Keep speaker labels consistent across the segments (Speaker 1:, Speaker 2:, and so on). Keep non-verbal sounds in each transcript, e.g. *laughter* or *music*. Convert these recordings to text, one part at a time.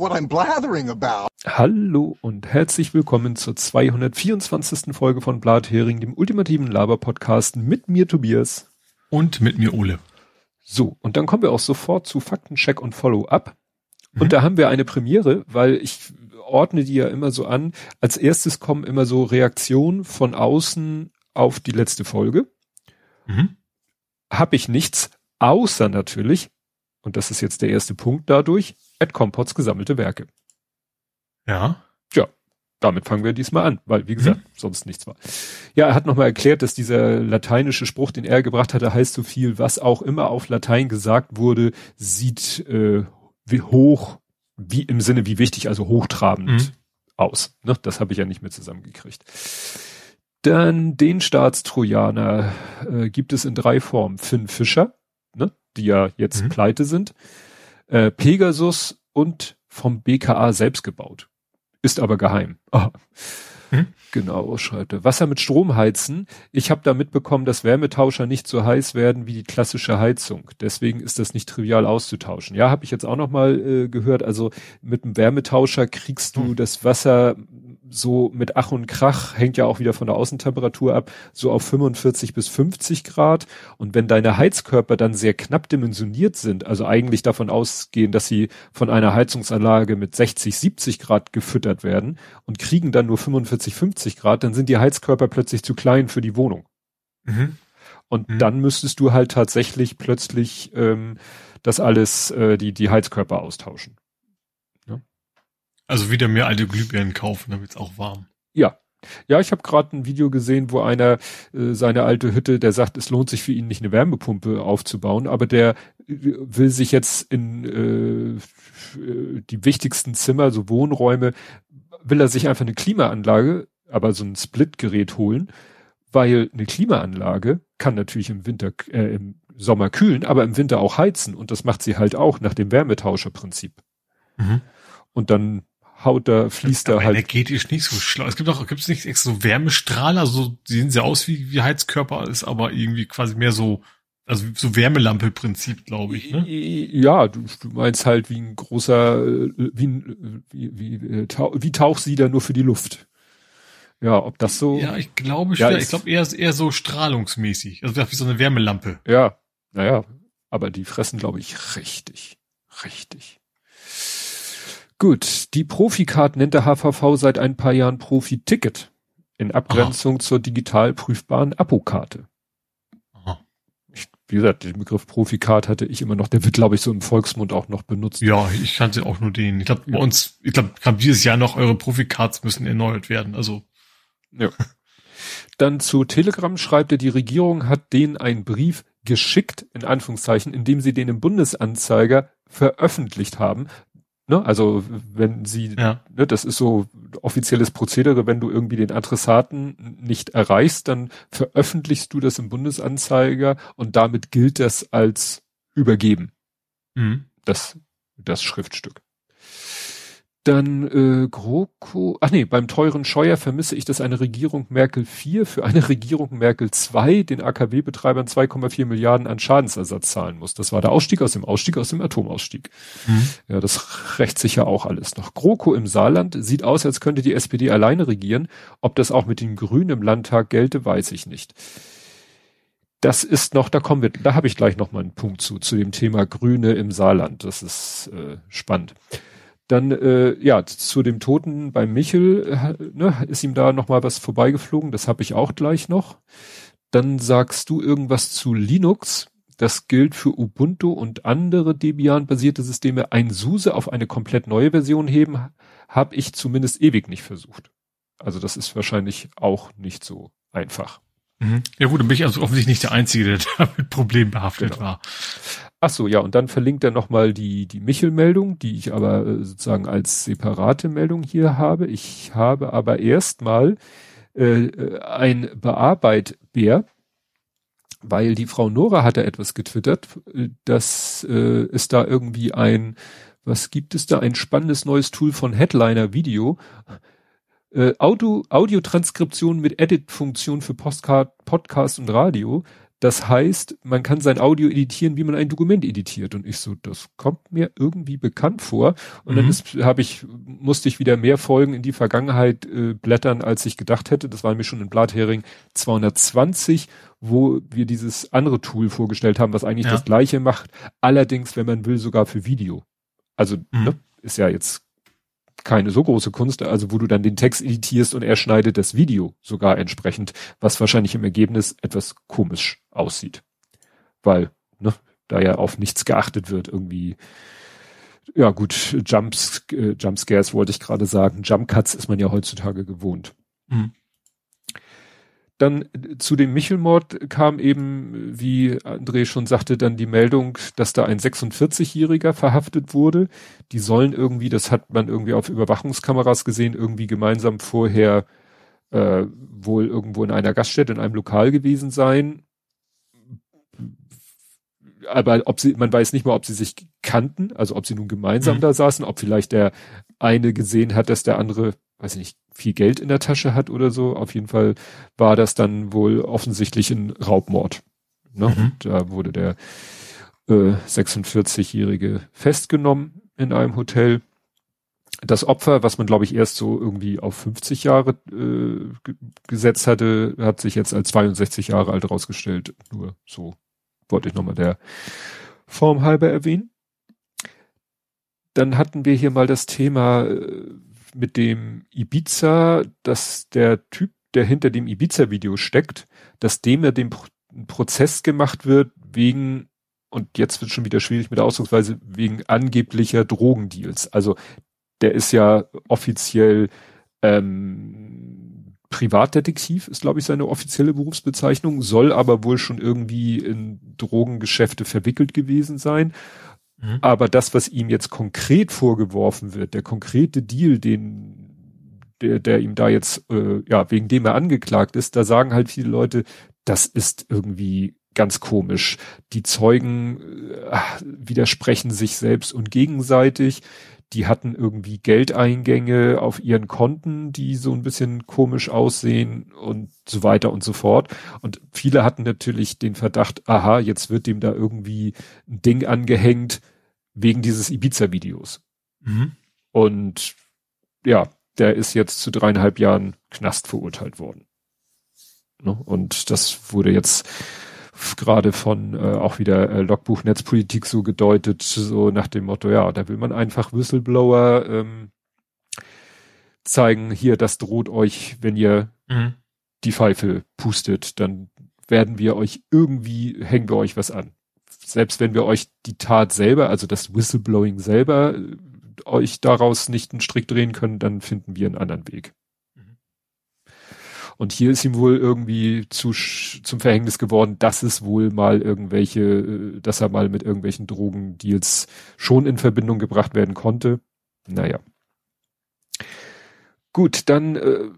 Speaker 1: what I'm blathering about.
Speaker 2: Hallo und herzlich willkommen zur 224. Folge von Blathering, dem ultimativen Laber-Podcast mit mir Tobias.
Speaker 3: Und mit mir Ole.
Speaker 2: So, und dann kommen wir auch sofort zu Faktencheck und Follow-up. Und mhm. da haben wir eine Premiere, weil ich ordne die ja immer so an. Als erstes kommen immer so Reaktionen von außen auf die letzte Folge. Mhm. Hab ich nichts, außer natürlich, und das ist jetzt der erste Punkt dadurch, Ed Compots gesammelte Werke.
Speaker 3: Ja.
Speaker 2: Ja, damit fangen wir diesmal an, weil, wie gesagt, mhm. sonst nichts war. Ja, er hat nochmal erklärt, dass dieser lateinische Spruch, den er gebracht hatte, heißt so viel, was auch immer auf Latein gesagt wurde, sieht äh, wie hoch, wie im Sinne wie wichtig, also hochtrabend mhm. aus. Ne? Das habe ich ja nicht mehr zusammengekriegt. Dann den Staatstrojaner äh, gibt es in drei Formen. Finn Fischer, ne? die ja jetzt mhm. pleite sind, äh, Pegasus und vom BKA selbst gebaut. Ist aber geheim. Oh. Hm? Genau, schreibt er. Wasser mit Strom heizen. Ich habe da mitbekommen, dass Wärmetauscher nicht so heiß werden wie die klassische Heizung. Deswegen ist das nicht trivial auszutauschen. Ja, habe ich jetzt auch noch mal äh, gehört. Also mit einem Wärmetauscher kriegst du hm. das Wasser so mit Ach und Krach, hängt ja auch wieder von der Außentemperatur ab, so auf 45 bis 50 Grad. Und wenn deine Heizkörper dann sehr knapp dimensioniert sind, also eigentlich davon ausgehen, dass sie von einer Heizungsanlage mit 60, 70 Grad gefüttert werden und kriegen dann nur 45, 50 Grad, dann sind die Heizkörper plötzlich zu klein für die Wohnung. Mhm. Und mhm. dann müsstest du halt tatsächlich plötzlich ähm, das alles, äh, die, die Heizkörper austauschen.
Speaker 3: Also wieder mehr alte Glühbirnen kaufen, damit es auch warm.
Speaker 2: Ja. Ja, ich habe gerade ein Video gesehen, wo einer äh, seine alte Hütte, der sagt, es lohnt sich für ihn nicht eine Wärmepumpe aufzubauen, aber der äh, will sich jetzt in äh, die wichtigsten Zimmer, so Wohnräume, will er sich einfach eine Klimaanlage, aber so ein Splitgerät holen, weil eine Klimaanlage kann natürlich im Winter, äh, im Sommer kühlen, aber im Winter auch heizen und das macht sie halt auch nach dem Wärmetauscherprinzip. Mhm. Und dann haut da, fließt da halt.
Speaker 3: Energetisch nicht so schlau. Es gibt auch, gibt es nicht extra so Wärmestrahler, so die sehen sie aus wie, wie Heizkörper, ist aber irgendwie quasi mehr so, also so Wärmelampe-Prinzip, glaube ich. Ne?
Speaker 2: Ja, du, du meinst halt wie ein großer, wie, wie, wie, äh, wie Tauchsieder nur für die Luft. Ja, ob das so.
Speaker 3: Ja, ich glaube, ja, ich glaube eher, eher so strahlungsmäßig. Also wie so eine Wärmelampe.
Speaker 2: Ja, naja, aber die fressen, glaube ich, richtig. Richtig. Gut, die Profikarte nennt der HVV seit ein paar Jahren Profi-Ticket in Abgrenzung Aha. zur digital prüfbaren Apokarte. Wie gesagt, den Begriff Profikart hatte ich immer noch, der wird, glaube ich, so im Volksmund auch noch benutzt.
Speaker 3: Ja, ich kannte auch nur den. Ich glaube, bei uns, ich glaube, dieses Jahr noch eure Profikarts müssen erneuert werden. Also.
Speaker 2: Ja. Dann zu Telegram schreibt er, die Regierung hat denen einen Brief geschickt, in Anführungszeichen, indem sie den im Bundesanzeiger veröffentlicht haben. Ne? Also wenn sie, ja. ne, das ist so offizielles Prozedere, wenn du irgendwie den Adressaten nicht erreichst, dann veröffentlichst du das im Bundesanzeiger und damit gilt das als übergeben. Mhm. Das, das Schriftstück. Dann äh, GroKo, ach nee, beim teuren Scheuer vermisse ich, dass eine Regierung Merkel 4 für eine Regierung Merkel 2 den AKW-Betreibern 2,4 Milliarden an Schadensersatz zahlen muss. Das war der Ausstieg aus dem Ausstieg aus dem Atomausstieg. Mhm. Ja, das rächt sich ja auch alles noch. GroKo im Saarland sieht aus, als könnte die SPD alleine regieren. Ob das auch mit den Grünen im Landtag gelte, weiß ich nicht. Das ist noch, da kommen wir, da habe ich gleich noch mal einen Punkt zu, zu dem Thema Grüne im Saarland. Das ist äh, spannend. Dann, äh, ja, zu dem Toten bei Michel, äh, ne, ist ihm da nochmal was vorbeigeflogen, das habe ich auch gleich noch. Dann sagst du irgendwas zu Linux. Das gilt für Ubuntu und andere Debian-basierte Systeme. Ein SUSE auf eine komplett neue Version heben, habe ich zumindest ewig nicht versucht. Also das ist wahrscheinlich auch nicht so einfach.
Speaker 3: Mhm. Ja gut, dann bin ich also offensichtlich nicht der Einzige, der *laughs* damit problembehaftet genau. war.
Speaker 2: Ach so, ja, und dann verlinkt er nochmal die, die Michel-Meldung, die ich aber äh, sozusagen als separate Meldung hier habe. Ich habe aber erstmal äh, äh ein Bearbeitbär, weil die Frau Nora hatte etwas getwittert, äh, dass äh, es da irgendwie ein, was gibt es da, ein spannendes neues Tool von Headliner Video, äh, Audio, Audiotranskription mit Edit-Funktion für Postcard, Podcast und Radio Das heißt, man kann sein Audio editieren, wie man ein Dokument editiert. Und ich so, das kommt mir irgendwie bekannt vor. Und mhm. dann ist, habe ich, musste ich wieder mehr Folgen in die Vergangenheit äh, blättern, als ich gedacht hätte. Das war mir schon in Blathering 220, wo wir dieses andere Tool vorgestellt haben, was eigentlich ja. das gleiche macht. Allerdings, wenn man will, sogar für Video. Also, mhm. ne, ist ja jetzt keine so große Kunst, also wo du dann den Text editierst und er schneidet das Video sogar entsprechend, was wahrscheinlich im Ergebnis etwas komisch aussieht. Weil, ne, da ja auf nichts geachtet wird, irgendwie. Ja gut, Jumps, äh, Jumpscares wollte ich gerade sagen. Jump Cuts ist man ja heutzutage gewohnt. Mhm. Dann äh, zu dem Michelmord kam eben, wie André schon sagte, dann die Meldung, dass da ein 46-Jähriger verhaftet wurde. Die sollen irgendwie, das hat man irgendwie auf Überwachungskameras gesehen, irgendwie gemeinsam vorher äh, wohl irgendwo in einer Gaststätte, in einem Lokal gewesen sein. Aber ob sie, man weiß nicht mal, ob sie sich kannten, also ob sie nun gemeinsam mhm. da saßen, ob vielleicht der eine gesehen hat, dass der andere, weiß ich nicht, viel Geld in der Tasche hat oder so. Auf jeden Fall war das dann wohl offensichtlich ein Raubmord. Ne? Mhm. Da wurde der äh, 46-Jährige festgenommen in einem Hotel. Das Opfer, was man glaube ich erst so irgendwie auf 50 Jahre äh, gesetzt hatte, hat sich jetzt als 62 Jahre alt rausgestellt. Nur so wollte ich nochmal der Form halber erwähnen. Dann hatten wir hier mal das Thema äh, mit dem Ibiza, dass der Typ, der hinter dem Ibiza-Video steckt, dass dem ja dem Pro Prozess gemacht wird wegen, und jetzt wird schon wieder schwierig mit der Ausdrucksweise, wegen angeblicher Drogendeals. Also der ist ja offiziell ähm, Privatdetektiv, ist glaube ich seine offizielle Berufsbezeichnung, soll aber wohl schon irgendwie in Drogengeschäfte verwickelt gewesen sein Mhm. Aber das, was ihm jetzt konkret vorgeworfen wird, der konkrete Deal, den der, der ihm da jetzt, äh, ja, wegen dem er angeklagt ist, da sagen halt viele Leute, das ist irgendwie ganz komisch. Die Zeugen äh, widersprechen sich selbst und gegenseitig. Die hatten irgendwie Geldeingänge auf ihren Konten, die so ein bisschen komisch aussehen und so weiter und so fort. Und viele hatten natürlich den Verdacht, aha, jetzt wird dem da irgendwie ein Ding angehängt, wegen dieses Ibiza-Videos. Mhm. Und ja, der ist jetzt zu dreieinhalb Jahren Knast verurteilt worden. Ne? Und das wurde jetzt gerade von äh, auch wieder äh, Logbuch Netzpolitik so gedeutet, so nach dem Motto, ja, da will man einfach Whistleblower ähm, zeigen, hier, das droht euch, wenn ihr mhm. die Pfeife pustet, dann werden wir euch irgendwie, hängen wir euch was an selbst wenn wir euch die Tat selber, also das Whistleblowing selber, äh, euch daraus nicht einen Strick drehen können, dann finden wir einen anderen Weg. Mhm. Und hier ist ihm wohl irgendwie zu, zum Verhängnis geworden, dass es wohl mal irgendwelche, äh, dass er mal mit irgendwelchen Drogendeals schon in Verbindung gebracht werden konnte. Naja. Gut, dann äh,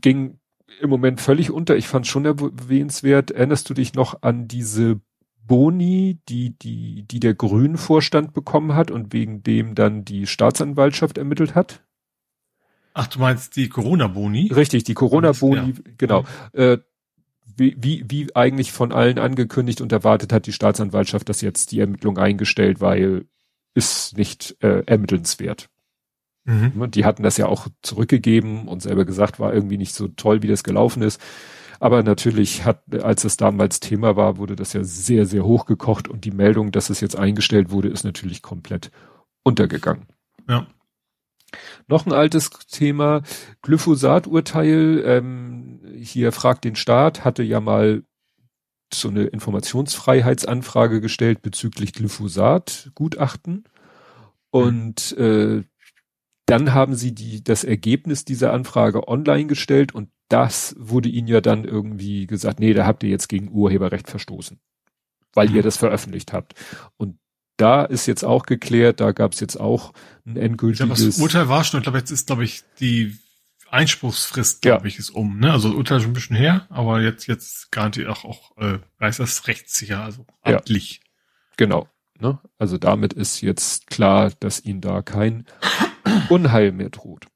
Speaker 2: ging im Moment völlig unter. Ich fand schon erwähnenswert. Erinnerst du dich noch an diese Boni, die, die, die der Grünen-Vorstand bekommen hat und wegen dem dann die Staatsanwaltschaft ermittelt hat.
Speaker 3: Ach, du meinst die Corona-Boni?
Speaker 2: Richtig, die Corona-Boni, ja. genau. Äh, wie, wie, wie eigentlich von allen angekündigt und erwartet hat die Staatsanwaltschaft das jetzt die Ermittlung eingestellt, weil ist nicht äh, ermittelnswert. Mhm. Die hatten das ja auch zurückgegeben und selber gesagt, war irgendwie nicht so toll, wie das gelaufen ist. Aber natürlich hat, als es damals Thema war, wurde das ja sehr, sehr hochgekocht und die Meldung, dass es jetzt eingestellt wurde, ist natürlich komplett untergegangen.
Speaker 3: Ja.
Speaker 2: Noch ein altes Thema, Glyphosat-Urteil. Ähm, hier fragt den Staat, hatte ja mal so eine Informationsfreiheitsanfrage gestellt bezüglich Glyphosat-Gutachten. Und äh, dann haben sie die, das Ergebnis dieser Anfrage online gestellt und das wurde ihnen ja dann irgendwie gesagt, nee, da habt ihr jetzt gegen Urheberrecht verstoßen, weil mhm. ihr das veröffentlicht habt. Und da ist jetzt auch geklärt, da gab es jetzt auch ein endgültiges...
Speaker 3: Ja, das Urteil war schon, ich glaube, jetzt ist, glaube ich, die Einspruchsfrist, glaube ja. ich, ist um. Ne? Also Urteil schon ein bisschen her, aber jetzt, jetzt garantiert auch, auch äh, weiß das rechtssicher, also amtlich. Ja,
Speaker 2: genau. Ne? Also damit ist jetzt klar, dass ihnen da kein Unheil mehr droht.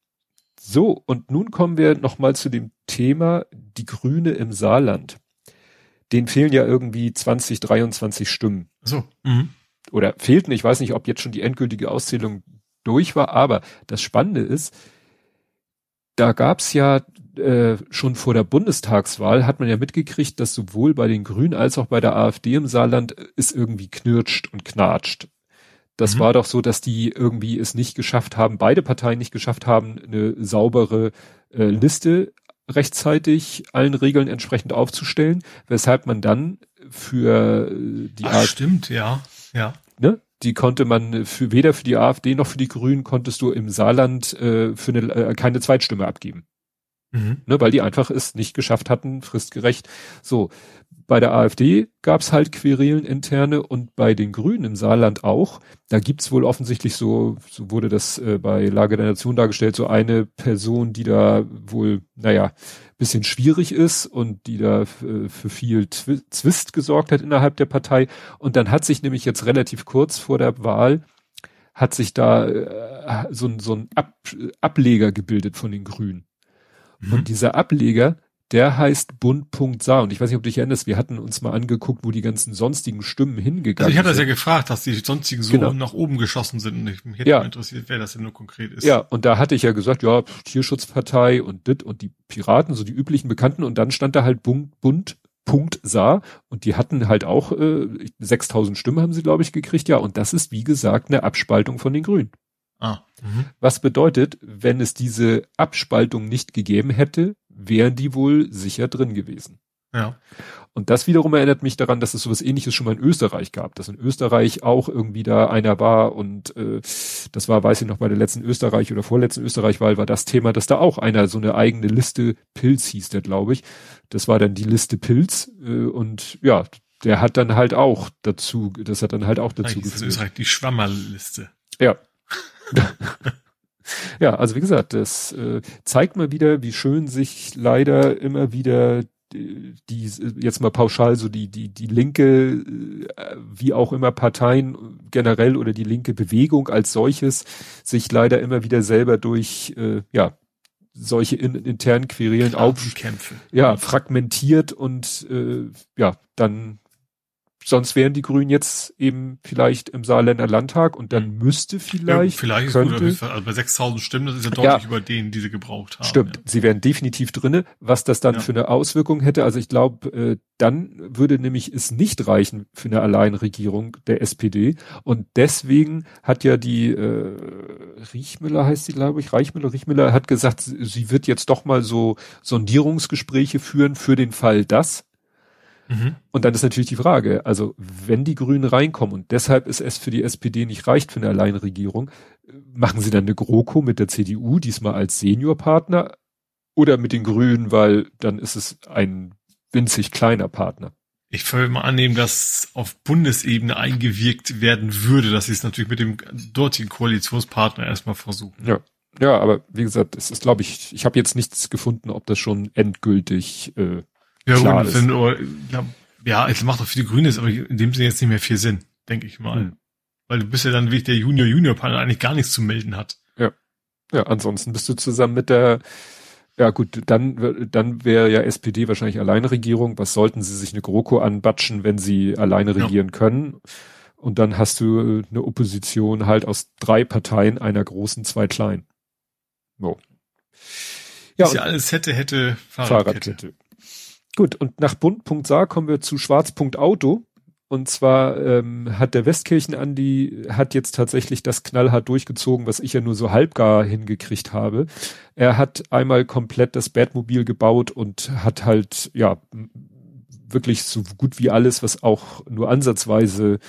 Speaker 2: So, und nun kommen wir nochmal zu dem Thema die Grüne im Saarland. den fehlen ja irgendwie 20, 23 Stimmen.
Speaker 3: So. Mhm.
Speaker 2: Oder fehlten, ich weiß nicht, ob jetzt schon die endgültige Auszählung durch war, aber das Spannende ist, da gab's ja äh, schon vor der Bundestagswahl hat man ja mitgekriegt, dass sowohl bei den Grünen als auch bei der AfD im Saarland es irgendwie knirscht und knatscht. Das mhm. war doch so, dass die irgendwie es nicht geschafft haben, beide Parteien nicht geschafft haben, eine saubere äh, Liste rechtzeitig allen Regeln entsprechend aufzustellen, weshalb man dann für äh, die
Speaker 3: Ach, stimmt, ja, ja.
Speaker 2: Ne? Die konnte man für weder für die AfD noch für die Grünen konntest du im Saarland äh, für eine, äh, keine Zweitstimme abgeben. Mhm. Ne, weil die einfach es nicht geschafft hatten, fristgerecht. So, bei der AfD gab's halt Querelen interne und bei den Grünen im Saarland auch. Da gibt's wohl offensichtlich so, so wurde das äh, bei Lage der Nation dargestellt, so eine Person, die da wohl, naja, bisschen schwierig ist und die da äh, für viel Twi Zwist gesorgt hat innerhalb der Partei. Und dann hat sich nämlich jetzt relativ kurz vor der Wahl hat sich da äh, so, so ein Ab Ableger gebildet von den Grünen. Mhm. Und dieser Ableger, der heißt Bund.sa und ich weiß nicht, ob du dich erinnerst, wir hatten uns mal angeguckt, wo die ganzen sonstigen Stimmen hingegangen sind. Also
Speaker 3: ich hatte das ja gefragt, dass die sonstigen so genau. nach oben geschossen sind und ich, mich hätte ja. interessiert, wer das denn nur konkret ist.
Speaker 2: Ja, und da hatte ich ja gesagt, ja, Tierschutzpartei und dit und die Piraten, so die üblichen Bekannten und dann stand da halt Bund, Bund Punkt sah und die hatten halt auch äh, 6000 Stimmen haben sie glaube ich gekriegt ja und das ist wie gesagt eine Abspaltung von den Grünen. Ah. Mhm. Was bedeutet, wenn es diese Abspaltung nicht gegeben hätte, wären die wohl sicher drin gewesen.
Speaker 3: Ja.
Speaker 2: Und das wiederum erinnert mich daran, dass es sowas ähnliches schon mal in Österreich gab, dass in Österreich auch irgendwie da einer war und äh, das war, weiß ich noch, bei der letzten Österreich oder vorletzten Österreich-Wahl war das Thema, dass da auch einer so eine eigene Liste Pilz hieß der, glaube ich. Das war dann die Liste Pilz äh, und ja, der hat dann halt auch dazu, das hat dann halt auch dazu
Speaker 3: geführt. Österreich die Schwammerliste.
Speaker 2: Ja. *laughs* ja, also wie gesagt, das äh, zeigt mal wieder, wie schön sich leider immer wieder die, die jetzt mal pauschal so die die die linke äh, wie auch immer Parteien generell oder die linke Bewegung als solches sich leider immer wieder selber durch äh, ja solche in, internen Querelen
Speaker 3: aufkämpfen
Speaker 2: ja fragmentiert und äh, ja dann sonst wären die Grünen jetzt eben vielleicht im Saarländer Landtag und dann mhm. müsste vielleicht. Ja,
Speaker 3: vielleicht könnte, ist gut, also bei 6000 Stimmen, das ist ja deutlich ja, über denen, die sie gebraucht haben.
Speaker 2: Stimmt, ja. sie wären definitiv drinne. Was das dann ja. für eine Auswirkung hätte, also ich glaube, äh, dann würde nämlich es nicht reichen für eine Alleinregierung der SPD. Und deswegen hat ja die äh, Riechmüller heißt sie, glaube ich, Reichmüller, Riechmüller hat gesagt, sie wird jetzt doch mal so Sondierungsgespräche führen für den Fall, dass Mhm. Und dann ist natürlich die Frage, also wenn die Grünen reinkommen und deshalb ist es für die SPD nicht reicht für eine Alleinregierung, machen sie dann eine GroKo mit der CDU, diesmal als Seniorpartner oder mit den Grünen, weil dann ist es ein winzig kleiner Partner.
Speaker 3: Ich würde mal annehmen, dass auf Bundesebene eingewirkt werden würde, dass sie es natürlich mit dem dortigen Koalitionspartner erstmal versuchen.
Speaker 2: Ja. Ja, aber wie gesagt, es ist, glaube ich, ich habe jetzt nichts gefunden, ob das schon endgültig äh,
Speaker 3: ja, klar gut, wenn, oder, ja, es macht doch für die Grüne, aber in dem Sinne jetzt nicht mehr viel Sinn, denke ich mal. Hm. Weil du bist ja dann wie der Junior-Junior-Partner eigentlich gar nichts zu melden hat.
Speaker 2: Ja. Ja, ansonsten bist du zusammen mit der, ja gut, dann, dann wäre ja SPD wahrscheinlich alleine Regierung. Was sollten sie sich eine GroKo anbatschen, wenn sie alleine regieren ja. können? Und dann hast du eine Opposition halt aus drei Parteien, einer großen, zwei kleinen. So.
Speaker 3: Ja, ist ja alles hätte, hätte,
Speaker 2: Fahrradkette. Fahrradkette. Gut, und nach Bund.sa kommen wir zu Schwarz.auto. Und zwar ähm, hat der Westkirchen Andi hat jetzt tatsächlich das knallhart durchgezogen, was ich ja nur so halbgar hingekriegt habe. Er hat einmal komplett das Badmobil gebaut und hat halt ja wirklich so gut wie alles, was auch nur ansatzweise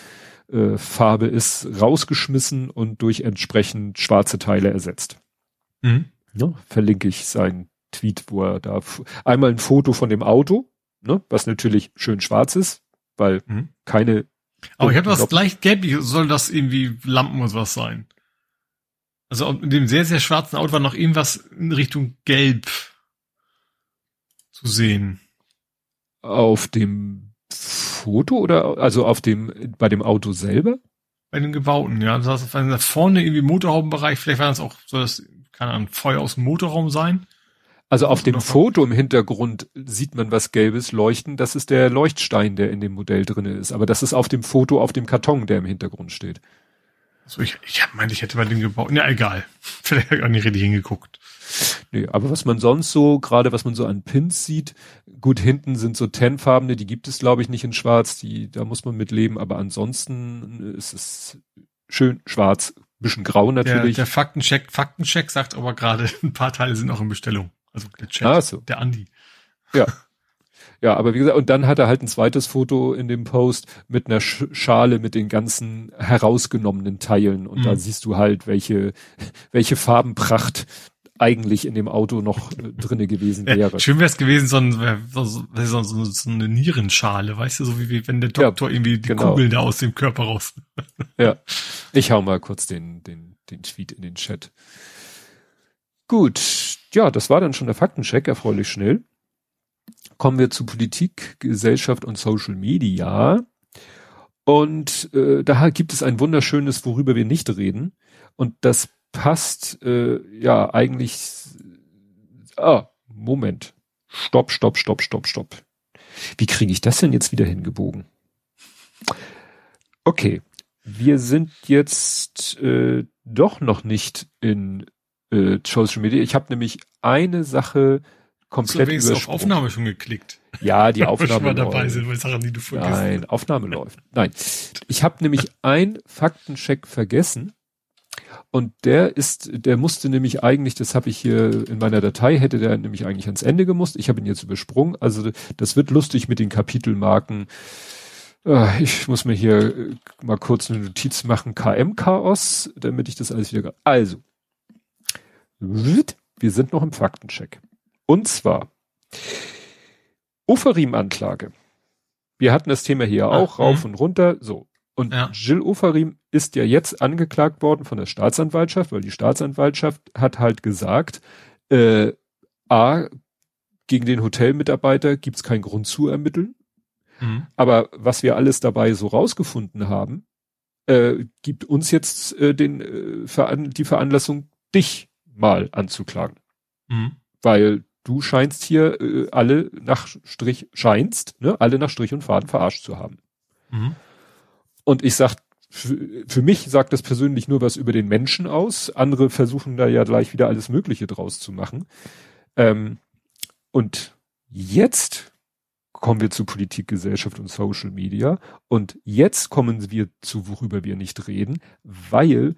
Speaker 2: äh, Farbe ist, rausgeschmissen und durch entsprechend schwarze Teile ersetzt. Mhm. Ja, verlinke ich sein Tweet, wo er da einmal ein Foto von dem Auto, ne, was natürlich schön schwarz ist, weil mhm. keine.
Speaker 3: Aber ich habe was leicht gelblich, soll das irgendwie Lampen oder was sein? Also in dem sehr, sehr schwarzen Auto war noch irgendwas in Richtung Gelb zu sehen.
Speaker 2: Auf dem Foto oder also auf dem bei dem Auto selber?
Speaker 3: Bei den gebauten, ja. Das heißt, vorne irgendwie Motorhaubbereich, vielleicht war das auch, soll das, keine Ahnung, Feuer aus dem Motorraum sein?
Speaker 2: Also auf dem Foto im Hintergrund sieht man was Gelbes leuchten. Das ist der Leuchtstein, der in dem Modell drinne ist. Aber das ist auf dem Foto auf dem Karton, der im Hintergrund steht.
Speaker 3: So, ich, ich meinte, ich hätte bei dem gebaut. Ja, egal. *laughs* Vielleicht habe ich auch nicht richtig hingeguckt.
Speaker 2: Nee, aber was man sonst so, gerade was man so an Pins sieht, gut, hinten sind so Tennfarbene, die gibt es, glaube ich, nicht in schwarz, die, da muss man mit leben, aber ansonsten ist es schön schwarz, bisschen grau natürlich.
Speaker 3: Der, der Faktencheck, Faktencheck sagt aber gerade, *laughs* ein paar Teile sind noch in Bestellung. Also der Chat,
Speaker 2: ah, so.
Speaker 3: der Andi.
Speaker 2: Ja. *laughs* Ja, aber wie gesagt, und dann hat er halt ein zweites Foto in dem Post mit einer Schale mit den ganzen herausgenommenen Teilen. Und mhm. da siehst du halt, welche, welche Farbenpracht eigentlich in dem Auto noch äh, drinne gewesen wäre. Ja,
Speaker 3: schön wäre es gewesen, so, ein, so, so, so, eine Nierenschale, weißt du, so wie, wie wenn der Doktor ja, irgendwie die genau. Kugeln da aus dem Körper raus.
Speaker 2: ja, *laughs* ich hau mal kurz den, den, den Tweet in den Chat. Gut, ja, das war dann schon der Faktencheck, erfreulich schnell. Kommen wir zu Politik, Gesellschaft und Social Media. Und äh, da gibt es ein wunderschönes, worüber wir nicht reden. Und das passt äh, ja eigentlich. Ah, Moment. Stopp, stopp, stopp, stopp, stopp. Wie kriege ich das denn jetzt wieder hingebogen? Okay, wir sind jetzt äh, doch noch nicht in äh, Social Media. Ich habe nämlich eine Sache komplett
Speaker 3: so, übersprungen. auf Aufnahme schon geklickt.
Speaker 2: Ja, die *laughs* Aufnahme
Speaker 3: mal dabei läuft. Sind, weil Sachen, die du vergisst.
Speaker 2: Nein, Aufnahme läuft. Nein, ich habe nämlich einen Faktencheck vergessen und der ist, der musste nämlich eigentlich, das habe ich hier in meiner Datei, hätte der nämlich eigentlich ans Ende gemusst. Ich habe ihn jetzt übersprungen. Also das wird lustig mit den Kapitelmarken. Ah, ich muss mir hier äh, mal kurz eine Notiz machen. KM-Chaos, damit ich das alles wieder. Also, wir sind noch im Faktencheck. Und zwar Oferim-Anklage. Wir hatten das Thema hier auch, Ach, rauf und runter. So, und ja. Jill Ofarim ist ja jetzt angeklagt worden von der Staatsanwaltschaft, weil die Staatsanwaltschaft hat halt gesagt, äh, A, gegen den Hotelmitarbeiter gibt es keinen Grund zu ermitteln. Mhm. Aber was wir alles dabei so rausgefunden haben, äh, gibt uns jetzt äh, den, äh, veran die Veranlassung, dich mal anzuklagen. Mhm. Weil du scheinst hier äh, alle nach Strich, scheinst, ne, alle nach Strich und Faden verarscht zu haben. Mhm. Und ich sag, für, für mich sagt das persönlich nur was über den Menschen aus. Andere versuchen da ja gleich wieder alles Mögliche draus zu machen. Ähm, und jetzt kommen wir zu Politik, Gesellschaft und Social Media. Und jetzt kommen wir zu, worüber wir nicht reden, weil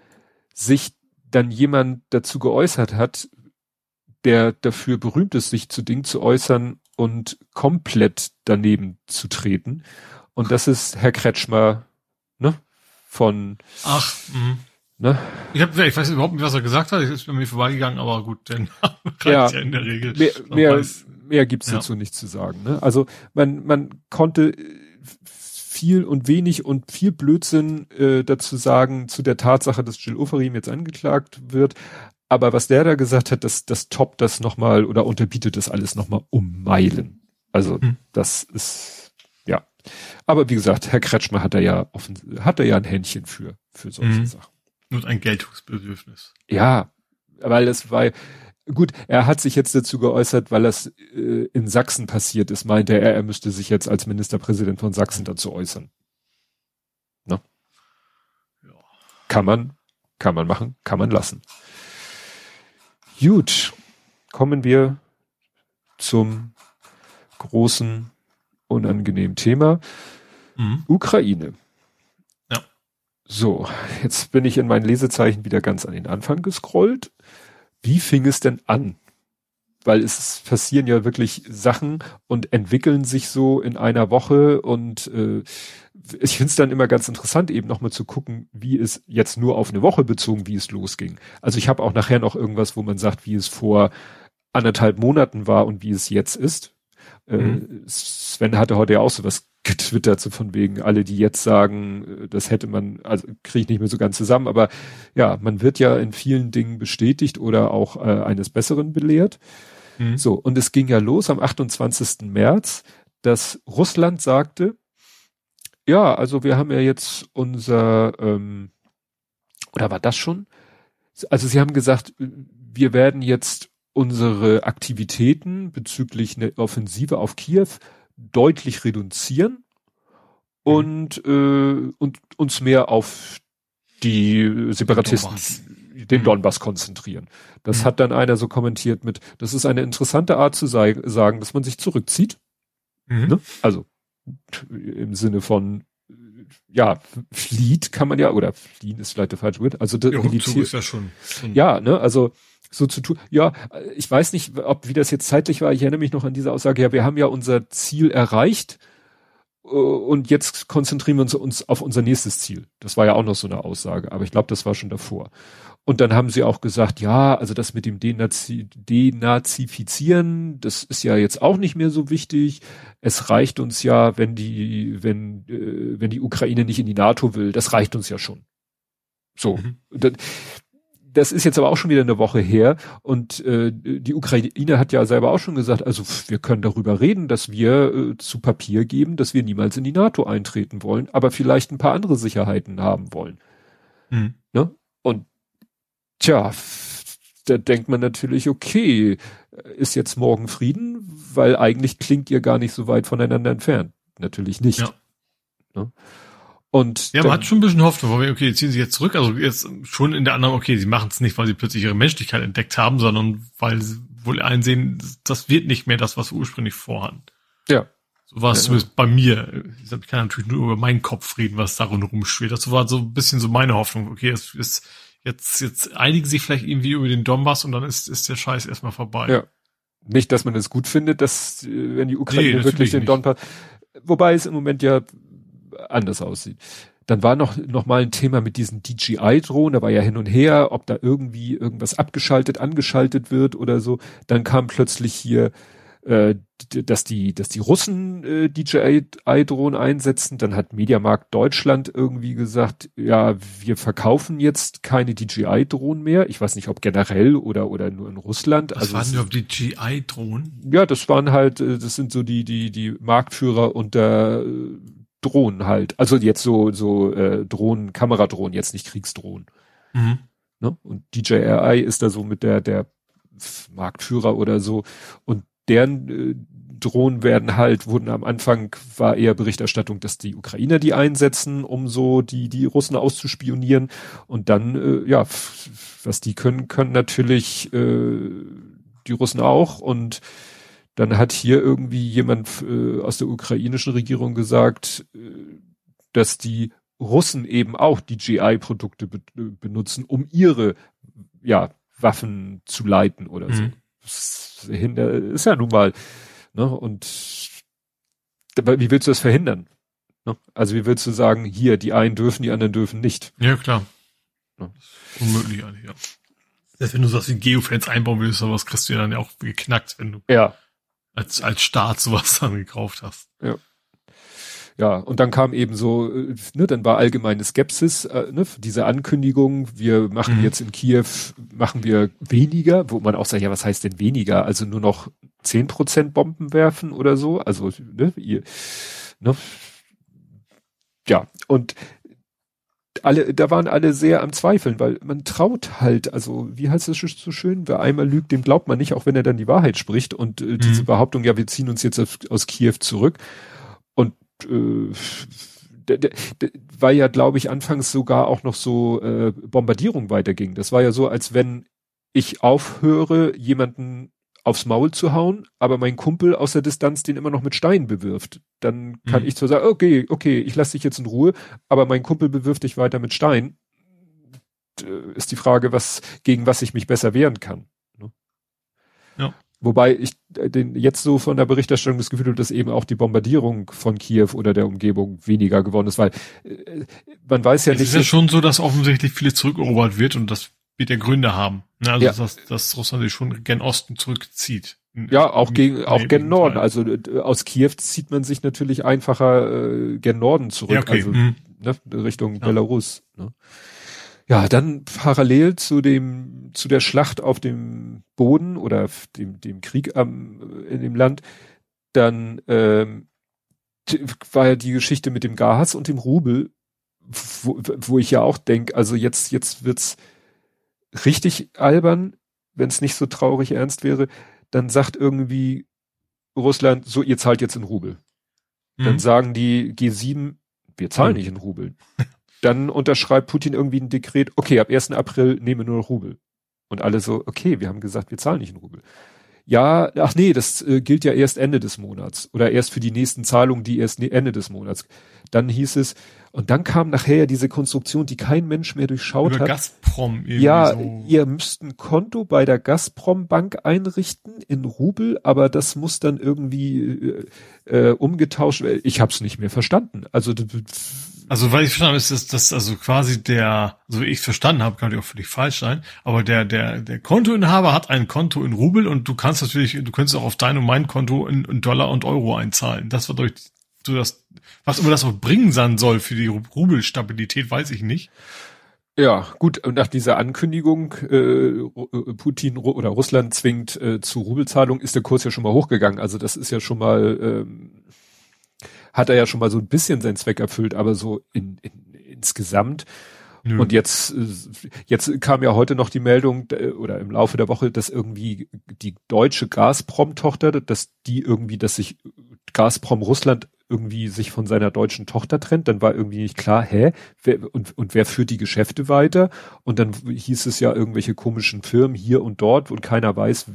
Speaker 2: sich dann jemand dazu geäußert hat, der dafür berühmt ist, sich zu Dingen zu äußern und komplett daneben zu treten. Und das ist Herr Kretschmer ne? Von.
Speaker 3: Ach, mh. Ne? Ich, hab, ich weiß überhaupt nicht, was er gesagt hat. Ich ist bei mir vorbeigegangen, aber gut, denn *laughs*
Speaker 2: ja, ja in der Regel. Mehr, mehr, mehr gibt's ja. dazu nicht zu sagen. Ne? Also man, man konnte viel und wenig und viel Blödsinn äh, dazu sagen zu der Tatsache, dass Jill Oferim jetzt angeklagt wird. Aber was der da gesagt hat, das, das toppt das nochmal oder unterbietet das alles nochmal um Meilen. Also hm. das ist aber wie gesagt, Herr Kretschmer hat er ja offen, hat er ja ein Händchen für, für solche mhm. Sachen.
Speaker 3: Nur ein Geltungsbedürfnis.
Speaker 2: Ja, weil es war, gut, er hat sich jetzt dazu geäußert, weil das äh, in Sachsen passiert ist, meinte er, er müsste sich jetzt als Ministerpräsident von Sachsen dazu äußern. Ne? Ja. Kann man, kann man machen, kann man lassen. Gut, kommen wir zum großen unangenehmen Thema. Mhm. Ukraine.
Speaker 3: Ja.
Speaker 2: So, jetzt bin ich in meinen Lesezeichen wieder ganz an den Anfang gescrollt. Wie fing es denn an? Weil es passieren ja wirklich Sachen und entwickeln sich so in einer Woche und äh, ich finde es dann immer ganz interessant, eben nochmal zu gucken, wie es jetzt nur auf eine Woche bezogen, wie es losging. Also ich habe auch nachher noch irgendwas, wo man sagt, wie es vor anderthalb Monaten war und wie es jetzt ist. Äh, mhm. Sven hatte heute ja auch so was getwittert, so von wegen, alle, die jetzt sagen, äh, das hätte man, also kriege ich nicht mehr so ganz zusammen, aber ja, man wird ja in vielen Dingen bestätigt oder auch äh, eines Besseren belehrt. Mhm. So, und es ging ja los am 28. März, dass Russland sagte, ja, also wir haben ja jetzt unser, ähm, oder war das schon? Also sie haben gesagt, wir werden jetzt unsere Aktivitäten bezüglich einer Offensive auf Kiew deutlich reduzieren mhm. und, äh, und uns mehr auf die Separatisten, Donbass. den mhm. Donbass konzentrieren. Das mhm. hat dann einer so kommentiert mit, das ist eine interessante Art zu sagen, dass man sich zurückzieht. Mhm. Ne? Also im Sinne von ja, flieht kann man ja, oder fliehen ist vielleicht der falsche Wort. Also
Speaker 3: ja, Militär, ist ja schon,
Speaker 2: schon. Ja, ne, also so zu tun. Ja, ich weiß nicht, ob wie das jetzt zeitlich war. Ich erinnere mich noch an diese Aussage. Ja, wir haben ja unser Ziel erreicht äh, und jetzt konzentrieren wir uns, uns auf unser nächstes Ziel. Das war ja auch noch so eine Aussage, aber ich glaube, das war schon davor. Und dann haben sie auch gesagt, ja, also das mit dem Denazi Denazifizieren, das ist ja jetzt auch nicht mehr so wichtig. Es reicht uns ja, wenn die, wenn, äh, wenn die Ukraine nicht in die NATO will, das reicht uns ja schon. So. Mhm. Das, ist jetzt aber auch schon wieder eine Woche her und äh, die Ukraine hat ja selber auch schon gesagt, also wir können darüber reden, dass wir äh, zu Papier geben, dass wir niemals in die NATO eintreten wollen, aber vielleicht ein paar andere Sicherheiten haben wollen. Mhm. Ne? Und tja, da denkt man natürlich, okay, ist jetzt morgen Frieden, weil eigentlich klingt ihr gar nicht so weit voneinander entfernt. Natürlich nicht. Ja. Ne? Und
Speaker 3: ja, man hat schon ein bisschen Hoffnung, weil okay, ziehen sie jetzt zurück, also jetzt schon in der anderen, okay, sie machen es nicht, weil sie plötzlich ihre Menschlichkeit entdeckt haben, sondern weil sie wohl einsehen, das wird nicht mehr das, was wir ursprünglich vorhatten.
Speaker 2: Ja.
Speaker 3: So war es ja, zumindest bei mir. Ich kann natürlich nur über meinen Kopf reden, was darin rumschwirrt. Das war so ein bisschen so meine Hoffnung. Okay, es ist jetzt, jetzt einigen sie vielleicht irgendwie über den Donbass und dann ist, ist der Scheiß erstmal vorbei.
Speaker 2: Ja. Nicht, dass man es gut findet, dass, äh, wenn die Ukraine nee, wirklich den Donbass, wobei es im Moment ja anders aussieht. Dann war noch, noch mal ein Thema mit diesen DJI-Drohnen, da war ja hin und her, ob da irgendwie irgendwas abgeschaltet, angeschaltet wird oder so. Dann kam plötzlich hier, äh, dass die, dass die Russen äh, DJI-Drohnen einsetzen. Dann hat Mediamarkt Deutschland irgendwie gesagt, ja, wir verkaufen jetzt keine DJI-Drohnen mehr. Ich weiß nicht, ob generell oder, oder nur in Russland.
Speaker 3: Was also waren die DJI-Drohnen?
Speaker 2: Ja, das waren halt, äh, das sind so die, die, die Marktführer unter äh, Drohnen halt. Also jetzt so, so äh, Drohnen, Kameradrohnen, jetzt nicht Kriegsdrohnen. Mhm. Ne? Und DJI ist da so mit der, der Marktführer oder so. Und deren äh, Drohnen werden halt, wurden am Anfang, war eher Berichterstattung, dass die Ukrainer die einsetzen, um so die, die Russen auszuspionieren. Und dann, äh, ja, was die können, können natürlich äh, die Russen auch. Und dann hat hier irgendwie jemand äh, aus der ukrainischen Regierung gesagt, äh, dass die Russen eben auch die GI-Produkte be benutzen, um ihre ja, Waffen zu leiten oder mhm. so. Das ist ja nun mal, ne? Und wie willst du das verhindern? Ne? Also wie willst du sagen, hier, die einen dürfen, die anderen dürfen nicht?
Speaker 3: Ja, klar. Ja. Unmöglich eigentlich, ja. Selbst wenn du sowas wie Geofans einbauen willst, sowas kriegst du ja dann ja auch geknackt, wenn du
Speaker 2: ja
Speaker 3: als, als Staat sowas *laughs* dann gekauft hast.
Speaker 2: Ja. Ja, und dann kam eben so, äh, ne, dann war allgemeine Skepsis, äh, ne, diese Ankündigung, wir machen mhm. jetzt in Kiew, machen wir weniger, wo man auch sagt, ja, was heißt denn weniger? Also nur noch zehn Prozent Bomben werfen oder so, also, ne, ihr, ne, ja, und alle, da waren alle sehr am Zweifeln, weil man traut halt, also wie heißt das so schön, wer einmal lügt, dem glaubt man nicht, auch wenn er dann die Wahrheit spricht. Und äh, mhm. diese Behauptung, ja, wir ziehen uns jetzt aus, aus Kiew zurück. Und äh, weil ja, glaube ich, anfangs sogar auch noch so äh, Bombardierung weiterging. Das war ja so, als wenn ich aufhöre, jemanden aufs Maul zu hauen, aber mein Kumpel aus der Distanz den immer noch mit Steinen bewirft. Dann kann mhm. ich zwar sagen, okay, okay, ich lasse dich jetzt in Ruhe, aber mein Kumpel bewirft dich weiter mit Steinen. Ist die Frage, was, gegen was ich mich besser wehren kann. Ne? Ja. Wobei ich äh, den jetzt so von der Berichterstattung das Gefühl habe, dass eben auch die Bombardierung von Kiew oder der Umgebung weniger geworden ist, weil äh, man weiß ja
Speaker 3: es
Speaker 2: nicht.
Speaker 3: Es ist ja schon so, dass offensichtlich viele zurückerobert wird und das wird ja Gründe haben. Ne? Also ja. dass, dass Russland sich schon gen Osten zurückzieht.
Speaker 2: Ja, auch gegen auch gen Norden. Also aus Kiew zieht man sich natürlich einfacher äh, gen Norden zurück, ja, okay. also mhm. ne, Richtung ja. Belarus. Ne? Ja, dann parallel zu dem zu der Schlacht auf dem Boden oder dem dem Krieg am in dem Land, dann ähm, war ja die Geschichte mit dem Gas und dem Rubel, wo, wo ich ja auch denke, also jetzt jetzt wird's richtig albern. wenn es nicht so traurig ernst wäre, dann sagt irgendwie Russland, so, ihr zahlt jetzt in Rubel. Mhm. Dann sagen die G7, wir zahlen mhm. nicht in Rubel. Dann unterschreibt Putin irgendwie ein Dekret, okay, ab 1. April nehmen wir nur Rubel. Und alle so, okay, wir haben gesagt, wir zahlen nicht in Rubel. Ja, ach nee, das äh, gilt ja erst Ende des Monats oder erst für die nächsten Zahlungen, die erst ne-, Ende des Monats. Dann hieß es, und dann kam nachher diese Konstruktion, die kein Mensch mehr durchschaut Über hat.
Speaker 3: Gazprom irgendwie
Speaker 2: ja, so. ihr müsst ein Konto bei der Gazprom Bank einrichten in Rubel, aber das muss dann irgendwie äh, äh, umgetauscht werden. Ich habe es nicht mehr verstanden. Also
Speaker 3: also weil ich verstanden habe, ist das, das also quasi der, so wie ich es verstanden habe, kann ich auch völlig falsch sein, aber der der der Kontoinhaber hat ein Konto in Rubel und du kannst natürlich, du könntest auch auf dein und mein Konto in, in Dollar und Euro einzahlen. Das war durch so das, was immer das auch bringen sein soll für die Rubelstabilität, weiß ich nicht.
Speaker 2: Ja, gut, und nach dieser Ankündigung, äh, Putin oder Russland zwingt äh, zu Rubelzahlung, ist der Kurs ja schon mal hochgegangen. Also das ist ja schon mal ähm, hat er ja schon mal so ein bisschen seinen Zweck erfüllt, aber so in, in, insgesamt. Nö. Und jetzt, äh, jetzt kam ja heute noch die Meldung oder im Laufe der Woche, dass irgendwie die deutsche Gazprom-Tochter, dass die irgendwie, dass sich Gazprom Russland irgendwie sich von seiner deutschen Tochter trennt, dann war irgendwie nicht klar, hä, wer, und, und wer führt die Geschäfte weiter? Und dann hieß es ja irgendwelche komischen Firmen hier und dort und keiner weiß.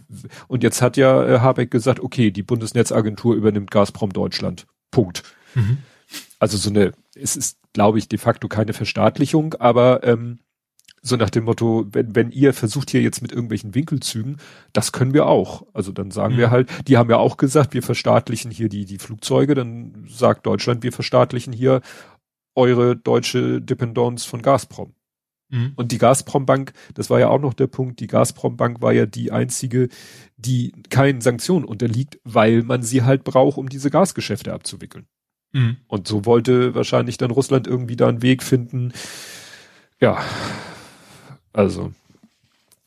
Speaker 2: Und jetzt hat ja äh, Habeck gesagt, okay, die Bundesnetzagentur übernimmt Gazprom Deutschland. Punkt. Mhm. Also so eine, es ist, glaube ich, de facto keine Verstaatlichung, aber ähm, so nach dem Motto, wenn, wenn ihr versucht hier jetzt mit irgendwelchen Winkelzügen, das können wir auch. Also dann sagen mhm. wir halt, die haben ja auch gesagt, wir verstaatlichen hier die, die Flugzeuge, dann sagt Deutschland, wir verstaatlichen hier eure deutsche Dependance von Gazprom. Mhm. Und die Gazprom-Bank, das war ja auch noch der Punkt, die Gazprom-Bank war ja die einzige, die keinen Sanktionen unterliegt, weil man sie halt braucht, um diese Gasgeschäfte abzuwickeln. Mhm. Und so wollte wahrscheinlich dann Russland irgendwie da einen Weg finden. Ja, also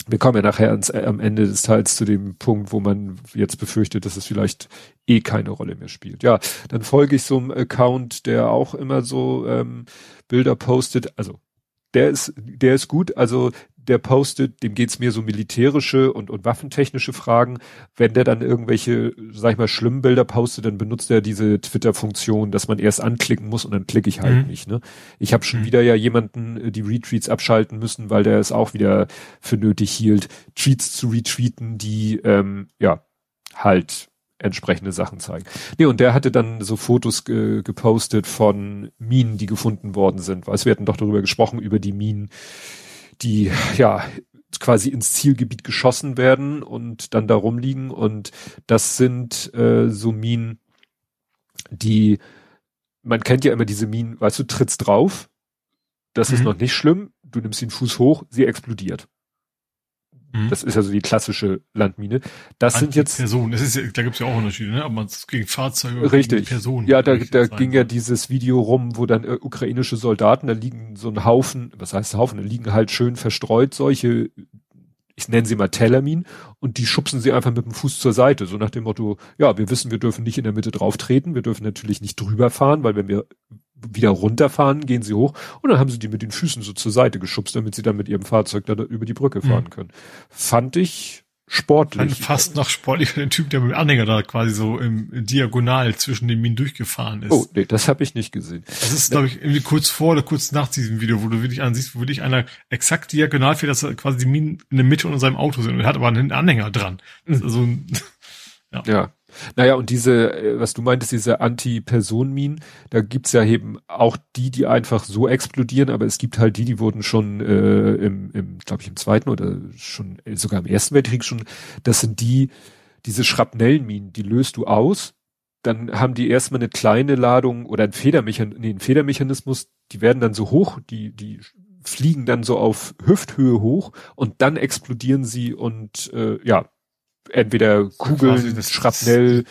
Speaker 2: wir kommen ja nachher ans, am Ende des Teils zu dem Punkt, wo man jetzt befürchtet, dass es vielleicht eh keine Rolle mehr spielt. Ja, dann folge ich so einem Account, der auch immer so ähm, Bilder postet, also der ist, der ist gut. Also der postet, dem geht's mir so militärische und, und waffentechnische Fragen. Wenn der dann irgendwelche, sag ich mal, schlimmen Bilder postet, dann benutzt er diese Twitter-Funktion, dass man erst anklicken muss und dann klicke ich halt mhm. nicht. Ne? Ich habe schon mhm. wieder ja jemanden äh, die Retweets abschalten müssen, weil der es auch wieder für nötig hielt, Tweets zu retweeten, die ähm, ja halt entsprechende Sachen zeigen. Nee, und der hatte dann so Fotos ge gepostet von Minen, die gefunden worden sind. Weil wir hatten doch darüber gesprochen, über die Minen, die ja quasi ins Zielgebiet geschossen werden und dann da rumliegen. Und das sind äh, so Minen, die, man kennt ja immer diese Minen, weißt du, trittst drauf, das mhm. ist noch nicht schlimm, du nimmst den Fuß hoch, sie explodiert. Mhm. Das ist ja so die klassische Landmine. Das sind jetzt
Speaker 3: Personen. Das ist ja, da gibt's ja auch Unterschiede, ne? Aber man gegen Fahrzeuge
Speaker 2: richtig.
Speaker 3: gegen Personen.
Speaker 2: Ja, da, da ging ja dieses Video rum, wo dann äh, ukrainische Soldaten, da liegen so ein Haufen, was heißt Haufen, da liegen halt schön verstreut solche, ich nenne sie mal Tellermin, und die schubsen sie einfach mit dem Fuß zur Seite, so nach dem Motto, ja, wir wissen, wir dürfen nicht in der Mitte drauf treten, wir dürfen natürlich nicht drüber fahren, weil wenn wir wieder runterfahren, gehen sie hoch und dann haben sie die mit den Füßen so zur Seite geschubst, damit sie dann mit ihrem Fahrzeug da über die Brücke fahren mhm. können. Fand ich sportlich.
Speaker 3: Fand fast noch sportlich den Typ, der mit dem Anhänger da quasi so im Diagonal zwischen den Minen durchgefahren ist.
Speaker 2: Oh, nee, das habe ich nicht gesehen.
Speaker 3: Das ist, glaube ich, irgendwie kurz vor oder kurz nach diesem Video, wo du wirklich ansiehst, wo wirklich einer exakt diagonal fährt, dass quasi die Minen in der Mitte unter seinem Auto sind und er hat aber einen Anhänger dran. Mhm. Also, *laughs*
Speaker 2: ja. ja. Naja, und diese, äh, was du meintest, diese Anti-Personen-Minen, da gibt's ja eben auch die, die einfach so explodieren, aber es gibt halt die, die wurden schon äh, im, im glaube ich, im Zweiten oder schon äh, sogar im Ersten Weltkrieg schon, das sind die, diese Schrapnellminen, die löst du aus, dann haben die erstmal eine kleine Ladung oder ein Federmechanismus, nee, ein Federmechanismus, die werden dann so hoch, die, die fliegen dann so auf Hüfthöhe hoch und dann explodieren sie und äh, ja, entweder Kugeln, das, Schrapnell.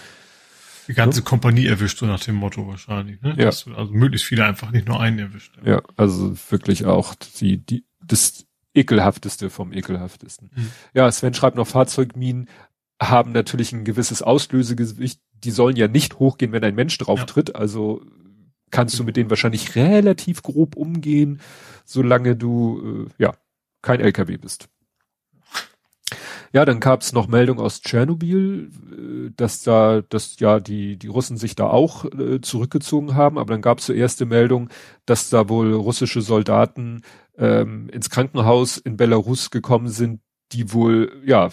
Speaker 3: Die ganze ne? Kompanie erwischt, so nach dem Motto wahrscheinlich. Ne?
Speaker 2: Ja. Dass
Speaker 3: also möglichst viele einfach nicht nur einen erwischt.
Speaker 2: Ja, ja also wirklich auch die, die, das ekelhafteste vom ekelhaftesten. Mhm. Ja, Sven schreibt noch, Fahrzeugminen haben natürlich ein gewisses Auslösegewicht. Die sollen ja nicht hochgehen, wenn ein Mensch drauf ja. tritt. Also kannst du mit denen wahrscheinlich relativ grob umgehen, solange du, äh, ja, kein LKW bist. Ja, dann gab es noch Meldung aus Tschernobyl, äh, dass da, dass ja die die Russen sich da auch äh, zurückgezogen haben, aber dann gab es zuerst die Meldung, dass da wohl russische Soldaten ähm, ins Krankenhaus in Belarus gekommen sind, die wohl ja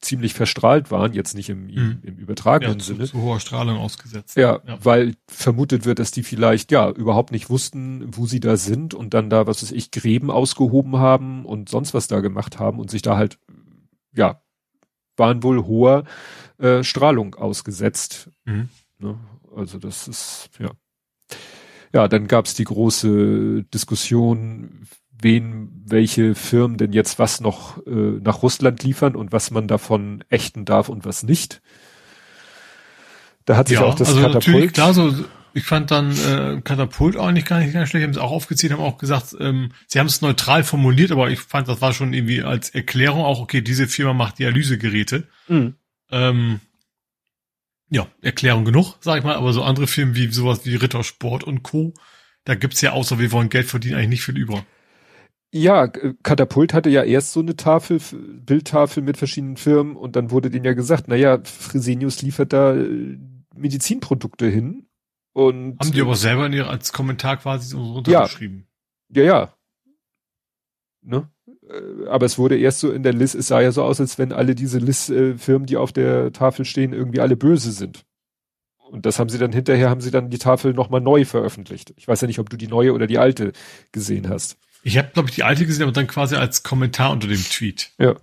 Speaker 2: ziemlich verstrahlt waren, jetzt nicht im, mhm. im übertragenen
Speaker 3: ja,
Speaker 2: Sinne.
Speaker 3: Zu, zu hoher Strahlung ausgesetzt.
Speaker 2: Ja, ja, weil vermutet wird, dass die vielleicht ja überhaupt nicht wussten, wo sie da sind und dann da, was weiß ich, Gräben ausgehoben haben und sonst was da gemacht haben und sich da halt ja, waren wohl hoher äh, Strahlung ausgesetzt. Mhm. Ne? Also das ist, ja. Ja, dann gab's die große Diskussion, wen, welche Firmen denn jetzt was noch äh, nach Russland liefern und was man davon ächten darf und was nicht. Da hat sich ja, auch das
Speaker 3: also Katapult. Klar, so, ich fand dann äh, Katapult eigentlich gar nicht ganz schlecht, haben es auch aufgezählt, haben auch gesagt, ähm, sie haben es neutral formuliert, aber ich fand, das war schon irgendwie als Erklärung auch, okay, diese Firma macht Dialysegeräte. Mhm. Ähm, ja, Erklärung genug, sag ich mal, aber so andere Firmen wie sowas wie Rittersport und Co., da gibt's ja außer wir wollen Geld verdienen eigentlich nicht viel über.
Speaker 2: Ja, Katapult hatte ja erst so eine Tafel, Bildtafel mit verschiedenen Firmen und dann wurde denen ja gesagt, naja, Fresenius liefert da äh, Medizinprodukte hin und,
Speaker 3: Haben die aber selber in ihrer, als Kommentar quasi so runtergeschrieben.
Speaker 2: Ja, ja. ja. Ne? Äh, aber es wurde erst so in der List, es sah ja so aus, als wenn alle diese List-Firmen, die auf der Tafel stehen, irgendwie alle böse sind. Und das haben sie dann hinterher, haben sie dann die Tafel nochmal neu veröffentlicht. Ich weiß ja nicht, ob du die neue oder die alte gesehen hast.
Speaker 3: Ich habe, glaube ich, die alte gesehen, aber dann quasi als Kommentar unter dem Tweet.
Speaker 2: Ja.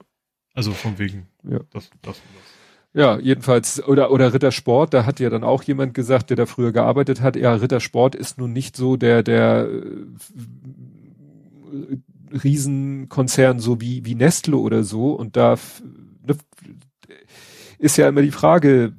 Speaker 3: Also von wegen.
Speaker 2: Ja. Das, das, das. Ja, jedenfalls, oder, oder Rittersport, da hat ja dann auch jemand gesagt, der da früher gearbeitet hat, ja, Rittersport ist nun nicht so der, der äh, Riesenkonzern, so wie, wie Nestle oder so, und da ne, ist ja immer die Frage,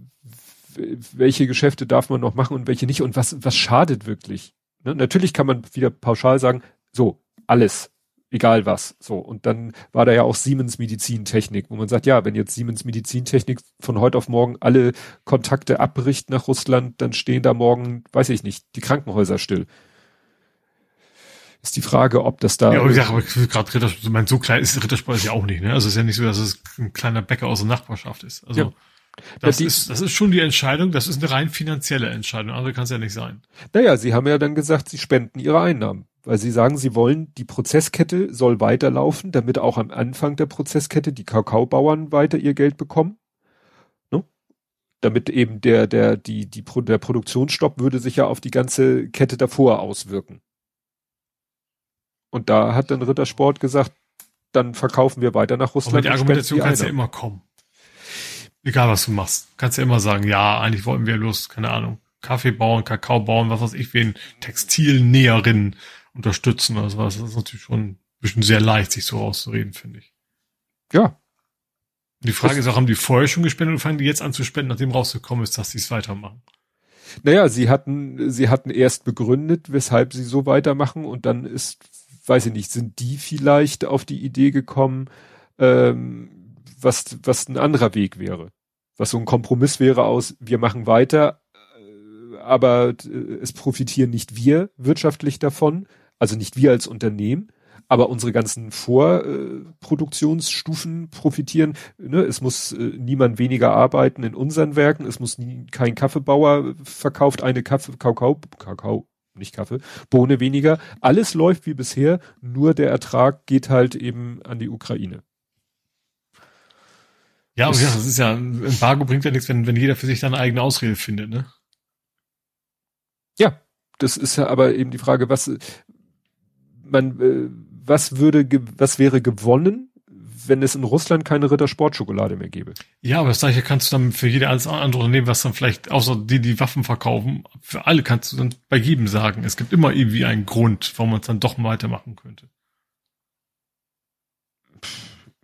Speaker 2: welche Geschäfte darf man noch machen und welche nicht und was, was schadet wirklich. Ne? Natürlich kann man wieder pauschal sagen, so, alles egal was. So. Und dann war da ja auch Siemens Medizintechnik, wo man sagt, ja, wenn jetzt Siemens Medizintechnik von heute auf morgen alle Kontakte abbricht nach Russland, dann stehen da morgen, weiß ich nicht, die Krankenhäuser still. Ist die Frage, ob das da.
Speaker 3: Ja, aber, ja, aber gerade Rittersport, mein, so klein ist Rittersport ja auch nicht, ne? Also es ist ja nicht so, dass es ein kleiner Bäcker aus der Nachbarschaft ist. Also. Ja. Das, ja, ist, das ist schon die Entscheidung, das ist eine rein finanzielle Entscheidung, andere kann es ja nicht sein.
Speaker 2: Naja, sie haben ja dann gesagt, sie spenden ihre Einnahmen weil sie sagen, sie wollen, die Prozesskette soll weiterlaufen, damit auch am Anfang der Prozesskette die Kakaobauern weiter ihr Geld bekommen. Ne? Damit eben der, der, die, die, der Produktionsstopp würde sich ja auf die ganze Kette davor auswirken. Und da hat dann Rittersport gesagt, dann verkaufen wir weiter nach Russland. Aber
Speaker 3: die Argumentation kannst ja immer kommen. Egal was du machst. Kannst ja immer sagen, ja, eigentlich wollten wir los, keine Ahnung, Kaffee bauen, Kakao bauen, was weiß ich, wen, Textilnäherinnen unterstützen oder sowas. Das ist natürlich schon ein bisschen sehr leicht, sich so rauszureden, finde ich.
Speaker 2: Ja.
Speaker 3: Die Frage das ist auch, haben die vorher schon gespendet oder fangen die jetzt an zu spenden, nachdem rausgekommen ist, dass sie es weitermachen?
Speaker 2: Naja, sie hatten, sie hatten erst begründet, weshalb sie so weitermachen und dann ist, weiß ich nicht, sind die vielleicht auf die Idee gekommen, ähm, was, was ein anderer Weg wäre. Was so ein Kompromiss wäre aus, wir machen weiter, äh, aber äh, es profitieren nicht wir wirtschaftlich davon, also nicht wir als Unternehmen, aber unsere ganzen Vorproduktionsstufen profitieren. Ne? Es muss äh, niemand weniger arbeiten in unseren Werken. Es muss nie, kein Kaffeebauer verkauft eine Kaffee, Kakao, Kakao, nicht Kaffee, Bohne weniger. Alles läuft wie bisher, nur der Ertrag geht halt eben an die Ukraine.
Speaker 3: Ja, und ja, das ist ja, ein Embargo bringt ja nichts, wenn, wenn jeder für sich seine eigene Ausrede findet, ne?
Speaker 2: Ja, das ist ja aber eben die Frage, was, man, äh, was würde, was wäre gewonnen, wenn es in Russland keine Rittersportschokolade mehr gäbe?
Speaker 3: Ja, aber das gleiche kannst du dann für jede andere Unternehmen, was dann vielleicht, außer die, die Waffen verkaufen, für alle kannst du dann bei jedem sagen. Es gibt immer irgendwie einen Grund, warum man es dann doch weitermachen könnte.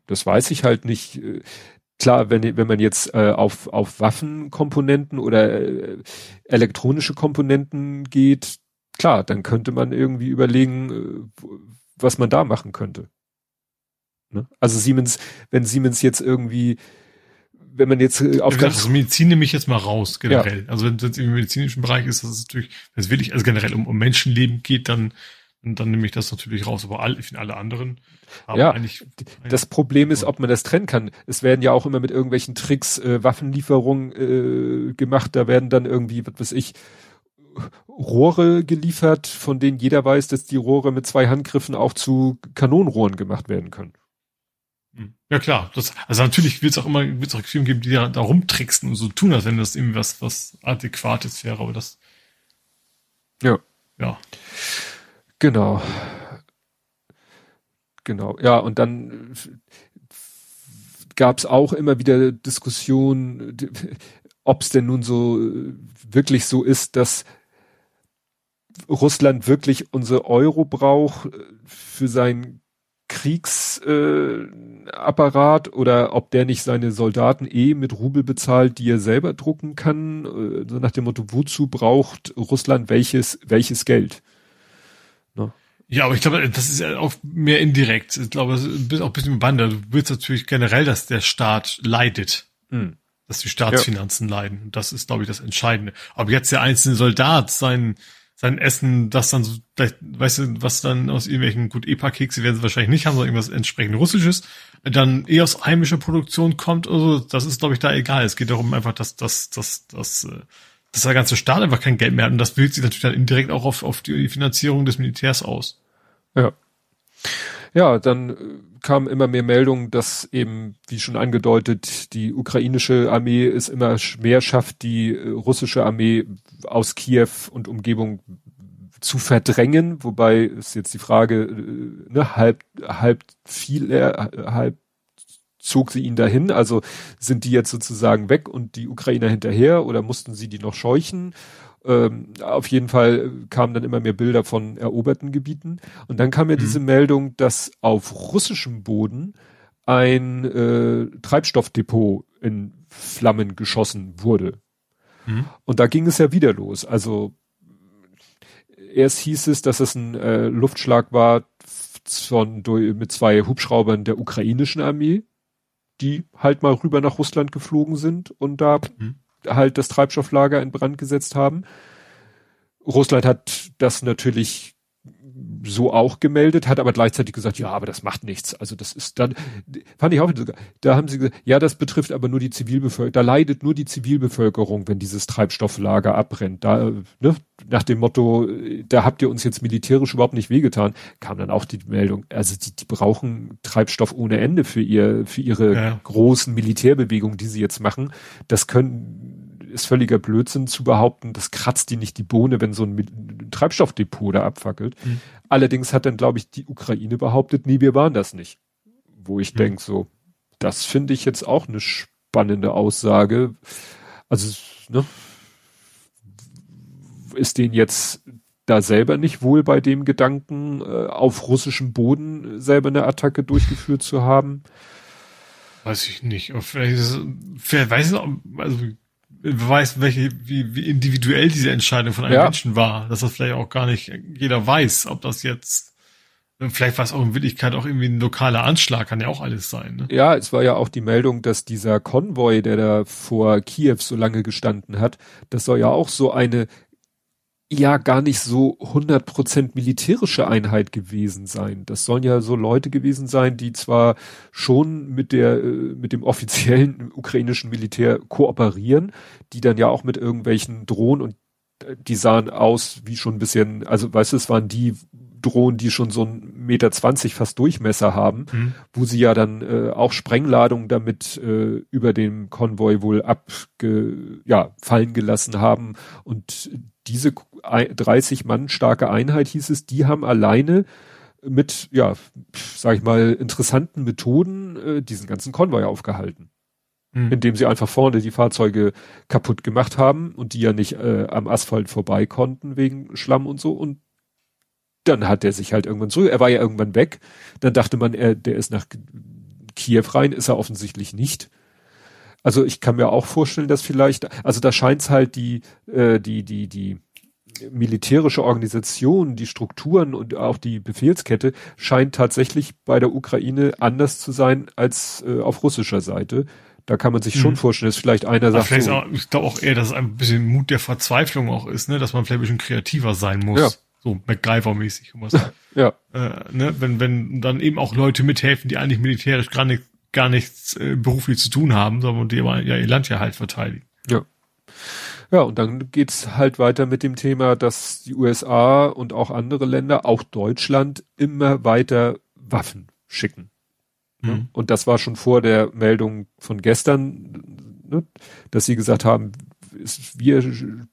Speaker 2: Das weiß ich halt nicht. Klar, wenn, wenn man jetzt äh, auf, auf Waffenkomponenten oder äh, elektronische Komponenten geht, klar, dann könnte man irgendwie überlegen, äh, was man da machen könnte. Ne? Also Siemens, wenn Siemens jetzt irgendwie, wenn man jetzt
Speaker 3: äh, auf ja, ganz also Medizin nehme ich jetzt mal raus generell. Ja. Also wenn es im medizinischen Bereich ist, das ist natürlich, wenn es wirklich also generell um, um Menschenleben geht, dann Und dann nehme ich das natürlich raus. Aber finde alle anderen
Speaker 2: haben ja, eigentlich. Das Problem ist, ob man das trennen kann. Es werden ja auch immer mit irgendwelchen Tricks äh, Waffenlieferungen äh, gemacht. Da werden dann irgendwie, was weiß ich, Rohre geliefert, von denen jeder weiß, dass die Rohre mit zwei Handgriffen auch zu Kanonenrohren gemacht werden können.
Speaker 3: Hm. Ja klar, das, also natürlich wird es auch immer wird's auch Firmen geben, die da, da rumtricksen und so tun, als wenn das irgendwie was, was Adäquates wäre, aber das.
Speaker 2: Ja. Ja. Genau. Genau, ja, und dann gab es auch immer wieder Diskussionen, ob es denn nun so wirklich so ist, dass Russland wirklich unsere Euro braucht für seinen Kriegsapparat äh, oder ob der nicht seine Soldaten eh mit Rubel bezahlt, die er selber drucken kann, äh, so nach dem Motto, wozu braucht Russland welches, welches Geld?
Speaker 3: Ja, aber ich glaube, das ist ja auch mehr indirekt. Ich glaube, bist auch ein bisschen Bande. Du willst natürlich generell, dass der Staat leidet. Mhm. Dass die Staatsfinanzen ja. leiden. Das ist, glaube ich, das Entscheidende. Ob jetzt der einzelne Soldat sein, sein Essen, das dann so, weißt du, was dann aus irgendwelchen, gut, EPA-Kekse werden sie wahrscheinlich nicht haben, sondern irgendwas entsprechend Russisches, dann eh aus heimischer Produktion kommt oder das ist, glaube ich, da egal. Es geht darum einfach, dass, dass, dass, dass, äh, dass der ganze Staat einfach kein Geld mehr hat. Und das wirkt sich natürlich dann indirekt auch auf, auf die Finanzierung des Militärs aus.
Speaker 2: Ja. Ja, dann äh, kamen immer mehr Meldungen, dass eben, wie schon angedeutet, die ukrainische Armee es immer mehr schafft, die äh, russische Armee aus Kiew und Umgebung zu verdrängen, wobei ist jetzt die Frage, äh, ne, halb, halb viel, äh, halb zog sie ihn dahin, also sind die jetzt sozusagen weg und die Ukrainer hinterher oder mussten sie die noch scheuchen ähm, auf jeden Fall kamen dann immer mehr Bilder von eroberten Gebieten. Und dann kam ja mhm. diese Meldung, dass auf russischem Boden ein äh, Treibstoffdepot in Flammen geschossen wurde. Mhm. Und da ging es ja wieder los. Also erst hieß es, dass es ein äh, Luftschlag war von, mit zwei Hubschraubern der ukrainischen Armee, die halt mal rüber nach Russland geflogen sind und da mhm halt das Treibstofflager in Brand gesetzt haben. Russland hat das natürlich so auch gemeldet, hat aber gleichzeitig gesagt, ja, aber das macht nichts. Also das ist dann, fand ich auch sogar, da haben sie gesagt, ja, das betrifft aber nur die Zivilbevölkerung, da leidet nur die Zivilbevölkerung, wenn dieses Treibstofflager abbrennt. Da, ne, nach dem Motto, da habt ihr uns jetzt militärisch überhaupt nicht wehgetan, kam dann auch die Meldung, also die, die brauchen Treibstoff ohne Ende für ihr, für ihre ja. großen Militärbewegungen, die sie jetzt machen. Das können, ist völliger Blödsinn zu behaupten, das kratzt die nicht die Bohne, wenn so ein Treibstoffdepot da abfackelt. Mhm. Allerdings hat dann, glaube ich, die Ukraine behauptet, nee, wir waren das nicht. Wo ich mhm. denke, so, das finde ich jetzt auch eine spannende Aussage. Also, ne, ist denen jetzt da selber nicht wohl bei dem Gedanken, äh, auf russischem Boden selber eine Attacke durchgeführt zu haben?
Speaker 3: Weiß ich nicht. Vielleicht ist, vielleicht weiß ich, also wer weiß, welche, wie, wie individuell diese Entscheidung von einem ja. Menschen war, dass das vielleicht auch gar nicht jeder weiß, ob das jetzt, vielleicht war es auch in Wirklichkeit auch irgendwie ein lokaler Anschlag, kann ja auch alles sein. Ne?
Speaker 2: Ja, es war ja auch die Meldung, dass dieser Konvoi, der da vor Kiew so lange gestanden hat, das soll ja auch so eine ja gar nicht so 100% militärische Einheit gewesen sein. Das sollen ja so Leute gewesen sein, die zwar schon mit der äh, mit dem offiziellen *laughs* ukrainischen Militär kooperieren, die dann ja auch mit irgendwelchen Drohnen und äh, die sahen aus wie schon ein bisschen, also weißt du, es waren die Drohnen, die schon so ein Meter zwanzig fast Durchmesser haben, mhm. wo sie ja dann äh, auch Sprengladungen damit äh, über dem Konvoi wohl abge, ja, fallen gelassen haben und diese 30 Mann starke Einheit hieß es, die haben alleine mit, ja, sag ich mal, interessanten Methoden äh, diesen ganzen Konvoi aufgehalten. Mhm. Indem sie einfach vorne die Fahrzeuge kaputt gemacht haben und die ja nicht äh, am Asphalt vorbei konnten wegen Schlamm und so. Und dann hat er sich halt irgendwann so, er war ja irgendwann weg. Dann dachte man, er, der ist nach Kiew rein, ist er offensichtlich nicht. Also ich kann mir auch vorstellen, dass vielleicht, also da scheint es halt die, äh, die, die, die militärische Organisation, die Strukturen und auch die Befehlskette scheint tatsächlich bei der Ukraine anders zu sein als äh, auf russischer Seite. Da kann man sich schon mhm. vorstellen, dass vielleicht einer sagt.
Speaker 3: Vielleicht so, auch, ich glaube auch eher, dass es ein bisschen Mut der Verzweiflung auch ist, ne, dass man vielleicht ein bisschen kreativer sein muss. Ja. So MacGyver-mäßig. *laughs*
Speaker 2: ja.
Speaker 3: Äh, ne? Wenn, wenn dann eben auch Leute mithelfen, die eigentlich militärisch gar, nicht, gar nichts äh, beruflich zu tun haben, sondern die ja ihr Land ja halt verteidigen.
Speaker 2: Ja. Ja, und dann geht's halt weiter mit dem Thema, dass die USA und auch andere Länder, auch Deutschland, immer weiter Waffen schicken. Mhm. Und das war schon vor der Meldung von gestern, ne, dass sie gesagt haben, wir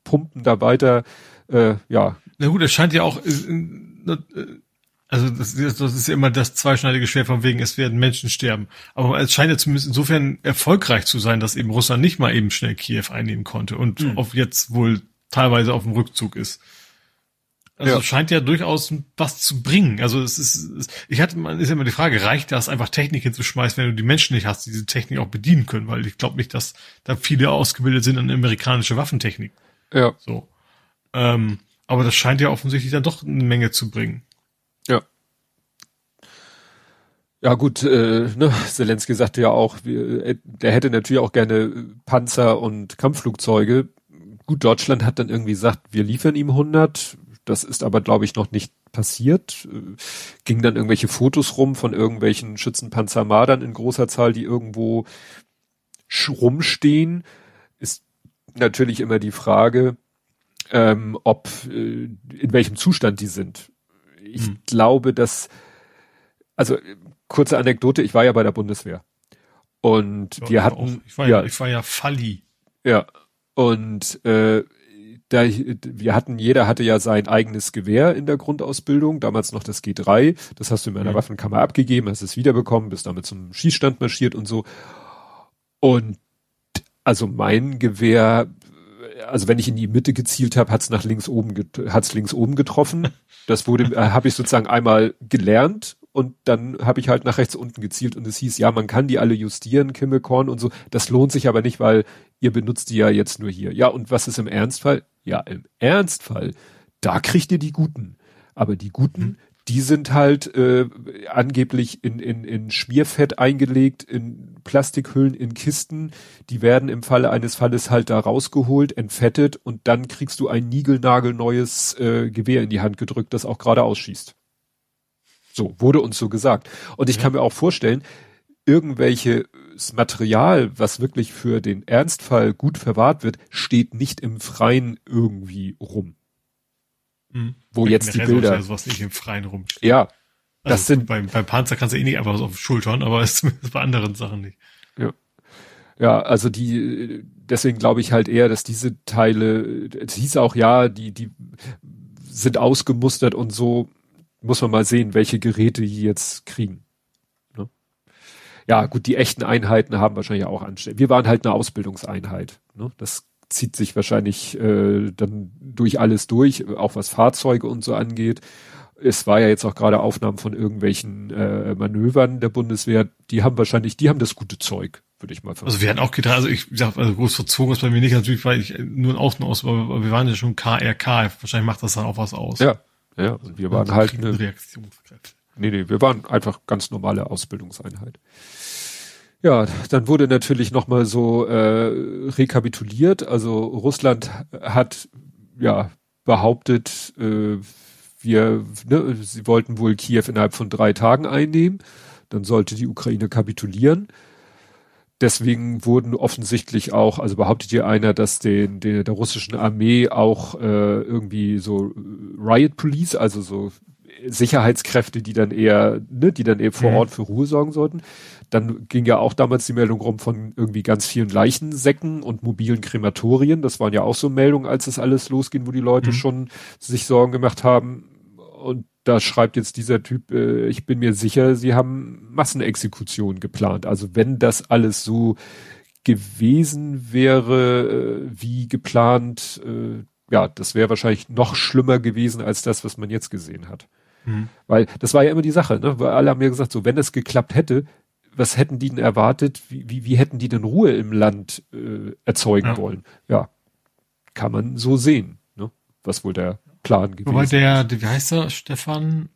Speaker 2: pumpen da weiter, äh, ja.
Speaker 3: Na gut, es scheint ja auch, äh, äh, also das, das ist ja immer das zweischneidige Schwert von wegen, es werden Menschen sterben. Aber es scheint ja zumindest insofern erfolgreich zu sein, dass eben Russland nicht mal eben schnell Kiew einnehmen konnte und mhm. auf jetzt wohl teilweise auf dem Rückzug ist. Also ja. scheint ja durchaus was zu bringen. Also es ist, es, ich hatte, man ist ja immer die Frage, reicht das einfach Technik hinzuschmeißen, wenn du die Menschen nicht hast, die diese Technik auch bedienen können? Weil ich glaube nicht, dass da viele ausgebildet sind in amerikanische Waffentechnik.
Speaker 2: Ja.
Speaker 3: So. Ähm, aber das scheint ja offensichtlich dann doch eine Menge zu bringen.
Speaker 2: Ja. Ja gut, äh, ne, *laughs* Zelensky sagte ja auch, wir, äh, der hätte natürlich auch gerne Panzer und Kampfflugzeuge. Gut, Deutschland hat dann irgendwie gesagt, wir liefern ihm 100. Das ist aber, glaube ich, noch nicht passiert. Äh, ging dann irgendwelche Fotos rum von irgendwelchen Schützenpanzermadern in großer Zahl, die irgendwo rumstehen. Ist natürlich immer die Frage, ähm, ob äh, in welchem Zustand die sind. Ich hm. glaube, dass also kurze Anekdote, ich war ja bei der Bundeswehr und ja, wir hatten
Speaker 3: ich war ja, ich war ja Falli.
Speaker 2: Ja. Und äh, da, wir hatten, jeder hatte ja sein eigenes Gewehr in der Grundausbildung, damals noch das G3, das hast du in meiner mhm. Waffenkammer abgegeben, hast es wiederbekommen, bist damit zum Schießstand marschiert und so. Und also mein Gewehr also wenn ich in die Mitte gezielt habe, hat's nach links oben, hat's links oben getroffen. *laughs* Das wurde, äh, habe ich sozusagen einmal gelernt und dann habe ich halt nach rechts unten gezielt und es hieß, ja, man kann die alle justieren, Kimmelkorn und so. Das lohnt sich aber nicht, weil ihr benutzt die ja jetzt nur hier. Ja, und was ist im Ernstfall? Ja, im Ernstfall, da kriegt ihr die Guten. Aber die Guten, mhm die sind halt äh, angeblich in, in, in Schmierfett eingelegt, in Plastikhüllen, in Kisten. Die werden im Falle eines Falles halt da rausgeholt, entfettet und dann kriegst du ein niegelnagelneues äh, Gewehr in die Hand gedrückt, das auch gerade ausschießt. So, wurde uns so gesagt. Und ich ja. kann mir auch vorstellen, irgendwelches Material, was wirklich für den Ernstfall gut verwahrt wird, steht nicht im Freien irgendwie rum. Mhm. Wo Bei jetzt die Bilder. Ja
Speaker 3: sowas nicht im Freien rumsteht.
Speaker 2: Ja.
Speaker 3: Also das sind beim, beim Panzer kannst du eh nicht einfach so auf Schultern, aber *laughs* zumindest bei anderen Sachen nicht.
Speaker 2: Ja. Ja, also die, deswegen glaube ich halt eher, dass diese Teile, es hieß auch ja, die, die sind ausgemustert und so muss man mal sehen, welche Geräte die jetzt kriegen. Ne? Ja, gut, die echten Einheiten haben wahrscheinlich auch anstellen. Wir waren halt eine Ausbildungseinheit. Ne? Das zieht sich wahrscheinlich äh, dann durch alles durch, auch was Fahrzeuge und so angeht. Es war ja jetzt auch gerade Aufnahmen von irgendwelchen äh, Manövern der Bundeswehr. Die haben wahrscheinlich, die haben das gute Zeug, würde ich mal
Speaker 3: sagen. Also wir hatten auch getan, also ich sag, also groß verzogen ist bei mir nicht, natürlich, weil ich nur ein Außen aus, aber wir waren ja schon KRK. Wahrscheinlich macht das dann auch was aus.
Speaker 2: Ja, ja. Also wir waren halt eine Reaktionskräfte. Nee, nee, wir waren einfach ganz normale Ausbildungseinheit. Ja, dann wurde natürlich nochmal so äh, rekapituliert. Also Russland hat ja behauptet, äh, wir, ne, sie wollten wohl Kiew innerhalb von drei Tagen einnehmen. Dann sollte die Ukraine kapitulieren. Deswegen wurden offensichtlich auch, also behauptet hier einer, dass den, den der russischen Armee auch äh, irgendwie so Riot Police, also so Sicherheitskräfte, die dann eher, ne, die dann eben vor mhm. Ort für Ruhe sorgen sollten. Dann ging ja auch damals die Meldung rum von irgendwie ganz vielen Leichensäcken und mobilen Krematorien. Das waren ja auch so Meldungen, als das alles losging, wo die Leute mhm. schon sich Sorgen gemacht haben. Und da schreibt jetzt dieser Typ, äh, ich bin mir sicher, sie haben Massenexekutionen geplant. Also wenn das alles so gewesen wäre, äh, wie geplant, äh, ja, das wäre wahrscheinlich noch schlimmer gewesen als das, was man jetzt gesehen hat. Mhm. Weil das war ja immer die Sache, ne? Weil alle haben mir gesagt, so wenn es geklappt hätte, was hätten die denn erwartet? Wie, wie, wie hätten die denn Ruhe im Land äh, erzeugen ja. wollen? Ja, kann man so sehen, ne? Was wohl der Plan gewesen
Speaker 3: Wobei der, der, wie heißt er, Stefan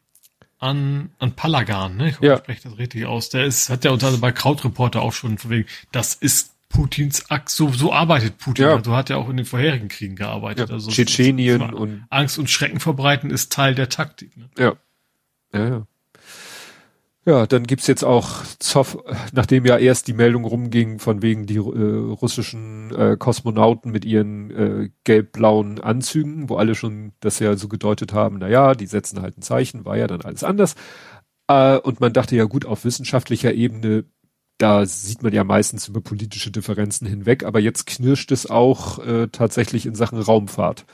Speaker 3: an, an Palagan, ne? Ich hoffe, ja. ich spreche das richtig aus. Der ist, hat ja unter anderem bei Krautreporter auch schon von wegen, das ist Putins Akt, so, so arbeitet Putin.
Speaker 2: Ja.
Speaker 3: Also hat er auch in den vorherigen Kriegen gearbeitet.
Speaker 2: Ja,
Speaker 3: also
Speaker 2: Tschetschenien
Speaker 3: so- so-
Speaker 2: und-
Speaker 3: Angst und Schrecken verbreiten ist Teil der Taktik. Ne?
Speaker 2: Ja. Ja, ja. Ja, dann gibt's jetzt auch Zoff, nachdem ja erst die Meldung rumging, von wegen die äh, russischen äh, Kosmonauten mit ihren äh, gelb-blauen Anzügen, wo alle schon das ja so gedeutet haben, na ja, die setzen halt ein Zeichen, war ja dann alles anders. Äh, und man dachte ja gut, auf wissenschaftlicher Ebene, da sieht man ja meistens über politische Differenzen hinweg, aber jetzt knirscht es auch äh, tatsächlich in Sachen Raumfahrt.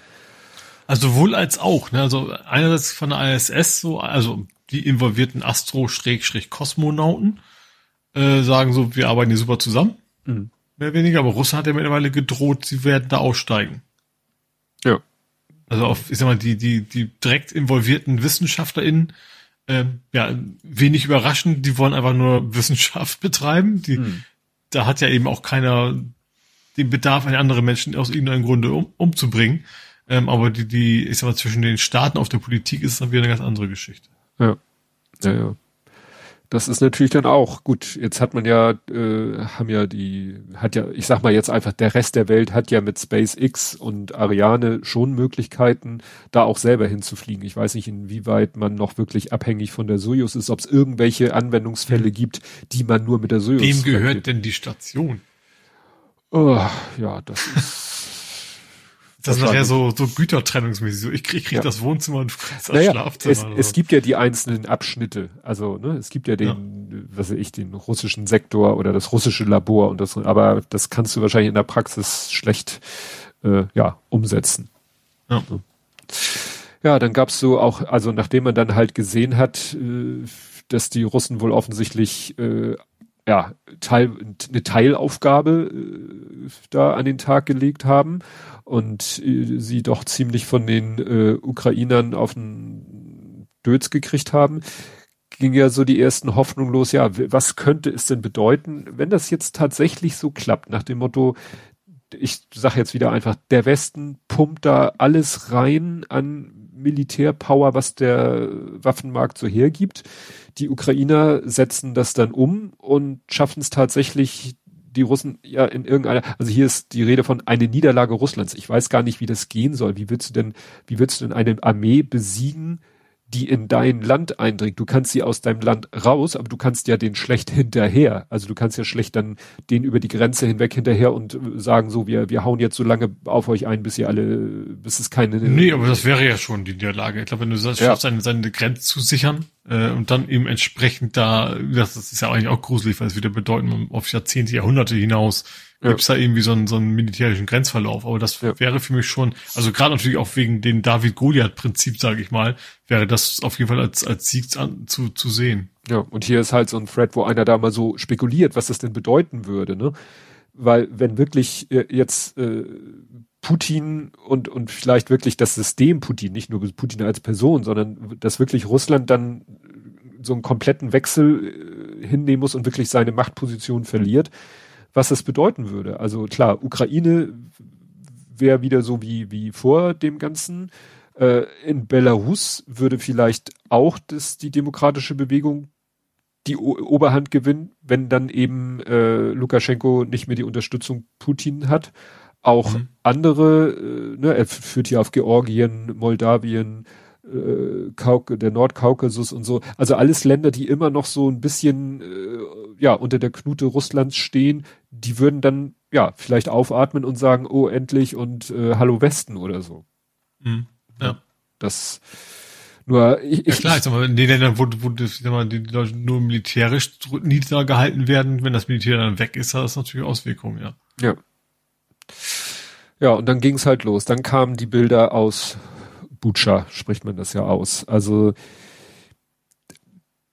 Speaker 3: Also wohl als auch. Ne? Also einerseits von der ISS so, also die involvierten Astro-Kosmonauten äh, sagen so, wir arbeiten hier super zusammen.
Speaker 2: Mhm.
Speaker 3: Mehr oder weniger, aber Russland hat ja mittlerweile gedroht, sie werden da aussteigen.
Speaker 2: Ja.
Speaker 3: Also auf, ich sag mal, die, die, die direkt involvierten WissenschaftlerInnen, ähm, ja, wenig überraschend, die wollen einfach nur *laughs* Wissenschaft betreiben. Die,
Speaker 2: Mhm.
Speaker 3: Da hat ja eben auch keiner den Bedarf, einen anderen Menschen aus irgendeinem Grunde um, umzubringen. Ähm, aber die, die, ich sag mal, zwischen den Staaten auf der Politik ist dann wieder eine ganz andere Geschichte.
Speaker 2: Ja. Ja, ja. Das ist natürlich dann auch gut. Jetzt hat man ja, äh, haben ja die, hat ja, ich sag mal jetzt einfach, der Rest der Welt hat ja mit SpaceX und Ariane schon Möglichkeiten, da auch selber hinzufliegen. Ich weiß nicht, inwieweit man noch wirklich abhängig von der Soyuz ist, ob es irgendwelche Anwendungsfälle gibt, die man nur mit der Soyuz.
Speaker 3: Wem gehört denn die Station?
Speaker 2: Oh, ja, das ist.
Speaker 3: Das ist nachher so, so gütertrennungsmäßig. So, ich krieg, krieg
Speaker 2: Ja.
Speaker 3: das Wohnzimmer und das
Speaker 2: Naja,
Speaker 3: Schlafzimmer.
Speaker 2: es,
Speaker 3: oder
Speaker 2: es gibt ja die einzelnen Abschnitte. Also, ne, es gibt ja den, was weiß ich, den russischen Sektor oder das russische Labor und das, aber das kannst du wahrscheinlich in der Praxis schlecht, äh, ja, umsetzen.
Speaker 3: Ja.
Speaker 2: Ja, dann gab's so auch, also nachdem man dann halt gesehen hat, äh, dass die Russen wohl offensichtlich äh, ja Teil, eine Teilaufgabe äh, da an den Tag gelegt haben und äh, sie doch ziemlich von den äh, Ukrainern auf den Dötz gekriegt haben, ging ja so die ersten Hoffnungen los, ja, was könnte es denn bedeuten, wenn das jetzt tatsächlich so klappt, nach dem Motto, ich sage jetzt wieder einfach, der Westen pumpt da alles rein an Militärpower, was der Waffenmarkt so hergibt. Die Ukrainer setzen das dann um und schaffen es tatsächlich, die Russen ja in irgendeiner, also hier ist die Rede von eine Niederlage Russlands. Ich weiß gar nicht, wie das gehen soll. Wie willst du denn, wie willst du denn eine Armee besiegen, die in dein Land eindringt. Du kannst sie aus deinem Land raus, aber du kannst ja den schlecht hinterher. Also du kannst ja schlecht dann den über die Grenze hinweg hinterher und äh, sagen so, wir, wir hauen jetzt so lange auf euch ein, bis ihr alle, bis es keine.
Speaker 3: Nee, aber das wäre ja schon die Niederlage. Ich glaube, wenn du
Speaker 2: Ja.
Speaker 3: schaffst, seine, seine Grenze zu sichern äh, und dann eben entsprechend da, das, das ist ja eigentlich auch gruselig, weil es wieder bedeuten, auf Jahrzehnte, Jahrhunderte hinaus
Speaker 2: Ja.
Speaker 3: gibt's da irgendwie so einen, so einen militärischen Grenzverlauf. Aber das
Speaker 2: Ja.
Speaker 3: wäre für mich schon, also gerade natürlich auch wegen dem David-Goliath-Prinzip, sage ich mal, wäre das auf jeden Fall als, als Sieg an, zu, zu sehen.
Speaker 2: Ja, und hier ist halt so ein Thread, wo einer da mal so spekuliert, was das denn bedeuten würde, ne? Weil wenn wirklich äh, jetzt äh, Putin und, und vielleicht wirklich das System Putin, nicht nur Putin als Person, sondern dass wirklich Russland dann so einen kompletten Wechsel äh, hinnehmen muss und wirklich seine Machtposition verliert, was das bedeuten würde. Also klar, Ukraine wäre wieder so wie, wie vor dem Ganzen. Äh, in Belarus würde vielleicht auch das, die demokratische Bewegung die o Oberhand gewinnen, wenn dann eben äh, Lukaschenko nicht mehr die Unterstützung Putin hat. Auch
Speaker 3: Mhm.
Speaker 2: andere, äh, ne, er führt hier auf Georgien, Moldawien, äh, Kauk der Nordkaukasus und so. Also alles Länder, die immer noch so ein bisschen äh, ja unter der Knute Russlands stehen, die würden dann ja vielleicht aufatmen und sagen, oh endlich und äh, Hallo Westen oder so.
Speaker 3: Mhm. Ja.
Speaker 2: Das nur ich,
Speaker 3: Ja
Speaker 2: ich
Speaker 3: klar, ich sag mal, in den Ländern, wo, wo ich sag mal, die Leute nur militärisch niedergehalten werden, wenn das Militär dann weg ist, hat das natürlich Auswirkungen, ja.
Speaker 2: Ja. Ja, und dann ging's halt los. Dann kamen die Bilder aus Butscha, spricht man das ja aus. Also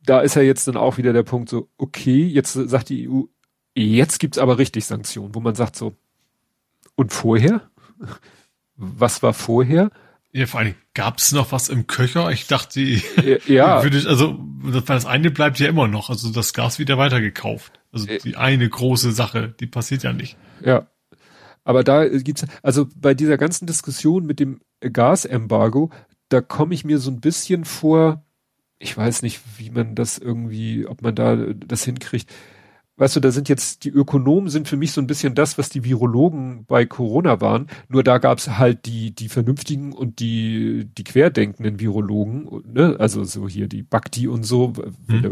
Speaker 2: da ist ja jetzt dann auch wieder der Punkt so, okay, jetzt sagt die EU, jetzt gibt's aber richtig Sanktionen, wo man sagt so, und vorher? Was war vorher?
Speaker 3: Ja, vor allem, gab es noch was im Köcher? Ich dachte,
Speaker 2: Äh, ja, *laughs*
Speaker 3: würde ich, also das, eine bleibt ja immer noch, also das Gas wird ja weitergekauft. Also
Speaker 2: Äh.
Speaker 3: die eine große Sache, die passiert ja nicht.
Speaker 2: Ja. Aber da gibt's, also bei dieser ganzen Diskussion mit dem Gasembargo, da komme ich mir so ein bisschen vor, ich weiß nicht, wie man das irgendwie, ob man da das hinkriegt, weißt du, da sind jetzt die Ökonomen sind für mich so ein bisschen das, was die Virologen bei Corona waren. Nur da gab's halt die die vernünftigen und die die querdenkenden Virologen, ne? also so hier die Bakti und so, hm.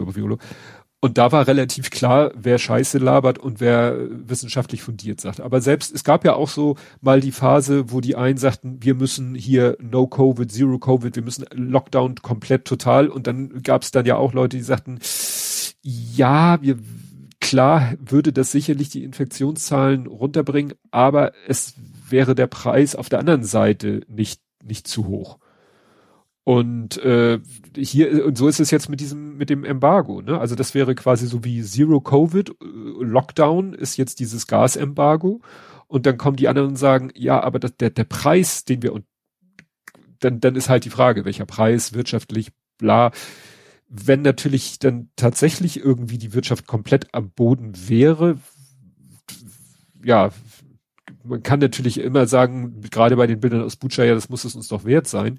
Speaker 2: Und da war relativ klar, wer Scheiße labert und wer wissenschaftlich fundiert sagt. Aber selbst, es gab ja auch so mal die Phase, wo die einen sagten, wir müssen hier No Covid, Zero Covid, wir müssen Lockdown komplett total. Und dann gab es dann ja auch Leute, die sagten, ja, wir klar würde das sicherlich die Infektionszahlen runterbringen, aber es wäre der Preis auf der anderen Seite nicht, nicht zu hoch. Und äh, hier, und so ist es jetzt mit diesem, mit dem Embargo, ne? Also das wäre quasi so wie Zero Covid, äh, Lockdown ist jetzt dieses Gasembargo. Und dann kommen die anderen und sagen, ja, aber das, der, der Preis, den wir, und dann, dann ist halt die Frage, welcher Preis, wirtschaftlich, bla. Wenn natürlich dann tatsächlich irgendwie die Wirtschaft komplett am Boden wäre, ja, man kann natürlich immer sagen, gerade bei den Bildern aus Bucha, ja, das muss es uns doch wert sein.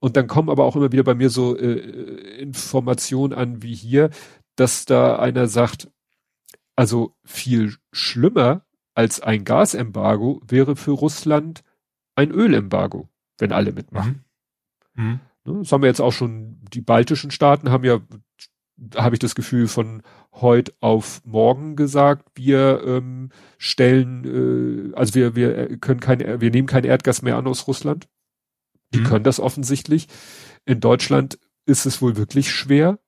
Speaker 2: Und dann kommen aber auch immer wieder bei mir so äh, Informationen an wie hier, dass da einer sagt, also viel schlimmer als ein Gasembargo wäre für Russland ein Ölembargo, wenn alle mitmachen. Mhm. Mhm. Ne, das haben wir jetzt auch schon, die baltischen Staaten haben ja, habe ich das Gefühl, von heute auf morgen gesagt, wir ähm, stellen, äh, also wir, wir können kein, wir nehmen kein Erdgas mehr an aus Russland. Die mhm. können das offensichtlich. In Deutschland ist es wohl wirklich schwer,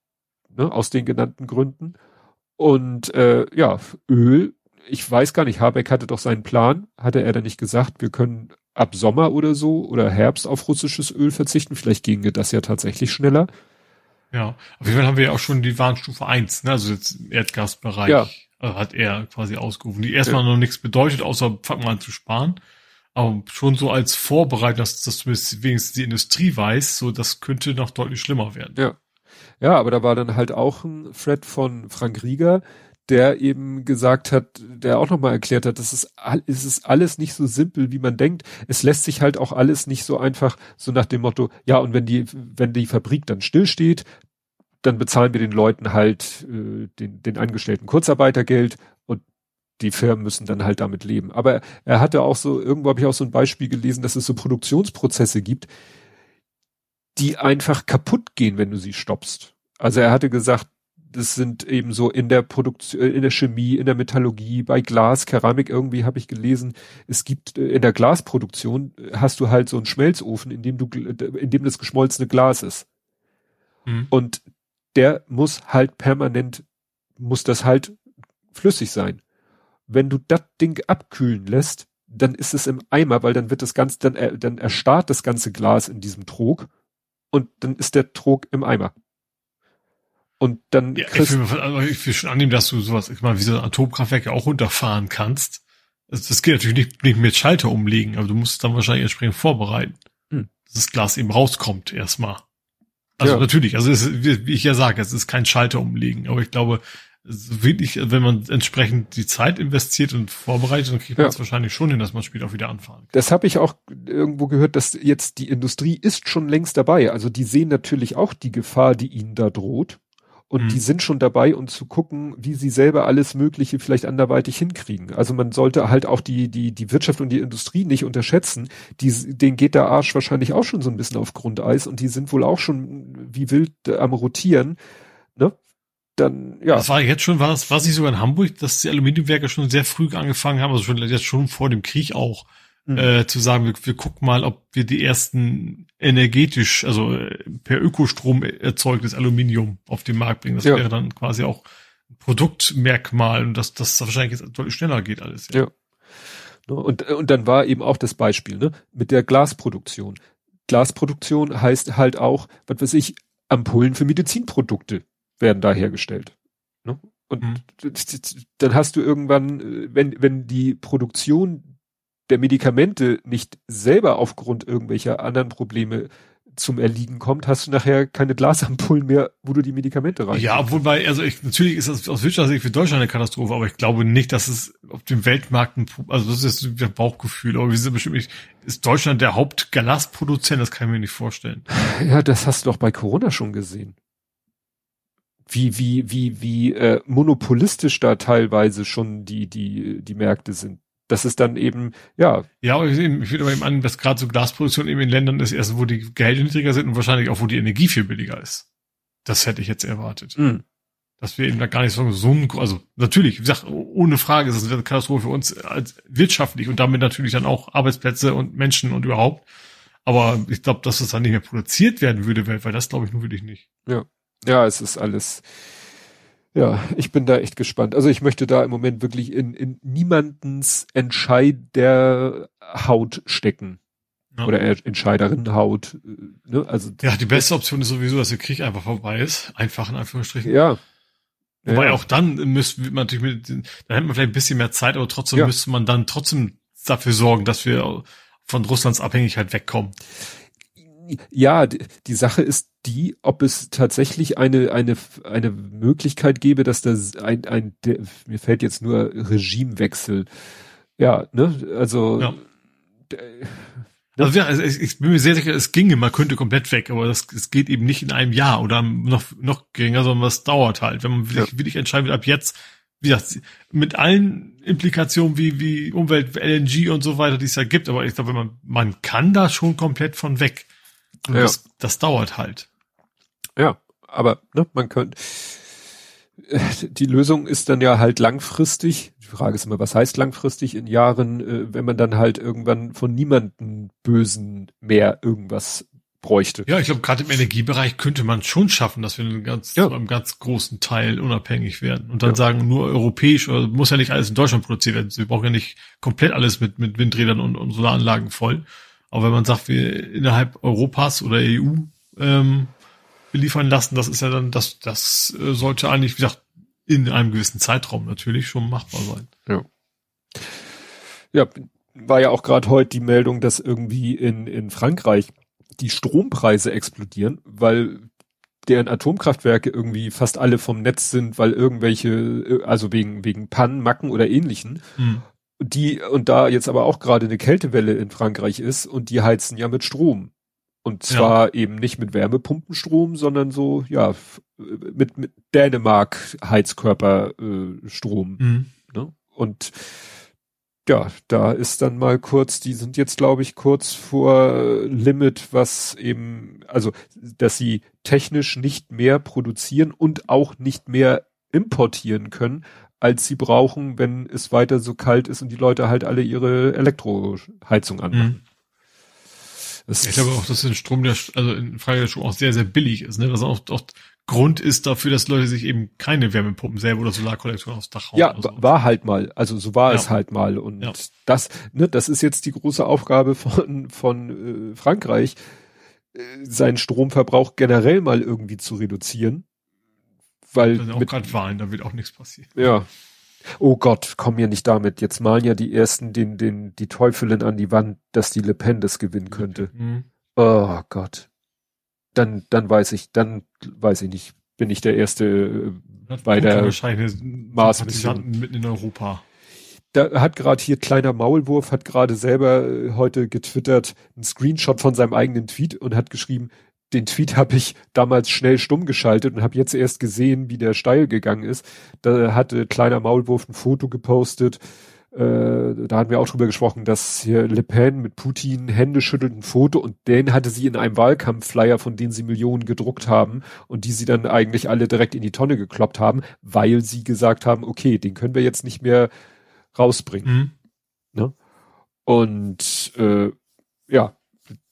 Speaker 2: ne, aus den genannten Gründen. Und äh, ja, Öl, ich weiß gar nicht, Habeck hatte doch seinen Plan, hatte er da nicht gesagt, wir können ab Sommer oder so oder Herbst auf russisches Öl verzichten. Vielleicht ginge das ja tatsächlich schneller.
Speaker 3: Ja, auf jeden Fall haben wir ja auch schon die Warnstufe 1, ne? also jetzt im Erdgasbereich ja. Äh, hat er quasi ausgerufen, die erstmal ja. noch nichts bedeutet, außer fang mal an zu sparen aber schon so als Vorbereitung, dass, dass wenigstens die Industrie weiß, so das könnte noch deutlich schlimmer werden.
Speaker 2: Ja. Ja, aber da war dann halt auch ein Thread von Frank Rieger, der eben gesagt hat, der auch nochmal erklärt hat, das ist, es ist alles nicht so simpel, wie man denkt. Es lässt sich halt auch alles nicht so einfach, so nach dem Motto, ja, und wenn die, wenn die Fabrik dann stillsteht, dann bezahlen wir den Leuten halt äh, den, den Angestellten Kurzarbeitergeld die Firmen müssen dann halt damit leben. Aber er hatte auch so, irgendwo habe ich auch so ein Beispiel gelesen, dass es so Produktionsprozesse gibt, die einfach kaputt gehen, wenn du sie stoppst. Also er hatte gesagt, das sind eben so in der Produktion, in der Chemie, in der Metallurgie, bei Glas, Keramik irgendwie habe ich gelesen, es gibt äh, in der Glasproduktion äh, hast du halt so einen Schmelzofen, in dem du, in dem das geschmolzene Glas ist. Mhm. Und der muss halt permanent, muss das halt flüssig sein wenn du das Ding abkühlen lässt, dann ist es im Eimer, weil dann wird das Ganze, dann, äh, dann erstarrt das ganze Glas in diesem Trog und dann ist der Trog im Eimer. Und dann
Speaker 3: ja, ich, will, also ich will schon annehmen, dass du sowas, ich meine, wie so ein Atomkraftwerk ja auch runterfahren kannst. Das, das geht natürlich nicht, nicht mit Schalter umlegen, aber du musst es dann wahrscheinlich entsprechend vorbereiten, hm. dass das Glas eben rauskommt erstmal. Also ja. natürlich, also es, wie ich ja sage, es ist kein Schalter umlegen, aber ich glaube, wirklich, wenn man entsprechend die Zeit investiert und vorbereitet, dann kriegt man es wahrscheinlich schon hin, dass man später auch wieder anfahren kann.
Speaker 2: Das habe ich auch irgendwo gehört, dass jetzt die Industrie ist schon längst dabei. Also die sehen natürlich auch die Gefahr, die ihnen da droht. Und mhm. die sind schon dabei, um zu gucken, wie sie selber alles Mögliche vielleicht anderweitig hinkriegen. Also man sollte halt auch die, die, die Wirtschaft und die Industrie nicht unterschätzen. Die, denen geht der Arsch wahrscheinlich auch schon so ein bisschen auf Grundeis und die sind wohl auch schon wie wild am Rotieren. Dann, ja.
Speaker 3: Das war jetzt schon, war das, war nicht sogar in Hamburg, dass die Aluminiumwerke schon sehr früh angefangen haben, also schon jetzt schon vor dem Krieg auch, mhm. äh, zu sagen, wir, wir gucken mal, ob wir die ersten energetisch, also äh, per Ökostrom erzeugtes Aluminium auf den Markt bringen. Das ja. wäre dann quasi auch ein Produktmerkmal und dass das wahrscheinlich jetzt deutlich schneller geht alles.
Speaker 2: Ja. ja. Ne, und, und dann war eben auch das Beispiel, ne, mit der Glasproduktion. Glasproduktion heißt halt auch, was weiß ich, Ampullen für Medizinprodukte werden da hergestellt. Ne? Und mhm. dann hast du irgendwann, äh, wenn, wenn die Produktion der Medikamente nicht selber aufgrund irgendwelcher anderen Probleme zum Erliegen kommt, hast du nachher keine Glasampullen mehr, wo du die Medikamente rein.
Speaker 3: Ja, obwohl bei, also ich, natürlich ist das aus Wirtschaftssicht für Deutschland eine Katastrophe, aber ich glaube nicht, dass es auf dem Weltmarkt ein, also das ist jetzt ein Bauchgefühl, aber wir sind bestimmt nicht, ist Deutschland der Hauptglasproduzent, das kann ich mir nicht vorstellen.
Speaker 2: Ja, das hast du doch bei Corona schon gesehen wie, wie, wie, wie äh, monopolistisch da teilweise schon die, die, die Märkte sind. Das ist dann eben, ja.
Speaker 3: Ja, ich, ich würde aber eben an, dass gerade so Glasproduktion eben in Ländern ist, erst wo die Gehälter niedriger sind und wahrscheinlich auch, wo die Energie viel billiger ist. Das hätte ich jetzt erwartet. Mhm. Dass wir eben da gar nicht so, so ein, also natürlich, wie gesagt, ohne Frage ist es eine Katastrophe für uns als wirtschaftlich und damit natürlich dann auch Arbeitsplätze und Menschen und überhaupt. Aber ich glaube, dass es dann nicht mehr produziert werden würde weltweit, das glaube ich nur wirklich nicht.
Speaker 2: Ja. Ja, es ist alles, ja, ich bin da echt gespannt. Also ich möchte da im Moment wirklich in, in niemandens Entscheiderhaut stecken. Ja. Oder Entscheiderinnenhaut. Ne? Also,
Speaker 3: ja, die beste Option ist sowieso, dass der Krieg einfach vorbei ist. Einfach in Anführungsstrichen.
Speaker 2: Ja.
Speaker 3: Wobei ja. auch dann müsste man natürlich mit, dann hätte man vielleicht ein bisschen mehr Zeit, aber trotzdem ja. müsste man dann trotzdem dafür sorgen, dass wir von Russlands Abhängigkeit wegkommen.
Speaker 2: Ja, die, die Sache ist die, ob es tatsächlich eine, eine, eine Möglichkeit gäbe, dass das ein, ein, der, mir fällt jetzt nur Regimewechsel. Ja, ne, also, ja.
Speaker 3: Also ja, ich, ich bin mir sehr sicher, es ginge, man könnte komplett weg, aber das, es geht eben nicht in einem Jahr oder noch, noch geringer, sondern es dauert halt. Wenn man wirklich, ja. wirklich entscheiden will, ab jetzt, wie gesagt, mit allen Implikationen wie, wie Umwelt, LNG und so weiter, die es ja gibt, aber ich glaube, man, man kann da schon komplett von weg. Ja. das, das dauert halt.
Speaker 2: Ja, aber ne, man könnte. Die Lösung ist dann ja halt langfristig. Die Frage ist immer, was heißt langfristig in Jahren, äh, wenn man dann halt irgendwann von niemanden Bösen mehr irgendwas bräuchte.
Speaker 3: Ja, ich glaube, gerade im Energiebereich könnte man schon schaffen, dass wir einen ganz, ja. einem ganz großen Teil unabhängig werden und dann ja. sagen, nur europäisch, oder muss ja nicht alles in Deutschland produziert werden. Wir brauchen ja nicht komplett alles mit, mit Windrädern und, und Solaranlagen voll. Aber wenn man sagt, wir innerhalb Europas oder EU ähm, beliefern lassen, das ist ja dann, das, das äh, sollte eigentlich, wie gesagt, in einem gewissen Zeitraum natürlich schon machbar sein.
Speaker 2: Ja. Ja, war ja auch gerade heute die Meldung, dass irgendwie in, in Frankreich die Strompreise explodieren, weil deren Atomkraftwerke irgendwie fast alle vom Netz sind, weil irgendwelche, äh, also wegen, wegen Pannen, Macken oder ähnlichen. Hm. Die, und da jetzt aber auch gerade eine Kältewelle in Frankreich ist und die heizen ja mit Strom. Und zwar ja. eben nicht mit Wärmepumpenstrom, sondern so, ja, mit, mit Dänemark Heizkörperstrom. Äh, mhm. ne? Und ja, da ist dann mal kurz, die sind jetzt, glaube ich, kurz vor Limit, was eben, also, dass sie technisch nicht mehr produzieren und auch nicht mehr importieren können, als sie brauchen, wenn es weiter so kalt ist und die Leute halt alle ihre Elektroheizung anmachen. Mhm.
Speaker 3: Das ich glaube auch, dass der Strom, der, also in Frage der Strom auch sehr, sehr billig ist, ne? Was auch, auch Grund ist dafür, dass Leute sich eben keine Wärmepumpen selber oder Solarkollektoren aufs Dach
Speaker 2: hauen. Ja, so. war halt mal. Also so war ja. es halt mal. Und ja. das, ne, das ist jetzt die große Aufgabe von, von äh, Frankreich, äh, seinen Stromverbrauch generell mal irgendwie zu reduzieren. Weil.
Speaker 3: Ist auch gerade Wahlen, da wird auch nichts passieren.
Speaker 2: Ja. Oh Gott, komm mir nicht damit. Jetzt malen ja die ersten den, den, die Teufelin an die Wand, dass die Le Pen das gewinnen könnte. Mhm. Oh Gott. Dann, dann weiß ich, dann weiß ich nicht, bin ich der erste äh, bei der
Speaker 3: Maßmission mitten in Europa.
Speaker 2: Da hat gerade hier kleiner Maulwurf hat gerade selber äh, heute getwittert einen Screenshot von seinem eigenen Tweet und hat geschrieben, den Tweet habe ich damals schnell stumm geschaltet und habe jetzt erst gesehen, wie der steil gegangen ist. Da hatte kleiner Maulwurf ein Foto gepostet. Äh, da hatten wir auch drüber gesprochen, dass hier Le Pen mit Putin Hände schüttelt ein Foto und den hatte sie in einem Wahlkampfflyer, von denen sie Millionen gedruckt haben und die sie dann eigentlich alle direkt in die Tonne gekloppt haben, weil sie gesagt haben, okay, den können wir jetzt nicht mehr rausbringen. Mhm. Ne? Und äh, ja,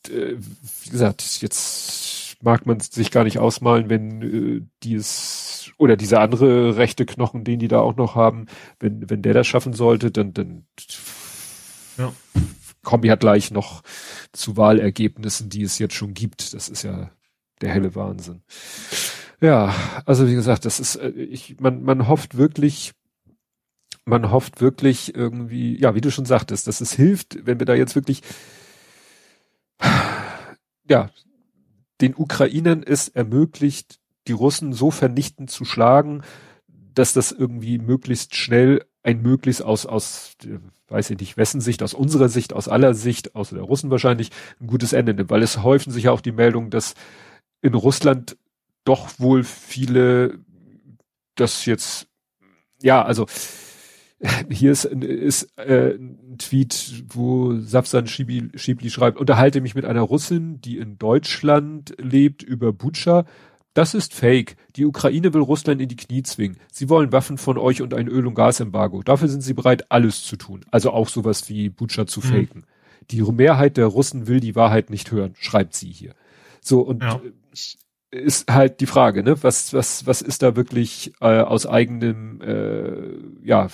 Speaker 2: wie gesagt, jetzt mag man sich gar nicht ausmalen, wenn äh, dies oder dieser andere rechte Knochen, den die da auch noch haben, wenn wenn der das schaffen sollte, dann dann ja. kommen ja gleich noch zu Wahlergebnissen, die es jetzt schon gibt. Das ist ja der helle Wahnsinn. Ja, also wie gesagt, das ist äh, ich man man hofft wirklich man hofft wirklich irgendwie, ja, wie du schon sagtest, dass es hilft, wenn wir da jetzt wirklich ja, den Ukrainern es ermöglicht, die Russen so vernichtend zu schlagen, dass das irgendwie möglichst schnell ein möglichst aus, aus, weiß ich nicht, wessen Sicht, aus unserer Sicht, aus aller Sicht, außer der Russen wahrscheinlich, ein gutes Ende nimmt, weil es häufen sich ja auch die Meldungen, dass in Russland doch wohl viele das jetzt, ja, also *laughs* hier ist, ist äh, ein Tweet, wo Safsan Schibli, Schibli schreibt, unterhalte mich mit einer Russin, die in Deutschland lebt, über Butscha. Das ist fake. Die Ukraine will Russland in die Knie zwingen. Sie wollen Waffen von euch und ein Öl- und Gasembargo. Dafür sind sie bereit, alles zu tun. Also auch sowas wie Butscha zu mhm. faken. Die Mehrheit der Russen will die Wahrheit nicht hören, schreibt sie hier. So, und ja. ist halt die Frage, ne? Was, was, was ist da wirklich äh, aus eigenem, äh, ja,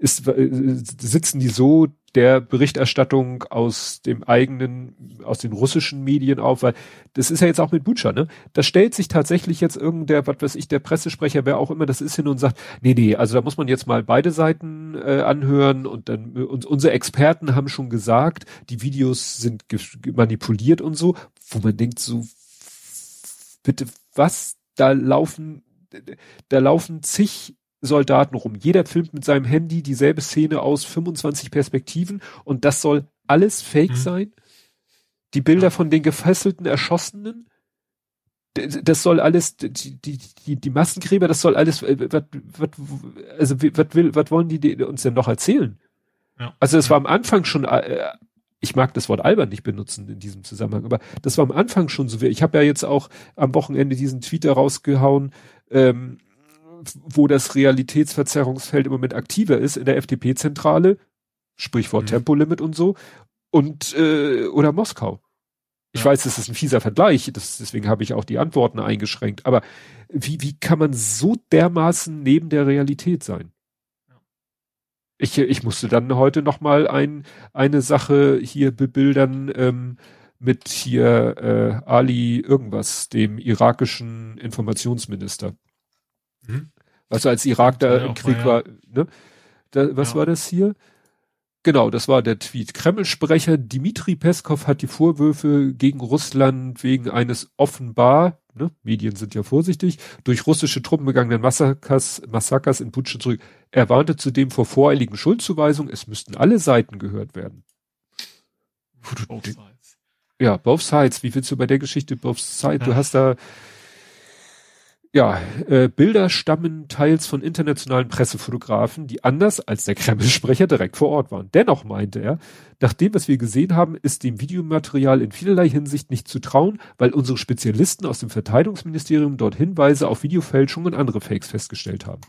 Speaker 2: ist, äh, sitzen die so der Berichterstattung aus dem eigenen, aus den russischen Medien auf, weil das ist ja jetzt auch mit Butscha, ne? Da stellt sich tatsächlich jetzt irgendein, was weiß ich, der Pressesprecher, wer auch immer das ist, hin und sagt, nee, nee, also da muss man jetzt mal beide Seiten äh, anhören und dann, und unsere Experten haben schon gesagt, die Videos sind manipuliert und so, wo man denkt so, bitte, was? Da laufen, da laufen zig Soldaten rum. Jeder filmt mit seinem Handy dieselbe Szene aus 25 Perspektiven und das soll alles Fake mhm. sein. Die Bilder von den gefesselten Erschossenen, das soll alles, die, die, die, die Massengräber, das soll alles, äh, wat, wat, also was will, was wollen die uns denn noch erzählen? Ja. Also es war am Anfang schon, äh, ich mag das Wort albern nicht benutzen in diesem Zusammenhang, aber das war am Anfang schon so. Ich habe ja jetzt auch am Wochenende diesen Tweet rausgehauen, ähm, wo das Realitätsverzerrungsfeld im Moment aktiver ist, in der FDP-Zentrale, Sprichwort mhm. Tempolimit und so, und äh, oder Moskau. Ich ja. weiß, das ist ein fieser Vergleich, das, deswegen habe ich auch die Antworten eingeschränkt. Aber wie, wie kann man so dermaßen neben der Realität sein? Ich, ich musste dann heute noch mal ein, eine Sache hier bebildern ähm, mit hier äh, Ali irgendwas, dem irakischen Informationsminister. Mhm. Also als Irak da im Krieg mal, war, ne? Da, was ja. war das hier? Genau, das war der Tweet. Kreml-Sprecher Dimitri Peskov hat die Vorwürfe gegen Russland wegen eines offenbar, ne, Medien sind ja vorsichtig, durch russische Truppen begangenen Massakers, Massakers in Putsche zurück. Er warnte zudem vor voreiligen Schuldzuweisungen, es müssten alle Seiten gehört werden. Both sides. Ja, both sides. Wie willst du bei der Geschichte both sides? Ja. Du hast da ja, äh, Bilder stammen teils von internationalen Pressefotografen, die anders als der Kreml-Sprecher direkt vor Ort waren. Dennoch meinte er, nach dem, was wir gesehen haben, ist dem Videomaterial in vielerlei Hinsicht nicht zu trauen, weil unsere Spezialisten aus dem Verteidigungsministerium dort Hinweise auf Videofälschungen und andere Fakes festgestellt haben.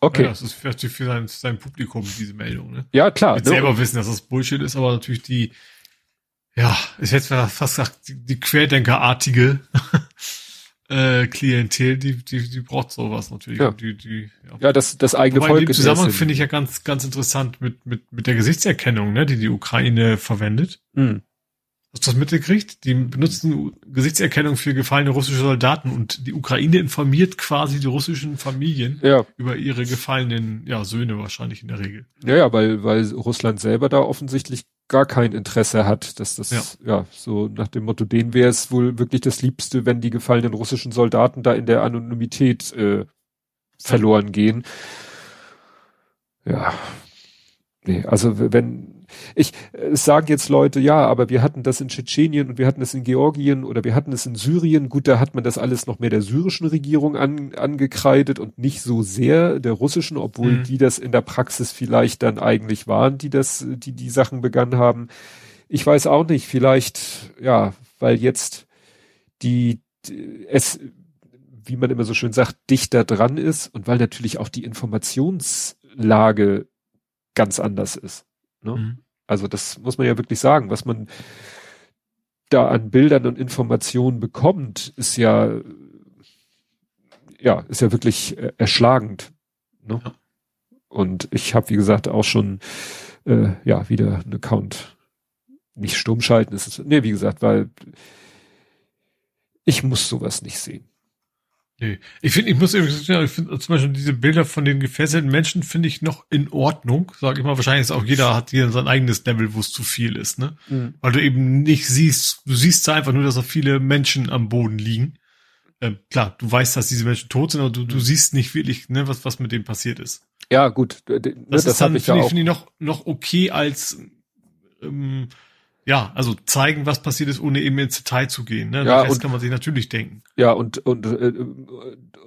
Speaker 3: Okay. Ja, das ist natürlich für sein, sein Publikum diese Meldung. Ne?
Speaker 2: Ja, klar.
Speaker 3: Die ne? selber wissen, dass das Bullshit ist, aber natürlich die, ja, ich hätte fast gesagt, die, die Querdenkerartige äh, Klientel, die, die, die braucht sowas natürlich.
Speaker 2: Ja,
Speaker 3: die, die,
Speaker 2: ja. ja das, das eigene Wobei Volk. In
Speaker 3: dem Zusammenhang finde ich ja ganz, ganz interessant mit, mit, mit der Gesichtserkennung, ne, die die Ukraine verwendet. Mhm. Hast du das mitgekriegt? Die benutzen Gesichtserkennung für gefallene russische Soldaten und die Ukraine informiert quasi die russischen Familien
Speaker 2: ja.
Speaker 3: über ihre gefallenen ja, Söhne wahrscheinlich in der Regel.
Speaker 2: Ja, ja, weil, weil Russland selber da offensichtlich gar kein Interesse hat, dass das, ja, ja so nach dem Motto, denen wäre es wohl wirklich das Liebste, wenn die gefallenen russischen Soldaten da in der Anonymität äh, verloren gehen. Ja. Nee, also wenn ich äh, sagen jetzt Leute, ja, aber wir hatten das in Tschetschenien und wir hatten das in Georgien oder wir hatten es in Syrien. Gut, da hat man das alles noch mehr der syrischen Regierung an, angekreidet und nicht so sehr der russischen, obwohl mhm. die das in der Praxis vielleicht dann eigentlich waren, die das, die die Sachen begangen haben. Ich weiß auch nicht, vielleicht, ja, weil jetzt die, die es, wie man immer so schön sagt, dichter dran ist und weil natürlich auch die Informationslage ganz anders ist. Ne? Mhm. Also das muss man ja wirklich sagen, was man da an Bildern und Informationen bekommt, ist ja ja ist ja wirklich äh, erschlagend. Ne? Ja. Und ich habe wie gesagt auch schon äh, ja wieder einen Account nicht stumm schalten. Ist es, nee, wie gesagt, weil ich muss sowas nicht sehen.
Speaker 3: Nee. Ich finde, ich muss eben sagen, ich finde zum Beispiel diese Bilder von den gefesselten Menschen finde ich noch in Ordnung. Sag ich mal, wahrscheinlich ist auch jeder hat hier sein eigenes Level, wo es zu viel ist, ne? Mhm. Weil du eben nicht siehst, du siehst da einfach nur, dass da viele Menschen am Boden liegen. Ähm, klar, du weißt, dass diese Menschen tot sind, aber du, du mhm. siehst nicht wirklich, ne, was, was mit denen passiert ist.
Speaker 2: Ja, gut.
Speaker 3: Das, das ist dann, finde ich, find ich noch, noch okay als, ähm, ja, also zeigen, was passiert ist, ohne eben ins Detail zu gehen. Ne?
Speaker 2: Ja,
Speaker 3: Das
Speaker 2: und-
Speaker 3: kann man sich natürlich denken.
Speaker 2: Ja, und, und, äh,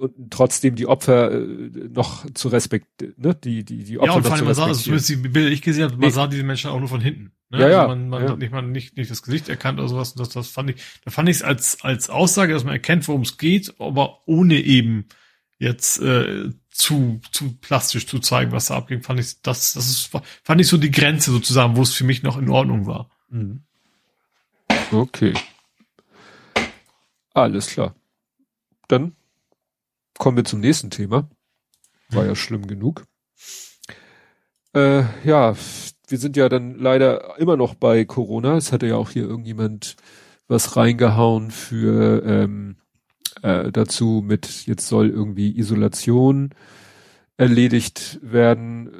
Speaker 2: und trotzdem die Opfer äh, noch zu respektieren, ne? Die, die, die Opfer
Speaker 3: Ja, und vor allem, man sah, also zumindest die Bilder, ich gesehen habe, man
Speaker 2: Nee.
Speaker 3: sah diese Menschen auch nur von hinten. Ne?
Speaker 2: Ja, ja,
Speaker 3: Also man, man
Speaker 2: ja.
Speaker 3: hat nicht mal nicht, nicht das Gesicht erkannt oder sowas. Und das, das fand ich, da fand ich es als, als Aussage, dass man erkennt, worum es geht, aber ohne eben jetzt äh, zu, zu plastisch zu zeigen, was da abging, fand ich, das, das ist, fand ich so die Grenze sozusagen, wo es für mich noch in Ordnung war.
Speaker 2: Mhm. Okay. Alles klar. Dann kommen wir zum nächsten Thema. War ja schlimm genug. Äh, ja, wir sind ja dann leider immer noch bei Corona. Es hatte ja auch hier irgendjemand was reingehauen für ähm, äh, dazu mit jetzt soll irgendwie Isolation erledigt werden.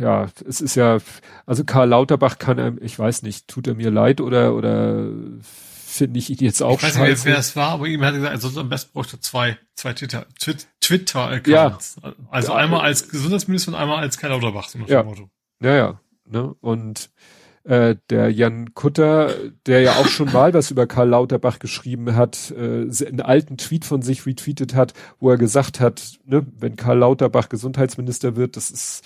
Speaker 2: Ja, es ist ja, also Karl Lauterbach kann einem, ich weiß nicht, tut er mir leid oder oder finde ich ihn jetzt auch
Speaker 3: ich weiß nicht, wer,
Speaker 2: scheiße?
Speaker 3: es war, aber ihm hat er gesagt, also am besten bräuchte er zwei, zwei Twitter, Twit- Twitter-Accounts. Also
Speaker 2: Ja.
Speaker 3: einmal als Gesundheitsminister und einmal als Karl Lauterbach, so
Speaker 2: Ja.
Speaker 3: Motto.
Speaker 2: Ja, ja. Ne? Und äh, der Jan Kutter, der ja auch schon mal was über Karl Lauterbach geschrieben hat, äh, einen alten Tweet von sich retweetet hat, wo er gesagt hat, ne, wenn Karl Lauterbach Gesundheitsminister wird, das ist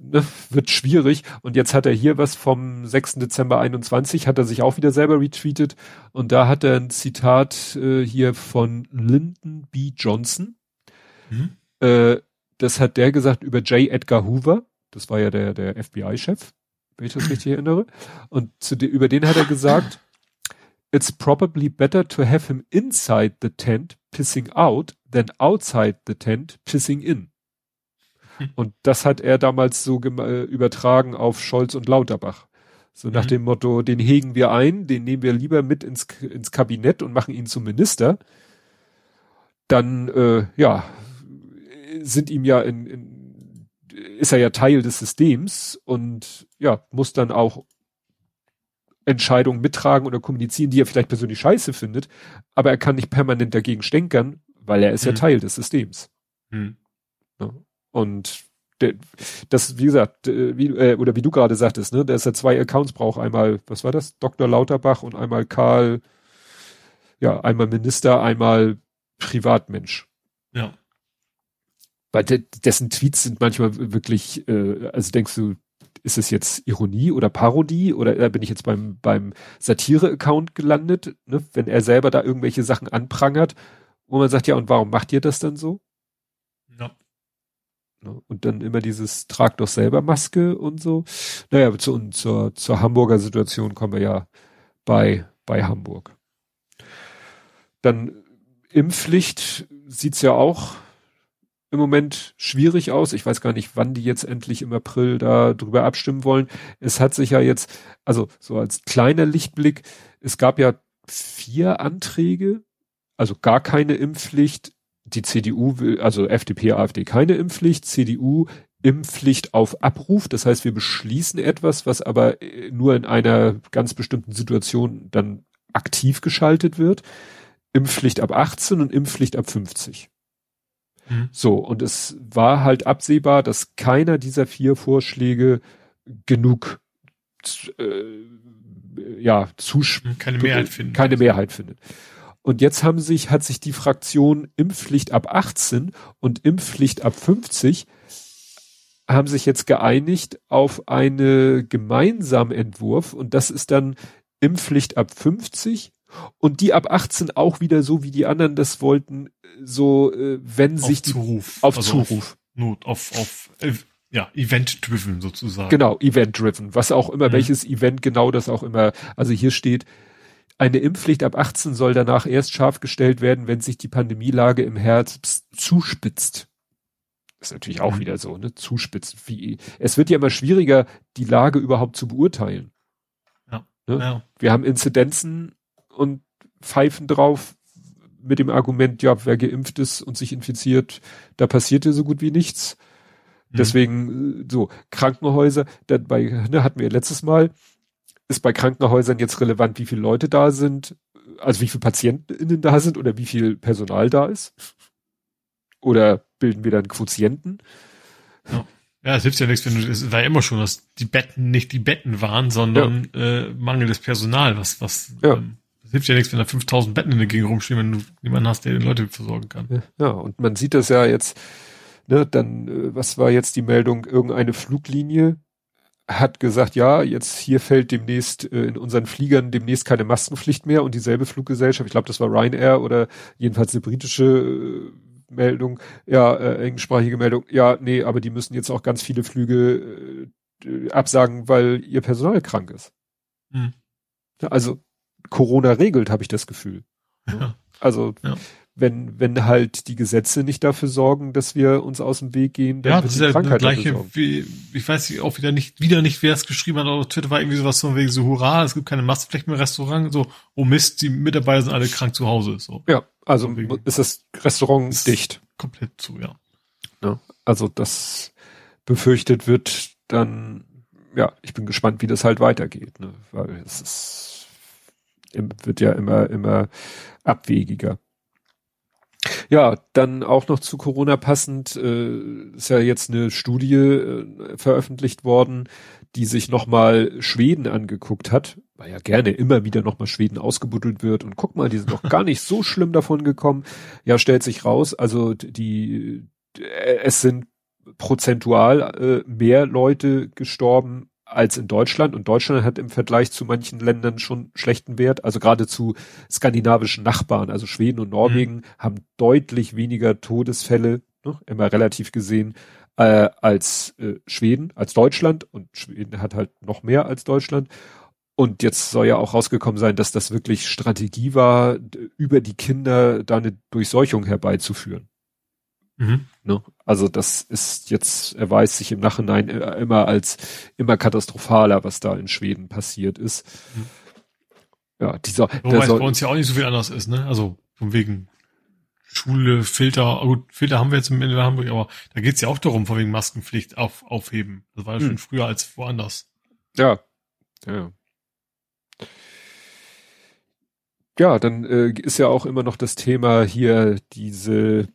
Speaker 2: ne, wird schwierig. Und jetzt hat er hier was vom 6. Dezember 21, hat er sich auch wieder selber retweetet. Und da hat er ein Zitat äh, hier von Lyndon B. Johnson.
Speaker 3: Mhm.
Speaker 2: Äh, das hat der gesagt über J. Edgar Hoover. Das war ja der, der FBI-Chef, wenn ich das richtig erinnere. Und zu de, über den hat er gesagt, It's probably better to have him inside the tent pissing out than outside the tent pissing in. Und das hat er damals so äh, übertragen auf Scholz und Lauterbach. So nach
Speaker 3: Mhm.
Speaker 2: dem Motto, den hegen wir ein, den nehmen wir lieber mit ins, ins Kabinett und machen ihn zum Minister. Dann, äh, ja, sind ihm ja in, in, ist er ja Teil des Systems und ja, muss dann auch Entscheidungen mittragen oder kommunizieren, die er vielleicht persönlich scheiße findet, aber er kann nicht permanent dagegen stänkern, weil er ist ja
Speaker 3: Mhm.
Speaker 2: Teil des Systems.
Speaker 3: Hm.
Speaker 2: Und das, wie gesagt, äh, wie, äh, oder wie du gerade sagtest, ne, dass er zwei Accounts braucht, einmal, was war das? Dr. Lauterbach und einmal Karl, ja, einmal Minister, einmal Privatmensch.
Speaker 3: Ja.
Speaker 2: Weil de, dessen Tweets sind manchmal wirklich, äh, also denkst du, ist es jetzt Ironie oder Parodie oder äh, bin ich jetzt beim, beim Satire-Account gelandet, ne? wenn er selber da irgendwelche Sachen anprangert, wo man sagt, ja, und warum macht ihr das dann so? Ne? Und dann immer dieses trag doch selber Maske und so. Naja, zu, und zur, zur Hamburger Situation kommen wir ja bei, bei Hamburg. Dann Impfpflicht sieht's ja auch im Moment schwierig aus. Ich weiß gar nicht, wann die jetzt endlich im April da drüber abstimmen wollen. Es hat sich ja jetzt, also so als kleiner Lichtblick, es gab ja vier Anträge, also gar keine Impfpflicht. Die CDU will, also FDP, AfD keine Impfpflicht, CDU Impfpflicht auf Abruf. Das heißt, wir beschließen etwas, was aber äh, nur in einer ganz bestimmten Situation dann aktiv geschaltet wird. Impfpflicht ab 18 und Impfpflicht ab 50.
Speaker 3: Mhm.
Speaker 2: So, und es war halt absehbar, dass keiner dieser vier Vorschläge genug äh, ja, zusch
Speaker 3: Keine Mehrheit finden.
Speaker 2: keine Mehrheit findet. Und jetzt haben sich, hat sich die Fraktion Impfpflicht ab 18 und Impfpflicht ab 50 haben sich jetzt geeinigt auf eine gemeinsamen Entwurf und das ist dann Impfpflicht ab 50 und die ab 18 auch wieder so wie die anderen das wollten, so äh, wenn
Speaker 3: auf
Speaker 2: sich die
Speaker 3: Zuruf.
Speaker 2: auf
Speaker 3: Also
Speaker 2: Zuruf.
Speaker 3: Auf Not, auf, auf, äh, ja, Event-driven sozusagen.
Speaker 2: Genau, Event-driven. Was auch immer,
Speaker 3: Mhm.
Speaker 2: welches Event genau das auch immer. Also hier steht, eine Impfpflicht ab 18 soll danach erst scharf gestellt werden, wenn sich die Pandemielage im Herbst zuspitzt. Ist natürlich auch
Speaker 3: Mhm.
Speaker 2: wieder so, ne? Zuspitzt. Wie, es wird ja immer schwieriger, die Lage überhaupt zu beurteilen. Ne?
Speaker 3: Ja.
Speaker 2: Wir haben Inzidenzen und pfeifen drauf mit dem Argument, ja, wer geimpft ist und sich infiziert, da passiert ja so gut wie nichts.
Speaker 3: Mhm.
Speaker 2: Deswegen, äh, so, Krankenhäuser, dann bei, ne, hatten wir letztes Mal, ist bei Krankenhäusern jetzt relevant, wie viele Leute da sind, also wie viele PatientInnen da sind oder wie viel Personal da ist? Oder bilden wir dann Quotienten?
Speaker 3: Ja. Ja, es hilft ja nichts, wenn du, es war ja immer schon, dass die Betten nicht die Betten waren, sondern ja. äh, mangelndes Personal, was, was, ja. ähm, es hilft ja nichts, wenn da 5000 Betten in der Gegend rumstehen, wenn du niemanden hast, der die Leute versorgen kann.
Speaker 2: Ja, und man sieht das ja jetzt, ne, dann, äh, was war jetzt die Meldung? Irgendeine Fluglinie hat gesagt, ja, jetzt hier fällt demnächst äh, in unseren Fliegern demnächst keine Maskenpflicht mehr und dieselbe Fluggesellschaft, ich glaube, das war Ryanair oder jedenfalls eine britische äh, Meldung, ja, äh, englischsprachige Meldung, ja, nee, aber die müssen jetzt auch ganz viele Flüge äh, absagen, weil ihr Personal krank ist. Hm. Also Corona regelt, habe ich das Gefühl. Ja. Also ja wenn, wenn halt die Gesetze nicht dafür sorgen, dass wir uns aus dem Weg gehen,
Speaker 3: dann ja, das ist ja Krankheit gleiche, wie, ich weiß auch wieder nicht, wieder nicht, wer es geschrieben hat, aber Twitter war irgendwie sowas von wegen so, hurra, es gibt keine Maskenpflicht mehr im Restaurant, so, oh Mist, die Mitarbeiter sind alle krank zu Hause, so.
Speaker 2: Ja, also ist das Restaurant ist dicht.
Speaker 3: Komplett zu, ja.
Speaker 2: ja. Also das befürchtet wird dann, ja, ich bin gespannt, wie das halt weitergeht, ne, weil es ist, wird ja immer, immer abwegiger. Ja, dann auch noch zu Corona passend, äh, ist ja jetzt eine Studie äh, veröffentlicht worden, die sich nochmal Schweden angeguckt hat, weil ja gerne immer wieder nochmal Schweden ausgebuddelt wird und guck mal, die sind noch gar nicht so schlimm davon gekommen. Ja, stellt sich raus, also die, äh, es sind prozentual äh, mehr Leute gestorben als in Deutschland. Und Deutschland hat im Vergleich zu manchen Ländern schon schlechten Wert. Also gerade zu skandinavischen Nachbarn, also Schweden und Norwegen, mhm. haben deutlich weniger Todesfälle, ne, immer relativ gesehen, äh, als äh, Schweden, als Deutschland. Und Schweden hat halt noch mehr als Deutschland. Und jetzt soll ja auch rausgekommen sein, dass das wirklich Strategie war, über die Kinder da eine Durchseuchung herbeizuführen. Mhm. Ne? Also das ist jetzt, erweist sich im Nachhinein äh, immer als immer katastrophaler, was da in Schweden passiert ist. Mhm.
Speaker 3: Ja, dieser. Wobei es bei uns ja auch nicht so viel anders ist, ne? Also von wegen Schule, Filter, gut, Filter haben wir jetzt im Ende in Hamburg, aber da geht's ja auch darum, von wegen Maskenpflicht auf, aufheben. Das war ja schon mhm. früher als woanders.
Speaker 2: Ja. Ja. Ja, dann äh, ist ja auch immer noch das Thema hier diese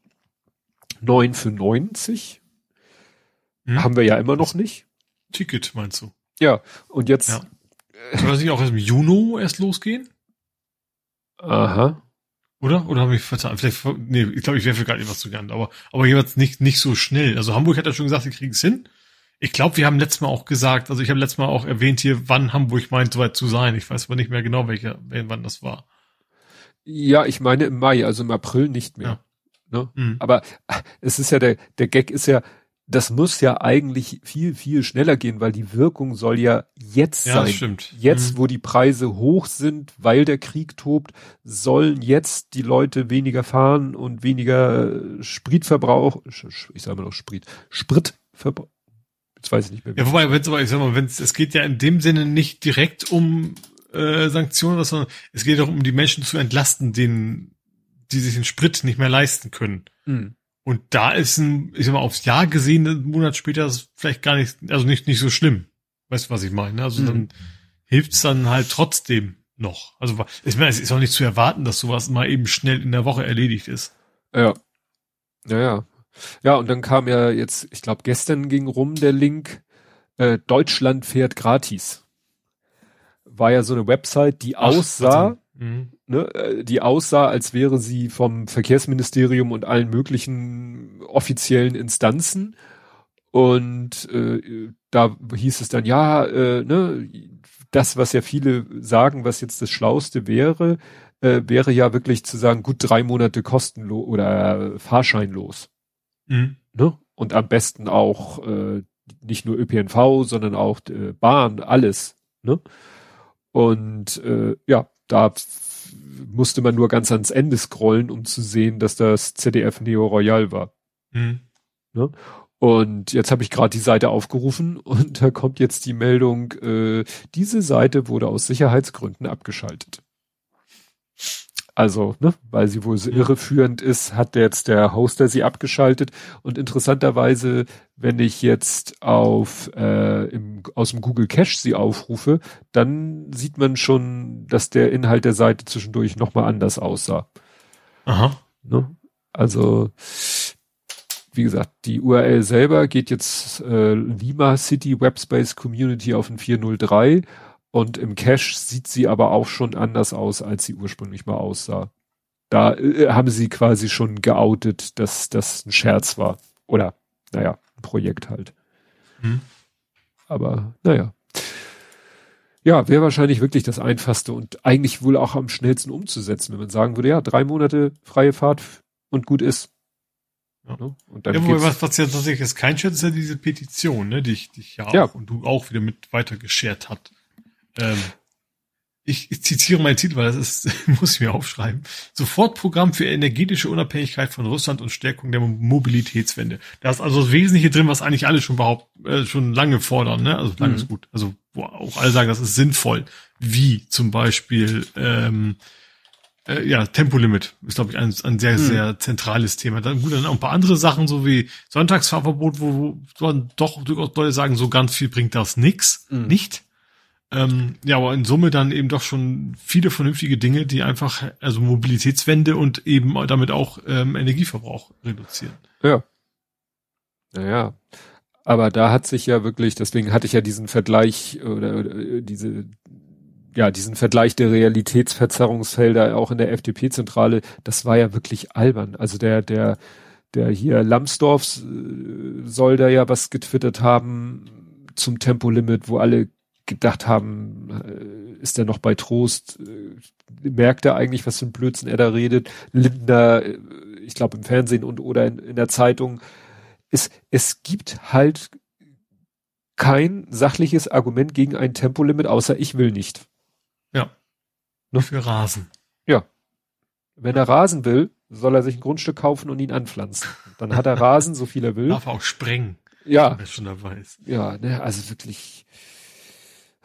Speaker 2: 9 für 90. Hm? Haben wir ja immer noch nicht.
Speaker 3: Ticket meinst du?
Speaker 2: Ja, und jetzt. Ja.
Speaker 3: Soll das nicht auch erst im Juni erst losgehen?
Speaker 2: Aha.
Speaker 3: Oder? Oder habe ich verzeiht? Vielleicht, nee, ich glaube, ich werfe gar nicht was zu gern, aber, aber jeweils nicht, nicht so schnell. Also Hamburg hat ja schon gesagt, sie kriegen es hin. Ich glaube, wir haben letztes Mal auch gesagt, also ich habe letztes Mal auch erwähnt hier, wann Hamburg meint, soweit zu sein. Ich weiß aber nicht mehr genau, welcher, wann das war.
Speaker 2: Ja, ich meine im Mai, also im April nicht mehr. Ja. Ne? Mhm. Aber es ist ja der, der Gag ist ja, das muss ja eigentlich viel, viel schneller gehen, weil die Wirkung soll ja jetzt
Speaker 3: ja,
Speaker 2: sein.
Speaker 3: Das stimmt.
Speaker 2: Jetzt, mhm. wo die Preise hoch sind, weil der Krieg tobt, sollen jetzt die Leute weniger fahren und weniger Spritverbrauch, ich sage mal noch Sprit, Spritverbrauch. Jetzt weiß ich nicht mehr.
Speaker 3: Ja, wobei, wenn's aber, ich sag mal, wenn's, es geht ja in dem Sinne nicht direkt um äh, Sanktionen, sondern es geht auch um die Menschen zu entlasten, denen die sich den Sprit nicht mehr leisten können. Mhm. Und da ist ein, ich sag mal, aufs Jahr gesehen, einen Monat später ist vielleicht gar nicht, also nicht, nicht so schlimm. Weißt du, was ich meine? Also mhm. dann hilft's dann halt trotzdem noch. Also ich meine, es ist auch nicht zu erwarten, dass sowas mal eben schnell in der Woche erledigt ist.
Speaker 2: Ja. Ja, ja. Ja, und dann kam ja jetzt, ich glaube, gestern ging rum der Link, äh, Deutschland fährt gratis. War ja so eine Website, die Ach, aussah, mhm ne, äh, die aussah, als wäre sie vom Verkehrsministerium und allen möglichen offiziellen Instanzen. Und äh, da hieß es dann, ja, äh, ne, das, was ja viele sagen, was jetzt das Schlauste wäre, äh, wäre ja wirklich zu sagen, gut drei Monate kostenlos oder fahrscheinlos. Mhm. Ne? Und am besten auch äh, nicht nur ÖPNV, sondern auch äh, Bahn, alles. Ne? Und äh, ja, da musste man nur ganz ans Ende scrollen, um zu sehen, dass das ZDF Neo Royal war. Mhm. Ne? Und jetzt habe ich gerade die Seite aufgerufen *laughs* und da kommt jetzt die Meldung, äh, diese Seite wurde aus Sicherheitsgründen abgeschaltet. Also, ne, weil sie wohl so irreführend ist, hat jetzt der Hoster sie abgeschaltet. Und interessanterweise, wenn ich jetzt auf äh, im, aus dem Google Cache sie aufrufe, dann sieht man schon, dass der Inhalt der Seite zwischendurch nochmal anders aussah.
Speaker 3: Aha.
Speaker 2: Ne? Also wie gesagt, die URL selber geht jetzt äh, Lima City Webspace Community auf ein 403 und im Cache sieht sie aber auch schon anders aus, als sie ursprünglich mal aussah. Da äh, haben sie quasi schon geoutet, dass das ein Scherz war. Oder, naja, ein Projekt halt. Hm. Aber, naja. Ja, wäre wahrscheinlich wirklich das Einfachste und eigentlich wohl auch am schnellsten umzusetzen, wenn man sagen würde, ja, drei Monate freie Fahrt und gut ist.
Speaker 3: Ja. Ne? Und dann ja, was, was ja tatsächlich jetzt kein Scherz ist ja diese Petition, ne, die ich, die ich ja,
Speaker 2: ja.
Speaker 3: und du auch wieder mit weiter geschert hat. Ähm, ich, ich zitiere meinen Titel, weil das ist, *laughs* muss ich mir aufschreiben. Sofortprogramm für energetische Unabhängigkeit von Russland und Stärkung der Mobilitätswende. Da ist also das Wesentliche drin, was eigentlich alle schon überhaupt äh, schon lange fordern, ne? Also lange mhm. ist gut. Also wo auch alle sagen, das ist sinnvoll. Wie zum Beispiel ähm, äh, ja, Tempolimit ist, glaube ich, ein, ein sehr, mhm. sehr zentrales Thema. Dann gut, dann auch ein paar andere Sachen, so wie Sonntagsfahrverbot, wo, wo dann doch durchaus Leute sagen, so ganz viel bringt das nix, mhm. nicht. Ähm, ja, aber in Summe dann eben doch schon viele vernünftige Dinge, die einfach, also Mobilitätswende und eben damit auch ähm, Energieverbrauch reduzieren.
Speaker 2: Ja. Naja. Aber da hat sich ja wirklich, deswegen hatte ich ja diesen Vergleich oder, oder diese ja, diesen Vergleich der Realitätsverzerrungsfelder auch in der FDP-Zentrale, das war ja wirklich albern. Also der, der, der hier Lambsdorff äh, soll da ja was getwittert haben zum Tempolimit, wo alle gedacht haben, äh, ist er noch bei Trost? Äh, merkt er eigentlich, was für ein Blödsinn er da redet? Lindner, ich glaube im Fernsehen und oder in, in der Zeitung. Es, es gibt halt kein sachliches Argument gegen ein Tempolimit, außer ich will nicht.
Speaker 3: Ja. Nur für Rasen.
Speaker 2: Ja. Wenn er Rasen will, soll er sich ein Grundstück kaufen und ihn anpflanzen. Dann hat er Rasen, so viel er will.
Speaker 3: Darf auch sprengen.
Speaker 2: Ja.
Speaker 3: Wenn er schon dabei ist.
Speaker 2: Ja, ne, also wirklich.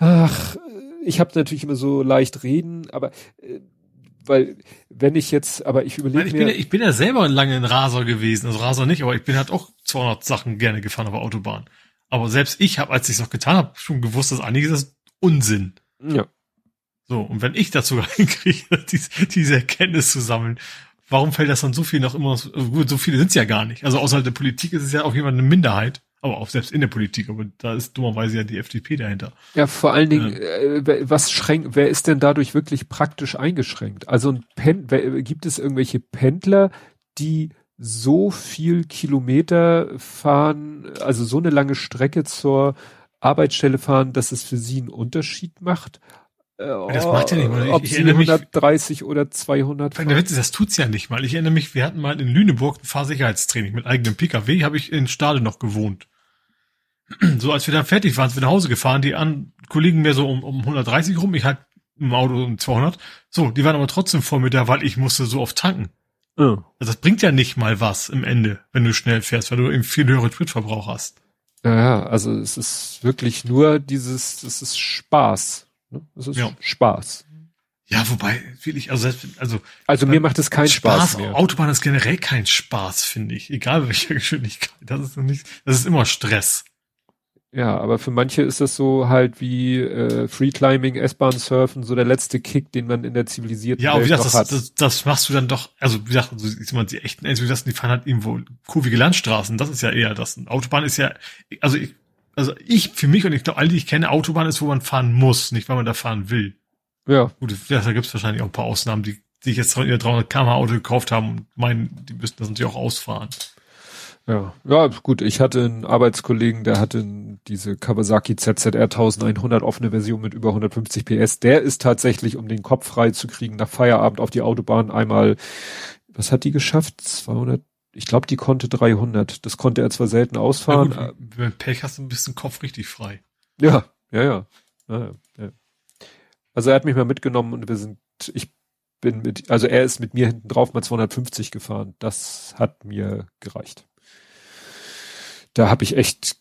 Speaker 2: Ach, ich habe natürlich immer so leicht reden, aber äh, weil wenn ich jetzt, aber ich überlege
Speaker 3: ich
Speaker 2: mir,
Speaker 3: bin ja, ich bin ja selber lange ein Raser gewesen, also Raser nicht, aber ich bin halt auch 200 Sachen gerne gefahren auf der Autobahn. Aber selbst ich habe, als ich es noch getan habe, schon gewusst, dass einiges ist Unsinn.
Speaker 2: Ja.
Speaker 3: So, und wenn ich dazu *laughs* hinkriege, diese, diese Erkenntnis zu sammeln, warum fällt das dann so viel noch immer, gut, so viele sind es ja gar nicht. Also außerhalb der Politik ist es ja auch jemand eine Minderheit, aber auch selbst in der Politik, aber da ist dummerweise ja die FDP dahinter.
Speaker 2: Ja, vor allen Dingen, ähm, äh, was schränkt, wer ist denn dadurch wirklich praktisch eingeschränkt? Also ein Pen, wer, gibt es irgendwelche Pendler, die so viel Kilometer fahren, also so eine lange Strecke zur Arbeitsstelle fahren, dass es für sie einen Unterschied macht?
Speaker 3: Äh, das macht ja nicht mal.
Speaker 2: Ich, ob ich sie 130 mich, oder 200
Speaker 3: fahren. Witz, das tut's ja nicht mal. Ich erinnere mich, wir hatten mal in Lüneburg ein Fahrsicherheitstraining mit eigenem PKW, habe ich in Stade noch gewohnt. So, als wir dann fertig waren, sind wir nach Hause gefahren, die an Kollegen mehr so um, um 130 rum, ich halt im Auto um 200. So, die waren aber trotzdem voll mit der, weil ich musste so oft tanken. Oh. Also das bringt ja nicht mal was im Ende, wenn du schnell fährst, weil du eben viel höhere Spritverbrauch hast.
Speaker 2: Ja, ja, also es ist wirklich nur dieses, es ist Spaß. Ne? Das ist ja. Spaß.
Speaker 3: Ja, wobei, will ich, also, also,
Speaker 2: also mir macht es keinen Spaß, Spaß mehr.
Speaker 3: Autobahn ist generell kein Spaß, finde ich. Egal welche *laughs* Geschwindigkeit. Das ist nicht, das ist immer Stress.
Speaker 2: Ja, aber für manche ist das so halt wie äh, Freeclimbing, S-Bahn surfen, so der letzte Kick, den man in der zivilisierten
Speaker 3: ja, Welt gesagt, das, hat. Das, das machst du dann doch, also wie gesagt, so, ich meine, die echten Enthusiasten, die fahren halt irgendwo kurvige Landstraßen, das ist ja eher das. Autobahn ist ja, also ich, also ich, für mich und ich glaube, alle, die ich kenne, Autobahn ist, wo man fahren muss, nicht weil man da fahren will.
Speaker 2: Ja.
Speaker 3: Gut, ja, da gibt es wahrscheinlich auch ein paar Ausnahmen, die sich jetzt ihr 300 km Auto gekauft haben und meinen, die müssten das natürlich auch ausfahren.
Speaker 2: Ja, ja, gut. Ich hatte einen Arbeitskollegen, der hatte diese Kawasaki ZZR 1100 offene Version mit über 150 PS. Der ist tatsächlich, um den Kopf frei zu kriegen, nach Feierabend auf die Autobahn einmal, was hat die geschafft? 200 ich glaube, die konnte 300. Das konnte er zwar selten ausfahren. Ja,
Speaker 3: gut, wenn Pech hast du ein bisschen Kopf richtig frei.
Speaker 2: Ja, ja, ja, ja, ja. Also er hat mich mal mitgenommen und wir sind, ich bin mit, also er ist mit mir hinten drauf mal 250 gefahren. Das hat mir gereicht. Da habe ich echt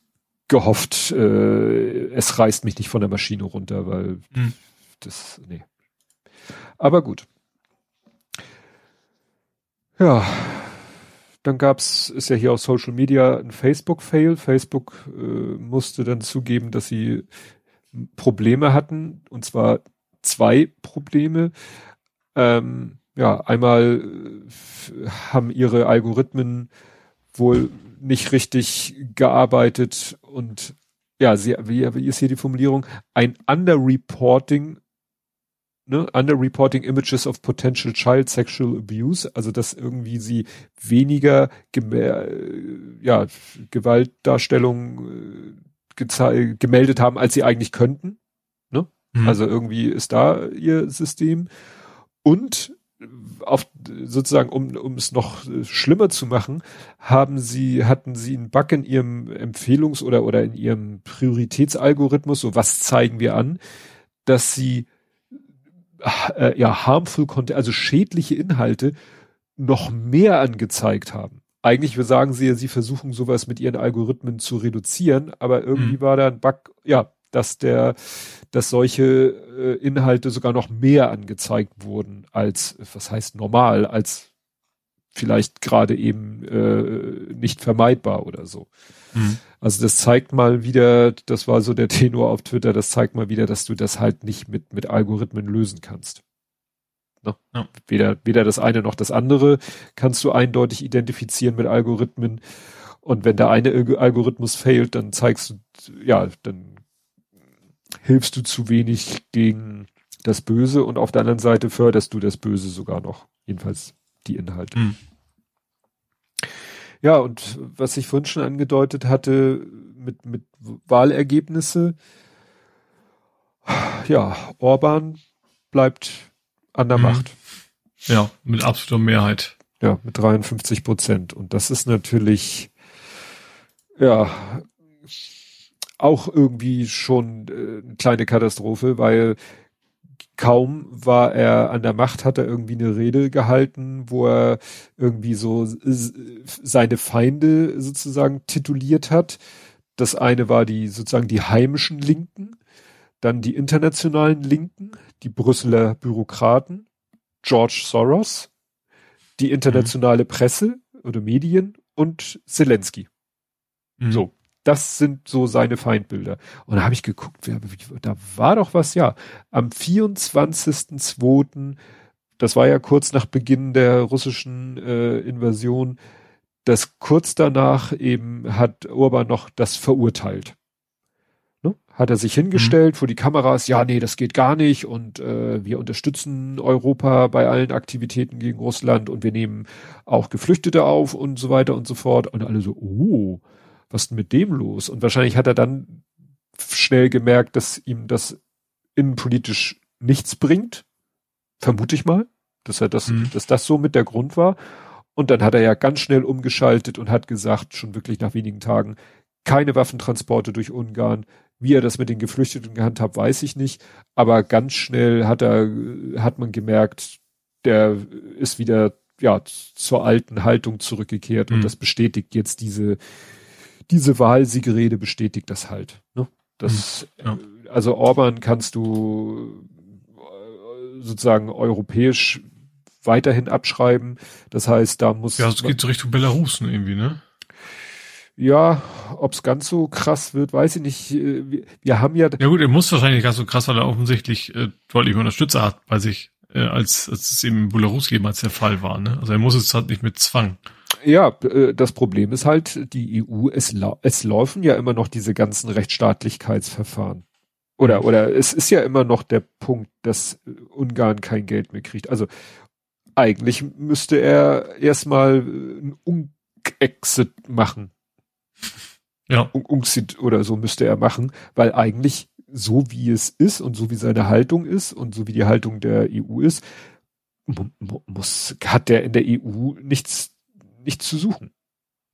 Speaker 2: gehofft, äh, es reißt mich nicht von der Maschine runter, weil hm. das, nee. Aber gut. Ja, dann gab's, ist ja hier auf Social Media ein Facebook-Fail. Facebook, Facebook äh, musste dann zugeben, dass sie Probleme hatten, und zwar zwei Probleme. Ähm, ja, einmal äh, haben ihre Algorithmen wohl nicht richtig gearbeitet und ja, sie, wie, wie ist hier die Formulierung? Ein Underreporting, ne, Underreporting Images of Potential Child Sexual Abuse, also dass irgendwie sie weniger gem ja, Gewaltdarstellung äh, gemeldet haben, als sie eigentlich könnten. Ne? Mhm. Also irgendwie ist da ihr System. Und auf sozusagen um um es noch schlimmer zu machen, haben sie hatten sie einen Bug in ihrem Empfehlungs- oder oder in ihrem Prioritätsalgorithmus, so was zeigen wir an, dass sie äh, ja harmful Content, also schädliche Inhalte noch mehr angezeigt haben. Eigentlich wir sagen sie ja, sie versuchen sowas mit ihren Algorithmen zu reduzieren, aber irgendwie mhm. war da ein Bug, ja, dass der, dass solche äh, Inhalte sogar noch mehr angezeigt wurden als, was heißt normal, als vielleicht gerade eben äh, nicht vermeidbar oder so. Mhm. Also das zeigt mal wieder, das war so der Tenor auf Twitter, das zeigt mal wieder, dass du das halt nicht mit, mit Algorithmen lösen kannst. Ne? Ja. Weder, weder das eine noch das andere kannst du eindeutig identifizieren mit Algorithmen. Und wenn der eine Algorithmus fehlt, dann zeigst du, ja, dann hilfst du zu wenig gegen das Böse und auf der anderen Seite förderst du das Böse sogar noch. Jedenfalls die Inhalte. Mhm. Ja, und was ich vorhin schon angedeutet hatte mit, mit Wahlergebnisse, ja, Orban bleibt an der mhm. Macht.
Speaker 3: Ja, mit absoluter Mehrheit.
Speaker 2: Ja, mit 53 Prozent. Und das ist natürlich, ja, auch irgendwie schon äh, eine kleine Katastrophe, weil kaum war er an der Macht, hat er irgendwie eine Rede gehalten, wo er irgendwie so seine Feinde sozusagen tituliert hat. Das eine war die sozusagen die heimischen Linken, dann die internationalen Linken, die Brüsseler Bürokraten, George Soros, die internationale mhm. Presse oder Medien und Zelensky. Mhm. So, das sind so seine Feindbilder. Und da habe ich geguckt, wer, da war doch was, ja. Am 24.02., das war ja kurz nach Beginn der russischen äh, Invasion, das kurz danach eben hat Orban noch das verurteilt. Ne? Hat er sich hingestellt mhm. vor die Kameras, ja, nee, das geht gar nicht und äh, wir unterstützen Europa bei allen Aktivitäten gegen Russland und wir nehmen auch Geflüchtete auf und so weiter und so fort. Und alle so, oh, was ist denn mit dem los? Und wahrscheinlich hat er dann schnell gemerkt, dass ihm das innenpolitisch nichts bringt. Vermute ich mal, dass er das, mhm. dass das so mit der Grund war. Und dann hat er ja ganz schnell umgeschaltet und hat gesagt, schon wirklich nach wenigen Tagen, keine Waffentransporte durch Ungarn. Wie er das mit den Geflüchteten gehandhabt, weiß ich nicht. Aber ganz schnell hat er, hat man gemerkt, der ist wieder, ja, zur alten Haltung zurückgekehrt. Mhm. Und das bestätigt jetzt diese, diese Wahlsiegerede bestätigt das halt. Ne? Das, hm, ja. also Orban kannst du äh, sozusagen europäisch weiterhin abschreiben. Das heißt, da muss.
Speaker 3: Ja, es geht Richtung Belarus ne, irgendwie, ne?
Speaker 2: Ja, ob's ganz so krass wird, weiß ich nicht. Äh, wir, wir haben ja.
Speaker 3: Ja gut, er muss wahrscheinlich ganz so krass, weil er offensichtlich äh, deutlich Unterstützer hat bei sich, äh, als, als es eben in Belarus jemals der Fall war. Ne? Also er muss es halt nicht mit Zwang.
Speaker 2: Ja, äh, das Problem ist halt, die EU, es, es laufen ja immer noch diese ganzen Rechtsstaatlichkeitsverfahren. Oder, mhm. oder es ist ja immer noch der Punkt, dass Ungarn kein Geld mehr kriegt. Also eigentlich müsste er erstmal ein Unk-Exit machen. Ja. Ungsit oder so müsste er machen, weil eigentlich so wie es ist und so wie seine Haltung ist und so wie die Haltung der EU ist, muss, hat der in der EU nichts nichts zu suchen.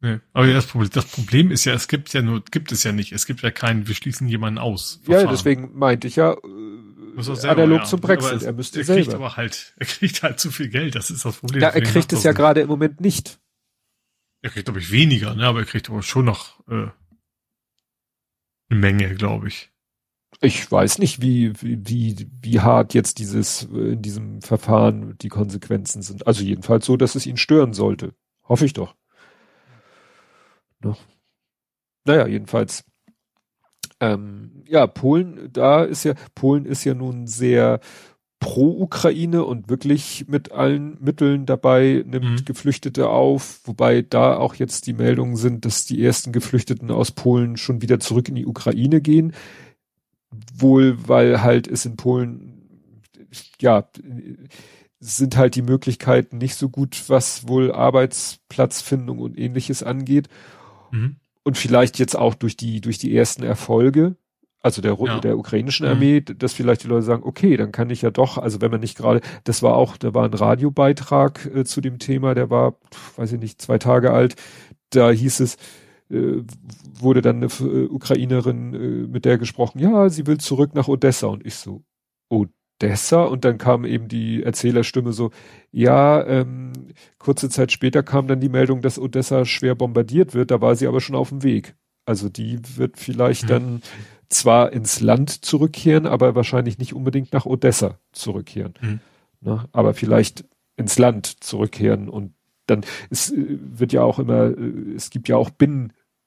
Speaker 3: Nee. Aber das Problem, das Problem ist ja, es gibt ja nur, gibt es ja nicht. Es gibt ja keinen, wir schließen jemanden aus.
Speaker 2: Verfahren. Ja, deswegen meinte ich ja, äh, selber, analog ja. zum Brexit. er müsste er
Speaker 3: selber.
Speaker 2: kriegt
Speaker 3: aber halt, *laughs* er kriegt halt zu viel Geld. Das ist das Problem.
Speaker 2: Ja, er kriegt es ja gerade im Moment nicht.
Speaker 3: Er kriegt, glaube ich, weniger, ne? aber er kriegt aber schon noch äh, eine Menge, glaube ich.
Speaker 2: Ich weiß nicht, wie, wie, wie hart jetzt dieses, in diesem Verfahren die Konsequenzen sind. Also jedenfalls so, dass es ihn stören sollte. Hoffe ich doch. Ne? Naja, jedenfalls. Ähm, ja, Polen, da ist ja, Polen ist ja nun sehr pro Ukraine und wirklich mit allen Mitteln dabei, nimmt
Speaker 3: Mhm.
Speaker 2: Geflüchtete auf, wobei da auch jetzt die Meldungen sind, dass die ersten Geflüchteten aus Polen schon wieder zurück in die Ukraine gehen. Wohl, weil halt es in Polen, ja, sind halt die Möglichkeiten nicht so gut, was wohl Arbeitsplatzfindung und ähnliches angeht.
Speaker 3: Mhm.
Speaker 2: Und vielleicht jetzt auch durch die, durch die ersten Erfolge, also der, Ru-
Speaker 3: Ja.
Speaker 2: der ukrainischen
Speaker 3: Mhm.
Speaker 2: Armee, dass vielleicht die Leute sagen, okay, dann kann ich ja doch, also wenn man nicht gerade, das war auch, da war ein Radiobeitrag äh, zu dem Thema, der war, weiß ich nicht, zwei Tage alt, da hieß es, äh, wurde dann eine äh, Ukrainerin äh, mit der gesprochen, ja, sie will zurück nach Odessa und ich so, Odessa? Und dann kam eben die Erzählerstimme so, ja, ähm, kurze Zeit später kam dann die Meldung, dass Odessa schwer bombardiert wird, da war sie aber schon auf dem Weg. Also die wird vielleicht
Speaker 3: Mhm.
Speaker 2: dann zwar ins Land zurückkehren, aber wahrscheinlich nicht unbedingt nach Odessa zurückkehren.
Speaker 3: Mhm.
Speaker 2: Ne? Aber vielleicht ins Land zurückkehren und dann es äh, wird ja auch immer, äh, es gibt ja auch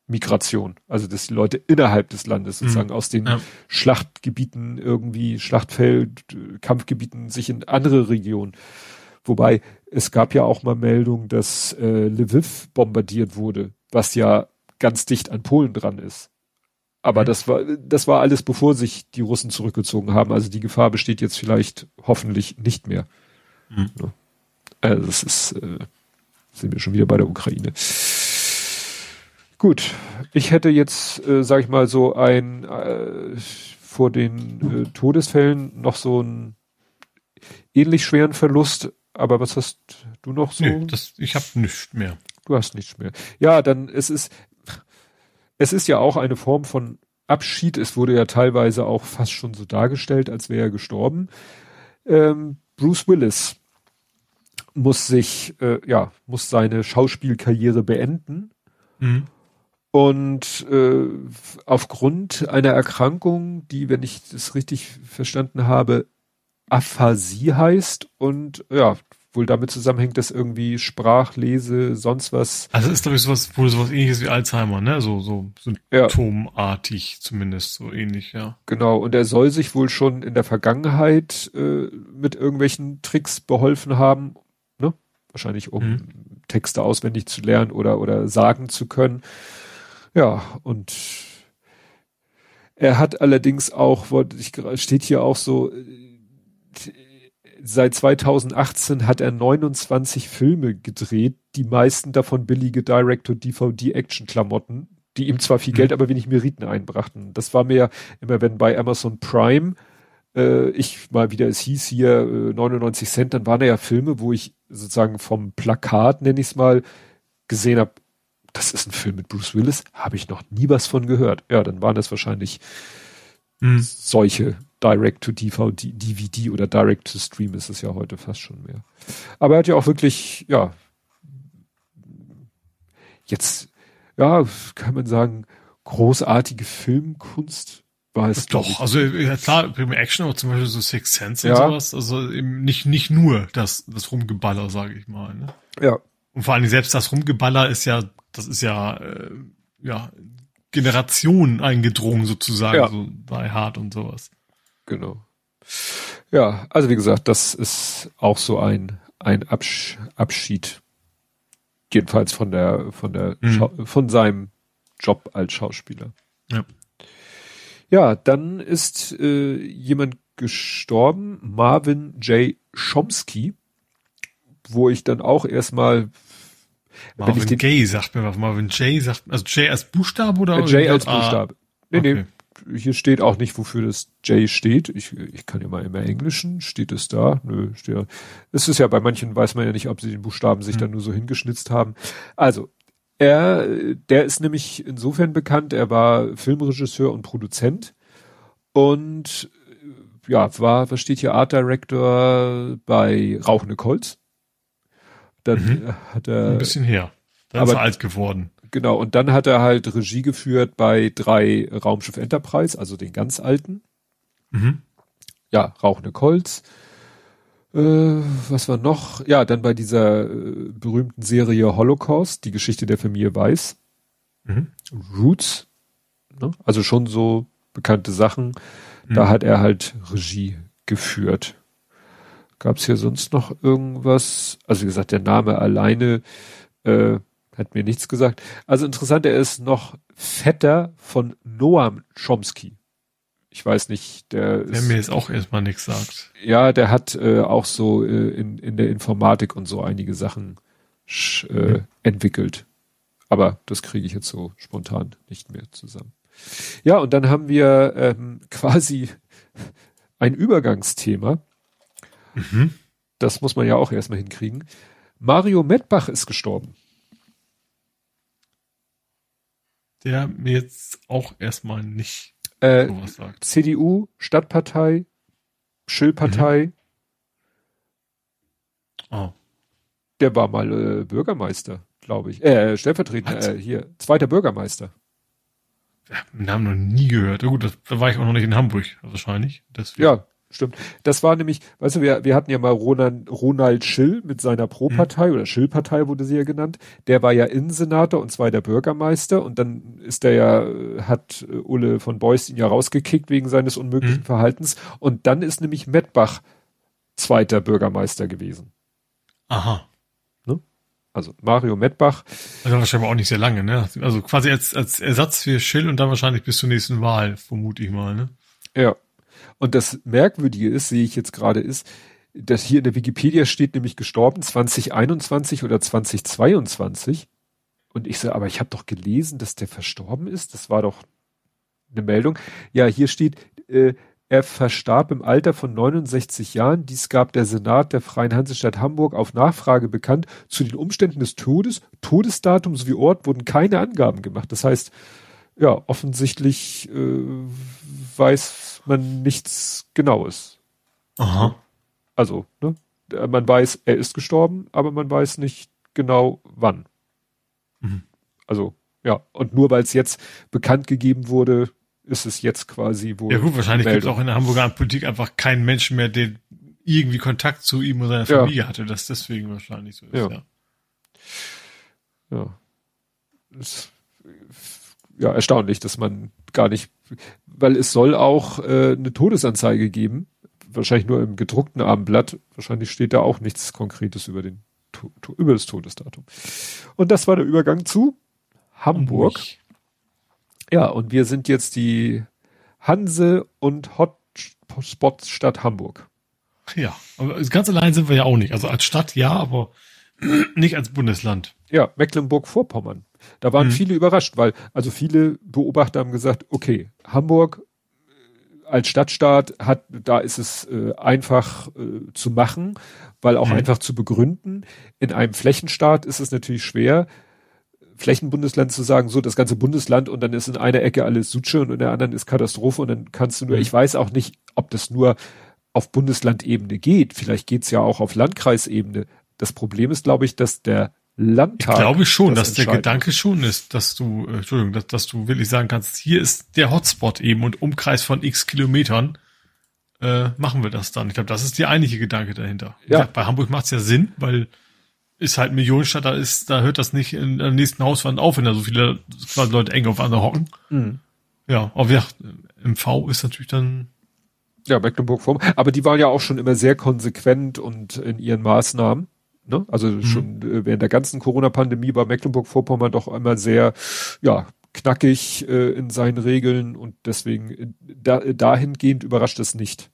Speaker 2: Binnenmigration, also dass die Leute innerhalb des Landes sozusagen aus den
Speaker 3: Ja.
Speaker 2: Schlachtgebieten irgendwie, Schlachtfeld, Kampfgebieten sich in andere Regionen. Wobei es gab ja auch mal Meldungen, dass äh, Lviv bombardiert wurde, was ja ganz dicht an Polen dran ist. Aber
Speaker 3: Mhm.
Speaker 2: das war, das war alles, bevor sich die Russen zurückgezogen haben. Also die Gefahr besteht jetzt vielleicht hoffentlich nicht mehr.
Speaker 3: Mhm.
Speaker 2: Also das ist, äh, sind wir schon wieder bei der Ukraine. Gut, ich hätte jetzt, äh, sag ich mal, so ein äh, vor den äh, Todesfällen noch so einen ähnlich schweren Verlust. Aber was hast du noch so?
Speaker 3: Nö, das, ich habe nichts mehr.
Speaker 2: Du hast nichts mehr. Ja, dann es ist es ist ja auch eine Form von Abschied. Es wurde ja teilweise auch fast schon so dargestellt, als wäre er gestorben. Ähm, Bruce Willis muss sich äh, ja muss seine Schauspielkarriere beenden
Speaker 3: Mhm.
Speaker 2: Und äh, aufgrund einer Erkrankung, die, wenn ich das richtig verstanden habe, Aphasie heißt und ja, wohl damit zusammenhängt, dass irgendwie Sprachlese, sonst was.
Speaker 3: Also ist glaube ich sowas, wohl sowas ähnliches wie Alzheimer, ne? So, so
Speaker 2: Ja.
Speaker 3: symptomartig zumindest, so ähnlich, ja.
Speaker 2: Genau, und er soll sich wohl schon in der Vergangenheit äh, mit irgendwelchen Tricks beholfen haben, ne? Wahrscheinlich um
Speaker 3: Mhm.
Speaker 2: Texte auswendig zu lernen oder, oder sagen zu können. Ja, und er hat allerdings auch, steht hier auch so, äh, seit 2018 hat er 29 Filme gedreht, die meisten davon billige Direct-to-DVD-Action-Klamotten, die ihm zwar viel
Speaker 3: Mhm.
Speaker 2: Geld, aber wenig Meriten einbrachten. Das war mir immer, wenn bei Amazon Prime äh, ich mal wieder, es hieß hier äh, 99 Cent, dann waren da ja Filme, wo ich sozusagen vom Plakat, nenne ich es mal, gesehen habe, das ist ein Film mit Bruce Willis, habe ich noch nie was von gehört. Ja, dann waren das wahrscheinlich
Speaker 3: Mhm.
Speaker 2: solche Direct-to-DVD DVD oder Direct-to-Stream ist es ja heute fast schon mehr. Aber er hat ja auch wirklich, ja, jetzt, ja, kann man sagen, großartige Filmkunst war es.
Speaker 3: Doch,
Speaker 2: ich.
Speaker 3: also ja, klar, Prime Action, aber zum Beispiel so Six Sense und
Speaker 2: Ja.
Speaker 3: sowas, also eben nicht, nicht nur das, das Rumgeballer, sage ich mal. Ne?
Speaker 2: Ja,
Speaker 3: Und vor allem selbst das Rumgeballer ist ja, das ist ja, äh, ja, Generationen eingedrungen sozusagen,
Speaker 2: Ja.
Speaker 3: so bei Hard und sowas.
Speaker 2: genau. Ja, also wie gesagt, das ist auch so ein, ein Absch Abschied. Jedenfalls von der, von der,
Speaker 3: Mhm.
Speaker 2: Von seinem Job als Schauspieler.
Speaker 3: Ja.
Speaker 2: Ja, dann ist äh, jemand gestorben, Marvin J. Chomsky, wo ich dann auch erstmal wenn ich
Speaker 3: Marvin
Speaker 2: den
Speaker 3: Gaye sagt mir was. Marvin J sagt, also J als Buchstabe oder?
Speaker 2: äh, J als
Speaker 3: J-A?
Speaker 2: Buchstabe. Nee,
Speaker 3: Okay.
Speaker 2: nee, hier steht auch nicht, wofür das J steht. Ich, ich kann ja mal im Englischen, steht es da? Nö, steht ja. Es ist ja bei manchen weiß man ja nicht, ob sie den Buchstaben sich
Speaker 3: Hm.
Speaker 2: dann nur so hingeschnitzt haben. Also, er, der ist nämlich insofern bekannt, er war Filmregisseur und Produzent und äh, ja, war, was steht hier, Art Director bei Rauchende Colts. Dann
Speaker 3: Mhm.
Speaker 2: hat er
Speaker 3: Ein bisschen her. Da ist
Speaker 2: aber-
Speaker 3: er alt geworden.
Speaker 2: Genau, und dann hat er halt Regie geführt bei drei Raumschiff Enterprise, also den ganz alten.
Speaker 3: Mhm.
Speaker 2: Ja, Rauchende Colts. Äh, was war noch? Ja, dann bei dieser äh, berühmten Serie Holocaust, die Geschichte der Familie Weiß.
Speaker 3: Mhm.
Speaker 2: Roots. Ne? Also schon so bekannte Sachen. Da
Speaker 3: Mhm.
Speaker 2: hat er halt Regie geführt. Gab es hier sonst noch irgendwas? Also wie gesagt, der Name alleine äh, hat mir nichts gesagt. Also interessant, er ist noch Vetter von Noam Chomsky. Ich weiß nicht, der
Speaker 3: Der mir jetzt auch erstmal nichts sagt.
Speaker 2: ja, der hat äh, auch so äh, in, in der Informatik und so einige Sachen äh, entwickelt. Aber das kriege ich jetzt so spontan nicht mehr zusammen. Ja, und dann haben wir ähm, *laughs* quasi ein Übergangsthema.
Speaker 3: Mhm.
Speaker 2: Das muss man ja auch erstmal hinkriegen. Mario Medbach ist gestorben.
Speaker 3: Der mir jetzt auch erstmal nicht
Speaker 2: Äh,
Speaker 3: sowas sagt.
Speaker 2: CDU, Stadtpartei, Schillpartei,
Speaker 3: Oh.
Speaker 2: der war mal äh, Bürgermeister, glaube ich. Äh, stellvertretender, äh, hier, zweiter Bürgermeister.
Speaker 3: Ich hab den Namen noch nie gehört. Ja, gut, das, da war ich auch noch nicht in Hamburg, wahrscheinlich. Deswegen.
Speaker 2: Ja, stimmt. Das war nämlich, weißt du, wir, wir hatten ja mal Ronald, Ronald Schill mit seiner Pro-Partei oder Schill-Partei wurde sie ja genannt. Der war ja Innensenator und zweiter Bürgermeister und dann ist der ja, hat Ulle von Beuys ihn ja rausgekickt wegen seines unmöglichen
Speaker 3: Mhm.
Speaker 2: Verhaltens. Und dann ist nämlich Mettbach zweiter Bürgermeister gewesen.
Speaker 3: Aha.
Speaker 2: Also Mario Mettbach.
Speaker 3: Also wahrscheinlich auch nicht sehr lange, ne? Also quasi als, als Ersatz für Schill und dann wahrscheinlich bis zur nächsten Wahl, vermute ich mal, ne?
Speaker 2: Ja. Und das Merkwürdige ist, sehe ich jetzt gerade, ist, dass hier in der Wikipedia steht nämlich gestorben 2021 oder 2022. Und ich so, aber ich habe doch gelesen, dass der verstorben ist. Das war doch eine Meldung. Ja, hier steht, äh, er verstarb im Alter von 69 Jahren. Dies gab der Senat der Freien Hansestadt Hamburg auf Nachfrage bekannt. Zu den Umständen des Todes, Todesdatum sowie Ort wurden keine Angaben gemacht. Das heißt, ja, offensichtlich äh, weiß man nichts Genaues.
Speaker 3: Aha.
Speaker 2: Also, ne, man weiß, er ist gestorben, aber man weiß nicht genau wann.
Speaker 3: Mhm.
Speaker 2: Also, ja, und nur weil es jetzt bekannt gegeben wurde, ist es jetzt quasi wohl.
Speaker 3: Ja gut, wahrscheinlich gibt es auch in der Hamburger Politik einfach keinen Menschen mehr, der irgendwie Kontakt zu ihm oder seiner
Speaker 2: Ja.
Speaker 3: Familie hatte, dass deswegen wahrscheinlich so ist.
Speaker 2: Ja.
Speaker 3: Ja.
Speaker 2: Ja. Ja, erstaunlich, dass man gar nicht, weil es soll auch äh, eine Todesanzeige geben, wahrscheinlich nur im gedruckten Abendblatt. Wahrscheinlich steht da auch nichts Konkretes über den über das Todesdatum. Und das war der Übergang zu Hamburg. Ja, und wir sind jetzt die Hanse und Hotspots Stadt Hamburg.
Speaker 3: Ja, aber ganz allein sind wir ja auch nicht. Also als Stadt ja, aber *clears throat* nicht als Bundesland.
Speaker 2: Ja, Mecklenburg-Vorpommern. Da waren
Speaker 3: Mhm.
Speaker 2: viele überrascht, weil also viele Beobachter haben gesagt, okay, Hamburg äh, als Stadtstaat hat, da ist es äh, einfach äh, zu machen, weil auch
Speaker 3: Mhm.
Speaker 2: einfach zu begründen. In einem Flächenstaat ist es natürlich schwer, Flächenbundesland zu sagen, so das ganze Bundesland und dann ist in einer Ecke alles Sutsche und in der anderen ist Katastrophe und dann kannst du nur,
Speaker 3: Mhm.
Speaker 2: ich weiß auch nicht, ob das nur auf Bundeslandebene geht. Vielleicht geht's ja auch auf Landkreisebene. Das Problem ist, glaube ich, dass der
Speaker 3: Ich
Speaker 2: Landtag.
Speaker 3: glaube schon,
Speaker 2: das
Speaker 3: dass der Gedanke schon ist, dass du, äh, Entschuldigung, dass, dass du wirklich sagen kannst, hier ist der Hotspot eben und Umkreis von x Kilometern äh, machen wir das dann. Ich glaube, das ist der eigentliche Gedanke dahinter.
Speaker 2: Ja.
Speaker 3: gesagt, bei Hamburg macht es ja Sinn, weil ist halt Millionenstadt, da ist, da hört das nicht in der nächsten Hauswand auf, wenn da so viele quasi Leute eng aufeinander hocken.
Speaker 2: Mhm.
Speaker 3: Ja, aber ja, MV ist natürlich dann,
Speaker 2: Ja, Mecklenburg-Vorpommern. Aber die waren ja auch schon immer sehr konsequent und in ihren Maßnahmen. Ne? Also schon äh, während der ganzen Corona-Pandemie war Mecklenburg-Vorpommern doch immer sehr, ja, knackig äh, in seinen Regeln und deswegen äh, da, dahingehend überrascht es nicht.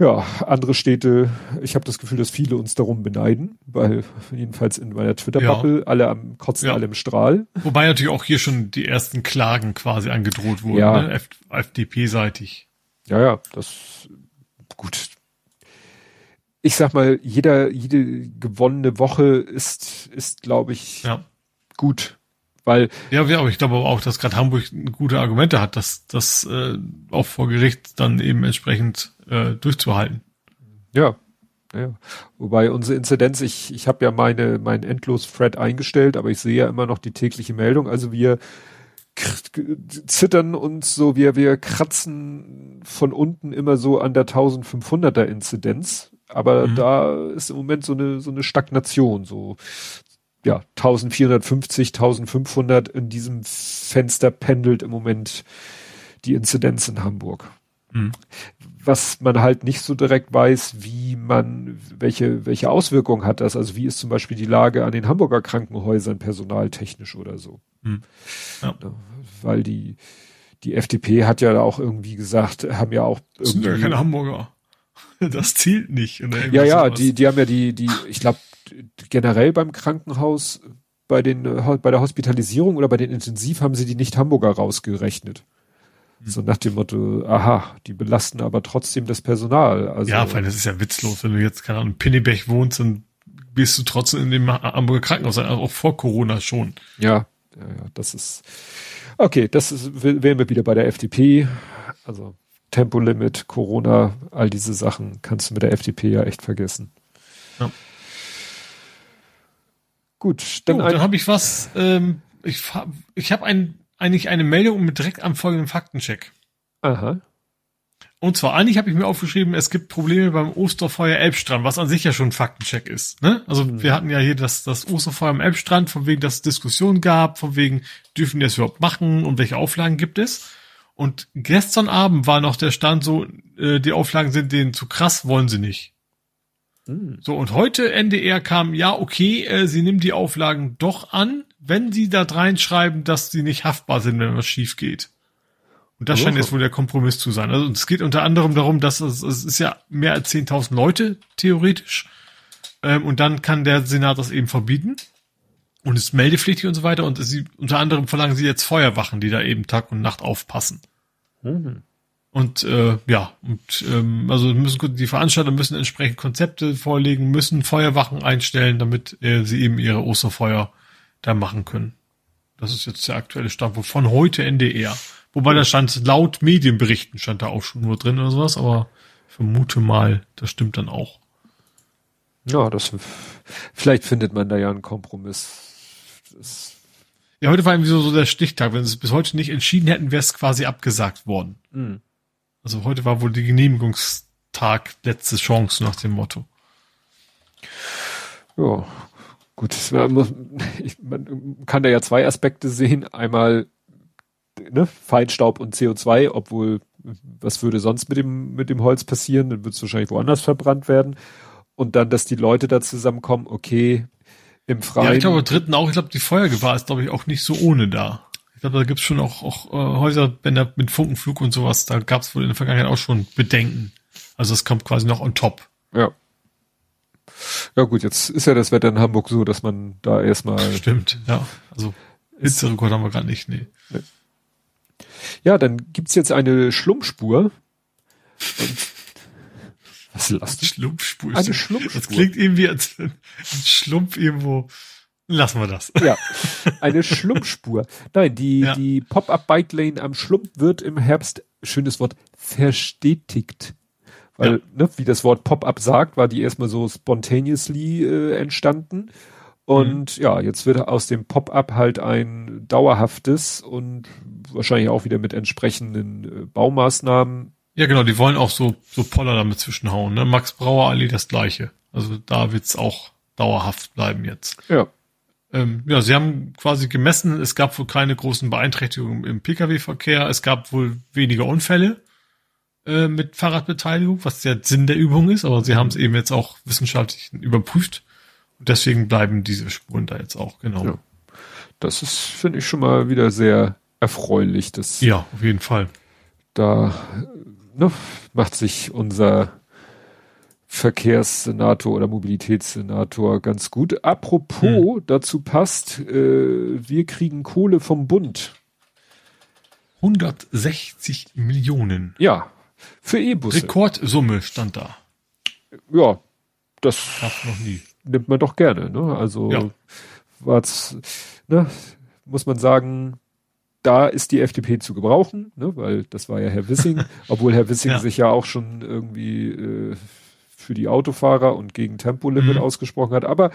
Speaker 2: Ja, andere Städte, ich habe das Gefühl, dass viele uns darum beneiden, weil jedenfalls in meiner Twitter-Bubble alle am Kotzen,
Speaker 3: Ja.
Speaker 2: alle im Strahl.
Speaker 3: wobei natürlich auch hier schon die ersten Klagen quasi angedroht wurden,
Speaker 2: Ja.
Speaker 3: ne? FDP-seitig.
Speaker 2: Ja, ja, das gut. Ich sag mal, jeder, jede gewonnene Woche ist, ist, glaube ich,
Speaker 3: Ja.
Speaker 2: gut. Weil,
Speaker 3: Ja, ja, aber ich glaube auch, dass gerade Hamburg gute Argumente hat, das, das äh, auch vor Gericht dann eben entsprechend äh, durchzuhalten.
Speaker 2: ja, ja. Wobei unsere Inzidenz, ich, ich habe ja meine, mein Endlos-Thread eingestellt, aber ich sehe ja immer noch die tägliche Meldung. Also wir zittern uns so, wir, wir kratzen von unten immer so an der 1500er Inzidenz. Aber
Speaker 3: Mhm.
Speaker 2: da ist im Moment so eine, so eine Stagnation, so, ja, 1450, 1500 in diesem Fenster pendelt im Moment die Inzidenz in Hamburg. Mhm. Was man halt nicht so direkt weiß, wie man, welche, welche Auswirkungen hat das? Also wie ist zum Beispiel die Lage an den Hamburger Krankenhäusern personaltechnisch oder so? Mhm. Ja. Weil die, die FDP hat ja auch irgendwie gesagt, haben ja auch
Speaker 3: irgendwie. Das sind ja keine Hamburger. *laughs* Das zielt nicht.
Speaker 2: ja, ja, die, die haben ja die, die, ich glaube, generell beim Krankenhaus, bei den, bei der Hospitalisierung oder bei den Intensiv haben sie die Nicht-Hamburger rausgerechnet. Hm. So nach dem Motto, aha, die belasten aber trotzdem das Personal.
Speaker 3: Also, ja, weil das ist ja witzlos, wenn du jetzt, keine Ahnung, in Pinnebech wohnst, dann bist du trotzdem in dem Hamburger Krankenhaus, also auch vor Corona schon.
Speaker 2: Ja, ja, ja, das ist, okay, das ist, wären wir wieder bei der FDP. Also, Tempolimit, Corona, all diese Sachen kannst du mit der FDP ja echt vergessen. Ja.
Speaker 3: Gut, dann, oh, dann habe ich was, ähm, ich, ich habe ein eigentlich eine Meldung mit direkt am folgenden Faktencheck. Aha. Und zwar, eigentlich habe ich mir aufgeschrieben, es gibt Probleme beim Osterfeuer Elbstrand, was an sich ja schon ein Faktencheck ist. Ne? Also mhm. wir hatten ja hier das, das Osterfeuer am Elbstrand, von wegen, dass es Diskussionen gab, von wegen, dürfen die das überhaupt machen und welche Auflagen gibt es. Und gestern Abend war noch der Stand so, äh, die Auflagen sind denen zu krass, wollen sie nicht. Mhm. So, und heute NDR kam, ja, okay, äh, sie nehmen die Auflagen doch an, wenn sie da reinschreiben, dass sie nicht haftbar sind, wenn was schief geht. Und das oh. scheint jetzt wohl der Kompromiss zu sein. Also es geht unter anderem darum, dass es, es ist ja mehr als 10.000 Leute theoretisch. Ähm, und dann kann der Senat das eben verbieten. Und ist meldepflichtig und so weiter. Und sie, unter anderem verlangen sie jetzt Feuerwachen, die da eben Tag und Nacht aufpassen. Mhm. Und äh, ja, und ähm, also müssen die Veranstalter müssen entsprechend Konzepte vorlegen, müssen Feuerwachen einstellen, damit äh, sie eben ihre Osterfeuer da machen können. Das ist jetzt der aktuelle Stand von heute NDR. Wobei da stand laut Medienberichten stand da auch schon nur drin oder sowas, aber vermute mal, das stimmt dann auch.
Speaker 2: Ja, das vielleicht findet man da ja einen Kompromiss.
Speaker 3: Das ja, heute war irgendwie so, so der Stichtag. Wenn sie es bis heute nicht entschieden hätten, wäre es quasi abgesagt worden. Mhm. Also heute war wohl die Genehmigungstag letzte Chance nach dem Motto.
Speaker 2: Ja, Gut, man, kann da ja zwei Aspekte sehen. Einmal ne, Feinstaub und CO2, obwohl was würde sonst mit dem, mit dem Holz passieren? Dann wird es wahrscheinlich woanders verbrannt werden. Und dann, dass die Leute da zusammenkommen, okay, im Freien. Ja,
Speaker 3: ich glaube, dritten auch, ich glaube, die Feuergefahr ist, glaube ich, auch nicht so ohne da. Ich glaube, da gibt's schon auch, auch äh, Häuser, wenn da mit Funkenflug und sowas, da gab's wohl in der Vergangenheit auch schon Bedenken. Also es kommt quasi noch on top.
Speaker 2: Ja. Ja gut, jetzt ist ja das Wetter in Hamburg so, dass man da erstmal. *laughs*
Speaker 3: Stimmt, ja. Also Hitzerekord haben wir gerade nicht, nee.
Speaker 2: Ja, dann gibt's jetzt eine Schlumpfspur.
Speaker 3: Was lasst
Speaker 2: Schlumpfspur?
Speaker 3: Eine Schlumpfspur. Das klingt irgendwie als ein Schlumpf irgendwo. Lassen wir das.
Speaker 2: Ja, *laughs* eine Schlumpfspur. Nein, die, ja. die Pop-Up-Bike Lane am Schlumpf wird im Herbst, schönes Wort, verstetigt. Weil, ja. ne, wie das Wort Pop-up sagt, war die erstmal so spontaneously äh, entstanden. Und mhm. ja, jetzt wird aus dem Pop-up halt ein dauerhaftes und wahrscheinlich auch wieder mit entsprechenden äh, Baumaßnahmen.
Speaker 3: Ja, genau, die wollen auch so, so Poller damit zwischenhauen, ne? Max Brauer Allee das gleiche. Also da wird's auch dauerhaft bleiben jetzt.
Speaker 2: Ja.
Speaker 3: Ähm, ja, sie haben quasi gemessen, es gab wohl keine großen Beeinträchtigungen im Pkw-Verkehr, es gab wohl weniger Unfälle. Äh, mit Fahrradbeteiligung, was der Sinn der Übung ist, aber sie haben es eben jetzt auch wissenschaftlich überprüft. Und deswegen bleiben diese Spuren da jetzt auch, genau. Ja.
Speaker 2: Das ist, finde ich, schon mal wieder sehr erfreulich. Dass
Speaker 3: ja, auf jeden Fall.
Speaker 2: Da ne, macht sich unser Verkehrssenator oder Mobilitätssenator ganz gut. Apropos, hm. dazu passt, äh, wir kriegen Kohle vom Bund.
Speaker 3: 160 Millionen.
Speaker 2: Ja, für E-Busse.
Speaker 3: Rekordsumme stand da.
Speaker 2: Ja, das
Speaker 3: noch nie.
Speaker 2: nimmt man doch gerne. Ne? Also ja. war's, ne, muss man sagen, da ist die FDP zu gebrauchen, ne? weil das war ja Herr Wissing, *laughs* obwohl Herr Wissing ja. sich ja auch schon irgendwie äh, für die Autofahrer und gegen Tempolimit mhm. ausgesprochen hat. Aber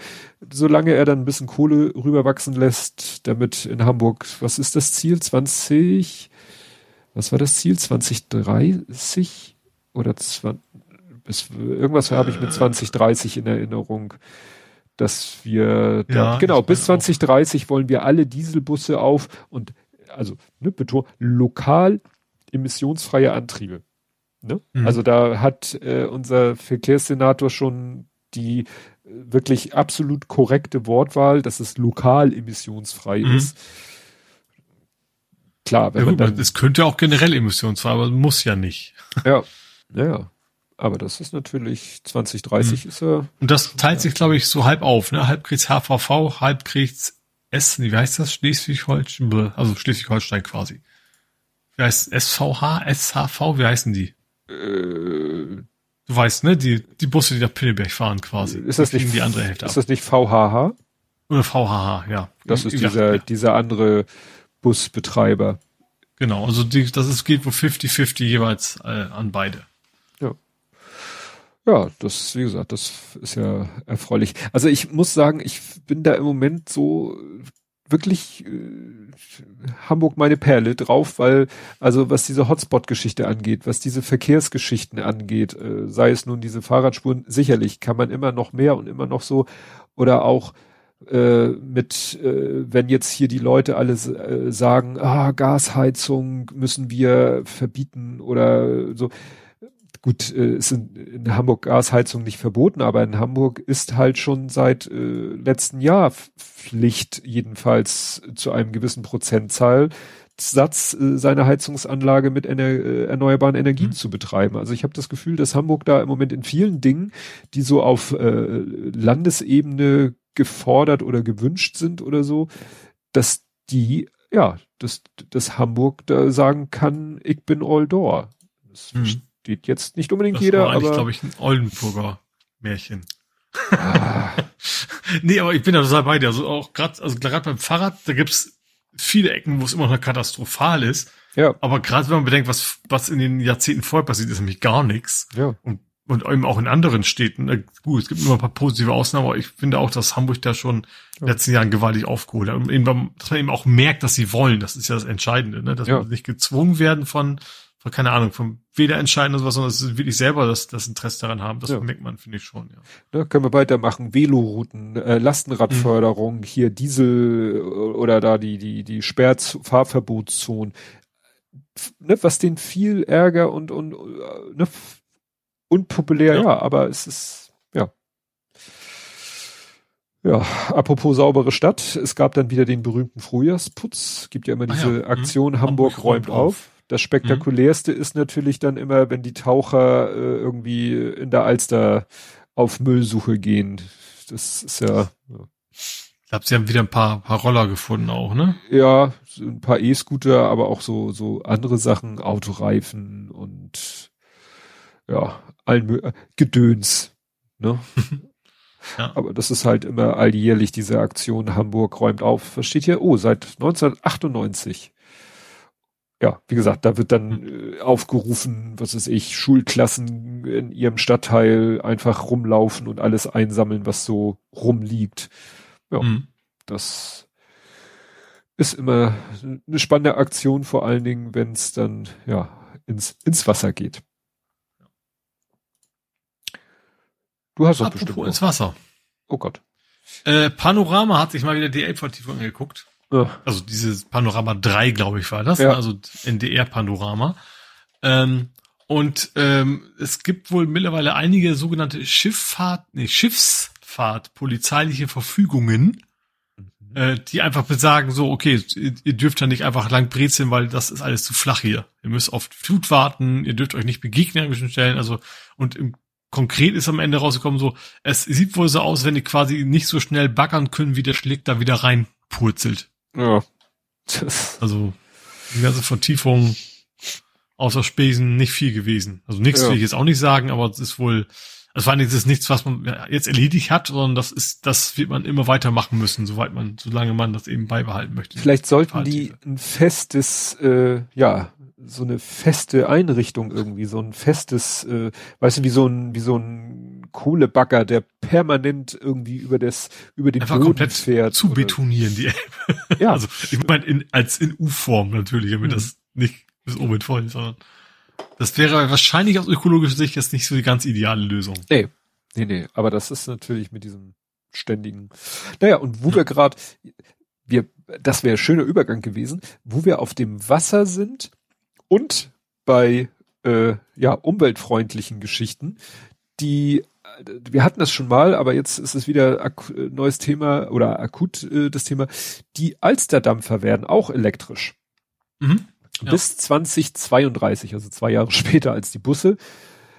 Speaker 2: solange er dann ein bisschen Kohle rüberwachsen lässt, damit in Hamburg, was ist das Ziel? 20, was war das Ziel? 2030 oder 20, bis, irgendwas habe ich mit 2030 in Erinnerung, dass wir, da, ja, genau, bis 2030 auch. wollen wir alle Dieselbusse auf und, also, ne, beton, lokal emissionsfreie Antriebe. Ne? Mhm. Also da hat äh, unser Verkehrssenator schon die äh, wirklich absolut korrekte Wortwahl, dass es lokal emissionsfrei mhm. ist.
Speaker 3: Klar, wenn ja, man dann, es könnte auch generell emissionsfrei, aber muss ja nicht.
Speaker 2: Ja, ja. Aber das ist natürlich 2030 mhm. ist er.
Speaker 3: Und das teilt sich, glaube ich, so halb auf. Ne? Halb kriegt's HVV, halb kriegt's S, wie heißt das? Schleswig-Holstein, also Schleswig-Holstein quasi. Wie heißt SVH, SHV, wie heißen die? Äh, du weißt, ne? Die, die Busse, die nach Pinneberg fahren quasi.
Speaker 2: Ist das nicht
Speaker 3: die andere Hälfte
Speaker 2: Ist ab. das nicht VHH?
Speaker 3: Oder VHH, ja.
Speaker 2: Das ist dieser, ja. dieser andere Busbetreiber.
Speaker 3: Genau, also die, das ist, geht wohl 50-50 jeweils äh, an beide.
Speaker 2: Ja. Das, wie gesagt, das ist ja erfreulich. Also ich muss sagen, ich bin da im Moment so wirklich äh, Hamburg meine Perle drauf, weil also was diese Hotspot-Geschichte angeht, was diese Verkehrsgeschichten angeht, äh, sei es nun diese Fahrradspuren, sicherlich kann man immer noch mehr und immer noch so oder auch äh, mit, äh, wenn jetzt hier die Leute alle äh, sagen, ah, Gasheizung müssen wir verbieten oder so gut, äh, ist in, in Hamburg Gasheizung nicht verboten, aber in Hamburg ist halt schon seit äh, letzten Jahr Pflicht, jedenfalls zu einem gewissen Prozentzahl Satz äh, seine Heizungsanlage mit ener äh, erneuerbaren Energien mhm. zu betreiben. Also ich habe das Gefühl, dass Hamburg da im Moment in vielen Dingen, die so auf äh, Landesebene gefordert oder gewünscht sind oder so, dass die, ja, dass, dass Hamburg da sagen kann, ich bin all door. Das mhm versteht jetzt nicht unbedingt
Speaker 3: das
Speaker 2: jeder.
Speaker 3: War eigentlich, glaube ich, ein Oldenburger Märchen. Ah. *laughs* nee, aber ich bin da total bei dir. Also auch gerade, also gerade beim Fahrrad, da gibt's viele Ecken, wo es immer noch katastrophal ist. Ja. Aber gerade wenn man bedenkt, was, was in den Jahrzehnten vorher passiert, ist nämlich gar nichts.
Speaker 2: Ja.
Speaker 3: Und, und eben auch in anderen Städten. Gut, es gibt immer ein paar positive Ausnahmen, aber ich finde auch, dass Hamburg da schon in den letzten Jahren gewaltig aufgeholt hat. Und eben, dass man eben auch merkt, dass sie wollen. Das ist ja das Entscheidende, ne? Dass ja. man nicht gezwungen werden von, keine Ahnung, vom weder entscheiden oder sowas, sondern dass sie wirklich selber das, das Interesse daran haben. Das ja. merkt man, finde ich schon, ja.
Speaker 2: Da können wir weitermachen. Velorouten, äh, Lastenradförderung, mhm. hier Diesel oder da die, die, die Sperrfahrverbotszonen. Ne, was den viel Ärger und, und äh, ne, unpopulär, ja. ja, aber es ist, ja. Ja, apropos saubere Stadt, es gab dann wieder den berühmten Frühjahrsputz. Gibt ja immer diese ah ja. Aktion mhm. Hamburg, Hamburg räumt auf. auf. Das spektakulärste mhm. ist natürlich dann immer, wenn die Taucher äh, irgendwie in der Alster auf Müllsuche gehen. Das ist ja. ja.
Speaker 3: Ich glaube, sie haben wieder ein paar, paar Roller gefunden auch, ne?
Speaker 2: Ja, ein paar E-Scooter, aber auch so, so andere Sachen, Autoreifen und ja, allen Gedöns, ne? *laughs* ja. Aber das ist halt immer alljährlich diese Aktion Hamburg räumt auf. Was steht hier? Oh, seit 1998 ja, wie gesagt, da wird dann hm. äh, aufgerufen, was weiß ich, Schulklassen in ihrem Stadtteil einfach rumlaufen und alles einsammeln, was so rumliegt. Ja, mhm. das ist immer eine spannende Aktion, vor allen Dingen, wenn es dann ja ins, ins Wasser geht.
Speaker 3: Du hast doch Apropos bestimmt.
Speaker 2: ins Wasser.
Speaker 3: Oh Gott. Äh, Panorama hat sich mal wieder die Elbvertiefung angeguckt. Also dieses Panorama 3, glaube ich, war das, ja. also NDR-Panorama. Ähm, und ähm, es gibt wohl mittlerweile einige sogenannte Schifffahrt, nee, Schiffsfahrt, polizeiliche Verfügungen, mhm. äh, die einfach besagen, so, okay, ihr dürft ja nicht einfach lang brezeln, weil das ist alles zu flach hier. Ihr müsst auf Flut warten, ihr dürft euch nicht begegnen an bestimmten Stellen, also und im konkret ist am Ende rausgekommen so, es sieht wohl so aus, wenn die quasi nicht so schnell baggern können, wie der Schlick da wieder reinpurzelt. Ja. also die ganze Vertiefung außer Spesen nicht viel gewesen. Also nichts ja. will ich jetzt auch nicht sagen, aber es ist wohl, es war ist nichts, was man jetzt erledigt hat, sondern das ist, das wird man immer weitermachen müssen, soweit man, solange man das eben beibehalten möchte.
Speaker 2: Vielleicht sollten die ein festes, äh, ja, so eine feste Einrichtung irgendwie, so ein festes, äh, weißt du, wie so ein, wie so ein Kohlebagger, der permanent irgendwie über das, über den
Speaker 3: Einfach Boden komplett fährt. Zu betonieren, die *laughs* Elbe. Ja. Also, ich meine, in, als in U-Form natürlich, damit mhm. das nicht bis oben voll ist, sondern das wäre wahrscheinlich aus ökologischer Sicht jetzt nicht so die ganz ideale Lösung.
Speaker 2: Nee. Nee, nee, aber das ist natürlich mit diesem ständigen, naja, und wo ja. wir gerade, wir, das wäre schöner Übergang gewesen, wo wir auf dem Wasser sind, und bei äh, ja, umweltfreundlichen Geschichten, die wir hatten das schon mal, aber jetzt ist es wieder neues Thema oder akut äh, das Thema. Die Alsterdampfer werden auch elektrisch. Mhm. Ja. Bis 2032, also zwei Jahre *laughs* später als die Busse,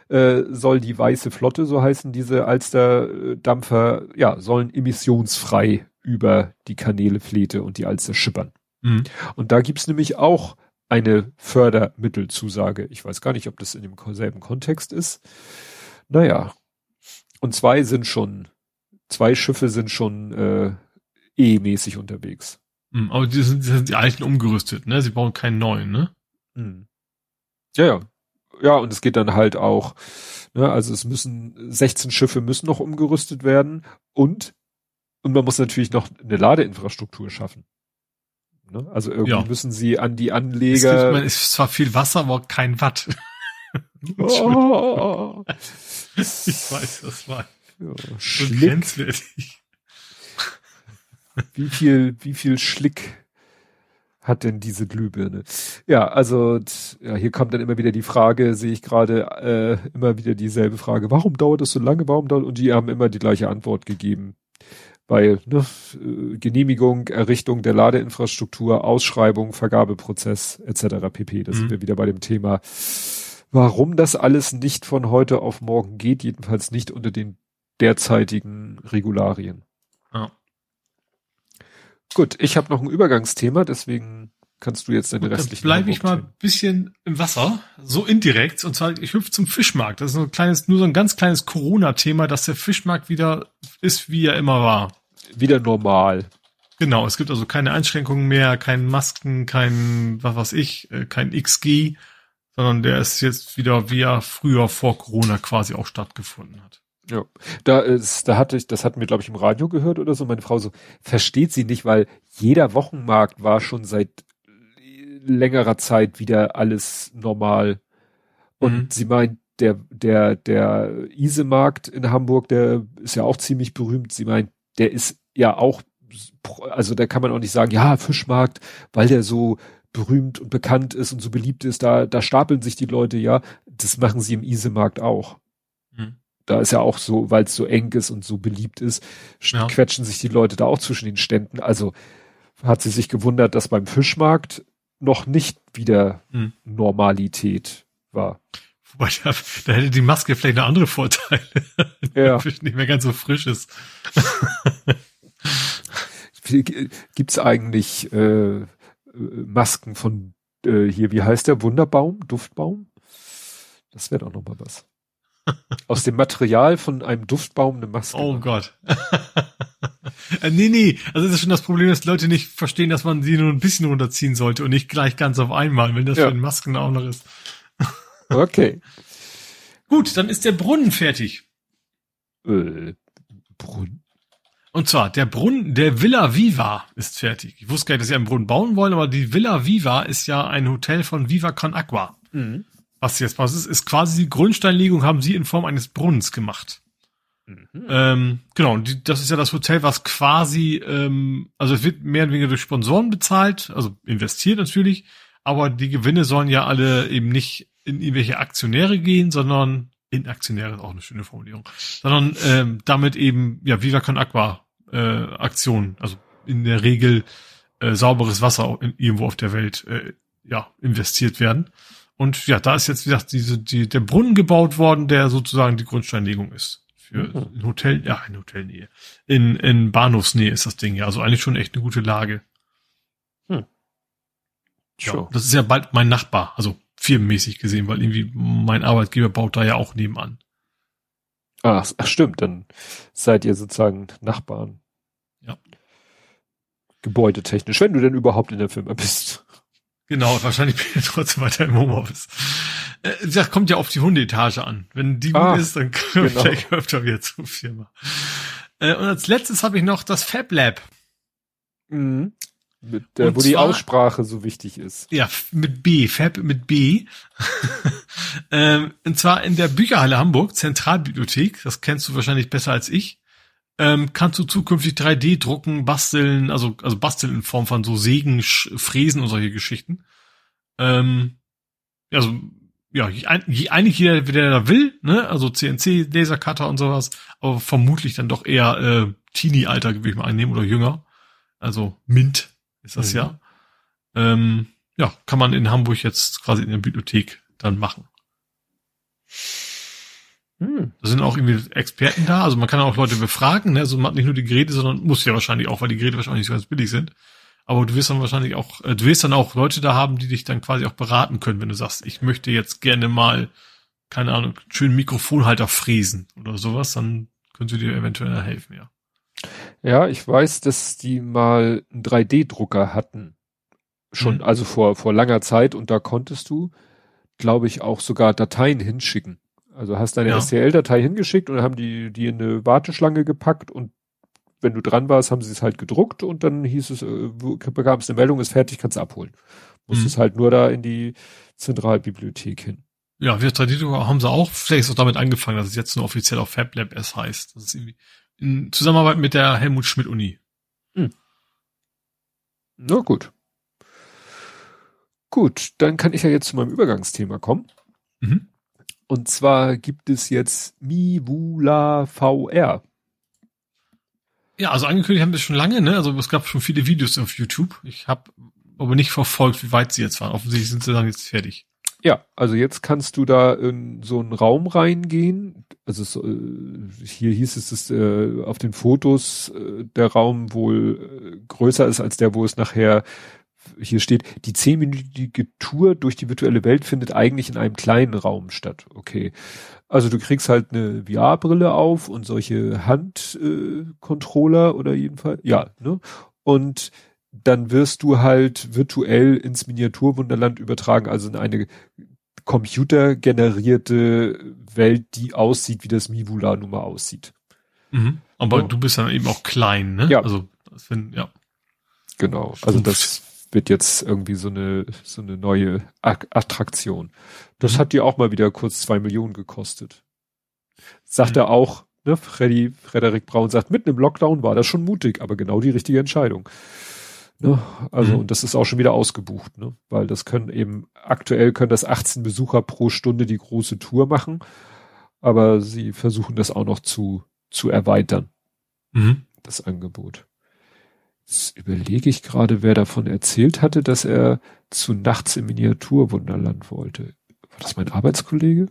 Speaker 2: äh, soll die weiße Flotte, so heißen diese Alsterdampfer, ja, sollen emissionsfrei über die Kanäle Flete und die Alster schippern. Mhm. Und da gibt's nämlich auch eine Fördermittelzusage. Ich weiß gar nicht, ob das in dem selben Kontext ist. Naja. Und zwei sind schon, zwei Schiffe sind schon äh, E-mäßig unterwegs.
Speaker 3: Mhm, aber die sind, die sind die alten umgerüstet, ne? Sie bauen keinen neuen, ne?
Speaker 2: Mhm. Ja, ja. Ja, und es geht dann halt auch, ne, also es müssen 16 Schiffe müssen noch umgerüstet werden und und man muss natürlich noch eine Ladeinfrastruktur schaffen. Ne? Also irgendwie ja. müssen sie an die Anleger.
Speaker 3: Es, gibt, ist zwar viel Wasser, aber kein Watt. Oh. ich weiß, das war ja,
Speaker 2: grenzwertig. Wie viel, wie viel Schlick hat denn diese Glühbirne? Ja, also ja, hier kommt dann immer wieder die Frage, sehe ich gerade äh, immer wieder dieselbe Frage, warum dauert das so lange, warum dauert und die haben immer die gleiche Antwort gegeben. Weil ne, äh, Genehmigung, Errichtung der Ladeinfrastruktur, Ausschreibung, Vergabeprozess etc. pp. Da mhm. sind wir wieder bei dem Thema, warum das alles nicht von heute auf morgen geht, jedenfalls nicht unter den derzeitigen Regularien. Ja. Gut, ich habe noch ein Übergangsthema, deswegen kannst du jetzt deine Gut, restlichen.
Speaker 3: Bleibe ich mal ein bisschen im Wasser, so indirekt. Und zwar, ich hüpfe zum Fischmarkt. Das ist ein kleines, nur so ein ganz kleines Corona-Thema, dass der Fischmarkt wieder ist, wie er immer war.
Speaker 2: Wieder normal.
Speaker 3: Genau, es gibt also keine Einschränkungen mehr, keine Masken, kein, was weiß ich, äh, kein XG, sondern der ist jetzt wieder, wie er früher vor Corona quasi auch stattgefunden hat.
Speaker 2: Ja, da ist, da hatte ich, das hatten wir, glaube ich, im Radio gehört oder so. Meine Frau so, versteht sie nicht, weil jeder Wochenmarkt war schon seit längerer Zeit wieder alles normal. Und mhm. sie meint, der, der, der Isemarkt in Hamburg, der ist ja auch ziemlich berühmt. Sie meint, der ist ja auch, also da kann man auch nicht sagen, ja, Fischmarkt, weil der so berühmt und bekannt ist und so beliebt ist, da, da stapeln sich die Leute, ja. Das machen sie im Isemarkt auch. Mhm da ist ja auch so, weil es so eng ist und so beliebt ist, ja. quetschen sich die Leute da auch zwischen den Ständen. Also hat sie sich gewundert, dass beim Fischmarkt noch nicht wieder hm. Normalität war.
Speaker 3: Wobei, da, da, hätte die Maske vielleicht noch andere Vorteile. *laughs* Ja. Fisch nicht mehr ganz so frisch ist. *laughs*
Speaker 2: Gibt's eigentlich äh, Masken von äh, hier, wie heißt der? Wunderbaum? Duftbaum? Das wäre doch noch mal was. *laughs* Aus dem Material von einem Duftbaum eine Maske.
Speaker 3: Oh Gott. *laughs* äh, nee, nee. Also das ist schon das Problem, dass Leute nicht verstehen, dass man sie nur ein bisschen runterziehen sollte und nicht gleich ganz auf einmal, wenn das ja. für den Masken auch noch ist. *laughs*
Speaker 2: okay.
Speaker 3: Gut, dann ist der Brunnen fertig.
Speaker 2: Äh, Brunnen?
Speaker 3: Und zwar, der Brunnen, der Villa Viva ist fertig. Ich wusste gar nicht, dass sie einen Brunnen bauen wollen, aber die Villa Viva ist ja ein Hotel von Viva Con Aqua. Mhm was jetzt was ist, ist quasi die Grundsteinlegung haben sie in Form eines Brunnens gemacht. Mhm. Ähm, genau, die, das ist ja das Hotel, was quasi, ähm, also es wird mehr oder weniger durch Sponsoren bezahlt, also investiert natürlich, aber die Gewinne sollen ja alle eben nicht in irgendwelche Aktionäre gehen, sondern in Aktionäre ist auch eine schöne Formulierung, sondern ähm, damit eben, ja, Viva Con Aqua äh, Aktionen, also in der Regel äh, sauberes Wasser in, irgendwo auf der Welt äh, ja investiert werden. Und ja, da ist jetzt, wie gesagt, diese, die, der Brunnen gebaut worden, der sozusagen die Grundsteinlegung ist. Für mhm. ein Hotel, ja, in Hotelnähe. In, in Bahnhofsnähe ist das Ding ja. Also eigentlich schon echt eine gute Lage. Hm. Ja, sure. das ist ja bald mein Nachbar, also firmenmäßig gesehen, weil irgendwie mein Arbeitgeber baut da ja auch nebenan.
Speaker 2: Ach, ach stimmt, dann seid ihr sozusagen Nachbarn.
Speaker 3: Ja.
Speaker 2: Gebäudetechnisch, wenn du denn überhaupt in der Firma bist.
Speaker 3: Genau, wahrscheinlich bin ich trotzdem weiter im Homeoffice. Äh, das kommt ja auf die Hundeetage an. Wenn die gut ah, ist, dann *laughs* komme genau. ich öfter wieder zur Firma. Äh, und als letztes habe ich noch das Fab Lab.
Speaker 2: Mhm. Mit und wo zwar, die Aussprache so wichtig ist.
Speaker 3: Ja, mit B, Fab mit B. *laughs* ähm, und zwar in der Bücherhalle Hamburg, Zentralbibliothek. Das kennst du wahrscheinlich besser als ich ähm, kannst du zukünftig 3D drucken, basteln, also, also basteln in Form von so Sägen, Fräsen und solche Geschichten. Ähm, also, ja, eigentlich jeder, der da will, ne, also CNC, Lasercutter und sowas, aber vermutlich dann doch eher äh, Teenie-Alter, würde ich mal einnehmen, oder jünger. Also Mint ist das mhm. ja. Ähm, ja, kann man in Hamburg jetzt quasi in der Bibliothek dann machen. Hm. Da sind auch irgendwie Experten da, also man kann auch Leute befragen, ne? also man hat nicht nur die Geräte, sondern muss ja wahrscheinlich auch, weil die Geräte wahrscheinlich nicht so ganz billig sind. Aber du wirst dann wahrscheinlich auch, äh, du wirst dann auch Leute da haben, die dich dann quasi auch beraten können, wenn du sagst, ich möchte jetzt gerne mal, keine Ahnung, schönen Mikrofonhalter fräsen oder sowas, dann können sie dir eventuell helfen, ja.
Speaker 2: Ja, ich weiß, dass die mal einen 3D-Drucker hatten. Schon, mhm. also vor, vor langer Zeit und da konntest du, glaube ich, auch sogar Dateien hinschicken. Also hast deine ja. STL-Datei hingeschickt und dann haben die, die in eine Warteschlange gepackt und wenn du dran warst, haben sie es halt gedruckt und dann hieß es, äh, bekam es eine Meldung, ist fertig, kannst du abholen. Musstest mhm. halt nur da in die Zentralbibliothek hin.
Speaker 3: Ja, wir 3D-Drucker haben sie auch, vielleicht ist auch damit angefangen, dass es jetzt nur offiziell auf FabLab S heißt. Das ist irgendwie in Zusammenarbeit mit der Helmut Schmidt Uni. Hm.
Speaker 2: Na gut. Gut, dann kann ich ja jetzt zu meinem Übergangsthema kommen. Mhm. Und zwar gibt es jetzt Mivula VR.
Speaker 3: Ja, also angekündigt haben wir schon lange, ne? Also es gab schon viele Videos auf YouTube. Ich habe aber nicht verfolgt, wie weit sie jetzt waren. Offensichtlich sind sie dann jetzt fertig.
Speaker 2: Ja, also jetzt kannst du da in so einen Raum reingehen. Also es, äh, hier hieß es, dass äh, auf den Fotos äh, der Raum wohl äh, größer ist als der, wo es nachher hier steht. Die zehnminütige Tour durch die virtuelle Welt findet eigentlich in einem kleinen Raum statt. Okay. Also du kriegst halt eine VR-Brille auf und solche Handcontroller äh, oder jedenfalls, ja, ne? Und dann wirst du halt virtuell ins Miniaturwunderland übertragen, also in eine computergenerierte Welt, die aussieht, wie das Mivula nun mal aussieht.
Speaker 3: Mhm. Aber ja. du bist dann eben auch klein, ne?
Speaker 2: Ja.
Speaker 3: Also, das find, ja.
Speaker 2: Genau. Also das wird jetzt irgendwie so eine, so eine neue Attraktion. Das mhm. hat dir auch mal wieder kurz zwei Millionen gekostet. Sagt mhm. er auch, ne, Freddy, Frederik Braun sagt, mitten im Lockdown war das schon mutig, aber genau die richtige Entscheidung. Ne? Also, mhm. und das ist auch schon wieder ausgebucht, ne? Weil das können eben, aktuell können das 18 Besucher pro Stunde die große Tour machen, aber sie versuchen das auch noch zu, zu erweitern. Mhm. Das Angebot. Jetzt überlege ich gerade, wer davon erzählt hatte, dass er zu Nachts im Miniaturwunderland wollte. War das mein Arbeitskollege?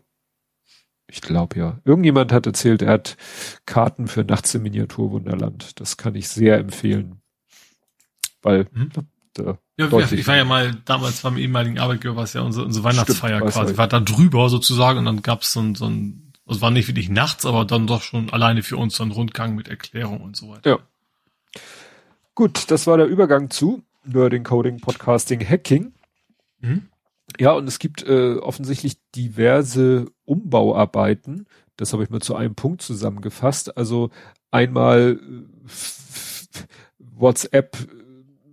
Speaker 2: Ich glaube ja. Irgendjemand hat erzählt, er hat Karten für Nachts im Miniaturwunderland. Das kann ich sehr empfehlen. Weil mhm.
Speaker 3: da ja, ich war ja mal damals beim ehemaligen Arbeitgeber, was ja unsere, unsere Weihnachtsfeier Stimmt, quasi. Ich war da drüber sozusagen und dann gab es so ein, so ein, also war nicht wirklich nachts, aber dann doch schon alleine für uns so ein Rundgang mit Erklärung und so weiter.
Speaker 2: Ja. Gut, das war der Übergang zu Nerding, Coding, Podcasting, Hacking. Mhm. Ja, und es gibt äh, offensichtlich diverse Umbauarbeiten. Das habe ich mal zu einem Punkt zusammengefasst. Also einmal äh, WhatsApp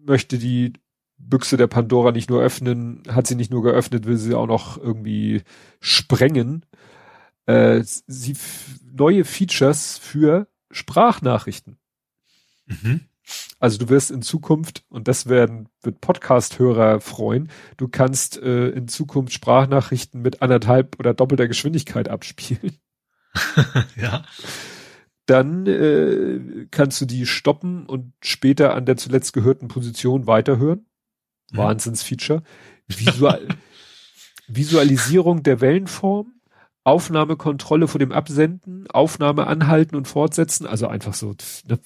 Speaker 2: möchte die Büchse der Pandora nicht nur öffnen, hat sie nicht nur geöffnet, will sie auch noch irgendwie sprengen. Äh, sie neue Features für Sprachnachrichten. Mhm. Also du wirst in Zukunft, und das werden, wird Podcast-Hörer freuen, du kannst äh, in Zukunft Sprachnachrichten mit anderthalb oder doppelter Geschwindigkeit abspielen. *laughs*
Speaker 3: ja.
Speaker 2: Dann äh, kannst du die stoppen und später an der zuletzt gehörten Position weiterhören. Mhm. Wahnsinnsfeature. *laughs* Visual Visualisierung der Wellenform. Aufnahmekontrolle vor dem Absenden, Aufnahme anhalten und fortsetzen, also einfach so ne,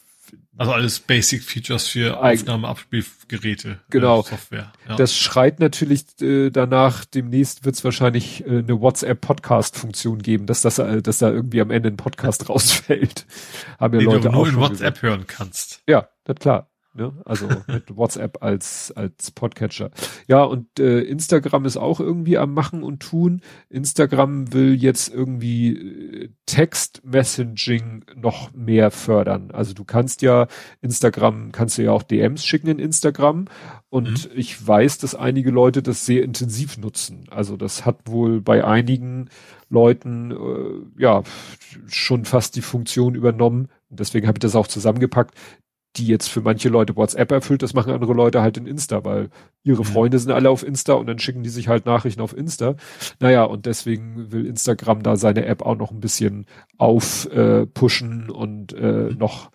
Speaker 3: also alles Basic Features für Aufnahmeabspielgeräte.
Speaker 2: Genau. Äh, Software. Ja. Das schreit natürlich äh, danach, demnächst wird es wahrscheinlich äh, eine WhatsApp-Podcast-Funktion geben, dass das, äh, dass da irgendwie am Ende ein Podcast *laughs* rausfällt.
Speaker 3: Haben ja Den Leute du nur auch in WhatsApp gesagt. hören kannst.
Speaker 2: Ja, das klar. Ne? Also mit WhatsApp als, als Podcatcher. Ja, und äh, Instagram ist auch irgendwie am Machen und Tun. Instagram will jetzt irgendwie äh, Text-Messaging noch mehr fördern. Also du kannst ja Instagram, kannst du ja auch DMs schicken in Instagram. Und mhm. ich weiß, dass einige Leute das sehr intensiv nutzen. Also das hat wohl bei einigen Leuten äh, ja schon fast die Funktion übernommen. Deswegen habe ich das auch zusammengepackt die jetzt für manche Leute WhatsApp erfüllt, das machen andere Leute halt in Insta, weil ihre. Freunde sind alle auf Insta und dann schicken die sich halt Nachrichten auf Insta. Naja, und deswegen will Instagram da seine App auch noch ein bisschen aufpushen äh, und äh, noch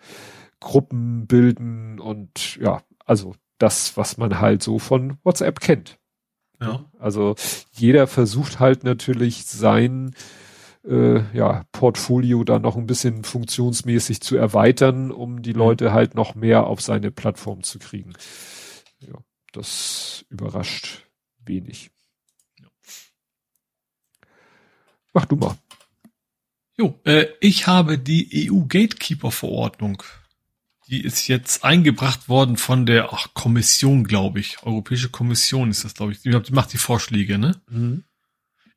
Speaker 2: Gruppen bilden und ja, also das, was man halt so von WhatsApp kennt. Ja. Also jeder versucht halt natürlich sein äh, ja, Portfolio da noch ein bisschen funktionsmäßig zu erweitern, um die mhm. Leute halt noch mehr auf seine Plattform zu kriegen. Ja, das überrascht wenig. Mach du mal.
Speaker 3: Jo, äh, ich habe die EU Gatekeeper Verordnung. Die ist jetzt eingebracht worden von der ach, Kommission, glaube ich. Europäische Kommission ist das, glaube ich. Die macht die Vorschläge, ne? Mhm.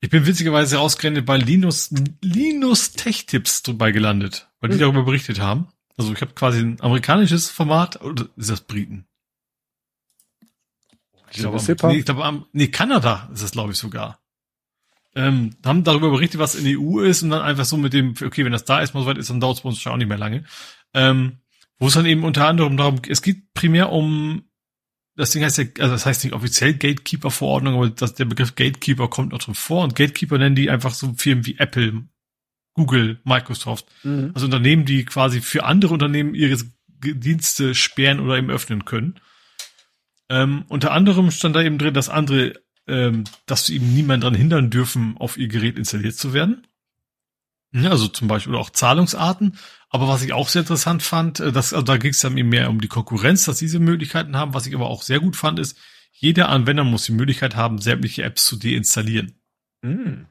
Speaker 3: Ich bin witzigerweise ausgerechnet bei Linus, Linus Tech Tips dabei gelandet, weil die hm. darüber berichtet haben. Also ich habe quasi ein amerikanisches Format, oder ist das Briten? Ich glaube, nee, ich glaube, nee, Kanada ist es, glaube ich, sogar. Ähm, haben darüber berichtet, was in der EU ist und dann einfach so mit dem, okay, wenn das da erstmal so weit ist, dann dauert es bei uns auch nicht mehr lange. Ähm, wo es dann eben unter anderem darum, es geht primär um das Ding heißt ja, also das heißt nicht offiziell Gatekeeper-Verordnung, aber das, der Begriff Gatekeeper kommt noch drin vor und Gatekeeper nennen die einfach so Firmen wie Apple, Google, Microsoft. Mhm. Also Unternehmen, die quasi für andere Unternehmen ihre Dienste sperren oder eben öffnen können. Ähm, unter anderem stand da eben drin, dass andere, ähm, dass sie eben niemand daran hindern dürfen, auf ihr Gerät installiert zu werden. Ja, also zum Beispiel oder auch Zahlungsarten. Aber was ich auch sehr interessant fand, äh, dass, also da ging es dann eben mehr um die Konkurrenz, dass diese Möglichkeiten haben. Was ich aber auch sehr gut fand, ist, jeder Anwender muss die Möglichkeit haben, sämtliche Apps zu deinstallieren. Mm.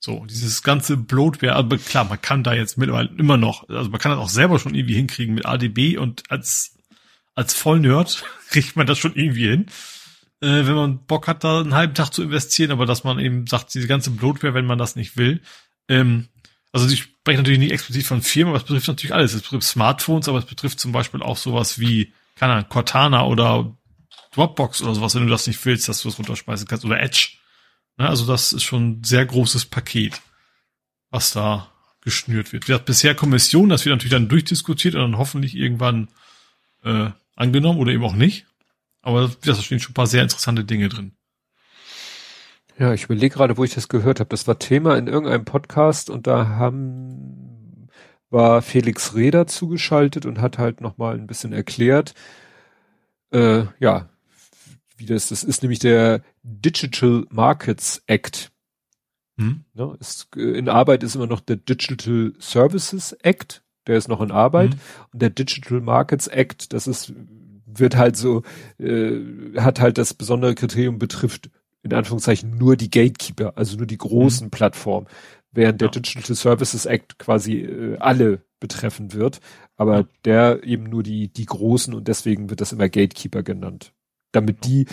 Speaker 3: So, dieses ganze Bloatware, aber klar, man kann da jetzt mittlerweile immer noch, also man kann das auch selber schon irgendwie hinkriegen mit ADB und als, als Vollnerd *laughs* kriegt man das schon irgendwie hin. Äh, wenn man Bock hat, da einen halben Tag zu investieren, aber dass man eben sagt, diese ganze Bloatware, wenn man das nicht will, ähm, also ich spreche natürlich nicht explizit von Firmen, aber es betrifft natürlich alles. Es betrifft Smartphones, aber es betrifft zum Beispiel auch sowas wie, keine Ahnung, Cortana oder Dropbox oder sowas, wenn du das nicht willst, dass du das runterspeisen kannst, oder Edge. Ne, also das ist schon ein sehr großes Paket, was da geschnürt wird. Wir bisher Kommission, das wird natürlich dann durchdiskutiert und dann hoffentlich irgendwann äh, angenommen oder eben auch nicht. Aber da stehen schon ein paar sehr interessante Dinge drin.
Speaker 2: Ja, ich überlege gerade, wo ich das gehört habe. Das war Thema in irgendeinem Podcast und da haben war Felix Reder zugeschaltet und hat halt noch mal ein bisschen erklärt, äh, ja, wie das das ist, nämlich der Digital Markets Act. Hm? Ne, ist, in Arbeit ist immer noch der Digital Services Act, der ist noch in Arbeit hm. und der Digital Markets Act, das ist wird halt so, äh, hat halt das besondere Kriterium betrifft in Anführungszeichen nur die Gatekeeper, also nur die großen mhm. Plattformen, während ja. der Digital Services Act quasi äh, alle betreffen wird, aber ja. der eben nur die die großen und deswegen wird das immer Gatekeeper genannt, damit die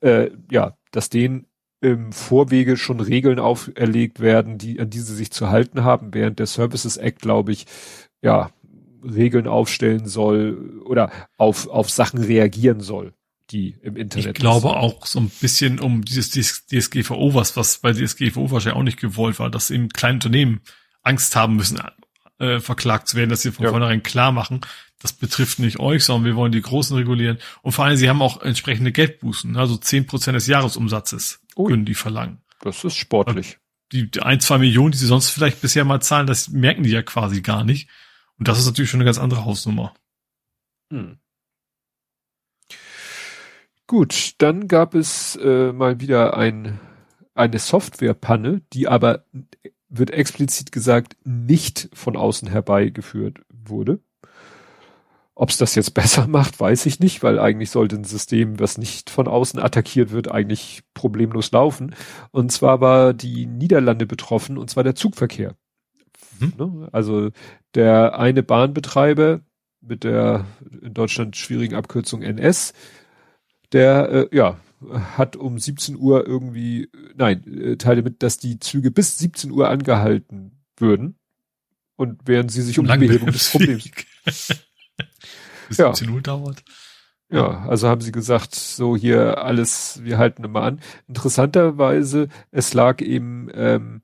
Speaker 2: äh, ja, dass denen im Vorwege schon Regeln auferlegt werden, die an diese sich zu halten haben, während der Services Act, glaube ich, ja Regeln aufstellen soll oder auf auf Sachen reagieren soll die im Internet.
Speaker 3: Ich glaube ist. auch so ein bisschen um dieses DSGVO, was, was bei DSGVO wahrscheinlich auch nicht gewollt war, dass eben kleine Unternehmen Angst haben müssen, äh, verklagt zu werden, dass sie von ja. vornherein klar machen, das betrifft nicht euch, sondern wir wollen die Großen regulieren. Und vor allem, sie haben auch entsprechende Geldbußen, also zehn Prozent des Jahresumsatzes Ui. können die verlangen.
Speaker 2: Das ist sportlich.
Speaker 3: Die, die ein, zwei Millionen, die sie sonst vielleicht bisher mal zahlen, das merken die ja quasi gar nicht. Und das ist natürlich schon eine ganz andere Hausnummer. Hm.
Speaker 2: Gut, dann gab es äh, mal wieder ein, eine Softwarepanne, die aber wird explizit gesagt nicht von außen herbeigeführt wurde. Ob es das jetzt *laughs* besser macht, weiß ich nicht, weil eigentlich sollte ein System, was nicht von außen attackiert wird, eigentlich problemlos laufen. Und zwar war die Niederlande betroffen, und zwar der Zugverkehr. Mhm. Ne? Also der eine Bahnbetreiber mit der in Deutschland schwierigen Abkürzung NS der äh, ja hat um 17 Uhr irgendwie, nein, äh, teilte mit, dass die Züge bis 17 Uhr angehalten würden und während sie sich um die Behebung *laughs* des Problems *laughs*
Speaker 3: bis ja. 17 Uhr dauert.
Speaker 2: Ja, also haben sie gesagt, so hier alles, wir halten immer an. Interessanterweise, es lag eben ähm,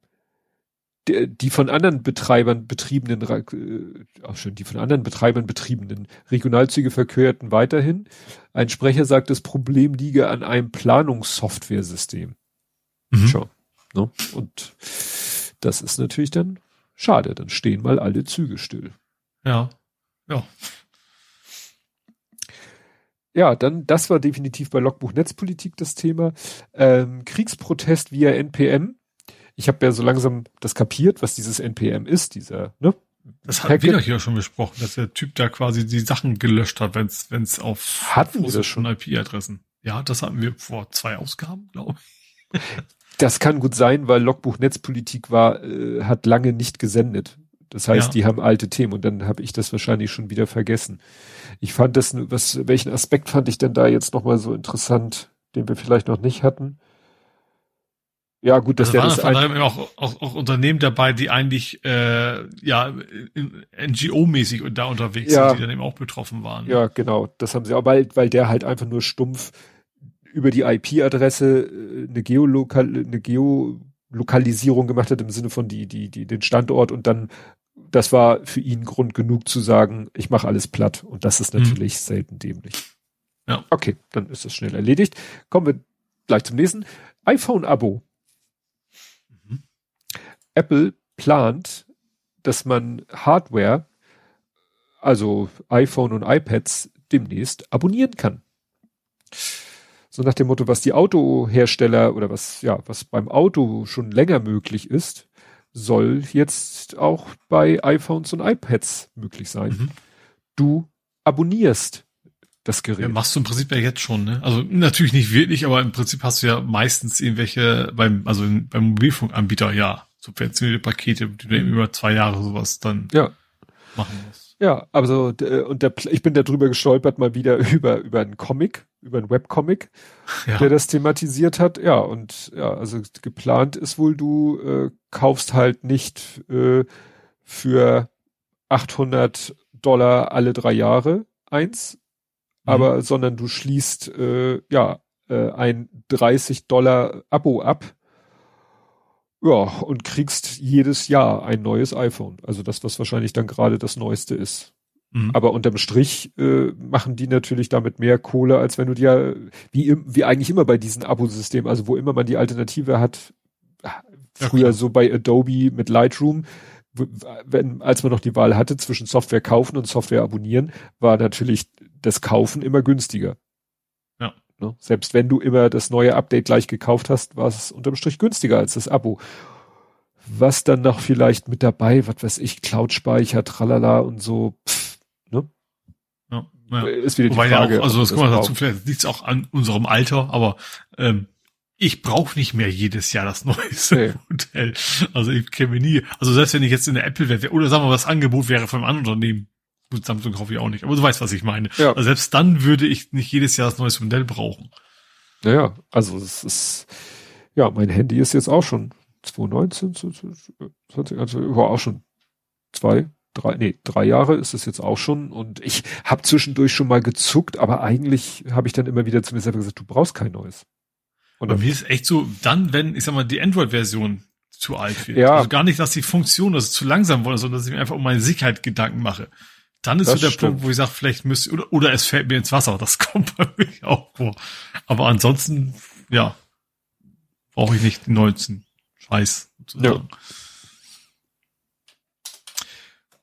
Speaker 2: die, die von anderen Betreibern betriebenen, äh, auch schon die von anderen Betreibern betriebenen Regionalzüge verkehrten weiterhin. Ein Sprecher sagt, das Problem liege an einem Planungssoftware-System. Mhm. Schon, ne? Und das ist natürlich dann schade. Dann stehen mal alle Züge still.
Speaker 3: Ja, ja.
Speaker 2: Ja, dann, das war definitiv bei Logbuch Netzpolitik das Thema. Ähm, Kriegsprotest via NPM ich habe ja so langsam das kapiert, was dieses NPM ist, dieser, ne?
Speaker 3: Das hatten wir doch hier schon besprochen, dass der Typ da quasi die Sachen gelöscht hat, wenn es auf
Speaker 2: hatten wir das schon
Speaker 3: IP-Adressen. Ja, das hatten wir vor zwei Ausgaben, glaube ich. *laughs*
Speaker 2: Das kann gut sein, weil Logbuch Netzpolitik war, äh, hat lange nicht gesendet. Das heißt, ja. die haben alte Themen und dann habe ich das wahrscheinlich schon wieder vergessen. Ich fand das, was, welchen Aspekt fand ich denn da jetzt nochmal so interessant, den wir vielleicht noch nicht hatten?
Speaker 3: Ja, gut, dass also der das ein auch, auch, auch Unternehmen dabei, die eigentlich äh, ja NGO-mäßig da unterwegs ja, sind, die dann eben auch betroffen waren.
Speaker 2: Ja, genau. Das haben sie auch, weil, weil der halt einfach nur stumpf über die IP-Adresse äh, eine Geolokal, eine Geolokalisierung gemacht hat im Sinne von die, die, die, den Standort und dann, das war für ihn Grund genug zu sagen, ich mache alles platt. Und das ist mhm. natürlich hm. selten dämlich. Ja. Okay, dann ist das schnell erledigt. Kommen wir gleich zum nächsten. iPhone-Abo. Apple plant, dass man Hardware, also iPhone und iPads, demnächst abonnieren kann. So nach dem Motto, was die Autohersteller oder was, ja, was beim Auto schon länger möglich ist, soll jetzt auch bei iPhones und iPads möglich sein. Mhm. Du abonnierst das Gerät. Ja,
Speaker 3: machst du im Prinzip ja jetzt schon, ne? Also natürlich nicht wirklich, aber im Prinzip hast du ja meistens irgendwelche beim, also beim Mobilfunkanbieter ja subventionierte Pakete, die du eben über zwei Jahre sowas dann
Speaker 2: ja. machen musst. Ja, also und der, ich bin da drüber gestolpert mal wieder *laughs* über über einen Comic, über einen Webcomic, *laughs* ja. der das thematisiert hat. Ja, und ja, also geplant ist wohl, du äh, kaufst halt nicht äh, für 800 Dollar alle drei Jahre eins, mhm. aber sondern du schließt äh, ja äh, ein 30 Dollar Abo ab ja, und kriegst jedes Jahr ein neues iPhone. Also das, was wahrscheinlich dann gerade das Neueste ist. Mhm. Aber unterm Strich äh, machen die natürlich damit mehr Kohle, als wenn du dir, wie, wie eigentlich immer bei diesen Abosystemen, also wo immer man die Alternative hat, früher ja, so bei Adobe mit Lightroom, wenn, als man noch die Wahl hatte zwischen Software kaufen und Software abonnieren, war natürlich das Kaufen immer günstiger. Ne? Selbst wenn du immer das neue Update gleich gekauft hast, war es unterm Strich günstiger als das Abo. Was dann noch vielleicht mit dabei, was weiß ich, Cloud-Speicher, tralala und so, pff, ne?
Speaker 3: Ja, ja. Ist wieder Wobei die Frage. Ja auch, also das kommt dazu, vielleicht liegt es auch an unserem Alter, aber ähm, ich brauche nicht mehr jedes Jahr das neueste nee. *laughs* Modell. Also ich kenne nie, also selbst wenn ich jetzt in der Apple wäre, oder sagen wir mal, das Angebot wäre von einem anderen Unternehmen, Gut, Samsung kaufe ich auch nicht, aber du weißt, was ich meine. Ja. Also selbst dann würde ich nicht jedes Jahr das neues Modell brauchen.
Speaker 2: Naja, also es ist, ja, mein Handy ist jetzt auch schon 2019, 20, also war auch schon zwei, drei, nee, drei Jahre ist es jetzt auch schon und ich habe zwischendurch schon mal gezuckt, aber eigentlich habe ich dann immer wieder zu mir selber gesagt, du brauchst kein neues.
Speaker 3: Und Bei mir ist echt so, dann, wenn, ich sag mal, die Android-Version zu alt wird. Ja. Also gar nicht, dass die Funktion, dass es zu langsam wurde, sondern dass ich mir einfach um meine Sicherheit Gedanken mache. Dann ist das so der stimmt. Punkt, wo ich sage, vielleicht müsste, oder, oder es fällt mir ins Wasser. Das *laughs* kommt bei mir auch vor. Aber ansonsten, ja, brauche ich nicht die 19 Scheiß. Sozusagen. Ja.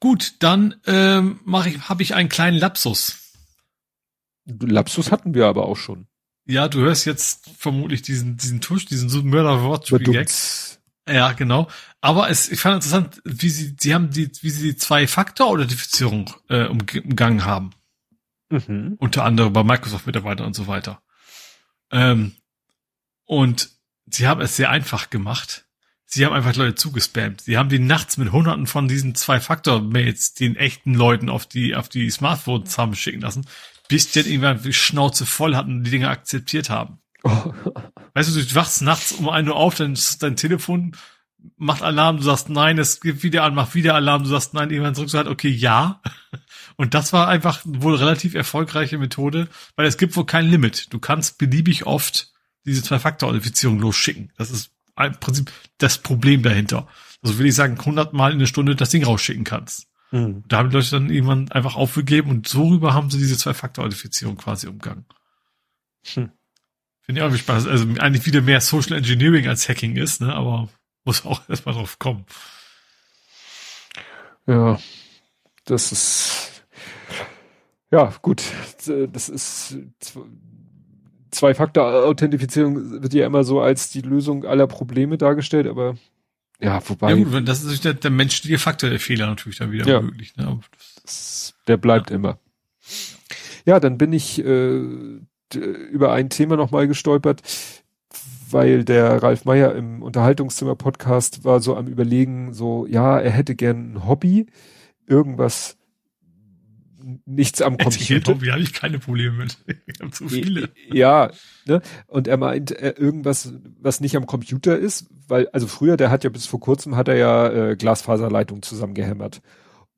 Speaker 3: Gut, dann ähm, mache ich, habe ich einen kleinen Lapsus.
Speaker 2: Lapsus hatten wir aber auch schon.
Speaker 3: Ja, du hörst jetzt vermutlich diesen diesen Tusch, diesen Mörderwort-Gag. Ja, genau. Aber es, ich fand interessant, wie sie, sie haben die, wie sie die Zwei-Faktor-Authentifizierung äh, umgangen haben. Mhm. Unter anderem bei Microsoft-Mitarbeitern und so weiter. Ähm, und sie haben es sehr einfach gemacht. Sie haben einfach Leute zugespammt. Sie haben die nachts mit hunderten von diesen Zwei-Faktor-Mails den echten Leuten auf die, auf die Smartphones haben schicken lassen, bis die dann irgendwann die Schnauze voll hatten und die Dinge akzeptiert haben. Oh. Weißt du, du wachst nachts um ein Uhr auf, dein, dein Telefon macht Alarm, du sagst nein, es gibt wieder an, macht wieder Alarm, du sagst nein, irgendwann du halt, okay, ja. Und das war einfach wohl relativ erfolgreiche Methode, weil es gibt wohl kein Limit. Du kannst beliebig oft diese Zwei-Faktor-Authentifizierung losschicken. Das ist im Prinzip das Problem dahinter. also will ich sagen, 100 Mal in eine Stunde das Ding rausschicken kannst. Mhm. Da haben die Leute dann irgendwann einfach aufgegeben und so rüber haben sie diese Zwei-Faktor-Authentifizierung quasi umgangen. Hm. Finde ich auch spannend. Also eigentlich wieder mehr Social Engineering als Hacking ist, ne? aber muss auch *laughs* erstmal drauf kommen.
Speaker 2: Ja, das ist, ja, gut. Das ist, Zwei-Faktor-Authentifizierung wird ja immer so als die Lösung aller Probleme dargestellt, aber ja, wobei. Ja,
Speaker 3: gut, das ist der, der menschliche Faktor, der Fehler natürlich dann wieder ja, möglich. Ne?
Speaker 2: Das, der bleibt ja. immer. Ja, dann bin ich äh, über ein Thema nochmal gestolpert, weil der Ralf Meyer im Unterhaltungszimmer-Podcast war so am überlegen, so, ja, er hätte gern ein Hobby, irgendwas nichts am Computer.
Speaker 3: Hobby habe ich keine Probleme mit. *laughs* Ich habe zu viele.
Speaker 2: Ja, ne? Und er meint äh, irgendwas, was nicht am Computer ist, weil also früher, der hat ja bis vor kurzem hat er ja äh, Glasfaserleitung zusammengehämmert.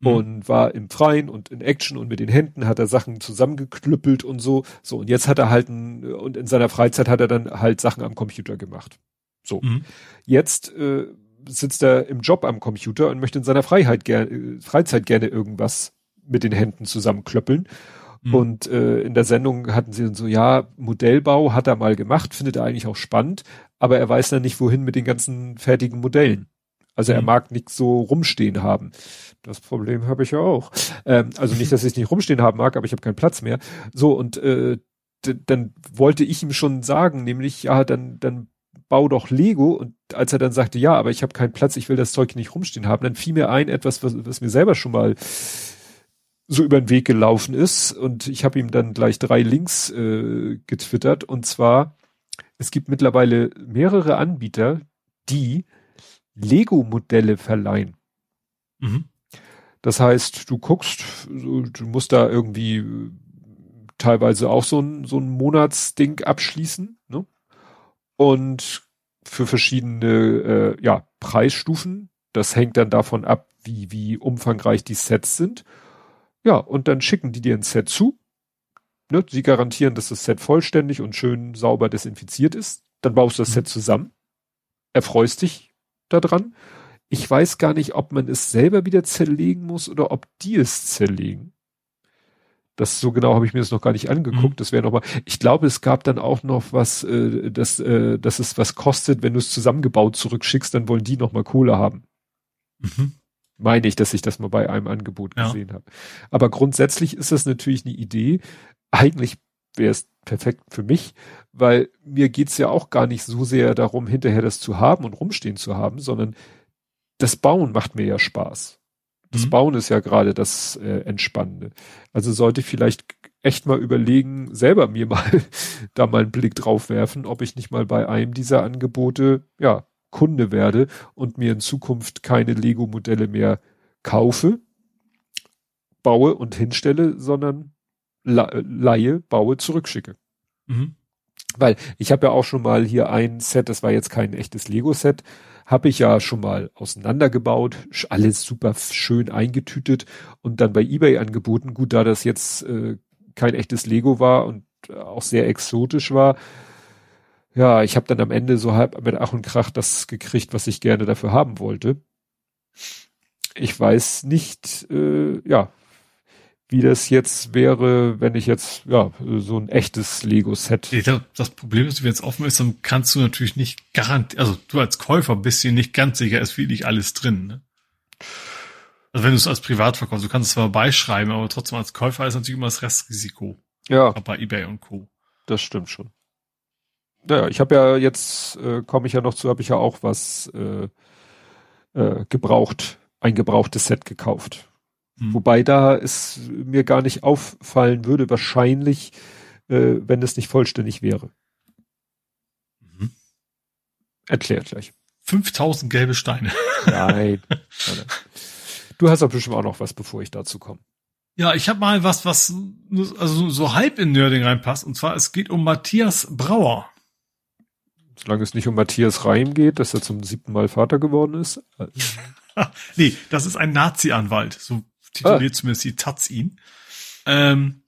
Speaker 2: Und war im Freien und in Action und mit den Händen hat er Sachen zusammengeklüppelt und so. So und jetzt hat er halt ein, und in seiner Freizeit hat er dann halt Sachen am Computer gemacht. So. Mhm. Jetzt äh, sitzt er im Job am Computer und möchte in seiner Freiheit ger äh, Freizeit gerne irgendwas mit den Händen zusammenklöppeln. Mhm. Und äh, in der Sendung hatten sie dann so, ja, Modellbau hat er mal gemacht, findet er eigentlich auch spannend, aber er weiß dann nicht, wohin mit den ganzen fertigen Modellen. Also mhm. er mag nichts so rumstehen haben. Das Problem habe ich ja auch. Ähm, also nicht, dass ich nicht rumstehen haben mag, aber ich habe keinen Platz mehr. So, und äh, dann wollte ich ihm schon sagen, nämlich, ja, dann, dann bau doch Lego. Und als er dann sagte, ja, aber ich habe keinen Platz, ich will das Zeug nicht rumstehen haben, dann fiel mir ein, etwas, was, was mir selber schon mal so über den Weg gelaufen ist. Und ich habe ihm dann gleich drei Links äh, getwittert. Und zwar, es gibt mittlerweile mehrere Anbieter, die Lego-Modelle verleihen. Mhm. Das heißt, du guckst, du musst da irgendwie teilweise auch so ein, so ein Monatsding abschließen, ne? Und für verschiedene äh, ja, Preisstufen. Das hängt dann davon ab, wie, wie umfangreich die Sets sind. Ja, und dann schicken die dir ein Set zu. Ne? Sie garantieren, dass das Set vollständig und schön sauber desinfiziert ist. Dann baust du das mhm. Set zusammen. Erfreust dich daran. Ich weiß gar nicht, ob man es selber wieder zerlegen muss oder ob die es zerlegen. Das so genau habe ich mir das noch gar nicht angeguckt. Mhm. Das wäre nochmal. Ich glaube, es gab dann auch noch was, äh, dass, äh, dass es was kostet, wenn du es zusammengebaut zurückschickst, dann wollen die nochmal Kohle haben. Mhm meine ich, dass ich das mal bei einem Angebot ja. gesehen habe. Aber grundsätzlich ist das natürlich eine Idee. Eigentlich wäre es perfekt für mich, weil mir geht's ja auch gar nicht so sehr darum, hinterher das zu haben und rumstehen zu haben, sondern das Bauen macht mir ja Spaß. Das mhm. Bauen ist ja gerade das äh, Entspannende. Also sollte ich vielleicht echt mal überlegen, selber mir *laughs* mal da mal einen Blick drauf werfen, ob ich nicht mal bei einem dieser Angebote, ja, Kunde werde und mir in Zukunft keine Lego-Modelle mehr kaufe, baue und hinstelle, sondern leihe, baue, zurückschicke. Mhm. Weil ich habe ja auch schon mal hier ein Set, das war jetzt kein echtes Lego-Set, habe ich ja schon mal auseinandergebaut, alles super schön eingetütet und dann bei eBay angeboten. Gut, da das jetzt äh, kein echtes Lego war und auch sehr exotisch war, ja, ich habe dann am Ende so halb mit Ach und Krach das gekriegt, was ich gerne dafür haben wollte. Ich weiß nicht, äh, ja, wie das jetzt wäre, wenn ich jetzt ja so ein echtes Lego-Set.
Speaker 3: Das Problem ist, wenn es offen ist, dann kannst du natürlich nicht garantieren, also du als Käufer bist dir nicht ganz sicher, ist wirklich alles drin. Ne? Also wenn du es als Privat verkaufst, du kannst es zwar beischreiben, aber trotzdem als Käufer ist natürlich immer das Restrisiko.
Speaker 2: Ja.
Speaker 3: Bei eBay und Co.
Speaker 2: Das stimmt schon. Naja, ich habe ja jetzt, äh, komme ich ja noch zu, habe ich ja auch was äh, äh, gebraucht, ein gebrauchtes Set gekauft. Hm. Wobei da es mir gar nicht auffallen würde, wahrscheinlich, äh, wenn es nicht vollständig wäre. Mhm. Erklärt gleich.
Speaker 3: 5000 gelbe Steine. *laughs*
Speaker 2: Nein. du hast doch bestimmt auch noch was, bevor ich dazu komme.
Speaker 3: Ja, ich habe mal was, was also so halb in Nerding reinpasst. Und zwar, es geht um Matthias Brauer.
Speaker 2: Solange es nicht um Matthias Reim geht, dass er zum siebten Mal Vater geworden ist. *laughs*
Speaker 3: nee, das ist ein Nazi-Anwalt. So tituliert ah. zumindest die Taz ihn. Ähm,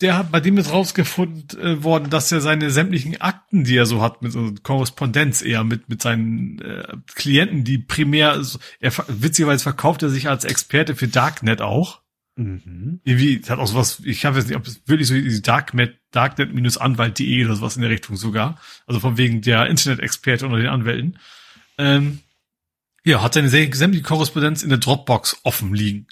Speaker 3: der hat, bei dem ist rausgefunden äh, worden, dass er seine sämtlichen Akten, die er so hat, mit so Korrespondenz eher mit, mit seinen äh, Klienten, die primär, er witzigerweise verkauft er sich als Experte für Darknet auch. Mhm. Irgendwie hat auch sowas, ich habe jetzt nicht, ob es wirklich so die Darknet, Darknet-Anwalt.de oder sowas in der Richtung sogar. Also von wegen der Internet-Experte unter den Anwälten. Ähm, ja, hat seine sämtliche Korrespondenz in der Dropbox offen liegen.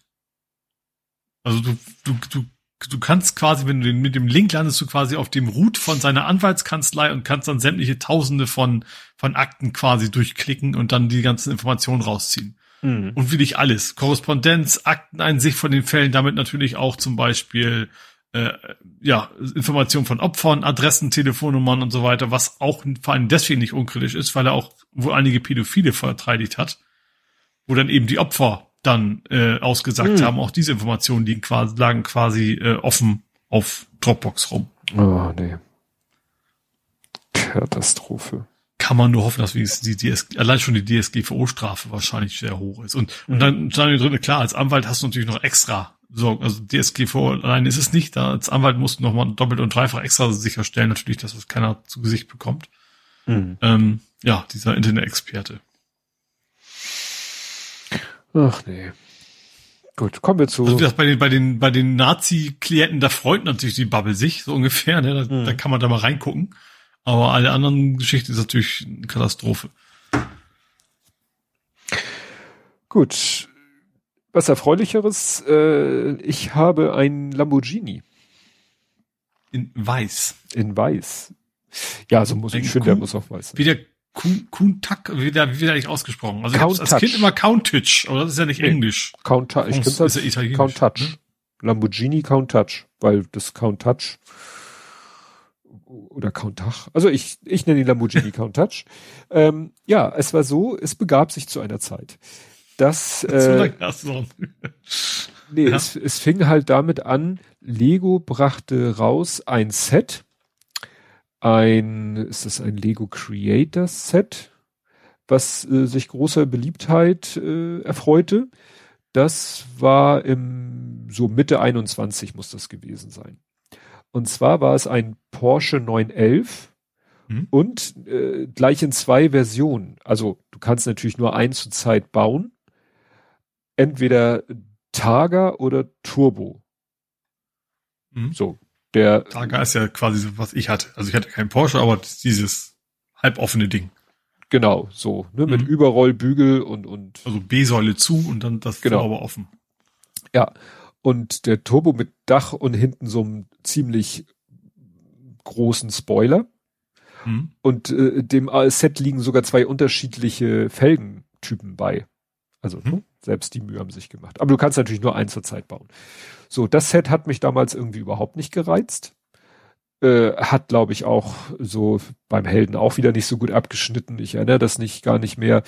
Speaker 3: Also du, du, du, du kannst quasi, wenn du den, mit dem Link landest, du quasi auf dem Root von seiner Anwaltskanzlei und kannst dann sämtliche Tausende von, von Akten quasi durchklicken und dann die ganzen Informationen rausziehen. Mhm. Und will ich alles. Korrespondenz, Akteneinsicht von den Fällen, damit natürlich auch zum Beispiel äh, ja, Informationen von Opfern, Adressen, Telefonnummern und so weiter, was auch vor allem deswegen nicht unkritisch ist, weil er auch wohl einige Pädophile verteidigt hat, wo dann eben die Opfer dann äh, ausgesagt hm. haben, auch diese Informationen liegen quasi, lagen quasi äh, offen auf Dropbox rum.
Speaker 2: Oh, nee. Katastrophe.
Speaker 3: Kann man nur hoffen, dass wie die DSG, allein schon die DSGVO-Strafe wahrscheinlich sehr hoch ist. Und, und dann stand drin, klar, als Anwalt hast du natürlich noch extra Sorgen. Also DSGVO allein ist es nicht. Da als Anwalt musst du nochmal doppelt und dreifach extra sicherstellen, natürlich, dass das keiner zu Gesicht bekommt. Mhm. Ähm, ja, dieser Internet-Experte.
Speaker 2: Ach nee. Gut, kommen wir zu.
Speaker 3: Also das bei den, bei den, bei den Nazi-Klienten, da freut natürlich die Bubble sich, so ungefähr, ne? Da, mhm. da kann man da mal reingucken. Aber alle anderen Geschichten ist natürlich eine Katastrophe.
Speaker 2: Gut. Was Erfreulicheres, äh, ich habe ein Lamborghini.
Speaker 3: In weiß.
Speaker 2: In weiß. Ja, so muss ein ich finde, der muss auch weiß
Speaker 3: sein. Wie der Kuntak, wie wird der, wie eigentlich ausgesprochen? Also Count als Kind immer Countach, aber das ist ja nicht nee. Englisch.
Speaker 2: Countach, ich kenne das ist ja Countach. Ne? Lamborghini Countach, weil das Countach oder Countach, also ich, ich nenne ihn Lamborghini *laughs* Countach. ähm, ja, es war so, es begab sich zu einer Zeit, dass *laughs* äh, nee, ja. es, es fing halt damit an, Lego brachte raus ein Set, ein, ist das ein Lego Creator Set, was äh, sich großer Beliebtheit äh, erfreute. Das war im, so Mitte 21 muss das gewesen sein. Und zwar war es ein Porsche 911 hm. und äh, gleich in zwei Versionen. Also du kannst natürlich nur eins zur Zeit bauen. Entweder Targa oder Turbo. Hm. So, der
Speaker 3: Targa ist ja quasi so, was ich hatte. Also ich hatte keinen Porsche, aber dieses halboffene Ding.
Speaker 2: Genau, so, ne, mit mhm. Überrollbügel und, und.
Speaker 3: Also B-Säule zu und dann das
Speaker 2: genau.
Speaker 3: aber offen.
Speaker 2: Ja. Und der Turbo mit Dach und hinten so einem ziemlich großen Spoiler. Mhm. Und äh, dem Set liegen sogar zwei unterschiedliche Felgentypen bei. Also ne, selbst die Mühe haben sich gemacht. Aber du kannst natürlich nur eins zur Zeit bauen. So, das Set hat mich damals irgendwie überhaupt nicht gereizt. Äh, hat, glaube ich, auch so beim Helden auch wieder nicht so gut abgeschnitten. Ich erinnere das nicht gar nicht mehr.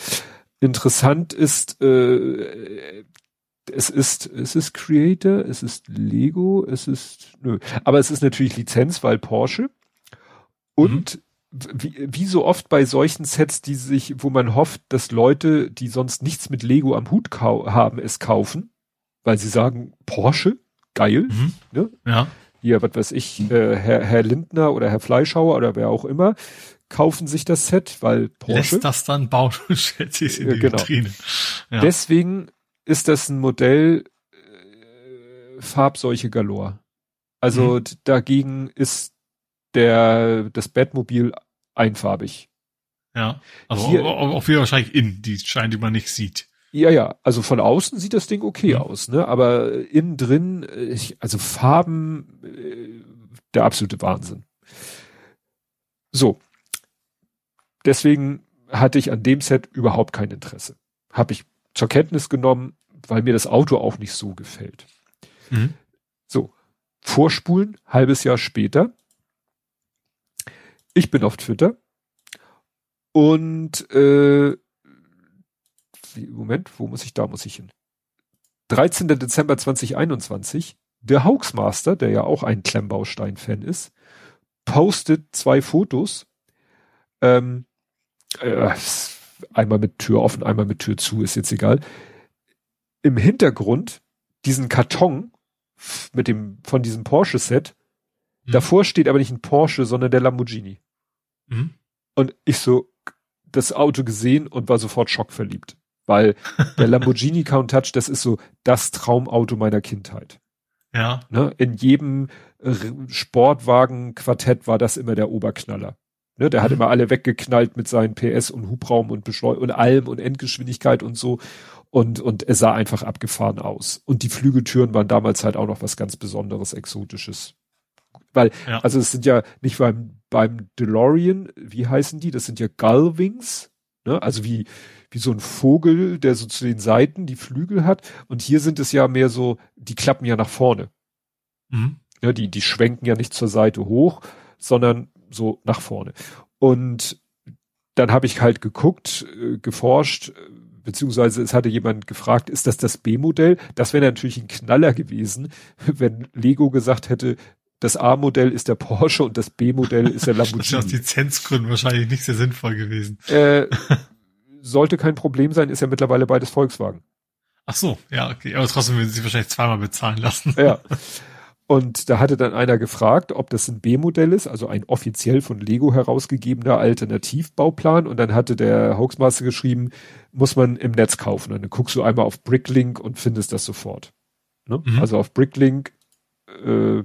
Speaker 2: Interessant ist, äh, es ist, es ist Creator, es ist Lego, es ist, nö. Aber es ist natürlich Lizenz, weil Porsche. Und mhm. Wie, wie so oft bei solchen Sets, die sich, wo man hofft, dass Leute, die sonst nichts mit Lego am Hut haben, es kaufen, weil sie sagen, Porsche? geil. Mhm. Ne?
Speaker 3: Ja.
Speaker 2: Hier, was weiß ich, äh, Herr, Herr Lindner oder Herr Fleischhauer oder wer auch immer, kaufen sich das Set, weil Porsche.
Speaker 3: Lässt das dann bauen und *laughs* stellt sich in die genau. Vitrine.
Speaker 2: Ja. Deswegen ist das ein Modell äh, Farbseuche galore. Also mhm. dagegen ist der das Batmobil einfarbig.
Speaker 3: Ja, also Hier, auch, auch wahrscheinlich in, die scheint, die man nicht sieht.
Speaker 2: Ja, ja, also von außen sieht das Ding okay mhm. aus, ne? Aber innen drin, äh, ich, also Farben, äh, der absolute Wahnsinn. So. Deswegen hatte ich an dem Set überhaupt kein Interesse. Habe ich zur Kenntnis genommen, weil mir das Auto auch nicht so gefällt. Mhm. So, vorspulen, halbes Jahr später. Ich bin auf Twitter und äh, Moment, wo muss ich, da muss ich hin. 13. Dezember 2021, der Hoaxmaster, der ja auch ein Klemmbaustein-Fan ist, postet zwei Fotos, ähm, äh, einmal mit Tür offen, einmal mit Tür zu, ist jetzt egal. Im Hintergrund diesen Karton mit dem, von diesem Porsche-Set Mhm. Davor steht aber nicht ein Porsche, sondern der Lamborghini. Mhm. Und ich so das Auto gesehen und war sofort schockverliebt. Weil der *laughs* Lamborghini Countach, das ist so das Traumauto meiner Kindheit.
Speaker 3: Ja.
Speaker 2: Ne? In jedem Sportwagen-Quartett war das immer der Oberknaller. Ne? Der mhm. hat immer alle weggeknallt mit seinen PS und Hubraum und Beschleunigung und allem und Endgeschwindigkeit und so. Und, und es sah einfach abgefahren aus. Und die Flügeltüren waren damals halt auch noch was ganz Besonderes, Exotisches. Weil, ja. also es sind ja nicht beim, beim DeLorean, wie heißen die? Das sind ja Gullwings, ne? Also wie, wie so ein Vogel, der so zu den Seiten die Flügel hat. Und hier sind es ja mehr so, die klappen ja nach vorne. Mhm. Ja, die, die schwenken ja nicht zur Seite hoch, sondern so nach vorne. Und dann habe ich halt geguckt, äh, geforscht, beziehungsweise es hatte jemand gefragt, ist das das B-Modell? Das wäre natürlich ein Knaller gewesen, *laughs* wenn Lego gesagt hätte, das A-Modell ist der Porsche und das B-Modell ist der *laughs* Lamborghini. Das ist
Speaker 3: aus Lizenzgründen wahrscheinlich nicht sehr sinnvoll gewesen.
Speaker 2: Äh, *laughs* sollte kein Problem sein, ist ja mittlerweile beides Volkswagen.
Speaker 3: Ach so, ja, okay. Aber trotzdem würden sie wahrscheinlich zweimal bezahlen lassen.
Speaker 2: Ja. *laughs* Und da hatte dann einer gefragt, ob das ein B-Modell ist, also ein offiziell von Lego herausgegebener Alternativbauplan. Und dann hatte der Hoaxmaster geschrieben, muss man im Netz kaufen. Und dann guckst du einmal auf Bricklink und findest das sofort. Ne? Mhm. Also auf Bricklink äh,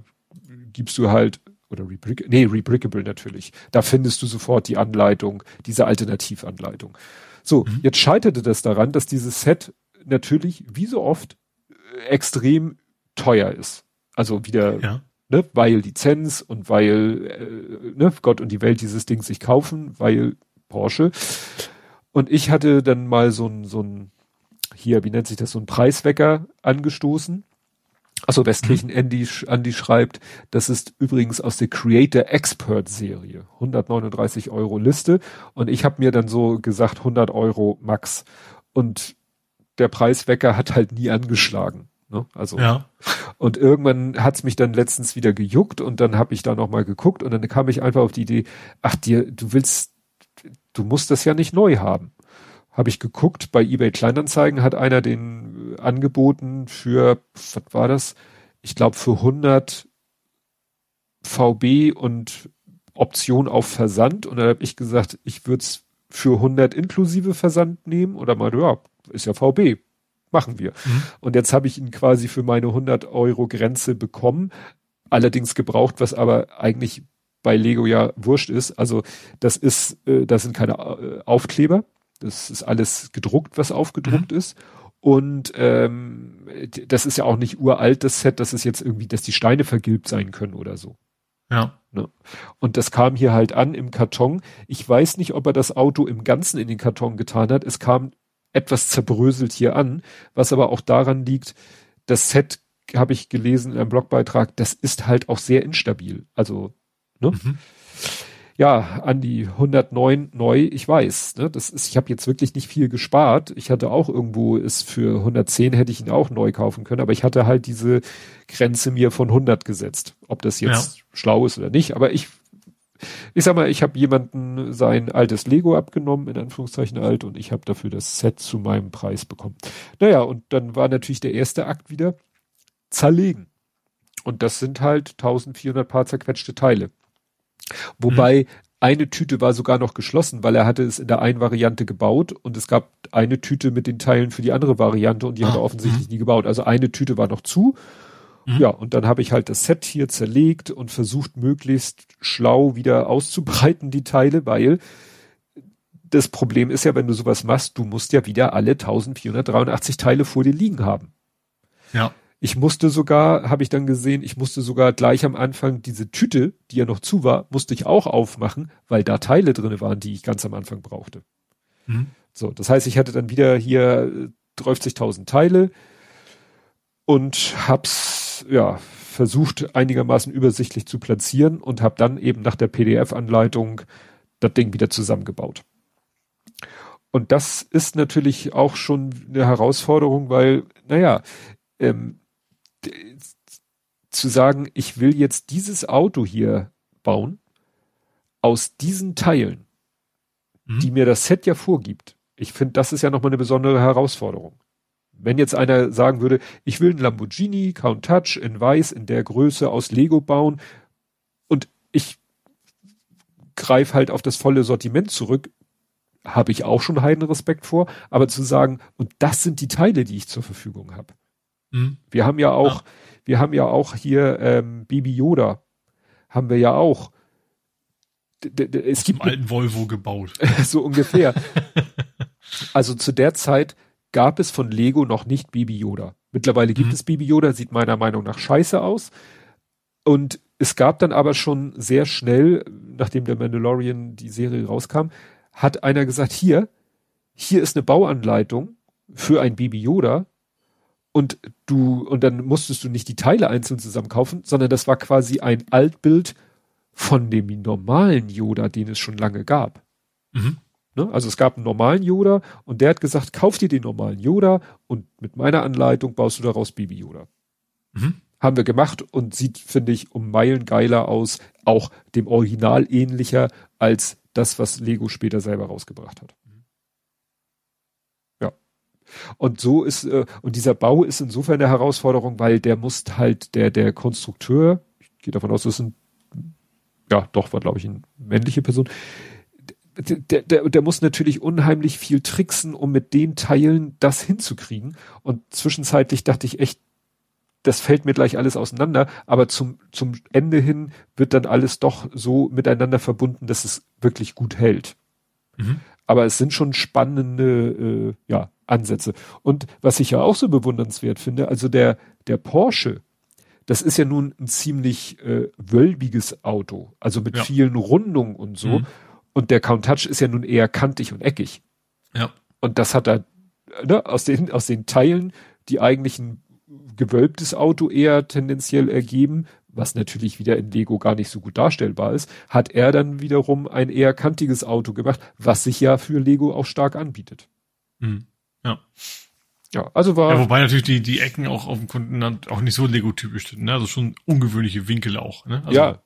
Speaker 2: gibst du halt, oder Rebrick, nee, Rebrickable natürlich. Da findest du sofort die Anleitung, diese Alternativanleitung. So, mhm. jetzt scheiterte das daran, dass dieses Set natürlich, wie so oft, äh, extrem teuer ist. Also wieder, ja. ne, weil Lizenz und weil äh, ne, Gott und die Welt dieses Ding sich kaufen, weil Porsche. Und ich hatte dann mal so ein, so ein, hier, wie nennt sich das, so ein Preiswecker angestoßen. Also Westkirchen mhm. Andy, Andy schreibt, das ist übrigens aus der Creator Expert Serie. 139 Euro Liste. Und ich habe mir dann so gesagt 100 Euro max. Und der Preiswecker hat halt nie angeschlagen. Ne? Also
Speaker 3: ja.
Speaker 2: und irgendwann hat's mich dann letztens wieder gejuckt und dann habe ich da noch mal geguckt und dann kam ich einfach auf die Idee, ach dir, du willst, du musst das ja nicht neu haben habe ich geguckt, bei eBay Kleinanzeigen hat einer den äh, angeboten für, was war das? Ich glaube für 100 VB und Option auf Versand. Und dann habe ich gesagt, ich würde es für 100 inklusive Versand nehmen. Oder mal, ja, ist ja VB. Machen wir. Mhm. Und jetzt habe ich ihn quasi für meine 100 Euro Grenze bekommen. Allerdings gebraucht, was aber eigentlich bei Lego ja wurscht ist. Also das ist, äh, das sind keine äh, Aufkleber. Das ist alles gedruckt, was aufgedruckt mhm. ist. Und ähm, das ist ja auch nicht uralt, das Set, dass es jetzt irgendwie, dass die Steine vergilbt sein können oder so.
Speaker 3: Ja.
Speaker 2: Ne? Und das kam hier halt an im Karton. Ich weiß nicht, ob er das Auto im Ganzen in den Karton getan hat. Es kam etwas zerbröselt hier an, was aber auch daran liegt, das Set habe ich gelesen in einem Blogbeitrag, das ist halt auch sehr instabil. Also, ne? Mhm ja, an die 109 neu, ich weiß, ne, das ist, ich habe jetzt wirklich nicht viel gespart. Ich hatte auch irgendwo ist für 110 hätte ich ihn auch neu kaufen können, aber ich hatte halt diese Grenze mir von 100 gesetzt. Ob das jetzt ja. schlau ist oder nicht, aber ich ich sag mal, ich habe jemanden sein altes Lego abgenommen, in Anführungszeichen alt, und ich habe dafür das Set zu meinem Preis bekommen. Naja, und dann war natürlich der erste Akt wieder zerlegen. Und das sind halt 1400 paar zerquetschte Teile. Wobei mhm. eine Tüte war sogar noch geschlossen, weil er hatte es in der einen Variante gebaut und es gab eine Tüte mit den Teilen für die andere Variante und die ah, hat er offensichtlich mh. nie gebaut. Also eine Tüte war noch zu. Mhm. Ja, und dann habe ich halt das Set hier zerlegt und versucht, möglichst schlau wieder auszubreiten, die Teile, weil das Problem ist ja, wenn du sowas machst, du musst ja wieder alle 1483 Teile vor dir liegen haben.
Speaker 3: Ja.
Speaker 2: Ich musste sogar, habe ich dann gesehen, ich musste sogar gleich am Anfang diese Tüte, die ja noch zu war, musste ich auch aufmachen, weil da Teile drinne waren, die ich ganz am Anfang brauchte. Mhm. So, das heißt, ich hatte dann wieder hier 30.000 Teile und hab's ja versucht einigermaßen übersichtlich zu platzieren und habe dann eben nach der PDF-Anleitung das Ding wieder zusammengebaut. Und das ist natürlich auch schon eine Herausforderung, weil, naja, ähm, zu sagen, ich will jetzt dieses Auto hier bauen aus diesen Teilen, mhm. die mir das Set ja vorgibt. Ich finde, das ist ja nochmal eine besondere Herausforderung. Wenn jetzt einer sagen würde, ich will einen Lamborghini Countach in weiß in der Größe aus Lego bauen, ich greife halt auf das volle Sortiment zurück, habe ich auch schon heiden Respekt vor, aber zu sagen, und das sind die Teile, die ich zur Verfügung habe. Mhm. Wir haben ja auch, ja. wir haben ja auch hier ähm, Baby Yoda, haben wir ja auch.
Speaker 3: D es gibt einen alten Volvo gebaut. *laughs*
Speaker 2: so ungefähr. *laughs* also zu der Zeit gab es von Lego noch nicht Baby Yoda. Mittlerweile gibt mhm. es Baby Yoda, sieht meiner Meinung nach scheiße aus. Und es gab dann aber schon sehr schnell, nachdem der Mandalorian die Serie rauskam, hat einer gesagt, hier, hier ist eine Bauanleitung für ein Baby Yoda und du, und dann musstest du nicht die Teile einzeln zusammen kaufen, sondern das war quasi ein Altbild von dem normalen Yoda, den es schon lange gab. Mhm. Ne? Also es gab einen normalen Yoda und der hat gesagt, kauf dir den normalen Yoda und mit meiner Anleitung baust du daraus Baby Yoda. Mhm. Haben wir gemacht und sieht, finde ich, um Meilen geiler aus, auch dem Original ähnlicher als das, was Lego später selber rausgebracht hat. Und so ist, äh, und dieser Bau ist insofern eine Herausforderung, weil der muss halt, der, der Konstrukteur, ich gehe davon aus, das ist ein, ja, doch, war, glaube ich, eine männliche Person, der, der, der muss natürlich unheimlich viel tricksen, um mit den Teilen das hinzukriegen. Und zwischenzeitlich dachte ich echt, das fällt mir gleich alles auseinander, aber zum, zum Ende hin wird dann alles doch so miteinander verbunden, dass es wirklich gut hält. Mhm. Aber es sind schon spannende äh, ja, Ansätze. Und was ich ja auch so bewundernswert finde, also der, der Porsche, das ist ja nun ein ziemlich äh, wölbiges Auto, also mit ja. vielen Rundungen und so. Mhm. Und der Countach ist ja nun eher kantig und eckig.
Speaker 3: Ja.
Speaker 2: Und das hat er ne, aus den, aus den Teilen, die eigentlichen gewölbtes Auto eher tendenziell ergeben, was natürlich wieder in Lego gar nicht so gut darstellbar ist, hat er dann wiederum ein eher kantiges Auto gemacht, was sich ja für Lego auch stark anbietet.
Speaker 3: Mhm. Ja.
Speaker 2: Ja, also war. Ja,
Speaker 3: wobei natürlich die, die Ecken auch auf dem Kontinent auch nicht so Lego-typisch sind, ne? Also schon ungewöhnliche Winkel auch, ne? Also,
Speaker 2: ja.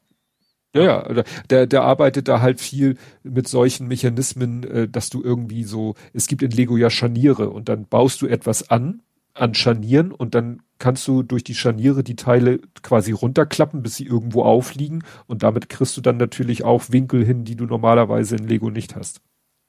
Speaker 2: Ja, ja, der, der arbeitet da halt viel mit solchen Mechanismen, äh, dass du irgendwie so, es gibt in Lego ja Scharniere und dann baust du etwas an, an Scharnieren und dann kannst du durch die Scharniere die Teile quasi runterklappen, bis sie irgendwo aufliegen und damit kriegst du dann natürlich auch Winkel hin, die du normalerweise in Lego nicht hast.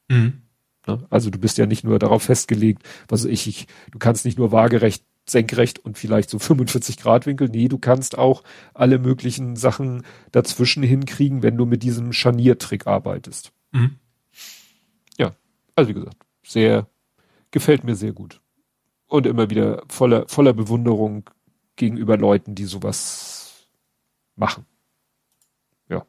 Speaker 2: Mhm. Ne? Also du bist ja nicht nur darauf festgelegt, was ich, ich, du kannst nicht nur waagerecht, senkrecht und vielleicht so 45 Grad Winkel. Nee, du kannst auch alle möglichen Sachen dazwischen hinkriegen, wenn du mit diesem Scharniertrick arbeitest. Mhm. Ja, also wie gesagt, sehr, gefällt mir sehr gut und immer wieder voller, voller Bewunderung gegenüber Leuten, die sowas machen. Ja.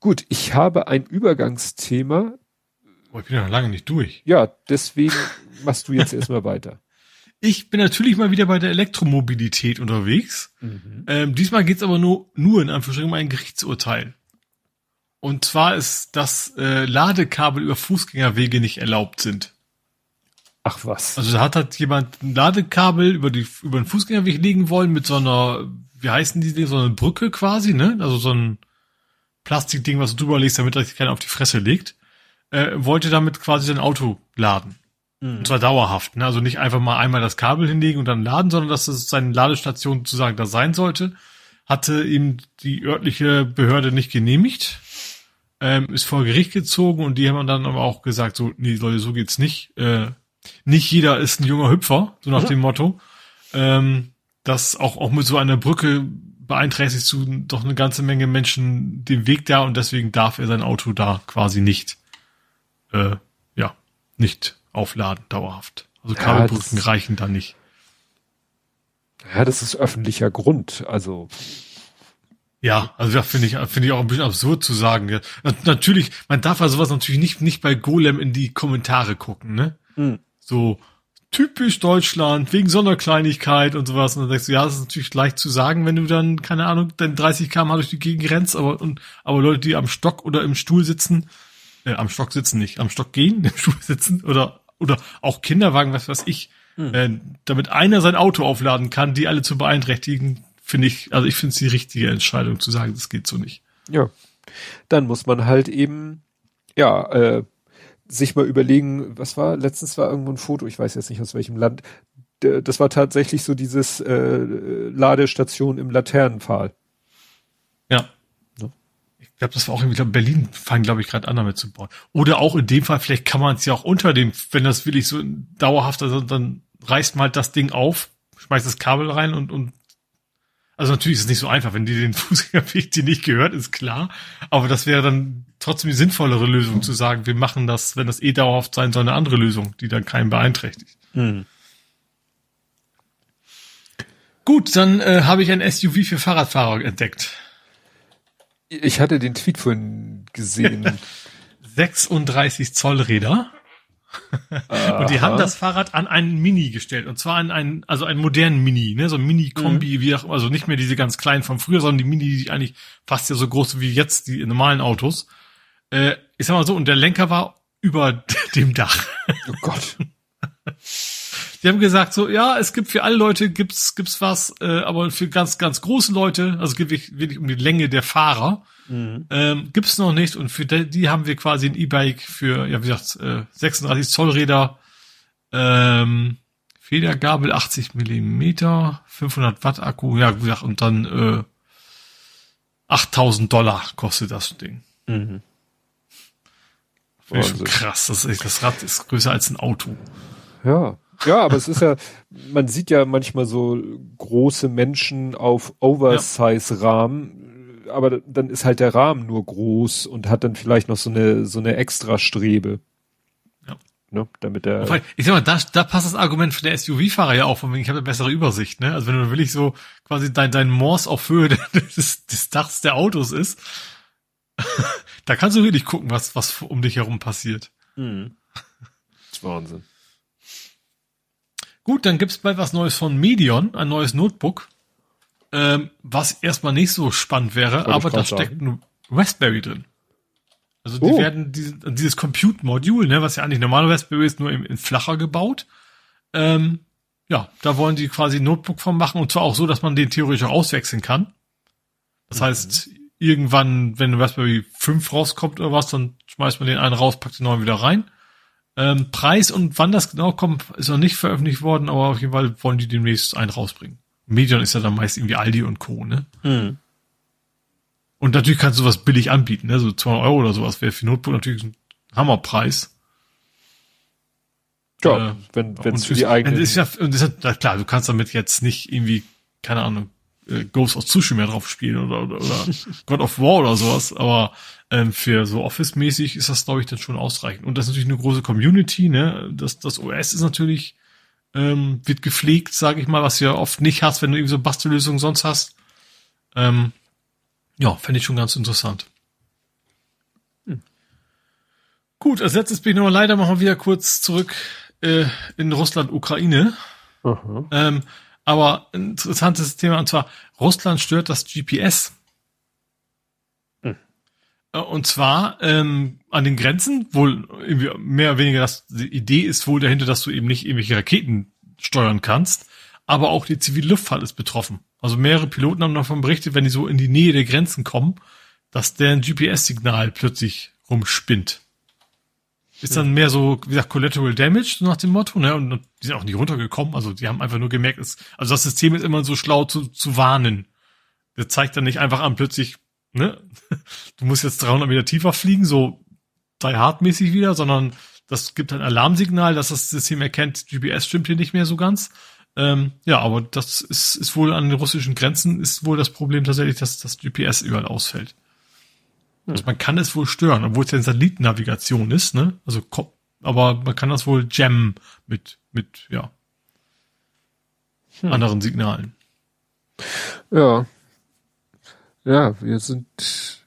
Speaker 2: Gut, ich habe ein Übergangsthema.
Speaker 3: Oh, ich bin ja noch lange nicht durch.
Speaker 2: Ja, deswegen machst du jetzt *laughs* erstmal weiter.
Speaker 3: Ich bin natürlich mal wieder bei der Elektromobilität unterwegs. Mhm. Ähm, diesmal geht's aber nur, nur in Anführungsstrichen um ein Gerichtsurteil. Und zwar ist, dass äh, Ladekabel über Fußgängerwege nicht erlaubt sind.
Speaker 2: Ach was.
Speaker 3: Also da hat halt jemand ein Ladekabel über die über den Fußgängerweg legen wollen mit so einer, wie heißen die Dinge, so eine Brücke quasi, ne? Also so ein Plastikding, was du drüber legst, damit er sich keiner auf die Fresse legt. Äh, wollte damit quasi sein Auto laden. Mhm. Und zwar dauerhaft, ne? Also nicht einfach mal einmal das Kabel hinlegen und dann laden, sondern dass es seine Ladestation sozusagen da sein sollte. Hatte ihm die örtliche Behörde nicht genehmigt. Ähm, ist vor Gericht gezogen und die haben dann aber auch gesagt, so, nee, Leute, so geht's nicht. Äh, nicht jeder ist ein junger Hüpfer, so nach ja. dem Motto. Ähm, dass auch, auch mit so einer Brücke beeinträchtigst du doch eine ganze Menge Menschen den Weg da und deswegen darf er sein Auto da quasi nicht, äh, ja, nicht aufladen, dauerhaft. Also Kabelbrücken ja, reichen da nicht.
Speaker 2: Ja, das ist öffentlicher Grund, also.
Speaker 3: Ja, also das finde ich, finde ich auch ein bisschen absurd zu sagen. Ja. Natürlich, man darf also sowas natürlich nicht, nicht bei Golem in die Kommentare gucken, ne? Mhm so typisch Deutschland, wegen so einer Kleinigkeit und sowas. Und dann denkst du, ja, das ist natürlich leicht zu sagen, wenn du dann, keine Ahnung, dann 30 km durch die Gegend rennst, aber, und, aber Leute, die am Stock oder im Stuhl sitzen, äh, am Stock sitzen nicht, am Stock gehen, im *laughs* Stuhl sitzen oder, oder auch Kinderwagen, was weiß ich, hm. äh, damit einer sein Auto aufladen kann, die alle zu beeinträchtigen, finde ich, also ich finde es die richtige Entscheidung zu sagen, das geht so nicht.
Speaker 2: Ja. Dann muss man halt eben, ja, äh, sich mal überlegen, was war, letztens war irgendwo ein Foto, ich weiß jetzt nicht aus welchem Land, das war tatsächlich so dieses äh, Ladestation im Laternenpfahl.
Speaker 3: Ja. Ich glaube, das war auch irgendwie, glaub, Berlin fangen, glaube ich, gerade an damit zu bauen. Oder auch in dem Fall, vielleicht kann man es ja auch unter dem, wenn das wirklich so dauerhaft, also dann reißt man halt das Ding auf, schmeißt das Kabel rein und, und also natürlich ist es nicht so einfach, wenn die den *laughs* Fußgängerweg dir nicht gehört, ist klar. Aber das wäre dann trotzdem die sinnvollere Lösung zu sagen, wir machen das, wenn das eh dauerhaft sein soll, eine andere Lösung, die dann keinen beeinträchtigt. Hm. Gut, dann äh, habe ich ein SUV für Fahrradfahrer entdeckt.
Speaker 2: Ich hatte den Tweet vorhin gesehen.
Speaker 3: 36 Zoll Räder. und die haben das Fahrrad an einen Mini gestellt. Und zwar an einen, also einen modernen Mini, ne, so ein Mini-Kombi, mhm. wie auch, also nicht mehr diese ganz kleinen von früher, sondern die Mini, die eigentlich fast ja so groß wie jetzt die normalen Autos. Äh, ich sag mal so, und der Lenker war über *laughs* dem Dach.
Speaker 2: Oh Gott. *laughs*
Speaker 3: Die haben gesagt so, ja, es gibt für alle Leute gibt's gibt's was, äh, aber für ganz ganz große Leute, also es geht wirklich, um die Länge der Fahrer, mhm. ähm, gibt's noch nicht und für die, die haben wir quasi ein E-Bike für, ja wie gesagt, äh, 36 Zoll Räder, ähm, Federgabel 80 Millimeter, 500 Watt Akku, ja wie gesagt und dann äh, 8000 Dollar kostet das Ding. Mhm. Schon krass, das, ist, das Rad ist größer als ein Auto.
Speaker 2: Ja. Ja, aber es ist ja, man sieht ja manchmal so große Menschen auf Oversize-Rahmen, aber dann ist halt der Rahmen nur groß und hat dann vielleicht noch so eine, so eine extra Strebe.
Speaker 3: Ja. Ne, damit der. Ich sag mal, da, da passt das Argument für der SUV-Fahrer ja auch, von wegen, ich habe eine bessere Übersicht, ne? Also wenn du wirklich so quasi dein, dein Morse auf Höhe *laughs* des, des Dachs der Autos ist, *laughs* da kannst du wirklich gucken, was, was um dich herum passiert. Mhm.
Speaker 2: Das ist Wahnsinn.
Speaker 3: Gut, dann gibt's bald was Neues von Medion, ein neues Notebook, ähm, was erstmal nicht so spannend wäre, aber da steckt ein Raspberry drin. Also die oh. werden diese, dieses Compute-Modul, ne, was ja eigentlich normale Raspberry ist, nur in, in flacher gebaut. Ähm, ja, da wollen die quasi ein Notebook von machen und zwar auch so, dass man den theoretisch auch auswechseln kann. Das mhm. heißt, irgendwann, wenn Raspberry 5 rauskommt oder was, dann schmeißt man den einen raus, packt den neuen wieder rein. Ähm, Preis und wann das genau kommt, ist noch nicht veröffentlicht worden, aber auf jeden Fall wollen die demnächst einen rausbringen. Medion ist ja dann meist irgendwie Aldi und Co., ne? Mhm. Und natürlich kannst du was billig anbieten, ne? So 200 Euro oder sowas wäre für Notebook natürlich ein Hammerpreis.
Speaker 2: Ja, äh, wenn es für die eigene.
Speaker 3: Ist ja, und ist ja, klar, du kannst damit jetzt nicht irgendwie, keine Ahnung, äh, Ghost of Tsushima drauf spielen oder, oder, oder *laughs* God of War oder sowas, aber ähm, für so Office-mäßig ist das, glaube ich, dann schon ausreichend. Und das ist natürlich eine große Community, ne? Das, das OS ist natürlich, ähm, wird gepflegt, sage ich mal, was du ja oft nicht hast, wenn du irgendwie so Bastellösungen sonst hast. Ähm, ja, fände ich schon ganz interessant. Hm. Gut, als letztes bin ich noch leider machen wir wieder kurz zurück äh, in Russland, Ukraine. Ähm, aber interessantes Thema, und zwar Russland stört das GPS. Und zwar ähm, an den Grenzen, wohl irgendwie mehr oder weniger das, die Idee ist wohl dahinter, dass du eben nicht irgendwelche Raketen steuern kannst, aber auch die zivile Luftfahrt ist betroffen. Also mehrere Piloten haben davon berichtet, wenn die so in die Nähe der Grenzen kommen, dass deren GPS-Signal plötzlich rumspinnt. Ist dann mehr so, wie gesagt, Collateral Damage, so nach dem Motto, ne? Und die sind auch nicht runtergekommen. Also die haben einfach nur gemerkt, es, also das System ist immer so schlau zu, zu warnen. Der zeigt dann nicht einfach an, plötzlich, ne? Du musst jetzt 300 Meter tiefer fliegen, so die Hard-mäßig wieder, sondern das gibt ein Alarmsignal, dass das System erkennt, GPS stimmt hier nicht mehr so ganz. Ähm, ja, aber das ist, ist wohl an den russischen Grenzen, ist wohl das Problem tatsächlich, dass das GPS überall ausfällt. Also man kann es wohl stören, obwohl es ja Satellitennavigation ist, ne? Also, aber man kann das wohl jammen mit, mit, ja, hm. anderen Signalen.
Speaker 2: Ja. Ja, wir sind,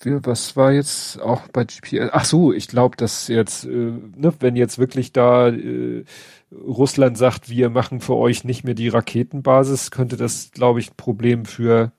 Speaker 2: wir, was war jetzt auch bei GPS? Ach so, ich glaube, dass jetzt, äh, ne, wenn jetzt wirklich da äh, Russland sagt, wir machen für euch nicht mehr die Raketenbasis, könnte das, glaube ich, ein Problem für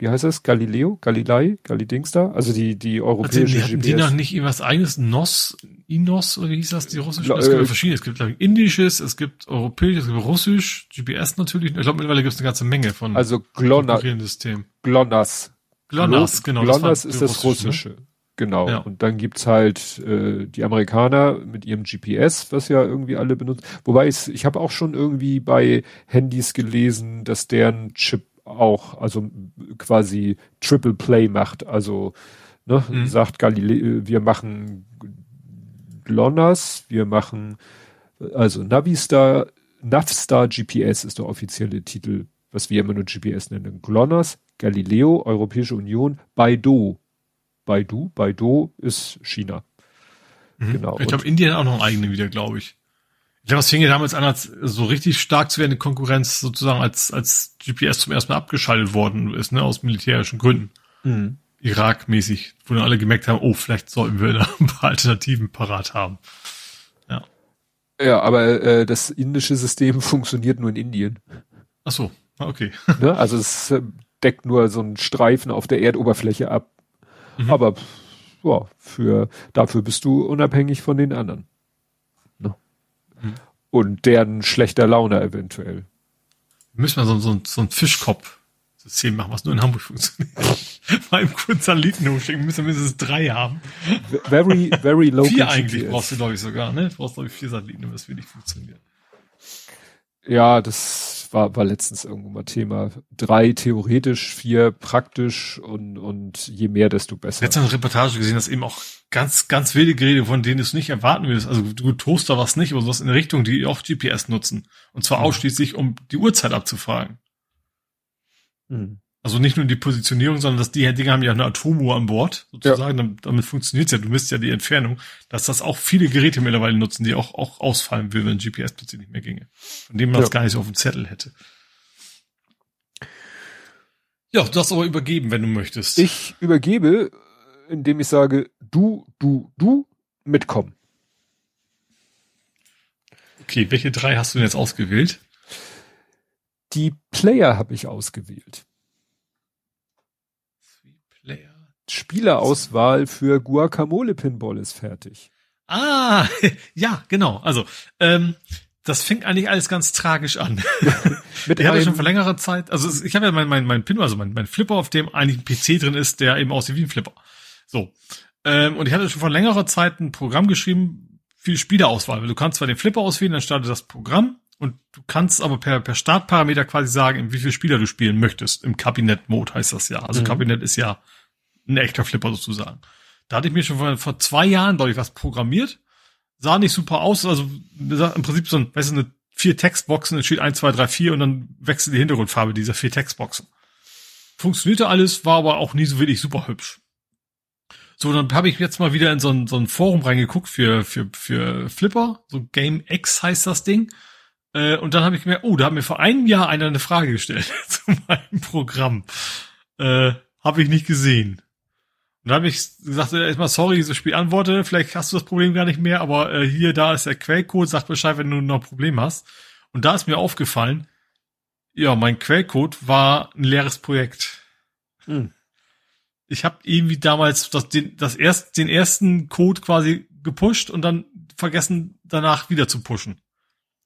Speaker 2: wie heißt das? Galileo? Galilei? Galidings da? Also die, die europäische
Speaker 3: also die, GPS. Die noch nicht irgendwas eigenes? NOS? INOS oder wie hieß das? Die russische? es gibt äh, verschiedene. Es gibt glaube ich, indisches, es gibt europäisch, es gibt russisch, GPS natürlich. Ich glaube mittlerweile gibt es eine ganze Menge von
Speaker 2: Also GLONASS.
Speaker 3: GLONASS. GLONASS, genau.
Speaker 2: GLONASS ist das russische. Ne? Genau. Ja. Und dann gibt's halt äh, die Amerikaner mit ihrem GPS, was ja irgendwie alle benutzen. Wobei ich, ich habe auch schon irgendwie bei Handys gelesen, dass deren Chip auch, also quasi Triple Play macht, also ne, mhm. sagt Galileo, wir machen GLONASS, wir machen also Navistar, Navstar GPS ist der offizielle Titel, was wir immer nur GPS nennen. GLONASS, Galileo, Europäische Union, Baidu. Baidu, Baidu ist China.
Speaker 3: Mhm. Genau. Ich glaube, Indien auch noch einen eigenen wieder, glaube ich. Ich glaube, es fing ja damals an, als so richtig stark zu werden, Konkurrenz sozusagen, als, als GPS zum ersten Mal abgeschaltet worden ist, ne, aus militärischen Gründen. Mhm. Irak-mäßig, wo dann alle gemerkt haben, oh, vielleicht sollten wir da *laughs* ein paar Alternativen parat haben. Ja.
Speaker 2: Ja, aber äh, das indische System *laughs* funktioniert nur in Indien.
Speaker 3: Ach so, okay.
Speaker 2: Ne? Also es äh, deckt nur so einen Streifen auf der Erdoberfläche ab. Mhm. Aber ja, für dafür bist du unabhängig von den anderen. Ne? Mhm. Und deren schlechter Laune eventuell.
Speaker 3: Müssen wir so, so, so ein Fischkopf System machen, was nur in Hamburg *laughs* funktioniert. Mal im kurz Satelliten hochschicken, müssen wir mindestens drei haben.
Speaker 2: Very, very local.
Speaker 3: Vier eigentlich brauchst du, glaube ich, sogar, ne? Du brauchst, glaube ich, vier Satelliten, damit das wirklich funktioniert.
Speaker 2: Ja, das war, war letztens irgendwo mal Thema. Drei theoretisch, vier praktisch und, und je mehr, desto besser.
Speaker 3: Jetzt eine Reportage gesehen, dass eben auch ganz, ganz wilde Geräte, von denen du es nicht erwarten würdest. Also du Toaster was nicht, aber sowas in Richtung, die auch GPS nutzen. Und zwar mhm. ausschließlich, um die Uhrzeit abzufragen. Mhm. Also nicht nur die Positionierung, sondern dass die Dinge haben ja eine Atomuhr an Bord, sozusagen. Ja. Damit, damit funktioniert ja. Du misst ja die Entfernung, dass das auch viele Geräte mittlerweile nutzen, die auch, auch ausfallen würden, wenn GPS plötzlich nicht mehr ginge. Von dem man ja. das gar nicht so auf dem Zettel hätte. Ja, du darfst aber übergeben, wenn du möchtest.
Speaker 2: Ich übergebe, indem ich sage, du, du, du, mitkommen.
Speaker 3: Okay, welche drei hast du denn jetzt ausgewählt?
Speaker 2: Die Player habe ich ausgewählt. Player. Spielerauswahl für Guacamole Pinball ist fertig.
Speaker 3: Ah, *laughs* ja, genau. Also, ähm, das fängt eigentlich alles ganz tragisch an. *laughs* Mit ich habe schon vor längerer Zeit, also ich habe ja mein, mein, mein Pinball, also mein, mein Flipper, auf dem eigentlich ein PC drin ist, der eben aussieht wie ein Flipper. So. Ähm, und ich hatte schon vor längerer Zeit ein Programm geschrieben für Spielerauswahl. Du kannst zwar den Flipper auswählen, dann startet das Programm und du kannst aber per, per Startparameter quasi sagen, wie viele Spieler du spielen möchtest. Im Kabinett-Mode heißt das ja. Also mhm. Kabinett ist ja ein echter Flipper sozusagen. Da hatte ich mir schon vor, vor zwei Jahren, glaube ich, was programmiert. Sah nicht super aus. Also im Prinzip so ein, weißt du, eine vier Textboxen, es steht 1, 2, 3, 4 und dann wechselt die Hintergrundfarbe dieser vier Textboxen. Funktionierte alles, war aber auch nie so wirklich super hübsch. So, dann habe ich jetzt mal wieder in so ein, so ein Forum reingeguckt für, für, für Flipper. So Game X heißt das Ding. Äh, und dann habe ich mir, oh, da hat mir vor einem Jahr einer eine Frage gestellt *laughs* zu meinem Programm. Äh, habe ich nicht gesehen. Und da habe ich gesagt, äh, erstmal sorry, dieses Spiel antworte, vielleicht hast du das Problem gar nicht mehr, aber äh, hier, da ist der Quellcode, sag Bescheid, wenn du noch ein Problem hast. Und da ist mir aufgefallen, ja, mein Quellcode war ein leeres Projekt. Hm. Ich habe irgendwie damals das, den, das erst, den ersten Code quasi gepusht und dann vergessen, danach wieder zu pushen.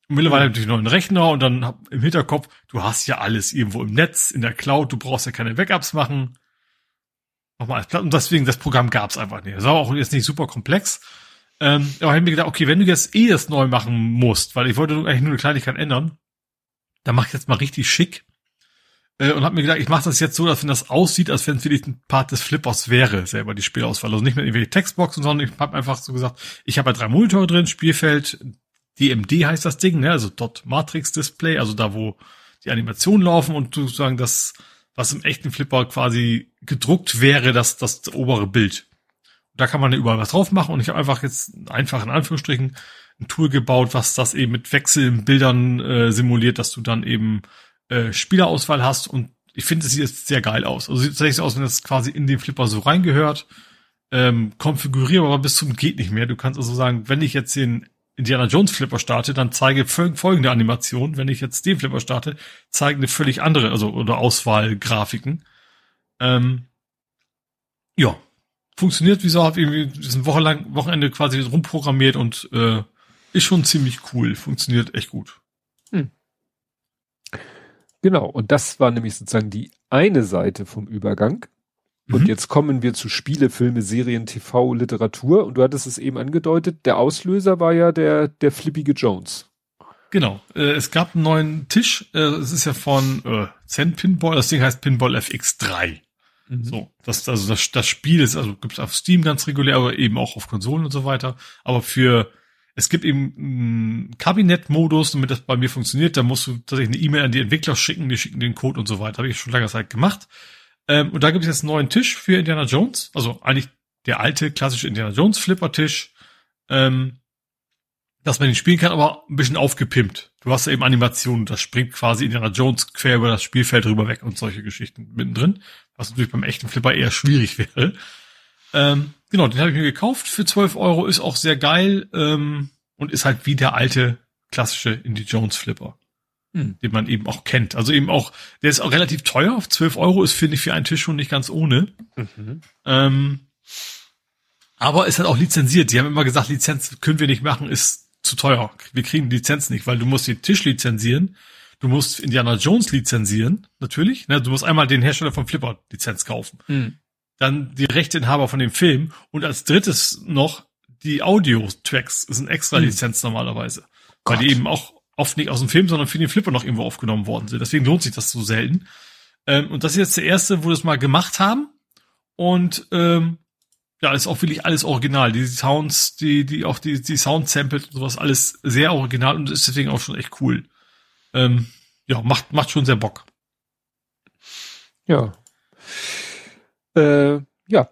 Speaker 3: Und mittlerweile natürlich noch einen Rechner und dann hab im Hinterkopf, du hast ja alles irgendwo im Netz, in der Cloud, du brauchst ja keine Backups machen. Nochmal. Und deswegen, das Programm gab's einfach nicht. Das war auch jetzt nicht super komplex. Ähm, aber ich hab mir gedacht, okay, wenn du jetzt eh das neu machen musst, weil ich wollte eigentlich nur eine Kleinigkeit ändern, dann mach ich jetzt mal richtig schick. Äh, und hab mir gedacht, ich mache das jetzt so, dass wenn das aussieht, als wenn es wirklich ein Part des Flippers wäre, selber die Spielauswahl. Also nicht mehr irgendwelche Textboxen, sondern ich habe einfach so gesagt, ich habe ja drei Monitore drin, Spielfeld, DMD heißt das Ding, ne? also Dot Matrix Display, also da, wo die Animationen laufen und sozusagen das, was im echten Flipper quasi gedruckt wäre, das, das obere Bild. Da kann man ja überall was drauf machen und ich habe einfach jetzt einfach in Anführungsstrichen ein Tool gebaut, was das eben mit Wechselbildern äh, simuliert, dass du dann eben äh, Spielerauswahl hast und ich finde, es sieht jetzt sehr geil aus. Also sieht tatsächlich aus, wenn das quasi in den Flipper so reingehört. Ähm, konfigurierbar bis zum geht nicht mehr. Du kannst also sagen, wenn ich jetzt den Indiana Jones Flipper starte, dann zeige folgende Animation. Wenn ich jetzt den Flipper starte, zeige eine völlig andere, also oder Auswahlgrafiken. Ähm, ja, funktioniert wie so, habe irgendwie diesen Wochenlang, Wochenende quasi rumprogrammiert und äh, ist schon ziemlich cool. Funktioniert echt gut. Hm.
Speaker 2: Genau, und das war nämlich sozusagen die eine Seite vom Übergang. Und mhm. jetzt kommen wir zu Spiele, Filme, Serien, TV, Literatur. Und du hattest es eben angedeutet, der Auslöser war ja der, der flippige Jones.
Speaker 3: Genau. Äh, es gab einen neuen Tisch. Äh, es ist ja von äh, Zen Pinball. Das Ding heißt Pinball FX3. Mhm. So, das, also das, das Spiel ist, also gibt's auf Steam ganz regulär, aber eben auch auf Konsolen und so weiter. Aber für, es gibt eben einen Kabinettmodus, damit das bei mir funktioniert, da musst du tatsächlich eine E-Mail an die Entwickler schicken, die schicken den Code und so weiter. Habe ich schon lange Zeit gemacht. Ähm, und da gibt es jetzt einen neuen Tisch für Indiana Jones. Also eigentlich der alte klassische Indiana Jones Flipper-Tisch. Ähm, dass man ihn spielen kann, aber ein bisschen aufgepimpt. Du hast ja eben Animationen, das springt quasi Indiana Jones quer über das Spielfeld rüber weg und solche Geschichten mittendrin, was natürlich beim echten Flipper eher schwierig *laughs* wäre. Ähm, genau, den habe ich mir gekauft für 12 Euro, ist auch sehr geil ähm, und ist halt wie der alte klassische Indie Jones Flipper, hm. den man eben auch kennt. Also eben auch, der ist auch relativ teuer, auf 12 Euro ist, finde ich, für einen Tisch schon nicht ganz ohne. Mhm. Ähm, aber ist halt auch lizenziert. Die haben immer gesagt, Lizenz können wir nicht machen, ist zu teuer. Wir kriegen die Lizenz nicht, weil du musst den Tisch lizenzieren. Du musst Indiana Jones lizenzieren, natürlich. Ne? Du musst einmal den Hersteller von Flipper Lizenz kaufen. Mhm. Dann die Rechteinhaber von dem Film. Und als drittes noch die Audio-Tracks. ist ein extra mhm. Lizenz normalerweise. Gott. Weil die eben auch oft nicht aus dem Film, sondern für den Flipper noch irgendwo aufgenommen worden sind. Deswegen lohnt sich das so selten. Ähm, und das ist jetzt der erste, wo wir es mal gemacht haben. Und ähm, ja, ist auch wirklich alles original. Die Sounds, die, die auch die, die Sound-Samples und sowas, alles sehr original und ist deswegen auch schon echt cool. Ähm, ja, macht, macht schon sehr Bock.
Speaker 2: Ja. Äh, ja.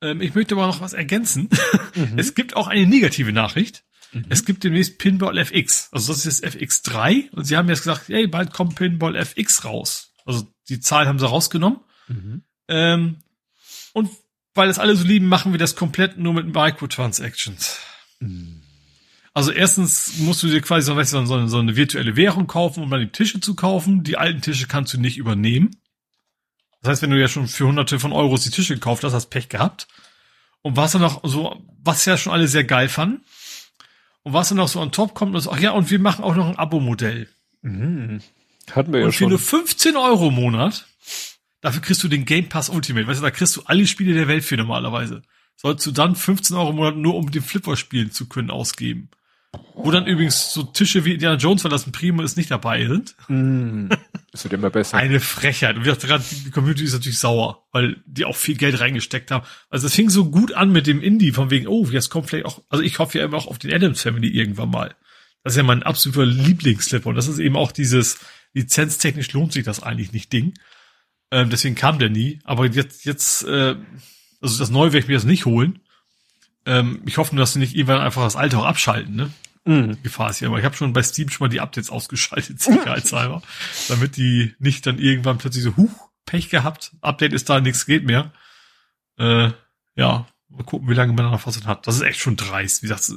Speaker 3: Ähm, ich möchte aber noch was ergänzen. Mhm. *laughs* Es gibt auch eine negative Nachricht. Mhm. Es gibt demnächst Pinball FX. Also das ist jetzt FX3 und sie haben jetzt gesagt, hey, bald kommt Pinball FX raus. Also die Zahl haben sie rausgenommen. Mhm. Ähm, und weil es alle so lieben, machen wir das komplett nur mit Microtransactions. Mhm. Also erstens musst du dir quasi so, weißt du, so, eine, so eine virtuelle Währung kaufen, um dann die Tische zu kaufen. Die alten Tische kannst du nicht übernehmen. Das heißt, wenn du ja schon für hunderte von Euros die Tische gekauft hast, hast Pech gehabt. Und was dann noch so, was ja schon alle sehr geil fanden. Und was dann noch so on top kommt, ist, ach ja, und wir machen auch noch ein Abo-Modell.
Speaker 2: Mhm. Hatten wir
Speaker 3: und
Speaker 2: ja schon.
Speaker 3: Und für nur 15 Euro im Monat Dafür kriegst du den Game Pass Ultimate. Weißt du, da kriegst du alle Spiele der Welt für normalerweise. Sollst du dann 15 Euro im Monat nur um den Flipper spielen zu können ausgeben. Wo dann übrigens so Tische wie Indiana Jones, weil das ein Primo ist, nicht dabei sind.
Speaker 2: Mm, das wird immer besser.
Speaker 3: Eine Frechheit. Und die Community ist natürlich sauer, weil die auch viel Geld reingesteckt haben. Also es fing so gut an mit dem Indie, von wegen, oh, jetzt kommt vielleicht auch, also ich hoffe ja immer auch auf den Adams Family irgendwann mal. Das ist ja mein absoluter Lieblingsslipper. Und das ist eben auch dieses, lizenztechnisch lohnt sich das eigentlich nicht Ding. Ähm, deswegen kam der nie. Aber jetzt, jetzt, äh, also das Neue werde ich mir das nicht holen. Ähm, ich hoffe nur, dass sie nicht irgendwann einfach das Alte auch abschalten, ne? Mhm. Gefahr ist ja immer. Ich habe schon bei Steam schon mal die Updates ausgeschaltet, *laughs* sicherheitshalber, damit die nicht dann irgendwann plötzlich so, huch, Pech gehabt, Update ist da, nichts geht mehr. Äh, ja, mal gucken, wie lange man noch was hat. Das ist echt schon dreist. Wie gesagt,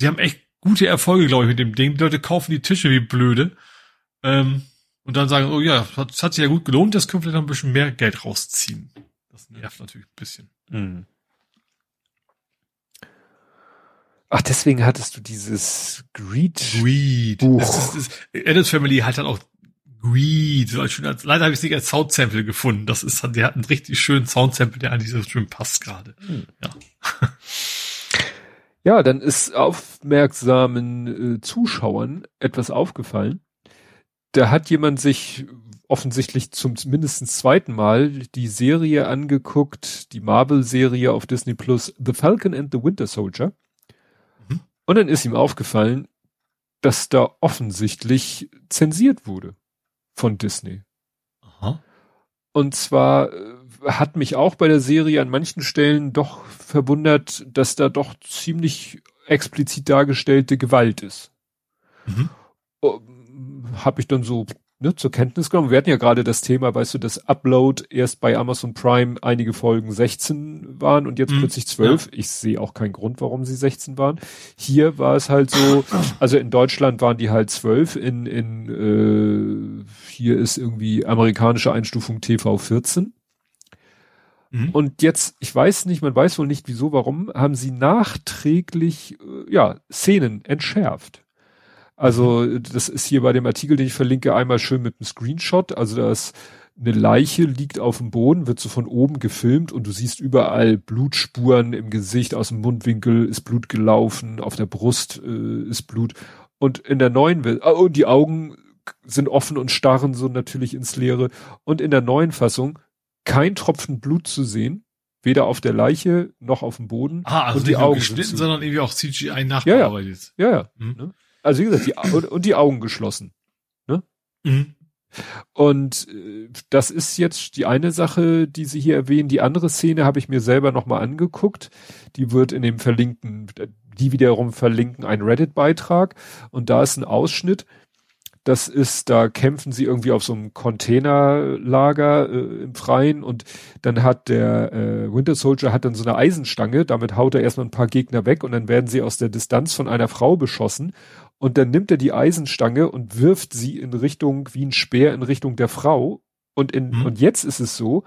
Speaker 3: die haben echt gute Erfolge, glaube ich, mit dem Ding. Die Leute kaufen die Tische wie blöde. Ähm, und dann sagen, oh ja, das hat sich ja gut gelohnt, das können wir vielleicht noch ein bisschen mehr Geld rausziehen. Das nervt natürlich ein bisschen. Mhm.
Speaker 2: Ach, deswegen hattest du dieses Greed.
Speaker 3: Greed. Buch. Das ist, das, Adams Family hat dann auch Greed. Leider habe ich es nicht als Soundsample gefunden. Das ist, der hat einen richtig schönen Soundsample, der eigentlich so schön passt gerade. Mhm. Ja. *laughs*
Speaker 2: Ja, dann ist aufmerksamen äh, Zuschauern etwas aufgefallen da hat jemand sich offensichtlich zum mindestens zweiten Mal die Serie angeguckt, die Marvel-Serie auf Disney Plus, The Falcon and the Winter Soldier. Und dann ist ihm aufgefallen, dass da offensichtlich zensiert wurde von Disney. Aha. Und zwar äh, hat mich auch bei der Serie an manchen Stellen doch verwundert, dass da doch ziemlich explizit dargestellte Gewalt ist. Mhm. Oh, habe ich dann so ne, zur Kenntnis genommen. Wir hatten ja gerade das Thema, weißt du, dass Upload erst bei Amazon Prime einige Folgen 16 waren und jetzt mhm. plötzlich 12. Ja. Ich sehe auch keinen Grund, warum sie 16 waren. Hier war es halt so, also in Deutschland waren die halt 12, in, in äh, hier ist irgendwie amerikanische Einstufung TV 14. Mhm. Und jetzt, ich weiß nicht, man weiß wohl nicht wieso, warum, haben sie nachträglich, äh, ja, Szenen entschärft. Also das ist hier bei dem Artikel, den ich verlinke, einmal schön mit einem Screenshot. Also da ist eine Leiche liegt auf dem Boden, wird so von oben gefilmt und du siehst überall Blutspuren im Gesicht, aus dem Mundwinkel ist Blut gelaufen, auf der Brust äh, ist Blut Und in der neuen, oh, die Augen sind offen und starren so natürlich ins Leere. Und in der neuen Fassung kein Tropfen Blut zu sehen, weder auf der Leiche noch auf dem Boden.
Speaker 3: Ah, also
Speaker 2: und
Speaker 3: nicht
Speaker 2: die
Speaker 3: nur
Speaker 2: Augen
Speaker 3: geschnitten, sondern irgendwie auch CGI nachbearbeitet.
Speaker 2: Ja, ja.
Speaker 3: Mhm.
Speaker 2: Ne? Also wie gesagt, die, und, die Augen geschlossen.
Speaker 3: Mhm.
Speaker 2: Und äh, das ist jetzt die eine Sache, die Sie hier erwähnen. Die andere Szene habe ich mir selber nochmal angeguckt. Die wird in dem verlinkten, die wiederum verlinken einen Reddit-Beitrag. Und da ist ein Ausschnitt. Das ist, da kämpfen sie irgendwie auf so einem Containerlager äh, im Freien und dann hat der äh, Winter Soldier hat dann so eine Eisenstange, damit haut er erstmal ein paar Gegner weg und dann werden sie aus der Distanz von einer Frau beschossen und dann nimmt er die Eisenstange und wirft sie in Richtung, wie ein Speer in Richtung der Frau und in,
Speaker 3: Mhm.
Speaker 2: und jetzt ist es so,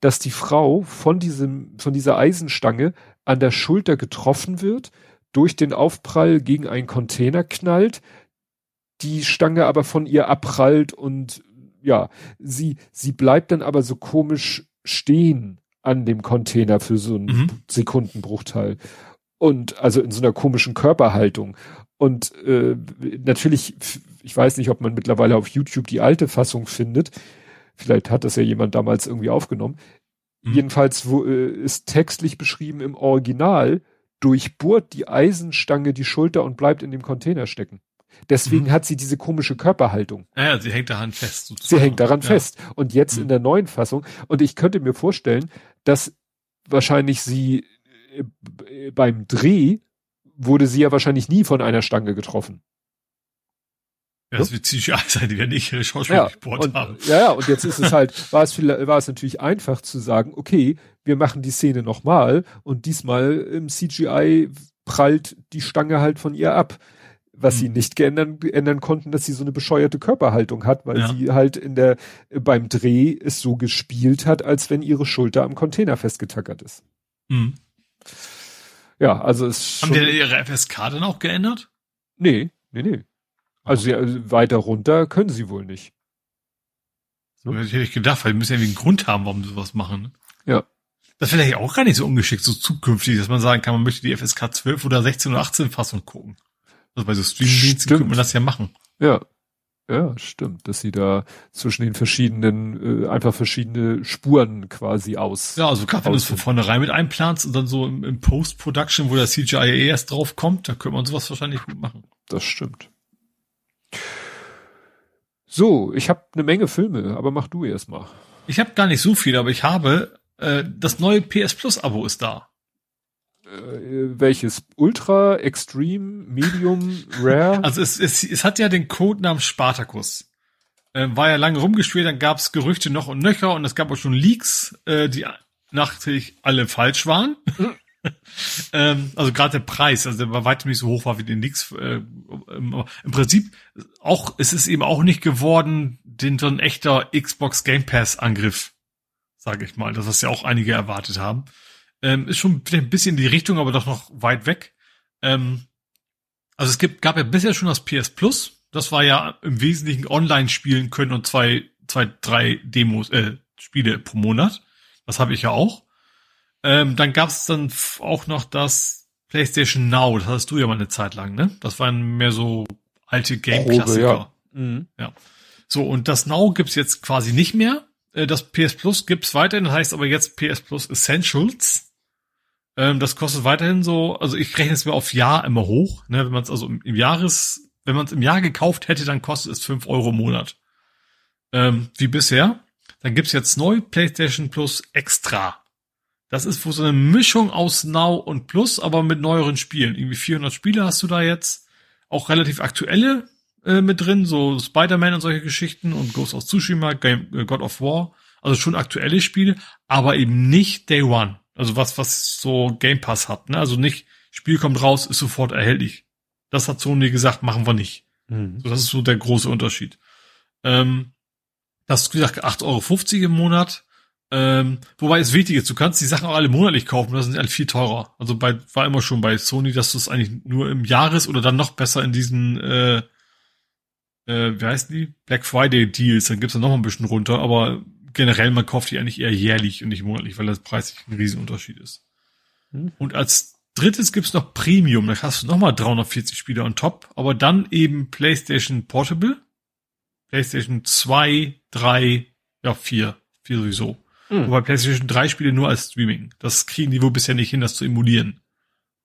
Speaker 2: dass die Frau von diesem, von dieser Eisenstange an der Schulter getroffen wird, durch den Aufprall gegen einen Container knallt, die Stange aber von ihr abprallt und ja, sie, sie bleibt dann aber so komisch stehen an dem Container für so einen
Speaker 3: Mhm.
Speaker 2: Sekundenbruchteil. Und also in so einer komischen Körperhaltung. Und äh, natürlich, ich weiß nicht, ob man mittlerweile auf YouTube die alte Fassung findet. Vielleicht hat das ja jemand damals irgendwie aufgenommen.
Speaker 3: Mhm.
Speaker 2: Jedenfalls wo, äh, ist textlich beschrieben im Original, durchbohrt die Eisenstange die Schulter und bleibt in dem Container stecken. Deswegen
Speaker 3: Mhm.
Speaker 2: hat sie diese komische Körperhaltung.
Speaker 3: Ja, ja, sie hängt daran fest.
Speaker 2: Sie
Speaker 3: sozusagen.
Speaker 2: hängt daran
Speaker 3: ja.
Speaker 2: fest. Und jetzt
Speaker 3: Mhm.
Speaker 2: in der neuen Fassung, und ich könnte mir vorstellen, dass wahrscheinlich sie äh, b- beim Dreh wurde sie ja wahrscheinlich nie von einer Stange getroffen.
Speaker 3: Ja, das wird CGI sein, die werden nicht ihre Schauspieler
Speaker 2: Ja, und,
Speaker 3: haben.
Speaker 2: ja, ja, und jetzt ist es halt, war es, vielleicht- war es natürlich einfach zu sagen, okay, wir machen die Szene nochmal und diesmal im CGI prallt die Stange halt von ihr ab. Was
Speaker 3: Mhm.
Speaker 2: sie nicht geändern, ändern konnten, dass sie so eine bescheuerte Körperhaltung hat, weil
Speaker 3: Ja.
Speaker 2: sie halt in der, beim Dreh es so gespielt hat, als wenn ihre Schulter am Container festgetackert ist.
Speaker 3: Mhm.
Speaker 2: Ja, also es
Speaker 3: Haben die ihre FSK dann auch geändert?
Speaker 2: nee, nee, nee. Also, ja, also weiter runter können sie wohl nicht.
Speaker 3: So hätte ich gedacht, weil die müssen ja irgendwie einen Grund haben, warum sie sowas machen. ne?
Speaker 2: Ja.
Speaker 3: Das wäre ja auch gar nicht so ungeschickt, so zukünftig, dass man sagen kann, man möchte die FSK 12 oder 16 oder 18 Fassung gucken. Also bei so Streamingdiensten könnte man das ja machen.
Speaker 2: Ja. Ja, stimmt, dass sie da zwischen den verschiedenen, äh, einfach verschiedene Spuren quasi aus.
Speaker 3: Ja, also gerade wenn du es von vornherein mit einplanst und dann so im, im Post-Production, wo der CGI erst drauf kommt, da könnte man sowas wahrscheinlich gut machen.
Speaker 2: Das stimmt. So, ich habe eine Menge Filme, aber mach du erst mal.
Speaker 3: Ich habe gar nicht so viel, aber ich habe äh, das neue PS Plus Abo ist da.
Speaker 2: Äh, welches? Ultra, Extreme, Medium, Rare? *laughs*
Speaker 3: Also es, es, es hat ja den Codenamen Spartacus. Ähm, war ja lange rumgespielt, dann gab es Gerüchte noch und nöcher und es gab auch schon Leaks, äh, die nachträglich alle falsch waren. *laughs* ähm, also gerade der Preis, also der bei weitem nicht so hoch war wie den Leaks. Äh, im, Im Prinzip auch, es ist eben auch nicht geworden, den so ein echter Xbox Game Pass Angriff, sage ich mal, das was ja auch einige erwartet haben. Ähm, ist schon vielleicht ein bisschen in die Richtung, aber doch noch weit weg. Ähm, also es gibt, gab ja bisher schon das PS Plus. Das war ja im Wesentlichen online spielen können und zwei, zwei, drei Demos, äh, Spiele pro Monat. Das habe ich ja auch. Ähm, dann gab es dann auch noch das PlayStation Now. Das hattest du ja mal eine Zeit lang, ne? Das waren mehr so alte Game-Klassiker.
Speaker 2: Mhm.
Speaker 3: So, und das Now gibt's jetzt quasi nicht mehr. Äh, Das PS Plus gibt's weiterhin, das heißt aber jetzt PS Plus Essentials. Ähm, das kostet weiterhin so, also ich rechne es mir auf Jahr immer hoch. Ne? Wenn man es also im, im Jahres, wenn man es im Jahr gekauft hätte, dann kostet es fünf Euro im Monat. Ähm, wie bisher. Dann gibt's jetzt neu PlayStation Plus Extra. Das ist wohl so eine Mischung aus Now und Plus, aber mit neueren Spielen. Irgendwie 400 Spiele hast du da jetzt. Auch relativ aktuelle äh, mit drin, so Spider-Man und solche Geschichten und Ghost of Tsushima, Game, äh, God of War. Also schon aktuelle Spiele, aber eben nicht Day One. Also was, was so Game Pass hat. Ne? Also nicht, Spiel kommt raus, ist sofort erhältlich. Das hat Sony gesagt, machen wir nicht.
Speaker 2: Mhm.
Speaker 3: So, das ist so der große Unterschied. Ähm, das ist, wie gesagt, 8,50 Euro im Monat. Ähm, wobei es wichtig ist, du kannst die Sachen auch alle monatlich kaufen, das sind alle viel teurer. Also bei, war immer schon bei Sony, dass du es eigentlich nur im Jahres oder dann noch besser in diesen, äh, äh, wie heißen die? Black Friday Deals, dann gibt's dann noch mal ein bisschen runter, aber generell, man kauft die eigentlich eher jährlich und nicht monatlich, weil das preislich ein Riesenunterschied ist.
Speaker 2: Mhm.
Speaker 3: Und als drittes gibt's noch Premium, da hast du nochmal 340 Spiele on top, aber dann eben PlayStation Portable, PlayStation 2, 3, ja 4, 4 sowieso. Mhm. Wobei PlayStation 3 Spiele nur als Streaming. Das kriegen die wohl bisher nicht hin, das zu emulieren.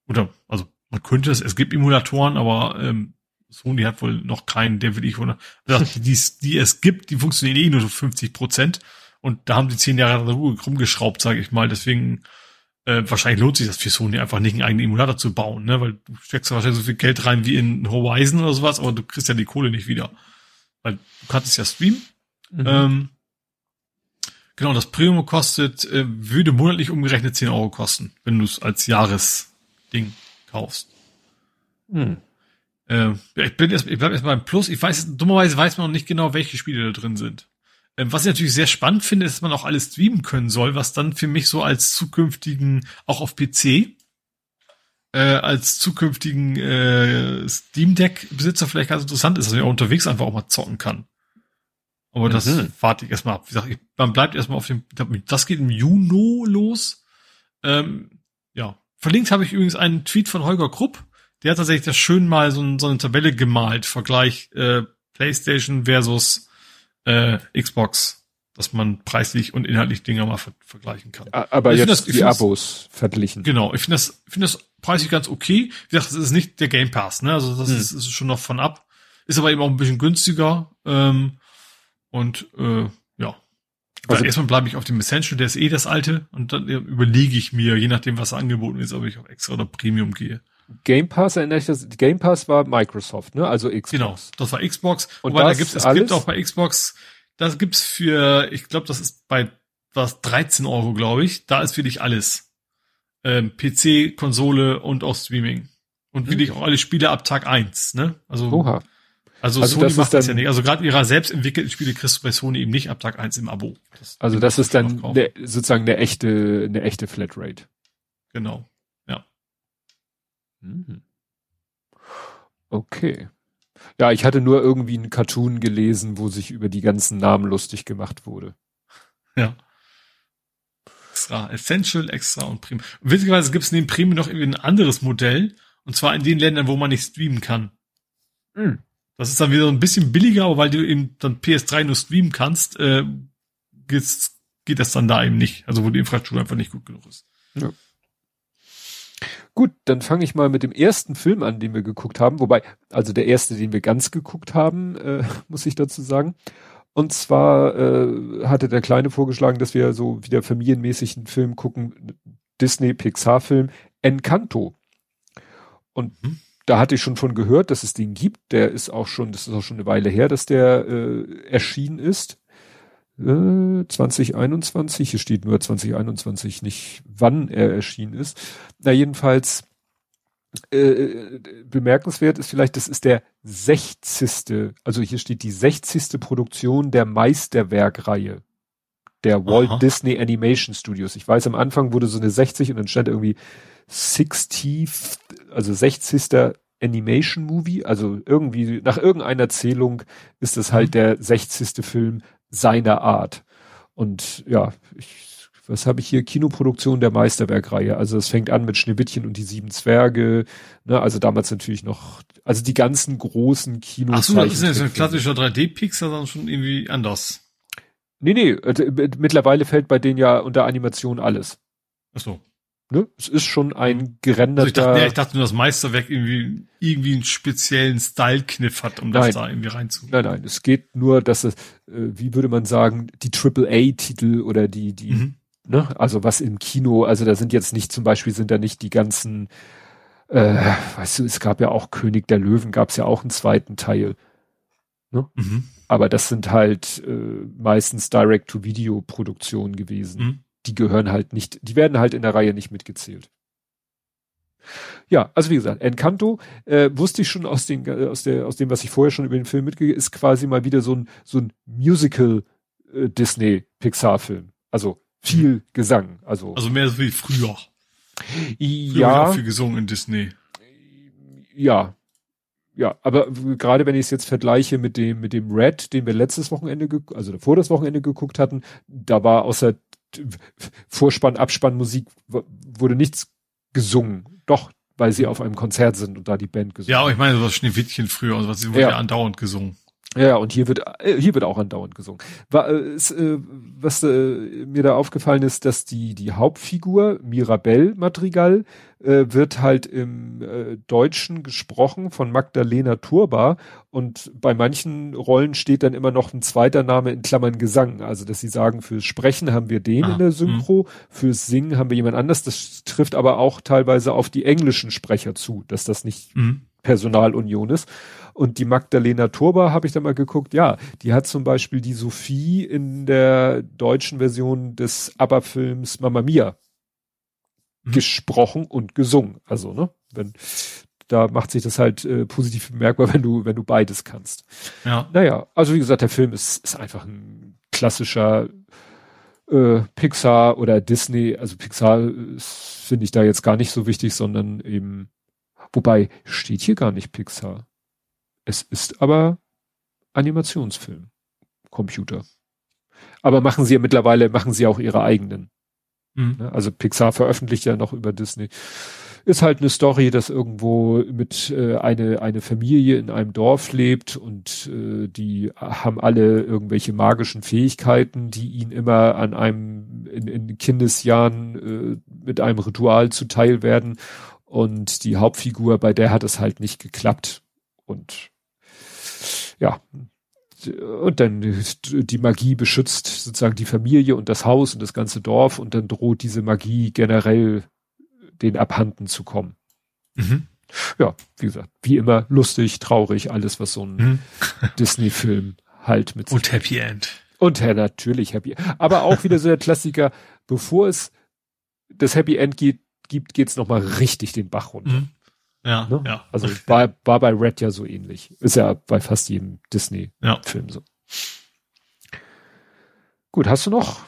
Speaker 3: Oder, also man könnte es, es gibt Emulatoren, aber ähm, Sony hat wohl noch keinen, der will ich wohl, die, die, die es gibt, die funktionieren eh nur so 50 Prozent. Und da haben sie zehn Jahre rumgeschraubt, sage ich mal. Deswegen äh, wahrscheinlich lohnt sich das für Sony einfach nicht, einen eigenen Emulator zu bauen, ne? Weil du steckst wahrscheinlich so viel Geld rein wie in Horizon oder sowas, aber du kriegst ja die Kohle nicht wieder. Weil du kannst es ja streamen. Mhm. Ähm, genau, das Premium kostet, äh, würde monatlich umgerechnet 10 Euro kosten, wenn du es als Jahresding kaufst. Mhm. Äh, ich, bin erst, ich bleib erst beim Plus. Ich weiß, dummerweise weiß man noch nicht genau, welche Spiele da drin sind. Ähm, was ich natürlich sehr spannend finde, ist, dass man auch alles streamen können soll, was dann für mich so als zukünftigen, auch auf PC, äh, als zukünftigen äh, Steam Deck-Besitzer vielleicht ganz interessant ist, dass man auch unterwegs einfach auch mal zocken kann. Aber das mhm. warte ich erstmal ab. Wie gesagt, ich, man bleibt erstmal auf dem, das geht im Juni los. Ähm, ja. Verlinkt habe ich übrigens einen Tweet von Holger Krupp. Der hat tatsächlich das schön mal so, so eine Tabelle gemalt, Vergleich äh, PlayStation versus äh, Xbox, dass man preislich und inhaltlich Dinge mal ver vergleichen kann.
Speaker 2: Aber also jetzt das, die Abos verglichen.
Speaker 3: Genau, ich finde das, finde das preislich ganz okay. Wie gesagt, das ist nicht der Game Pass, ne? Also das hm. ist, ist schon noch von ab. Ist aber eben auch ein bisschen günstiger. Ähm, und äh, ja. Also erstmal bleibe ich auf dem Essential, der ist eh das alte, und dann überlege ich mir, je nachdem, was angeboten ist, ob ich auf extra oder Premium gehe.
Speaker 2: Game Pass erinnere ich das. Game Pass war Microsoft, ne? Also Xbox. Genau,
Speaker 3: das war Xbox. Und Wobei, da gibt's, es alles? gibt auch bei Xbox, das gibt's für, ich glaube, das ist bei was 13 Euro, glaube ich. Da ist für dich alles. Ähm, PC, Konsole und auch Streaming. Und wirklich hm. auch alle Spiele ab Tag eins, ne? Also, Oha. also, also Sony das macht das ja nicht. Also gerade ihrer selbst entwickelten Spiele kriegst du bei Sony eben nicht ab Tag eins im Abo.
Speaker 2: Das also das ist dann ne, sozusagen eine echte, eine echte Flatrate.
Speaker 3: Genau.
Speaker 2: Mhm. Okay. Ja, ich hatte nur irgendwie einen Cartoon gelesen, wo sich über die ganzen Namen lustig gemacht wurde.
Speaker 3: Ja. Extra, Essential, Extra und Premium. witzigerweise gibt es neben Premium noch irgendwie ein anderes Modell. Und zwar in den Ländern, wo man nicht streamen kann. Mhm. Das ist dann wieder ein bisschen billiger, aber weil du eben dann PS3 nur streamen kannst, äh, geht's, geht das dann da eben nicht. Also wo die Infrastruktur einfach nicht gut genug ist. Ja.
Speaker 2: Gut, dann fange ich mal mit dem ersten Film an, den wir geguckt haben. Wobei, also der erste, den wir ganz geguckt haben, äh, *laughs* muss ich dazu sagen. Und zwar äh, hatte der Kleine vorgeschlagen, dass wir so wieder familienmäßig einen Film gucken, Disney-Pixar-Film, Encanto. Und mhm. da hatte ich schon von gehört, dass es den gibt. Der ist auch schon, das ist auch schon eine Weile her, dass der äh, erschienen ist. 2021, äh, hier steht nur 2021, nicht wann er erschienen ist. Na jedenfalls äh, bemerkenswert ist vielleicht, das ist der 60. Also hier steht die 60. Produktion der Meisterwerkreihe der Walt Aha. Disney Animation Studios. Ich weiß, am Anfang wurde so eine 60 und dann stand irgendwie 60, also 60. Animation Movie, also irgendwie, nach irgendeiner Zählung ist es halt mhm. der 60. Film seiner Art. Und ja, ich, was habe ich hier? Kinoproduktion der Meisterwerkreihe. Also es fängt an mit Schneewittchen und die sieben Zwerge. Ne, also damals natürlich noch, also die ganzen großen Kinos. Ach
Speaker 3: so, das ist ja so ein klassischer 3D-Pixar, dann schon irgendwie anders.
Speaker 2: Nee, nee, äh, mittlerweile fällt bei denen ja unter Animation alles.
Speaker 3: Ach so.
Speaker 2: Ne? Es ist schon ein gerenderter. Also ich, dachte,
Speaker 3: nee, ich dachte nur, das Meisterwerk irgendwie, irgendwie einen speziellen Style-Kniff hat, um nein. das da irgendwie reinzu.
Speaker 2: Nein, nein, es geht nur, dass es, äh, wie würde man sagen, die AAA-Titel oder die, die, mhm. ne, also was im Kino, also da sind jetzt nicht, zum Beispiel sind da nicht die ganzen, äh, weißt du, es gab ja auch König der Löwen, gab es ja auch einen zweiten Teil. Ne? Mhm. Aber das sind halt äh, meistens Direct-to-Video-Produktionen gewesen. Mhm die gehören halt nicht, die werden halt in der Reihe nicht mitgezählt. Ja, also wie gesagt, Encanto äh, wusste ich schon aus, den, äh, aus, der, aus dem, was ich vorher schon über den Film mitgegeben ist quasi mal wieder so ein, so ein Musical äh, Disney-Pixar-Film. Also viel Gesang. Also,
Speaker 3: also mehr so wie früher.
Speaker 2: Ja.
Speaker 3: Früher viel gesungen in Disney.
Speaker 2: Ja. Ja, aber gerade wenn ich es jetzt vergleiche mit dem, mit dem Red, den wir letztes Wochenende, also vor das Wochenende geguckt hatten, da war außer Vorspann, Abspannmusik wurde nichts gesungen. Doch, weil sie auf einem Konzert sind und da die Band gesungen
Speaker 3: Ja, aber ich meine, so Schneewittchen früher und was, sie wurde
Speaker 2: Ja.
Speaker 3: ja. andauernd gesungen.
Speaker 2: Ja, und hier wird äh, hier wird auch andauernd gesungen. Äh, äh, was mir da aufgefallen ist, dass die die Hauptfigur Mirabelle Madrigal wird halt im Deutschen gesprochen von Magdalena Turba und bei manchen Rollen steht dann immer noch ein zweiter Name in Klammern Gesang, also dass sie sagen fürs Sprechen haben wir den
Speaker 3: Ah,
Speaker 2: in der Synchro, fürs Singen haben wir jemand anders. Das trifft aber auch teilweise auf die englischen Sprecher zu, dass das nicht
Speaker 3: Mhm.
Speaker 2: Personalunion ist. Und die Magdalena Turba habe ich da mal geguckt, ja, die hat zum Beispiel die Sophie in der deutschen Version des ABBA-Films Mamma Mia
Speaker 3: Mhm.
Speaker 2: gesprochen und gesungen. Also, ne, wenn, da macht sich das halt äh, positiv bemerkbar, *laughs* wenn du, wenn du beides kannst.
Speaker 3: Ja.
Speaker 2: Naja, also wie gesagt, der Film ist, ist einfach ein klassischer äh, Pixar oder Disney. Also Pixar finde ich da jetzt gar nicht so wichtig, sondern eben, wobei steht hier gar nicht Pixar. Es ist aber Animationsfilm, Computer. Aber machen sie ja mittlerweile, machen sie auch ihre eigenen.
Speaker 3: Mhm.
Speaker 2: Ne? Also Pixar veröffentlicht ja noch über Disney. Ist halt eine Story, dass irgendwo mit äh, eine eine Familie in einem Dorf lebt und äh, die haben alle irgendwelche magischen Fähigkeiten, die ihnen immer an einem in, in Kindesjahren äh, mit einem Ritual zuteil werden und die Hauptfigur bei der hat es halt nicht geklappt und ja und dann die Magie beschützt sozusagen die Familie und das Haus und das ganze Dorf und dann droht diese Magie generell den abhanden zu kommen.
Speaker 3: Mhm.
Speaker 2: Ja, wie gesagt, wie immer lustig, traurig, alles was so ein
Speaker 3: Mhm. *laughs* *laughs*
Speaker 2: Disney-Film halt mit sich
Speaker 3: Und Happy End.
Speaker 2: und ja, natürlich Happy. Aber auch wieder so der Klassiker, bevor es das Happy End geht, gibt, geht's noch mal richtig den Bach runter.
Speaker 3: Mhm. Ja,
Speaker 2: Ne?
Speaker 3: ja.
Speaker 2: Also war, war bei Red ja so ähnlich. Ist ja bei fast jedem Disney-Film
Speaker 3: Ja.
Speaker 2: so. Gut, hast du noch?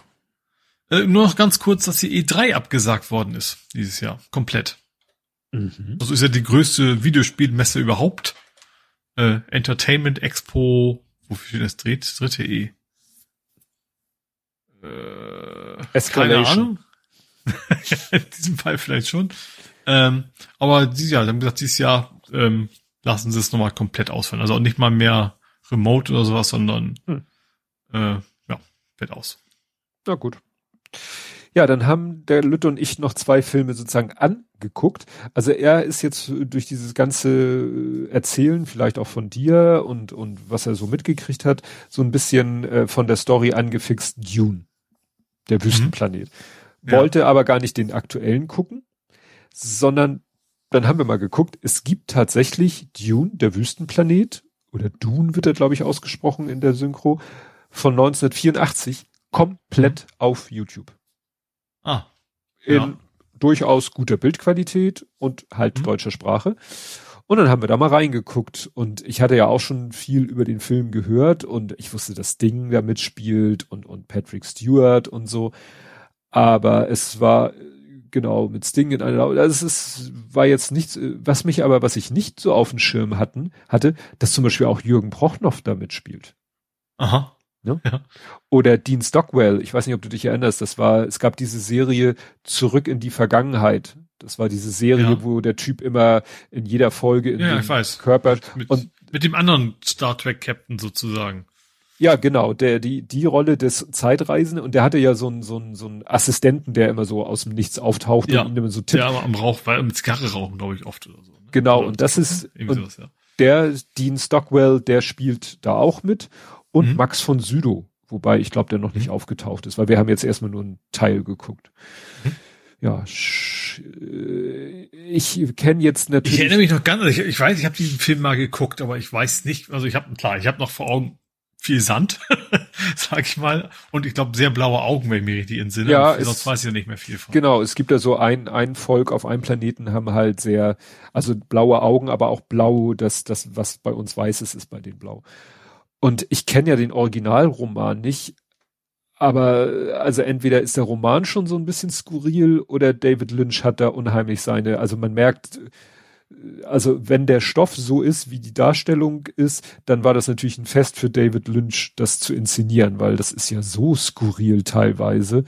Speaker 3: Äh, nur noch ganz kurz, dass die E3 abgesagt worden ist dieses Jahr. Komplett.
Speaker 2: Mhm.
Speaker 3: Also ist ja die größte Videospielmesse überhaupt. Äh, Entertainment Expo, wofür steht das dritte, dritte E? Äh, keine
Speaker 2: Escalation.
Speaker 3: Ahnung. *laughs* In diesem Fall vielleicht schon. Ähm, aber dieses Jahr, sie haben gesagt, dieses Jahr ähm, lassen sie es nochmal komplett ausfallen. Also auch nicht mal mehr Remote oder sowas, sondern
Speaker 2: Hm.
Speaker 3: äh, ja, fällt aus.
Speaker 2: Na gut. Ja, dann haben der Lütte und ich noch zwei Filme sozusagen angeguckt. Also er ist jetzt durch dieses ganze Erzählen, vielleicht auch von dir und, und was er so mitgekriegt hat, so ein bisschen äh, von der Story angefixt Dune, der Wüstenplanet.
Speaker 3: Ja.
Speaker 2: Wollte aber gar nicht den aktuellen gucken, sondern dann haben wir mal geguckt, es gibt tatsächlich Dune, der Wüstenplanet, oder Dune wird er, glaube ich, ausgesprochen in der Synchro, von 1984, komplett auf YouTube
Speaker 3: Ah,
Speaker 2: in
Speaker 3: Ja.
Speaker 2: durchaus guter Bildqualität und halt
Speaker 3: Mhm.
Speaker 2: deutscher Sprache. Und dann haben wir da mal reingeguckt und ich hatte ja auch schon viel über den Film gehört und ich wusste, dass Ding da mitspielt und, und Patrick Stewart und so. Aber es war genau mit Sting in einer, also es ist, war jetzt nichts, was mich aber, was ich nicht so auf dem Schirm hatten, hatte, dass zum Beispiel auch Jürgen Prochnow da mitspielt.
Speaker 3: aha.
Speaker 2: Oder Dean Stockwell, ich weiß nicht, ob du dich erinnerst, das war, es gab diese Serie Zurück in die Vergangenheit. Das war diese Serie,
Speaker 3: Ja.
Speaker 2: wo der Typ immer in jeder Folge in
Speaker 3: Ja,
Speaker 2: den
Speaker 3: ich weiß.
Speaker 2: Körper
Speaker 3: Mit,
Speaker 2: und
Speaker 3: mit dem anderen Star Trek Captain sozusagen.
Speaker 2: Ja, genau, der die die Rolle des Zeitreisenden und der hatte ja so einen so einen so einen Assistenten, der immer so aus dem Nichts auftaucht
Speaker 3: Ja.
Speaker 2: und ihm immer so tippt.
Speaker 3: Der aber am Rauch, weil mit Zigarre rauchen, glaube ich, oft oder so. Ne?
Speaker 2: Genau,
Speaker 3: Oder
Speaker 2: und das ist- *laughs* und-
Speaker 3: sowas, ja.
Speaker 2: Der Dean Stockwell, der spielt da auch mit und
Speaker 3: Mhm.
Speaker 2: Max von Südow, wobei ich glaube, der noch nicht aufgetaucht ist, weil wir haben jetzt erstmal nur einen Teil geguckt.
Speaker 3: Mhm.
Speaker 2: Ja, äh, ich kenne jetzt natürlich
Speaker 3: Ich erinnere mich noch ganz, ich, ich weiß, ich habe diesen Film mal geguckt, aber ich weiß nicht, also ich habe, klar, ich habe noch vor Augen viel Sand, *laughs* sag ich mal, und ich glaube sehr blaue Augen, wenn ich mich richtig entsinne.
Speaker 2: Ja, es-
Speaker 3: sonst weiß ich ja nicht mehr viel von.
Speaker 2: Genau, es gibt da so ein, ein Volk auf einem Planeten haben halt sehr, also blaue Augen, aber auch blau, das, das, was bei uns weiß ist, ist bei denen blau. Und ich kenne ja den Originalroman nicht, aber also entweder ist der Roman schon so ein bisschen skurril oder David Lynch hat da unheimlich seine, also man merkt, also wenn der Stoff so ist, wie die Darstellung ist, dann war das natürlich ein Fest für David Lynch, das zu inszenieren, weil das ist ja so skurril teilweise.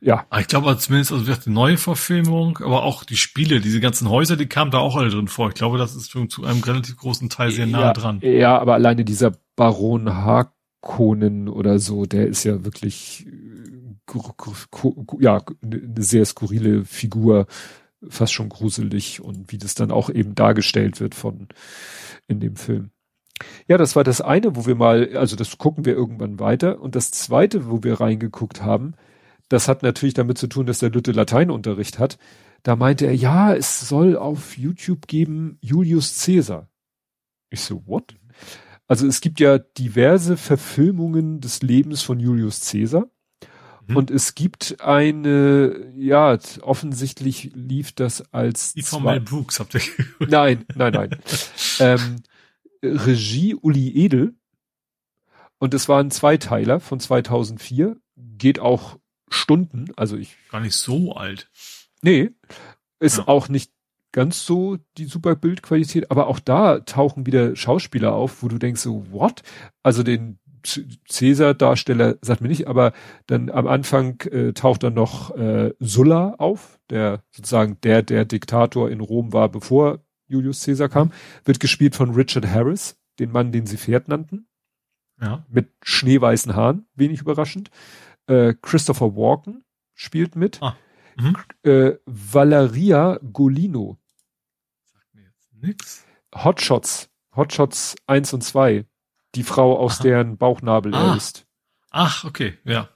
Speaker 2: ja.
Speaker 3: Aber ich glaube zumindest, also die neue Verfilmung, aber auch die Spiele, diese ganzen Häuser, die kamen da auch alle drin vor. Ich glaube, das ist schon zu einem relativ großen Teil sehr nah
Speaker 2: ja,
Speaker 3: dran.
Speaker 2: Ja, aber alleine dieser Baron Harkonnen oder so, der ist ja wirklich ja, eine sehr skurrile Figur, fast schon gruselig und wie das dann auch eben dargestellt wird von in dem Film. Ja, das war das eine, wo wir mal, also das gucken wir irgendwann weiter. Und das zweite, wo wir reingeguckt haben, das hat natürlich damit zu tun, dass der Lütte Lateinunterricht hat. Da meinte er, ja, es soll auf YouTube geben Julius Caesar. Ich so, what? Also es gibt ja diverse Verfilmungen des Lebens von Julius Caesar. Mhm. Und es gibt eine, ja, offensichtlich lief das als.
Speaker 3: Die von Mel Brooks, habt ihr
Speaker 2: gehört? Nein, nein, nein. *laughs* ähm, Regie Uli Edel. Und es war ein Zweiteiler von 2004. Geht auch Stunden, also ich.
Speaker 3: Gar nicht so alt.
Speaker 2: Nee, ist ja. auch nicht ganz so die super Bildqualität, aber auch da tauchen wieder Schauspieler auf, wo du denkst so, what? Also den Cäsar-Darsteller sagt mir nicht, aber dann am Anfang äh, taucht dann noch äh, Sulla auf, der sozusagen der, der Diktator in Rom war, bevor Julius Caesar kam, wird gespielt von Richard Harris, den Mann, den sie Pferd nannten.
Speaker 3: Ja.
Speaker 2: Mit schneeweißen Haaren, wenig überraschend. Äh, Christopher Walken spielt mit. Ah. Mhm. Äh, Valeria Golino.
Speaker 3: Sagt mir jetzt nix.
Speaker 2: Hotshots. Hotshots 1 und 2. Die Frau, aus Aha. deren Bauchnabel ah. er ist.
Speaker 3: Ach, okay, ja.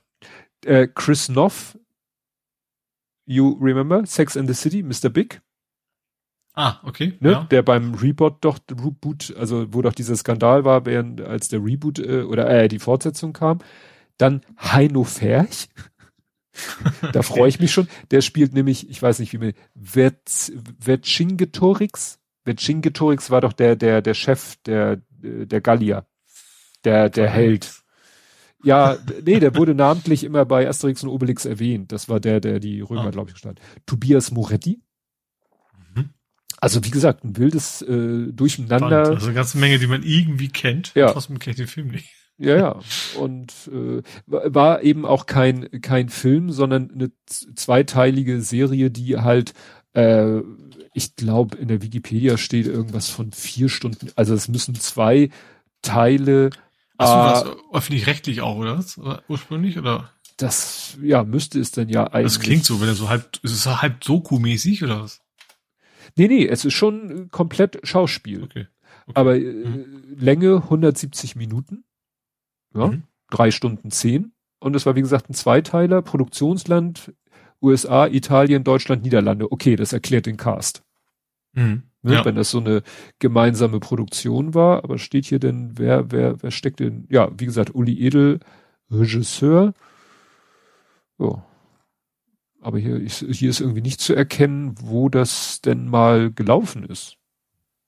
Speaker 2: Äh, Chris Noff. You remember? Sex in the City, Mr. Big.
Speaker 3: Ah, okay.
Speaker 2: Ne? Ja. Der beim Reboot doch, Reboot, also wo doch dieser Skandal war, während als der Reboot äh, oder äh, die Fortsetzung kam. Dann Heino Ferch. *laughs* da freue ich mich schon. Der spielt nämlich, ich weiß nicht wie man, Vercingetorix. Vercingetorix war doch der, der, der Chef der, der Gallier. Der, der Held. Ja, nee, der wurde namentlich immer bei Asterix und Obelix erwähnt. Das war der, der die Römer, ah. glaube ich, gestanden. Tobias Moretti. Also wie gesagt, ein wildes äh, Durcheinander. Spannend.
Speaker 3: Also eine ganze Menge, die man irgendwie kennt.
Speaker 2: Ja.
Speaker 3: Trotzdem kenne ich den Film nicht.
Speaker 2: Ja, ja. Und äh, war eben auch kein kein Film, sondern eine zweiteilige Serie, die halt, äh, ich glaube, in der Wikipedia steht irgendwas von vier Stunden. Also es müssen zwei Teile.
Speaker 3: Achso, das öffentlich-rechtlich auch, oder? oder? Ursprünglich, oder?
Speaker 2: Das, ja, müsste es dann ja eigentlich.
Speaker 3: Das klingt so, wenn er so halb, ist es halb Doku-mäßig, oder was?
Speaker 2: Nee, nee, es ist schon komplett Schauspiel.
Speaker 3: Okay. okay.
Speaker 2: Aber äh, mhm. Länge 170 Minuten. Ja, mhm. drei Stunden zehn. Und es war, wie gesagt, ein Zweiteiler, Produktionsland, USA, Italien, Deutschland, Niederlande. Okay, das erklärt den Cast.
Speaker 3: Mhm.
Speaker 2: Ne, ja. Wenn das so eine gemeinsame Produktion war, aber steht hier denn, wer, wer, wer steckt denn? Ja, wie gesagt, Uli Edel, Regisseur. Ja, aber hier, ist, hier ist irgendwie nicht zu erkennen, wo das denn mal gelaufen ist.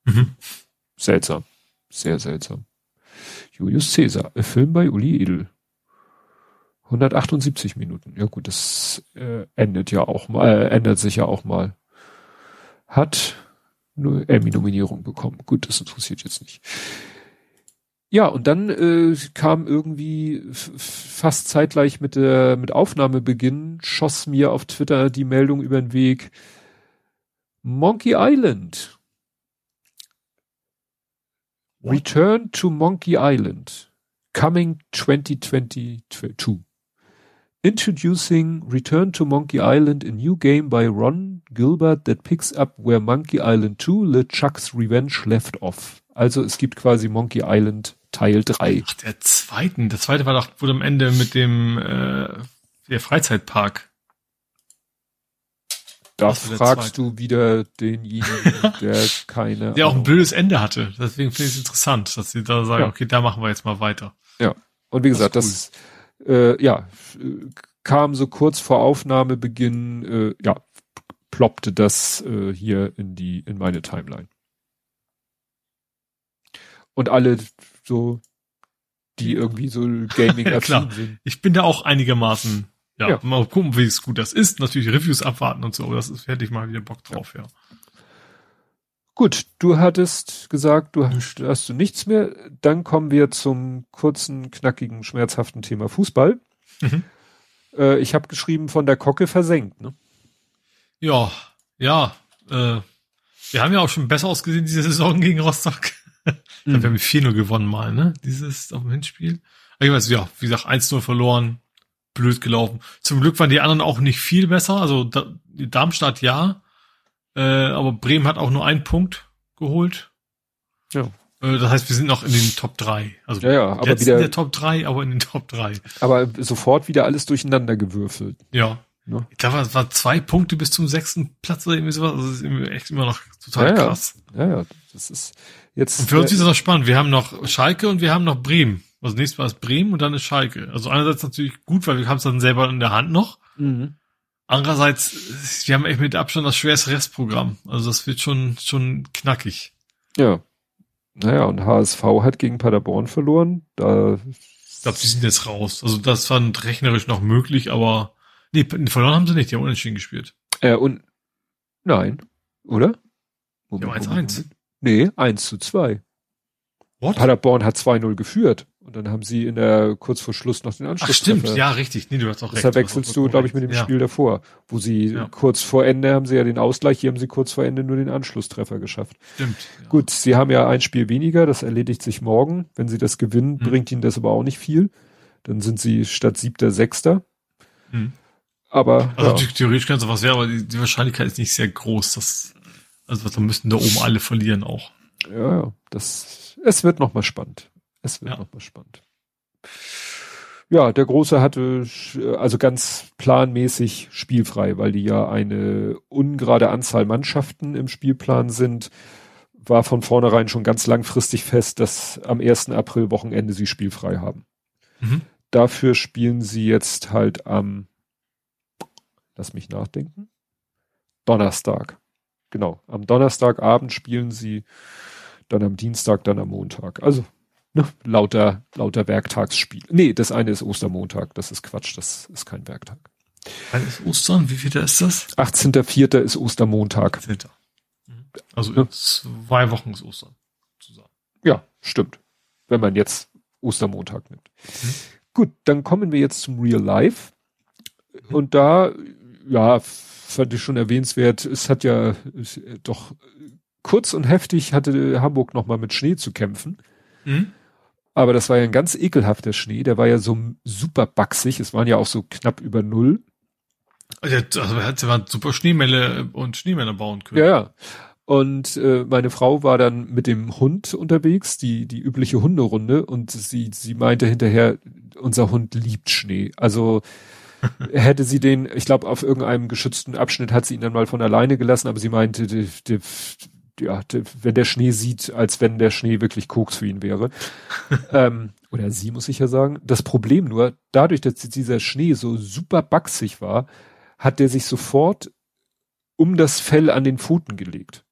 Speaker 3: Mhm.
Speaker 2: Seltsam. Sehr seltsam. Julius Caesar, ein Film bei Uli Edel. 178 Minuten. Ja gut, das äh, endet ja auch mal, äh, ändert sich ja auch mal. Hat Emmy-Nominierung bekommen. Gut, das interessiert jetzt nicht. Ja, und dann äh, kam irgendwie fast zeitgleich mit der mit Aufnahmebeginn schoss mir auf Twitter die Meldung über den Weg Monkey Island. What? Return to Monkey Island. Coming 2022. Introducing Return to Monkey Island, a new game by Ron Gilbert that picks up where Monkey Island 2, LeChuck's Revenge left off. Also es gibt quasi Monkey Island Teil 3.
Speaker 3: Ach, der zweiten. Der zweite war doch wohl am Ende mit dem äh, der Freizeitpark.
Speaker 2: Da fragst du wieder denjenigen, *laughs* der keine.
Speaker 3: Der auch ein blödes Ende hatte. Deswegen finde ich es interessant, dass sie da sagen, ja. okay, da machen wir jetzt mal weiter.
Speaker 2: Ja. Und wie gesagt, das, cool. das äh, ja kam so kurz vor Aufnahmebeginn, äh, ja, ploppte das äh, hier in die in meine Timeline. Und alle so, die irgendwie so Gaming *laughs*
Speaker 3: ja, klar. sind. Ich bin da auch einigermaßen, ja, ja. mal gucken, wie es gut das ist. Natürlich Reviews abwarten und so, aber das ist, hätte ich mal wieder Bock drauf, ja. ja.
Speaker 2: Gut, du hattest gesagt, du hast, hast du nichts mehr. Dann kommen wir zum kurzen, knackigen, schmerzhaften Thema Fußball. Mhm. Äh, ich habe geschrieben, von der Kocke versenkt. Ne?
Speaker 3: Ja, ja. Äh, wir haben ja auch schon besser ausgesehen diese Saison gegen Rostock. *laughs* Mhm. Wir haben 4-0 gewonnen mal, ne? Dieses auf dem Hinspiel. Ich weiß, ja, wie gesagt, 1-0 verloren, blöd gelaufen. Zum Glück waren die anderen auch nicht viel besser. Also da, Darmstadt ja, äh, aber Bremen hat auch nur einen Punkt geholt. Ja. Äh, das heißt, wir sind noch in den Top 3. Also
Speaker 2: ja, ja, aber wieder
Speaker 3: in der Top 3, aber in den Top 3.
Speaker 2: Aber sofort wieder alles durcheinander gewürfelt.
Speaker 3: Ja. Ne? Ich glaube, es waren zwei Punkte bis zum sechsten Platz oder irgendwie sowas. Das ist echt immer noch total
Speaker 2: ja,
Speaker 3: krass.
Speaker 2: Ja, ja, das ist jetzt.
Speaker 3: Und für uns ist das noch spannend. Wir haben noch Schalke und wir haben noch Bremen. Also nächstes Mal ist Bremen und dann ist Schalke. Also einerseits natürlich gut, weil wir haben es dann selber in der Hand noch. Mhm. Andererseits, wir haben echt mit Abstand das schwerste Restprogramm. Also das wird schon, schon knackig.
Speaker 2: Ja. Naja, und HSV hat gegen Paderborn verloren. Da
Speaker 3: ich glaube, die sind jetzt raus. Also das war rechnerisch noch möglich, aber nee, verloren haben sie nicht, die haben unentschieden gespielt.
Speaker 2: Äh, und nein, oder?
Speaker 3: Moment, ja, 1-1.
Speaker 2: Nee, 1 zu 2. What? Paderborn hat 2-0 geführt. Und dann haben sie in der, kurz vor Schluss noch den Anschluss. Ach,
Speaker 3: stimmt, ja, richtig. Nee, du hast auch
Speaker 2: recht. Da wechselst du, glaube ich, mit dem ja. Spiel davor. Wo sie ja. kurz vor Ende haben sie ja den Ausgleich, hier haben sie kurz vor Ende nur den Anschlusstreffer geschafft.
Speaker 3: Stimmt.
Speaker 2: Ja. Gut, sie haben ja ein Spiel weniger, das erledigt sich morgen. Wenn sie das gewinnen, hm. bringt ihnen das aber auch nicht viel. Dann sind sie statt siebter, sechster. Hm. Aber.
Speaker 3: Also theoretisch kann es was werden, aber die, die, Wahrscheinlichkeit ist nicht sehr groß. Dass, also dann müssten da oben alle verlieren auch.
Speaker 2: Ja, ja. Das, es wird nochmal spannend. Es wird ja. nochmal spannend. Ja, der Große hatte also ganz planmäßig spielfrei, weil die ja eine ungerade Anzahl Mannschaften im Spielplan sind, war von vornherein schon ganz langfristig fest, dass am 1. April Wochenende sie spielfrei haben. Mhm. Dafür spielen sie jetzt halt am, lass mich nachdenken, Donnerstag. Genau, am Donnerstagabend spielen sie, dann am Dienstag, dann am Montag. Also Ne? *laughs* Lauter, lauter Werktagsspiel. Nee, das eine ist Ostermontag. Das ist Quatsch. Das ist kein Werktag.
Speaker 3: Wann ist Ostern? Wie viel ist das?
Speaker 2: 18.04. ist Ostermontag. 18.
Speaker 3: Also in zwei Wochen ist Ostern.
Speaker 2: Zusammen. Ja, stimmt. Wenn man jetzt Ostermontag nimmt. Mhm. Gut, dann kommen wir jetzt zum Real Life. Mhm. Und da, ja, fand ich schon erwähnenswert, es hat ja doch kurz und heftig hatte Hamburg nochmal mit Schnee zu kämpfen. Mhm. Aber das war ja ein ganz ekelhafter Schnee. Der war ja so super baxig. Es waren ja auch so knapp über Null.
Speaker 3: Also, also hätte man super Schneemelle und Schneemänner bauen können.
Speaker 2: Ja, ja. Und äh, meine Frau war dann mit dem Hund unterwegs, die die übliche Hunderunde, und sie sie meinte hinterher, unser Hund liebt Schnee. Also *laughs* hätte sie den, ich glaube, auf irgendeinem geschützten Abschnitt hat sie ihn dann mal von alleine gelassen, aber sie meinte, die, die, ja, wenn der Schnee sieht, als wenn der Schnee wirklich Koks für ihn wäre. *laughs* ähm, oder sie, muss ich ja sagen. Das Problem nur, dadurch, dass dieser Schnee so super baxig war, hat der sich sofort um das Fell an den Pfoten gelegt.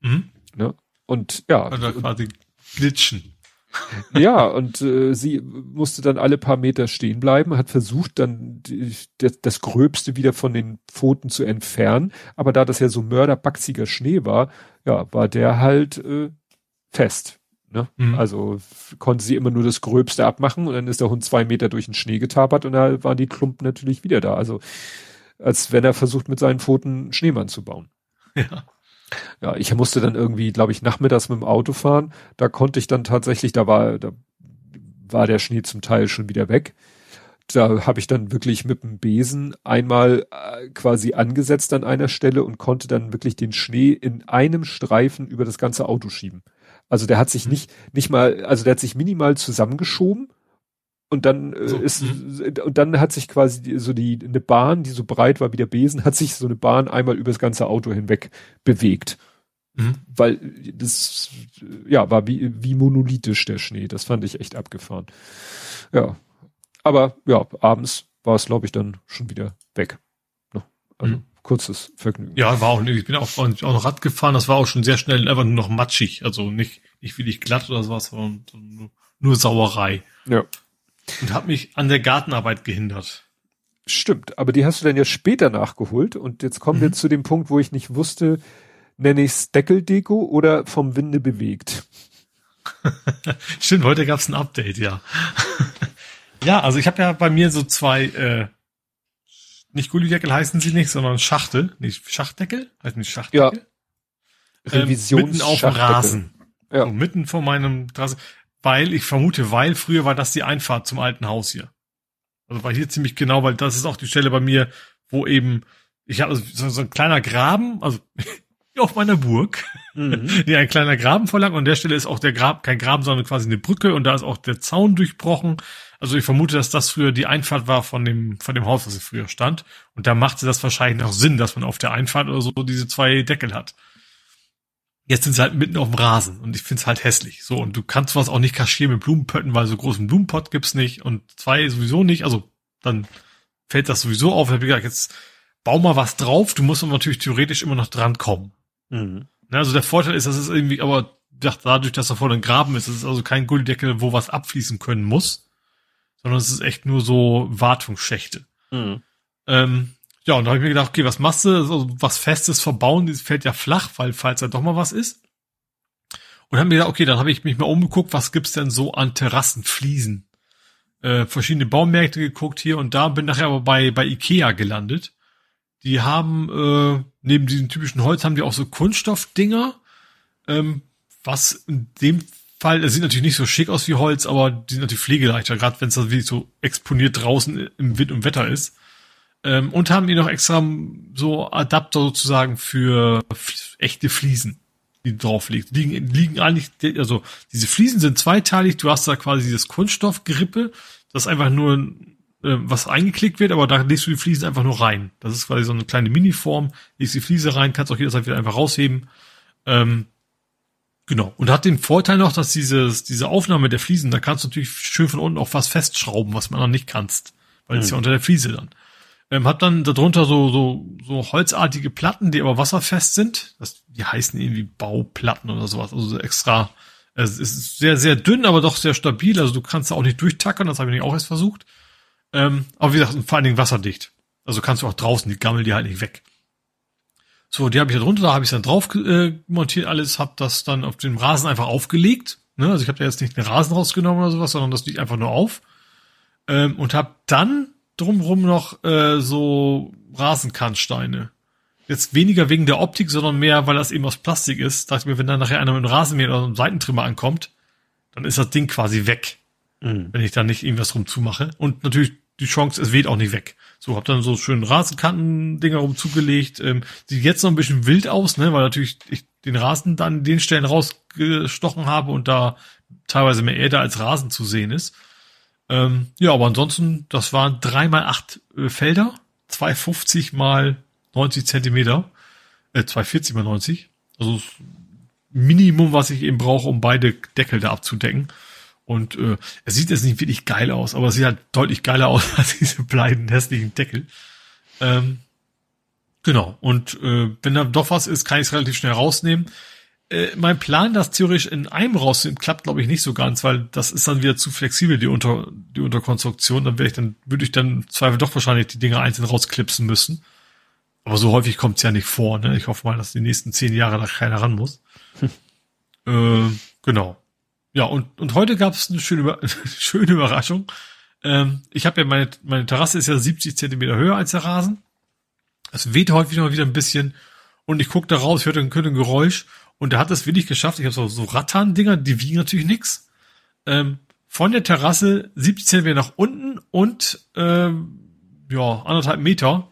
Speaker 2: Mhm. Ne? Und ja.
Speaker 3: Also quasi glitschen. *laughs*
Speaker 2: ja, und äh, sie musste dann alle paar Meter stehen bleiben, hat versucht dann die, das, das Gröbste wieder von den Pfoten zu entfernen, aber da das ja so mörderbaxiger Schnee war, ja, war der halt äh, fest. Ne? Mhm. Also konnte sie immer nur das Gröbste abmachen und dann ist der Hund zwei Meter durch den Schnee getapert und da waren die Klumpen natürlich wieder da. Also als wenn er versucht mit seinen Pfoten Schneemann zu bauen.
Speaker 3: Ja.
Speaker 2: Ja, ich musste dann irgendwie, glaube ich, nachmittags mit dem Auto fahren. Da konnte ich dann tatsächlich, da war, da war der Schnee zum Teil schon wieder weg. Da habe ich dann wirklich mit dem Besen einmal äh, quasi angesetzt an einer Stelle und konnte dann wirklich den Schnee in einem Streifen über das ganze Auto schieben. Also der hat sich mhm. nicht, nicht mal, also der hat sich minimal zusammengeschoben und dann äh, so, ist mh. und dann hat sich quasi die, so die eine Bahn, die so breit war wie der Besen, hat sich so eine Bahn einmal über das ganze Auto hinweg bewegt. Mhm. Weil das ja war wie wie monolithisch der Schnee, das fand ich echt abgefahren. Ja. Aber ja, abends war es glaube ich dann schon wieder weg. Ne? Also mhm. kurzes Vergnügen.
Speaker 3: Ja, war auch ich bin auch, auch noch Rad gefahren, das war auch schon sehr schnell einfach nur noch matschig, also nicht nicht wirklich glatt oder sowas, sondern nur, nur Sauerei.
Speaker 2: Ja.
Speaker 3: Und hat mich an der Gartenarbeit gehindert.
Speaker 2: Stimmt, aber die hast du dann ja später nachgeholt und jetzt kommen mhm. wir zu dem Punkt, wo ich nicht wusste, nenne ich es Deckeldeko oder vom Winde bewegt. *laughs*
Speaker 3: Stimmt, heute gab es ein Update, ja. *laughs* ja, also ich habe ja bei mir so zwei, äh, nicht Gullideckel heißen sie nicht, sondern Schachtel. Nicht Schachtdeckel? Heißt nicht Schachtdeckel?
Speaker 2: Ja. Revisions
Speaker 3: ähm, mitten auf dem Rasen.
Speaker 2: Ja.
Speaker 3: So, mitten vor meinem Terrasse. Weil, ich vermute, weil früher war das die Einfahrt zum alten Haus hier. Also war hier ziemlich genau, weil das ist auch die Stelle bei mir, wo eben, ich habe so, so ein kleiner Graben, also *laughs* auf meiner Burg,
Speaker 2: Mhm. *laughs*
Speaker 3: nee, ein kleiner Graben verlangt und an der Stelle ist auch der Grab, kein Graben, sondern quasi eine Brücke und da ist auch der Zaun durchbrochen. Also ich vermute, dass das früher die Einfahrt war von dem, von dem Haus, was hier früher stand. Und da machte das wahrscheinlich auch Sinn, dass man auf der Einfahrt oder so diese zwei Deckel hat. Jetzt sind sie halt mitten auf dem Rasen und ich find's halt hässlich. So, und du kannst was auch nicht kaschieren mit Blumenpötten, weil so großen Blumenpott gibt's nicht und zwei sowieso nicht. Also dann fällt das sowieso auf. Ich hab gesagt, jetzt bau mal was drauf. Du musst aber natürlich theoretisch immer noch dran kommen.
Speaker 2: Mhm.
Speaker 3: Ne, Also der Vorteil ist, dass es irgendwie, aber dadurch, dass er vor dem Graben ist, ist es also kein Gulldeckel, wo was abfließen können muss, sondern es ist echt nur so Wartungsschächte.
Speaker 2: Mhm.
Speaker 3: Ähm, ja, und da habe ich mir gedacht, okay, was machst du? Also was Festes verbauen, das fällt ja flach, weil falls da doch mal was ist. Und habe mir gedacht, okay, dann habe ich mich mal umgeguckt, was gibt's denn so an Terrassenfliesen? Äh, verschiedene Baumärkte geguckt hier und da bin nachher aber bei, bei Ikea gelandet. Die haben, äh, neben diesem typischen Holz, haben die auch so Kunststoffdinger, ähm, was in dem Fall, das sieht natürlich nicht so schick aus wie Holz, aber die sind natürlich pflegeleichter, gerade wenn es dann so exponiert draußen im Wind und Wetter ist. Ähm, und haben die noch extra so Adapter sozusagen für echte Fliesen, die drauf liegt. Liegen, liegen eigentlich, also diese Fliesen sind zweiteilig, du hast da quasi dieses Kunststoffgerippe, das einfach nur äh, was eingeklickt wird, aber da legst du die Fliesen einfach nur rein. Das ist quasi so eine kleine Miniform, legst die Fliese rein, kannst auch jederzeit wieder einfach rausheben. Ähm, genau. Und hat den Vorteil noch, dass dieses, diese Aufnahme der Fliesen, da kannst du natürlich schön von unten auch was festschrauben, was man noch nicht kannst. Weil es
Speaker 2: Mhm.
Speaker 3: ja unter der Fliese dann. Ähm, hab dann darunter so, so, so holzartige Platten, die aber wasserfest sind. Das, die heißen irgendwie Bauplatten oder sowas. Also so extra. Es ist sehr, sehr dünn, aber doch sehr stabil. Also du kannst da auch nicht durchtackern. Das habe ich auch erst versucht. Ähm, aber wie gesagt, vor allen Dingen wasserdicht. Also kannst du auch draußen, die gammeln die halt nicht weg. So, die habe ich da drunter, da habe ich dann drauf äh, montiert alles, habe das dann auf dem Rasen einfach aufgelegt. Ne? Also ich habe da jetzt nicht den Rasen rausgenommen oder sowas, sondern das liegt einfach nur auf. Ähm, und habe dann drumrum noch äh, so Rasenkannsteine. Jetzt weniger wegen der Optik, sondern mehr, weil das eben aus Plastik ist. Dachte ich mir, wenn dann nachher einer mit einem Rasenmäher oder einem Seitentrimmer ankommt, dann ist das Ding quasi weg
Speaker 2: Mhm.
Speaker 3: wenn ich da nicht irgendwas rum zumache. Und natürlich die Chance, es weht auch nicht weg. So, hab dann so schön Rasenkanten-Dinger rum zugelegt. Ähm, sieht jetzt noch ein bisschen wild aus, ne, weil natürlich ich den Rasen dann an den Stellen rausgestochen habe und da teilweise mehr Erde als Rasen zu sehen ist. Ähm, ja, aber ansonsten, das waren drei mal acht äh, Felder, 250 mal 90 Zentimeter, äh, 240 mal 90. Also das Minimum, was ich eben brauche, um beide Deckel da abzudecken. Und äh, es sieht jetzt nicht wirklich geil aus, aber es sieht halt deutlich geiler aus *laughs* als diese beiden hässlichen Deckel. Ähm, genau. Und äh, wenn da doch was ist, kann ich es relativ schnell rausnehmen. Äh, mein Plan, das theoretisch in einem rauszunehmen, klappt, glaube ich, nicht so ganz, weil das ist dann wieder zu flexibel, die, Unter, die Unterkonstruktion. Dann wäre ich dann, würde ich dann im Zweifel doch wahrscheinlich die Dinge einzeln rausklipsen müssen. Aber so häufig kommt es ja nicht vor. Ne? Ich hoffe mal, dass die nächsten zehn Jahre da keiner ran muss. *laughs* äh, genau. Ja, und, und heute gab es eine schöne, *laughs* schöne Überraschung. Ähm, ich habe ja meine, meine Terrasse ist ja 70 Zentimeter höher als der Rasen. Es weht häufig mal wieder ein bisschen und ich gucke da raus, hörte ein, hörte ein Geräusch und der hat es wirklich geschafft. Ich habe so, so Rattan-Dinger, die wiegen natürlich nix. Ähm, von der Terrasse 70 Zentimeter nach unten und ähm, ja, anderthalb Meter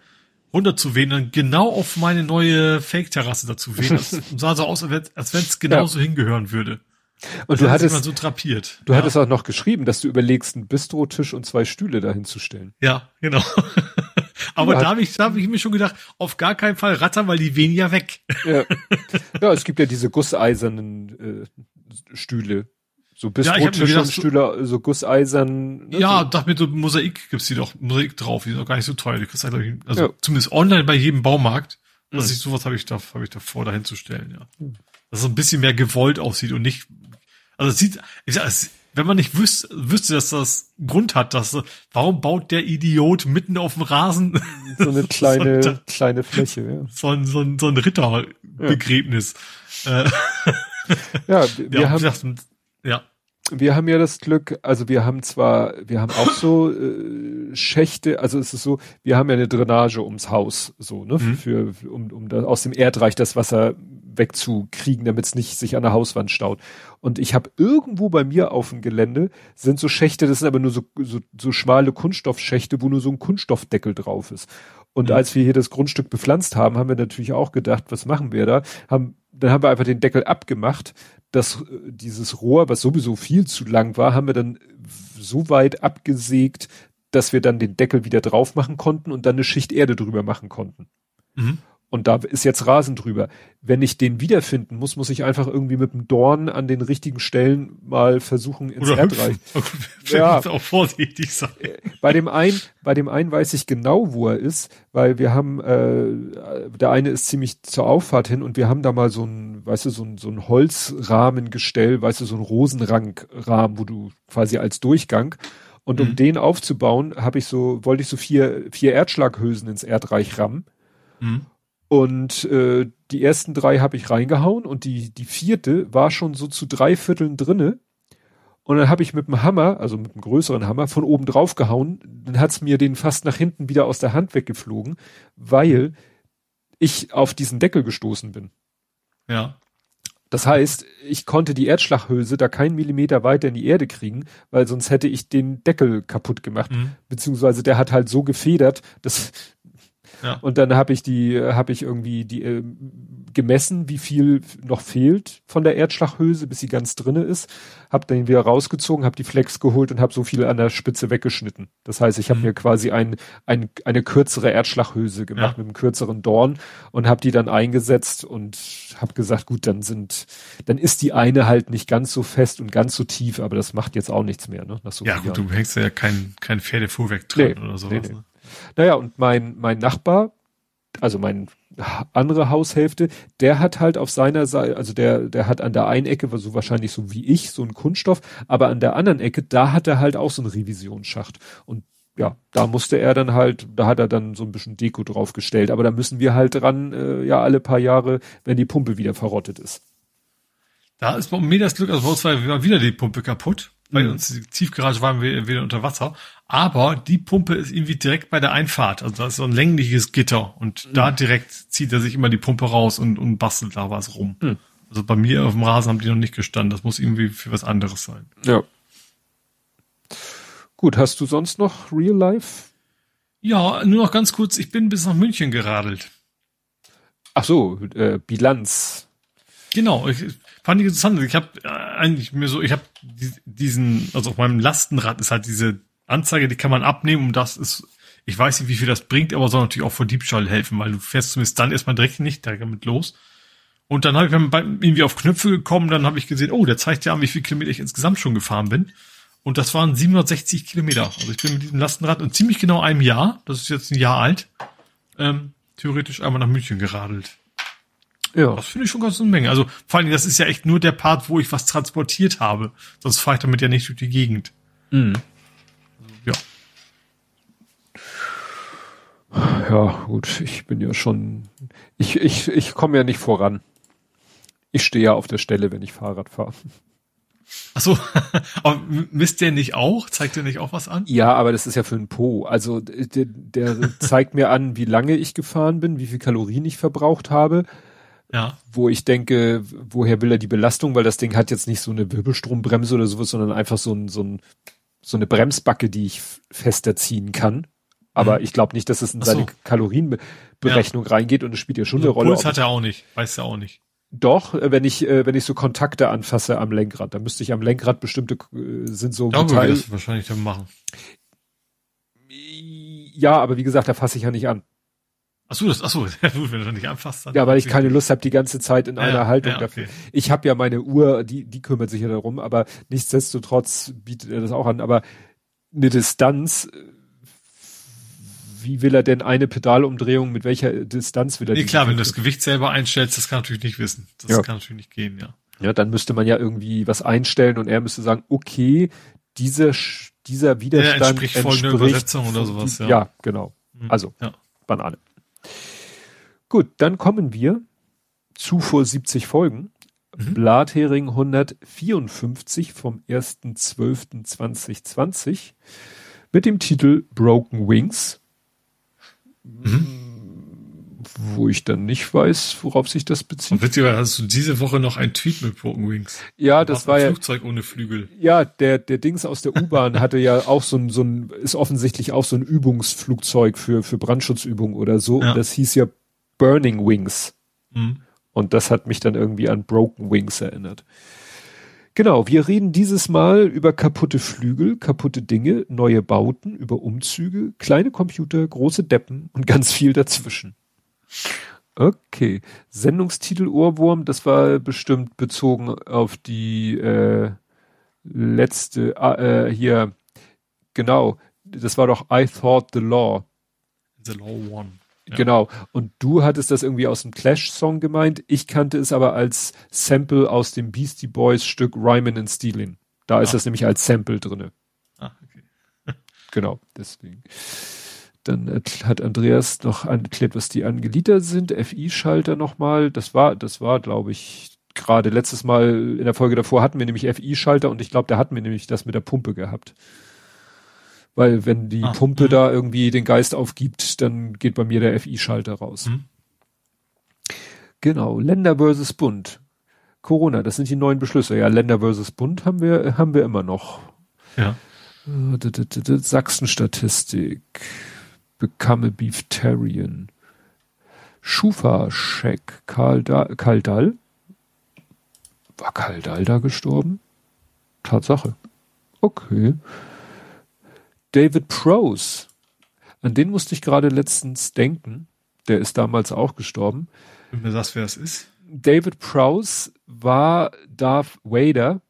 Speaker 3: runter zu dann genau auf meine neue Fake-Terrasse dazu wehen. Das *laughs* sah so aus, als wenn- es genauso hingehören würde.
Speaker 2: Und
Speaker 3: Das
Speaker 2: du hattest,
Speaker 3: so trapiert.
Speaker 2: du
Speaker 3: ja.
Speaker 2: hattest auch noch geschrieben, dass du überlegst, einen Bistrotisch und zwei Stühle dahin zu stellen.
Speaker 3: Ja, genau. *laughs* Aber
Speaker 2: Ja.
Speaker 3: da habe ich, da hab ich mir schon gedacht, auf gar keinen Fall rattern, weil die wehen ja weg.
Speaker 2: Ja. *laughs* ja, es gibt ja diese gusseisernen äh, Stühle. So
Speaker 3: Ja, hab
Speaker 2: Bistrotische und
Speaker 3: so-
Speaker 2: Stühle, so gusseisern. ne,
Speaker 3: Ja,
Speaker 2: so.
Speaker 3: dachte mir, so Mosaik gibt's die doch, Mosaik drauf, die sind auch gar nicht so teuer. Die kriegst du, ich, also
Speaker 2: Ja.
Speaker 3: zumindest online bei jedem Baumarkt.
Speaker 2: Mhm.
Speaker 3: Ich, sowas habe ich da, habe ich davor, dahin zu stellen, ja. Dass es ein bisschen mehr gewollt aussieht und nicht, also es sieht, ich sag, es, wenn man nicht wüsste, wüsste, dass das Grund hat, dass, warum baut der Idiot mitten auf dem Rasen
Speaker 2: so eine *laughs* kleine,
Speaker 3: So-
Speaker 2: kleine Fläche, ja.
Speaker 3: so ein, so ein, so ein Ritterbegräbnis? Äh, *laughs*
Speaker 2: Ja, wir
Speaker 3: ja,
Speaker 2: haben,
Speaker 3: gesagt, ja.
Speaker 2: wir haben ja das Glück, also wir haben zwar, wir haben auch so äh, Schächte, also es ist so, wir haben ja eine Drainage ums Haus, so, ne, mhm. für, um, um da aus dem Erdreich das Wasser wegzukriegen, damit es nicht sich an der Hauswand staut. Und ich habe irgendwo bei mir auf dem Gelände sind so Schächte, das sind aber nur so, so, so schmale Kunststoffschächte, wo nur so ein Kunststoffdeckel drauf ist. Und mhm. als wir hier das Grundstück bepflanzt haben, haben wir natürlich auch gedacht, was machen wir da? Haben, dann haben wir einfach den Deckel abgemacht. Das, dieses Rohr, was sowieso viel zu lang war, haben wir dann so weit abgesägt, dass wir dann den Deckel wieder drauf machen konnten und dann eine Schicht Erde drüber machen konnten. Mhm. Und da ist jetzt Rasen drüber. Wenn ich den wiederfinden muss, muss ich einfach irgendwie mit dem Dorn an den richtigen Stellen mal versuchen ins Oder Erdreich. *laughs*
Speaker 3: ja, auch vorsichtig sein. Äh,
Speaker 2: bei dem einen, bei dem einen weiß ich genau, wo er ist, weil wir haben, äh, der eine ist ziemlich zur Auffahrt hin und wir haben da mal so ein, weißt du, so ein, so ein Holzrahmengestell, weißt du, so ein Rosenrankrahmen, wo du quasi als Durchgang und um mhm. den aufzubauen, habe ich so, wollte ich so vier, vier Erdschlaghülsen ins Erdreich rammen. Mhm. Und äh, die ersten drei habe ich reingehauen und die, die vierte war schon so zu drei Vierteln drinne. Und dann habe ich mit dem Hammer, also mit einem größeren Hammer, von oben drauf gehauen. Dann hat's mir den fast nach hinten wieder aus der Hand weggeflogen, weil ich auf diesen Deckel gestoßen bin.
Speaker 3: Ja.
Speaker 2: Das heißt, ich konnte die Erdschlaghülse da keinen Millimeter weiter in die Erde kriegen, weil sonst hätte ich den Deckel kaputt gemacht. Mhm. Beziehungsweise der hat halt so gefedert, dass ja. Und dann habe ich die, habe ich irgendwie die äh, gemessen, wie viel noch fehlt von der Erdschlaghülse, bis sie ganz drinne ist. Habe dann wieder rausgezogen, habe die Flex geholt und habe so viel an der Spitze weggeschnitten. Das heißt, ich habe mhm. mir quasi ein, ein, eine kürzere Erdschlaghülse gemacht ja. mit einem kürzeren Dorn und habe die dann eingesetzt und habe gesagt, gut, dann sind, dann ist die eine halt nicht ganz so fest und ganz so tief, aber das macht jetzt auch nichts mehr. Ne,
Speaker 3: so ja, gut, du hängst ja kein, kein Pferdefuhrwerk dran nee, oder sowas. Nee, nee. Ne?
Speaker 2: Naja, und mein, mein Nachbar, also mein andere Haushälfte, der hat halt auf seiner Seite, also der, der hat an der einen Ecke, so wahrscheinlich so wie ich, so ein Kunststoff, aber an der anderen Ecke, da hat er halt auch so einen Revisionsschacht. Und ja, da musste er dann halt, da hat er dann so ein bisschen Deko draufgestellt. Aber da müssen wir halt dran, äh, ja, alle paar Jahre, wenn die Pumpe wieder verrottet ist.
Speaker 3: Da ist bei mir das Glück, also bei uns war wieder die Pumpe kaputt. Bei mhm. uns die Tiefgarage waren wir wieder unter Wasser. Aber die Pumpe ist irgendwie direkt bei der Einfahrt. Also da ist so ein längliches Gitter und mhm. da direkt zieht er sich immer die Pumpe raus und, und bastelt da was rum. Mhm. Also bei mir auf dem Rasen haben die noch nicht gestanden. Das muss irgendwie für was anderes sein.
Speaker 2: Ja. Gut, hast du sonst noch Real Life?
Speaker 3: Ja, nur noch ganz kurz. Ich bin bis nach München geradelt.
Speaker 2: Ach so, äh, Bilanz.
Speaker 3: Genau, ich, fand ich interessant. Ich habe äh, eigentlich mir so, ich habe diesen, also auf meinem Lastenrad ist halt diese Anzeige, die kann man abnehmen und das ist, ich weiß nicht, wie viel das bringt, aber soll natürlich auch vor Diebstahl helfen, weil du fährst zumindest dann erstmal direkt nicht damit los. Und dann habe ich dann irgendwie auf Knöpfe gekommen, dann habe ich gesehen, oh, der zeigt ja an, wie viel Kilometer ich insgesamt schon gefahren bin. Und das waren 760 Kilometer. Also ich bin mit diesem Lastenrad in ziemlich genau einem Jahr, das ist jetzt ein Jahr alt, ähm, theoretisch einmal nach München geradelt. Ja. Das finde ich schon ganz eine Menge. Also vor allem, das ist ja echt nur der Part, wo ich was transportiert habe. Sonst fahre ich damit ja nicht durch die Gegend. Mhm.
Speaker 2: Ja. Ja, gut, ich bin ja schon, ich, ich, ich komme ja nicht voran. Ich stehe ja auf der Stelle, wenn ich Fahrrad fahre.
Speaker 3: Ach so, *laughs* aber misst der nicht auch? Zeigt der nicht auch was an?
Speaker 2: Ja, aber das ist ja für ein Po. Also der, der zeigt mir an, wie lange ich gefahren bin, wie viel Kalorien ich verbraucht habe.
Speaker 3: Ja.
Speaker 2: Wo ich denke, woher will er die Belastung? Weil das Ding hat jetzt nicht so eine Wirbelstrombremse oder sowas, sondern einfach so ein, so ein, so eine Bremsbacke, die ich fester ziehen kann. Aber mhm. ich glaube nicht, dass es in seine so. Kalorienberechnung ja. reingeht und es spielt ja schon also eine Rolle.
Speaker 3: Puls hat er auch nicht, weiß er auch nicht.
Speaker 2: Doch, äh, wenn ich, äh, wenn ich so Kontakte anfasse am Lenkrad, dann müsste ich am Lenkrad bestimmte, äh, sind so
Speaker 3: Darüber Metall. Das wahrscheinlich dann machen.
Speaker 2: Ja, aber wie gesagt, da fasse ich ja nicht an.
Speaker 3: Ach so, das, ach so, *laughs* wenn du nicht anfasst,
Speaker 2: dann. Ja, weil ich keine Lust habe, die ganze Zeit in ja, einer Haltung ja, okay. dafür. Ich habe ja meine Uhr, die, die kümmert sich ja darum, aber nichtsdestotrotz bietet er das auch an. Aber eine Distanz, wie will er denn eine Pedalumdrehung, mit welcher Distanz will er
Speaker 3: Nee, klar, wenn du das Gewicht selber einstellst, das kann natürlich nicht wissen. Das ja. kann natürlich nicht gehen, ja.
Speaker 2: Ja, dann müsste man ja irgendwie was einstellen und er müsste sagen, okay, dieser, dieser Widerstand ja,
Speaker 3: entspricht folgender Übersetzung oder sowas,
Speaker 2: ja. Ja, genau. Mhm. Also, ja. Banane. Gut, dann kommen wir zu vor 70 Folgen. mhm. Blathering 154 vom 1.12.2020 mit dem Titel Broken Wings. Mhm wo ich dann nicht weiß, worauf sich das bezieht. Und
Speaker 3: witzigerweise hast du diese Woche noch ein Tweet mit Broken Wings.
Speaker 2: Ja, das war ja.
Speaker 3: Flugzeug ohne Flügel.
Speaker 2: Ja, der, der Dings aus der U-Bahn hatte ja auch so ein, so ein, ist offensichtlich auch so ein Übungsflugzeug für, für Brandschutzübungen oder so. Ja. Und das hieß ja Burning Wings. Mhm. Und das hat mich dann irgendwie an Broken Wings erinnert. Genau, wir reden dieses Mal über kaputte Flügel, kaputte Dinge, neue Bauten, über Umzüge, kleine Computer, große Deppen und *laughs* ganz viel dazwischen. Okay. Sendungstitel Ohrwurm, das war bestimmt bezogen auf die äh, letzte, äh, hier, genau, das war doch I Thought the Law.
Speaker 3: The Law One.
Speaker 2: Ja. Genau. Und du hattest das irgendwie aus dem Clash-Song gemeint. Ich kannte es aber als Sample aus dem Beastie Boys Stück Ryman and Stealing. Da ah. ist das nämlich als Sample drinne. Ah, okay. *laughs* genau, deswegen. Dann hat Andreas noch erklärt, was die Angeliter sind. FI-Schalter nochmal. Das war, das war, glaube ich, gerade letztes Mal in der Folge davor hatten wir nämlich FI-Schalter und ich glaube, da hatten wir nämlich das mit der Pumpe gehabt. Weil wenn die ah, Pumpe mh. da irgendwie den Geist aufgibt, dann geht bei mir der FI-Schalter raus. Mh. Genau, Länder versus Bund. Corona, das sind die neuen Beschlüsse. Ja, Länder versus Bund haben wir, haben wir immer noch.
Speaker 3: Ja.
Speaker 2: Äh, Sachsen-Statistik. Become a Beeftarian. Schufa-Scheck. Dall? War Karl Dall da gestorben? Tatsache. Okay. David Prose. An den musste ich gerade letztens denken. Der ist damals auch gestorben.
Speaker 3: Wenn mir sagst, wer es ist?
Speaker 2: David Prowse war Darth Vader.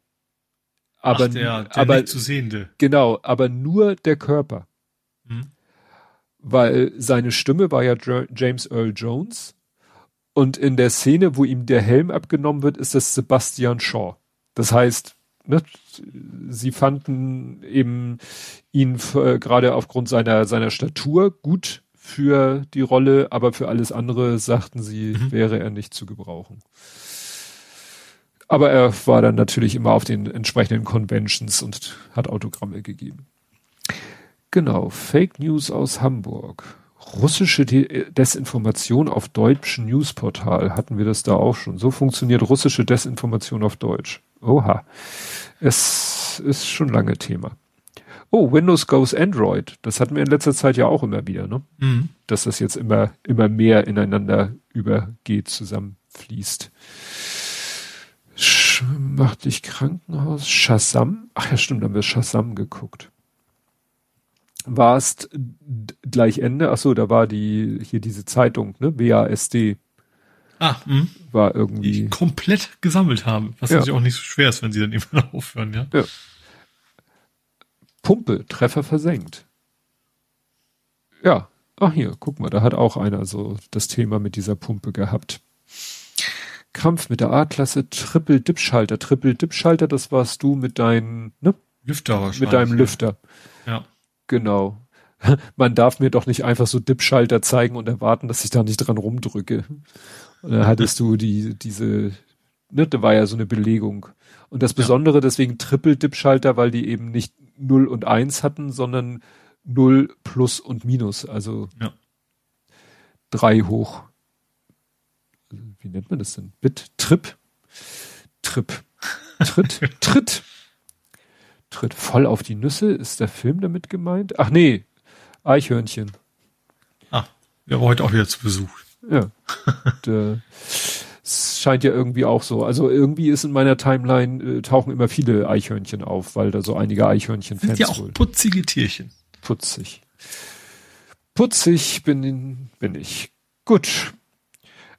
Speaker 2: Aber, Ach,
Speaker 3: der, der
Speaker 2: aber,
Speaker 3: nicht zu sehende.
Speaker 2: Genau, aber nur der Körper. Weil seine Stimme war ja James Earl Jones und in der Szene, wo ihm der Helm abgenommen wird, ist das Sebastian Shaw. Das heißt, ne, sie fanden eben ihn äh, gerade aufgrund seiner seiner Statur gut für die Rolle, aber für alles andere sagten sie, mhm. wäre er nicht zu gebrauchen. Aber er war dann natürlich immer auf den entsprechenden Conventions und hat Autogramme gegeben. Genau, Fake News aus Hamburg. Russische Desinformation auf deutschen Newsportal. Hatten wir das da auch schon? So funktioniert russische Desinformation auf Deutsch. Oha. Es ist schon lange Thema. Oh, Windows goes Android. Das hatten wir in letzter Zeit ja auch immer wieder, ne? Mhm. Dass das jetzt immer, immer mehr ineinander übergeht, zusammenfließt. Sch macht dich Krankenhaus? Shazam? Ach ja, stimmt, da haben wir Shazam geguckt warst gleich Ende, ach so, da war die, hier diese Zeitung, ne, WASD.
Speaker 3: Ah, mh.
Speaker 2: war irgendwie.
Speaker 3: Die komplett gesammelt haben, was ja. natürlich auch nicht so schwer ist, wenn sie dann *laughs* immer aufhören, ja. ja.
Speaker 2: Pumpe, Treffer versenkt. Ja, ach hier, guck mal, da hat auch einer so das Thema mit dieser Pumpe gehabt. Kampf mit der A-Klasse, Triple-Dip-Schalter. Triple-Dip-Schalter, das warst du mit deinem, ne?
Speaker 3: Lüfter wahrscheinlich.
Speaker 2: Mit deinem Lüfter.
Speaker 3: Ja.
Speaker 2: Genau. *laughs* Man darf mir doch nicht einfach so Dip-Schalter zeigen und erwarten, dass ich da nicht dran rumdrücke. Und dann hattest du die, diese, ne, da war ja so eine Belegung. Und das Besondere ja. deswegen Triple-Dip-Schalter, weil die eben nicht 0 und 1 hatten, sondern 0 plus und minus, also
Speaker 3: ja.
Speaker 2: 3 hoch. Wie nennt man das denn? Bit? Trip? Trip. Tritt? Tritt tritt voll auf die Nüsse. Ist der Film damit gemeint? Ach nee, Eichhörnchen.
Speaker 3: Ah, wir war heute auch wieder zu Besuch.
Speaker 2: Ja. und, äh, es scheint ja irgendwie auch so. Also irgendwie ist in meiner Timeline äh, tauchen immer viele Eichhörnchen auf, weil da so einige Eichhörnchen-Fans
Speaker 3: sind. Ja auch putzige Tierchen.
Speaker 2: Putzig. Putzig bin, bin ich. Gut.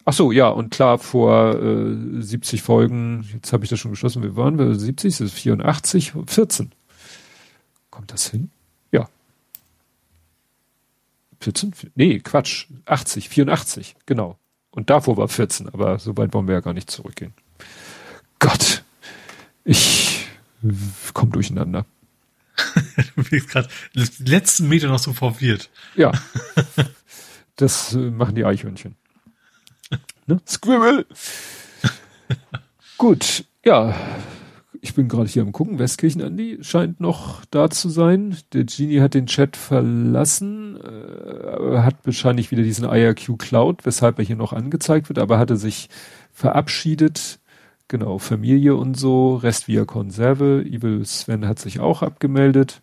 Speaker 2: Ach so, ja, und klar, vor äh, 70 Folgen, jetzt habe ich das schon geschlossen, wir waren wir 70, das ist 84, 14. Kommt das hin? Ja. 14? Nee, Quatsch, 80, 84, genau. Und davor war 14, aber so weit wollen wir ja gar nicht zurückgehen. Gott, ich komm durcheinander. *laughs*
Speaker 3: du bist gerade letzten Meter noch so verwirrt.
Speaker 2: Ja. *laughs* Das äh, machen die Eichhörnchen. Ne? Squirrel. *laughs* Gut, ja, ich bin gerade hier am gucken. Westkirchen Andi scheint noch da zu sein. Der Genie hat den Chat verlassen, äh, hat wahrscheinlich wieder diesen IRQ Cloud, weshalb er hier noch angezeigt wird, aber hatte sich verabschiedet. Genau, Familie und so, Rest via Konserve. Evil Sven hat sich auch abgemeldet.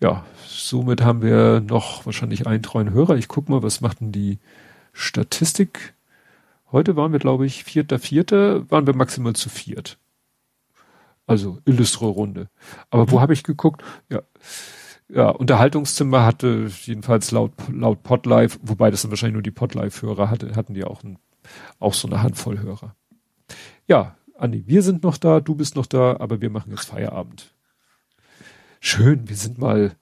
Speaker 2: Ja, somit haben wir noch wahrscheinlich einen treuen Hörer. Ich guck mal, was macht denn die Statistik? Heute waren wir, glaube ich, vierter, vierter, waren wir maximal zu viert. Also illustre Runde. Aber wo mhm. habe ich geguckt? Ja, ja, Unterhaltungszimmer hatte jedenfalls laut laut Podlife, wobei das dann wahrscheinlich nur die Podlife-Hörer hatte, hatten die auch, ein, auch so eine Handvoll Hörer. Ja, Andi, wir sind noch da, du bist noch da, aber wir machen jetzt Feierabend. Schön, wir sind mal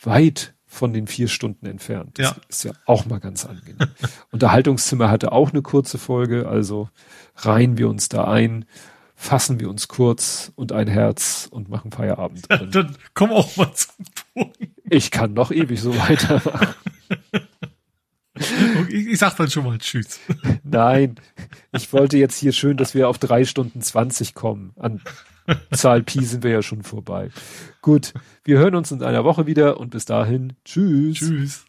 Speaker 2: weit von den vier Stunden entfernt. Das
Speaker 3: ja.
Speaker 2: ist ja auch mal ganz angenehm. *laughs* Unterhaltungszimmer hatte auch eine kurze Folge, also reihen wir uns da ein fassen wir uns kurz und ein Herz und machen Feierabend.
Speaker 3: Ja, dann komm auch mal zum Punkt.
Speaker 2: Ich kann noch ewig so weitermachen. *laughs*
Speaker 3: Ich, ich sag dann schon mal Tschüss.
Speaker 2: Nein, ich wollte jetzt hier schön, dass wir auf drei Stunden zwanzig kommen. An Zahl Pi sind wir ja schon vorbei. Gut, wir hören uns in einer Woche wieder und bis dahin, tschüss.
Speaker 3: Tschüss.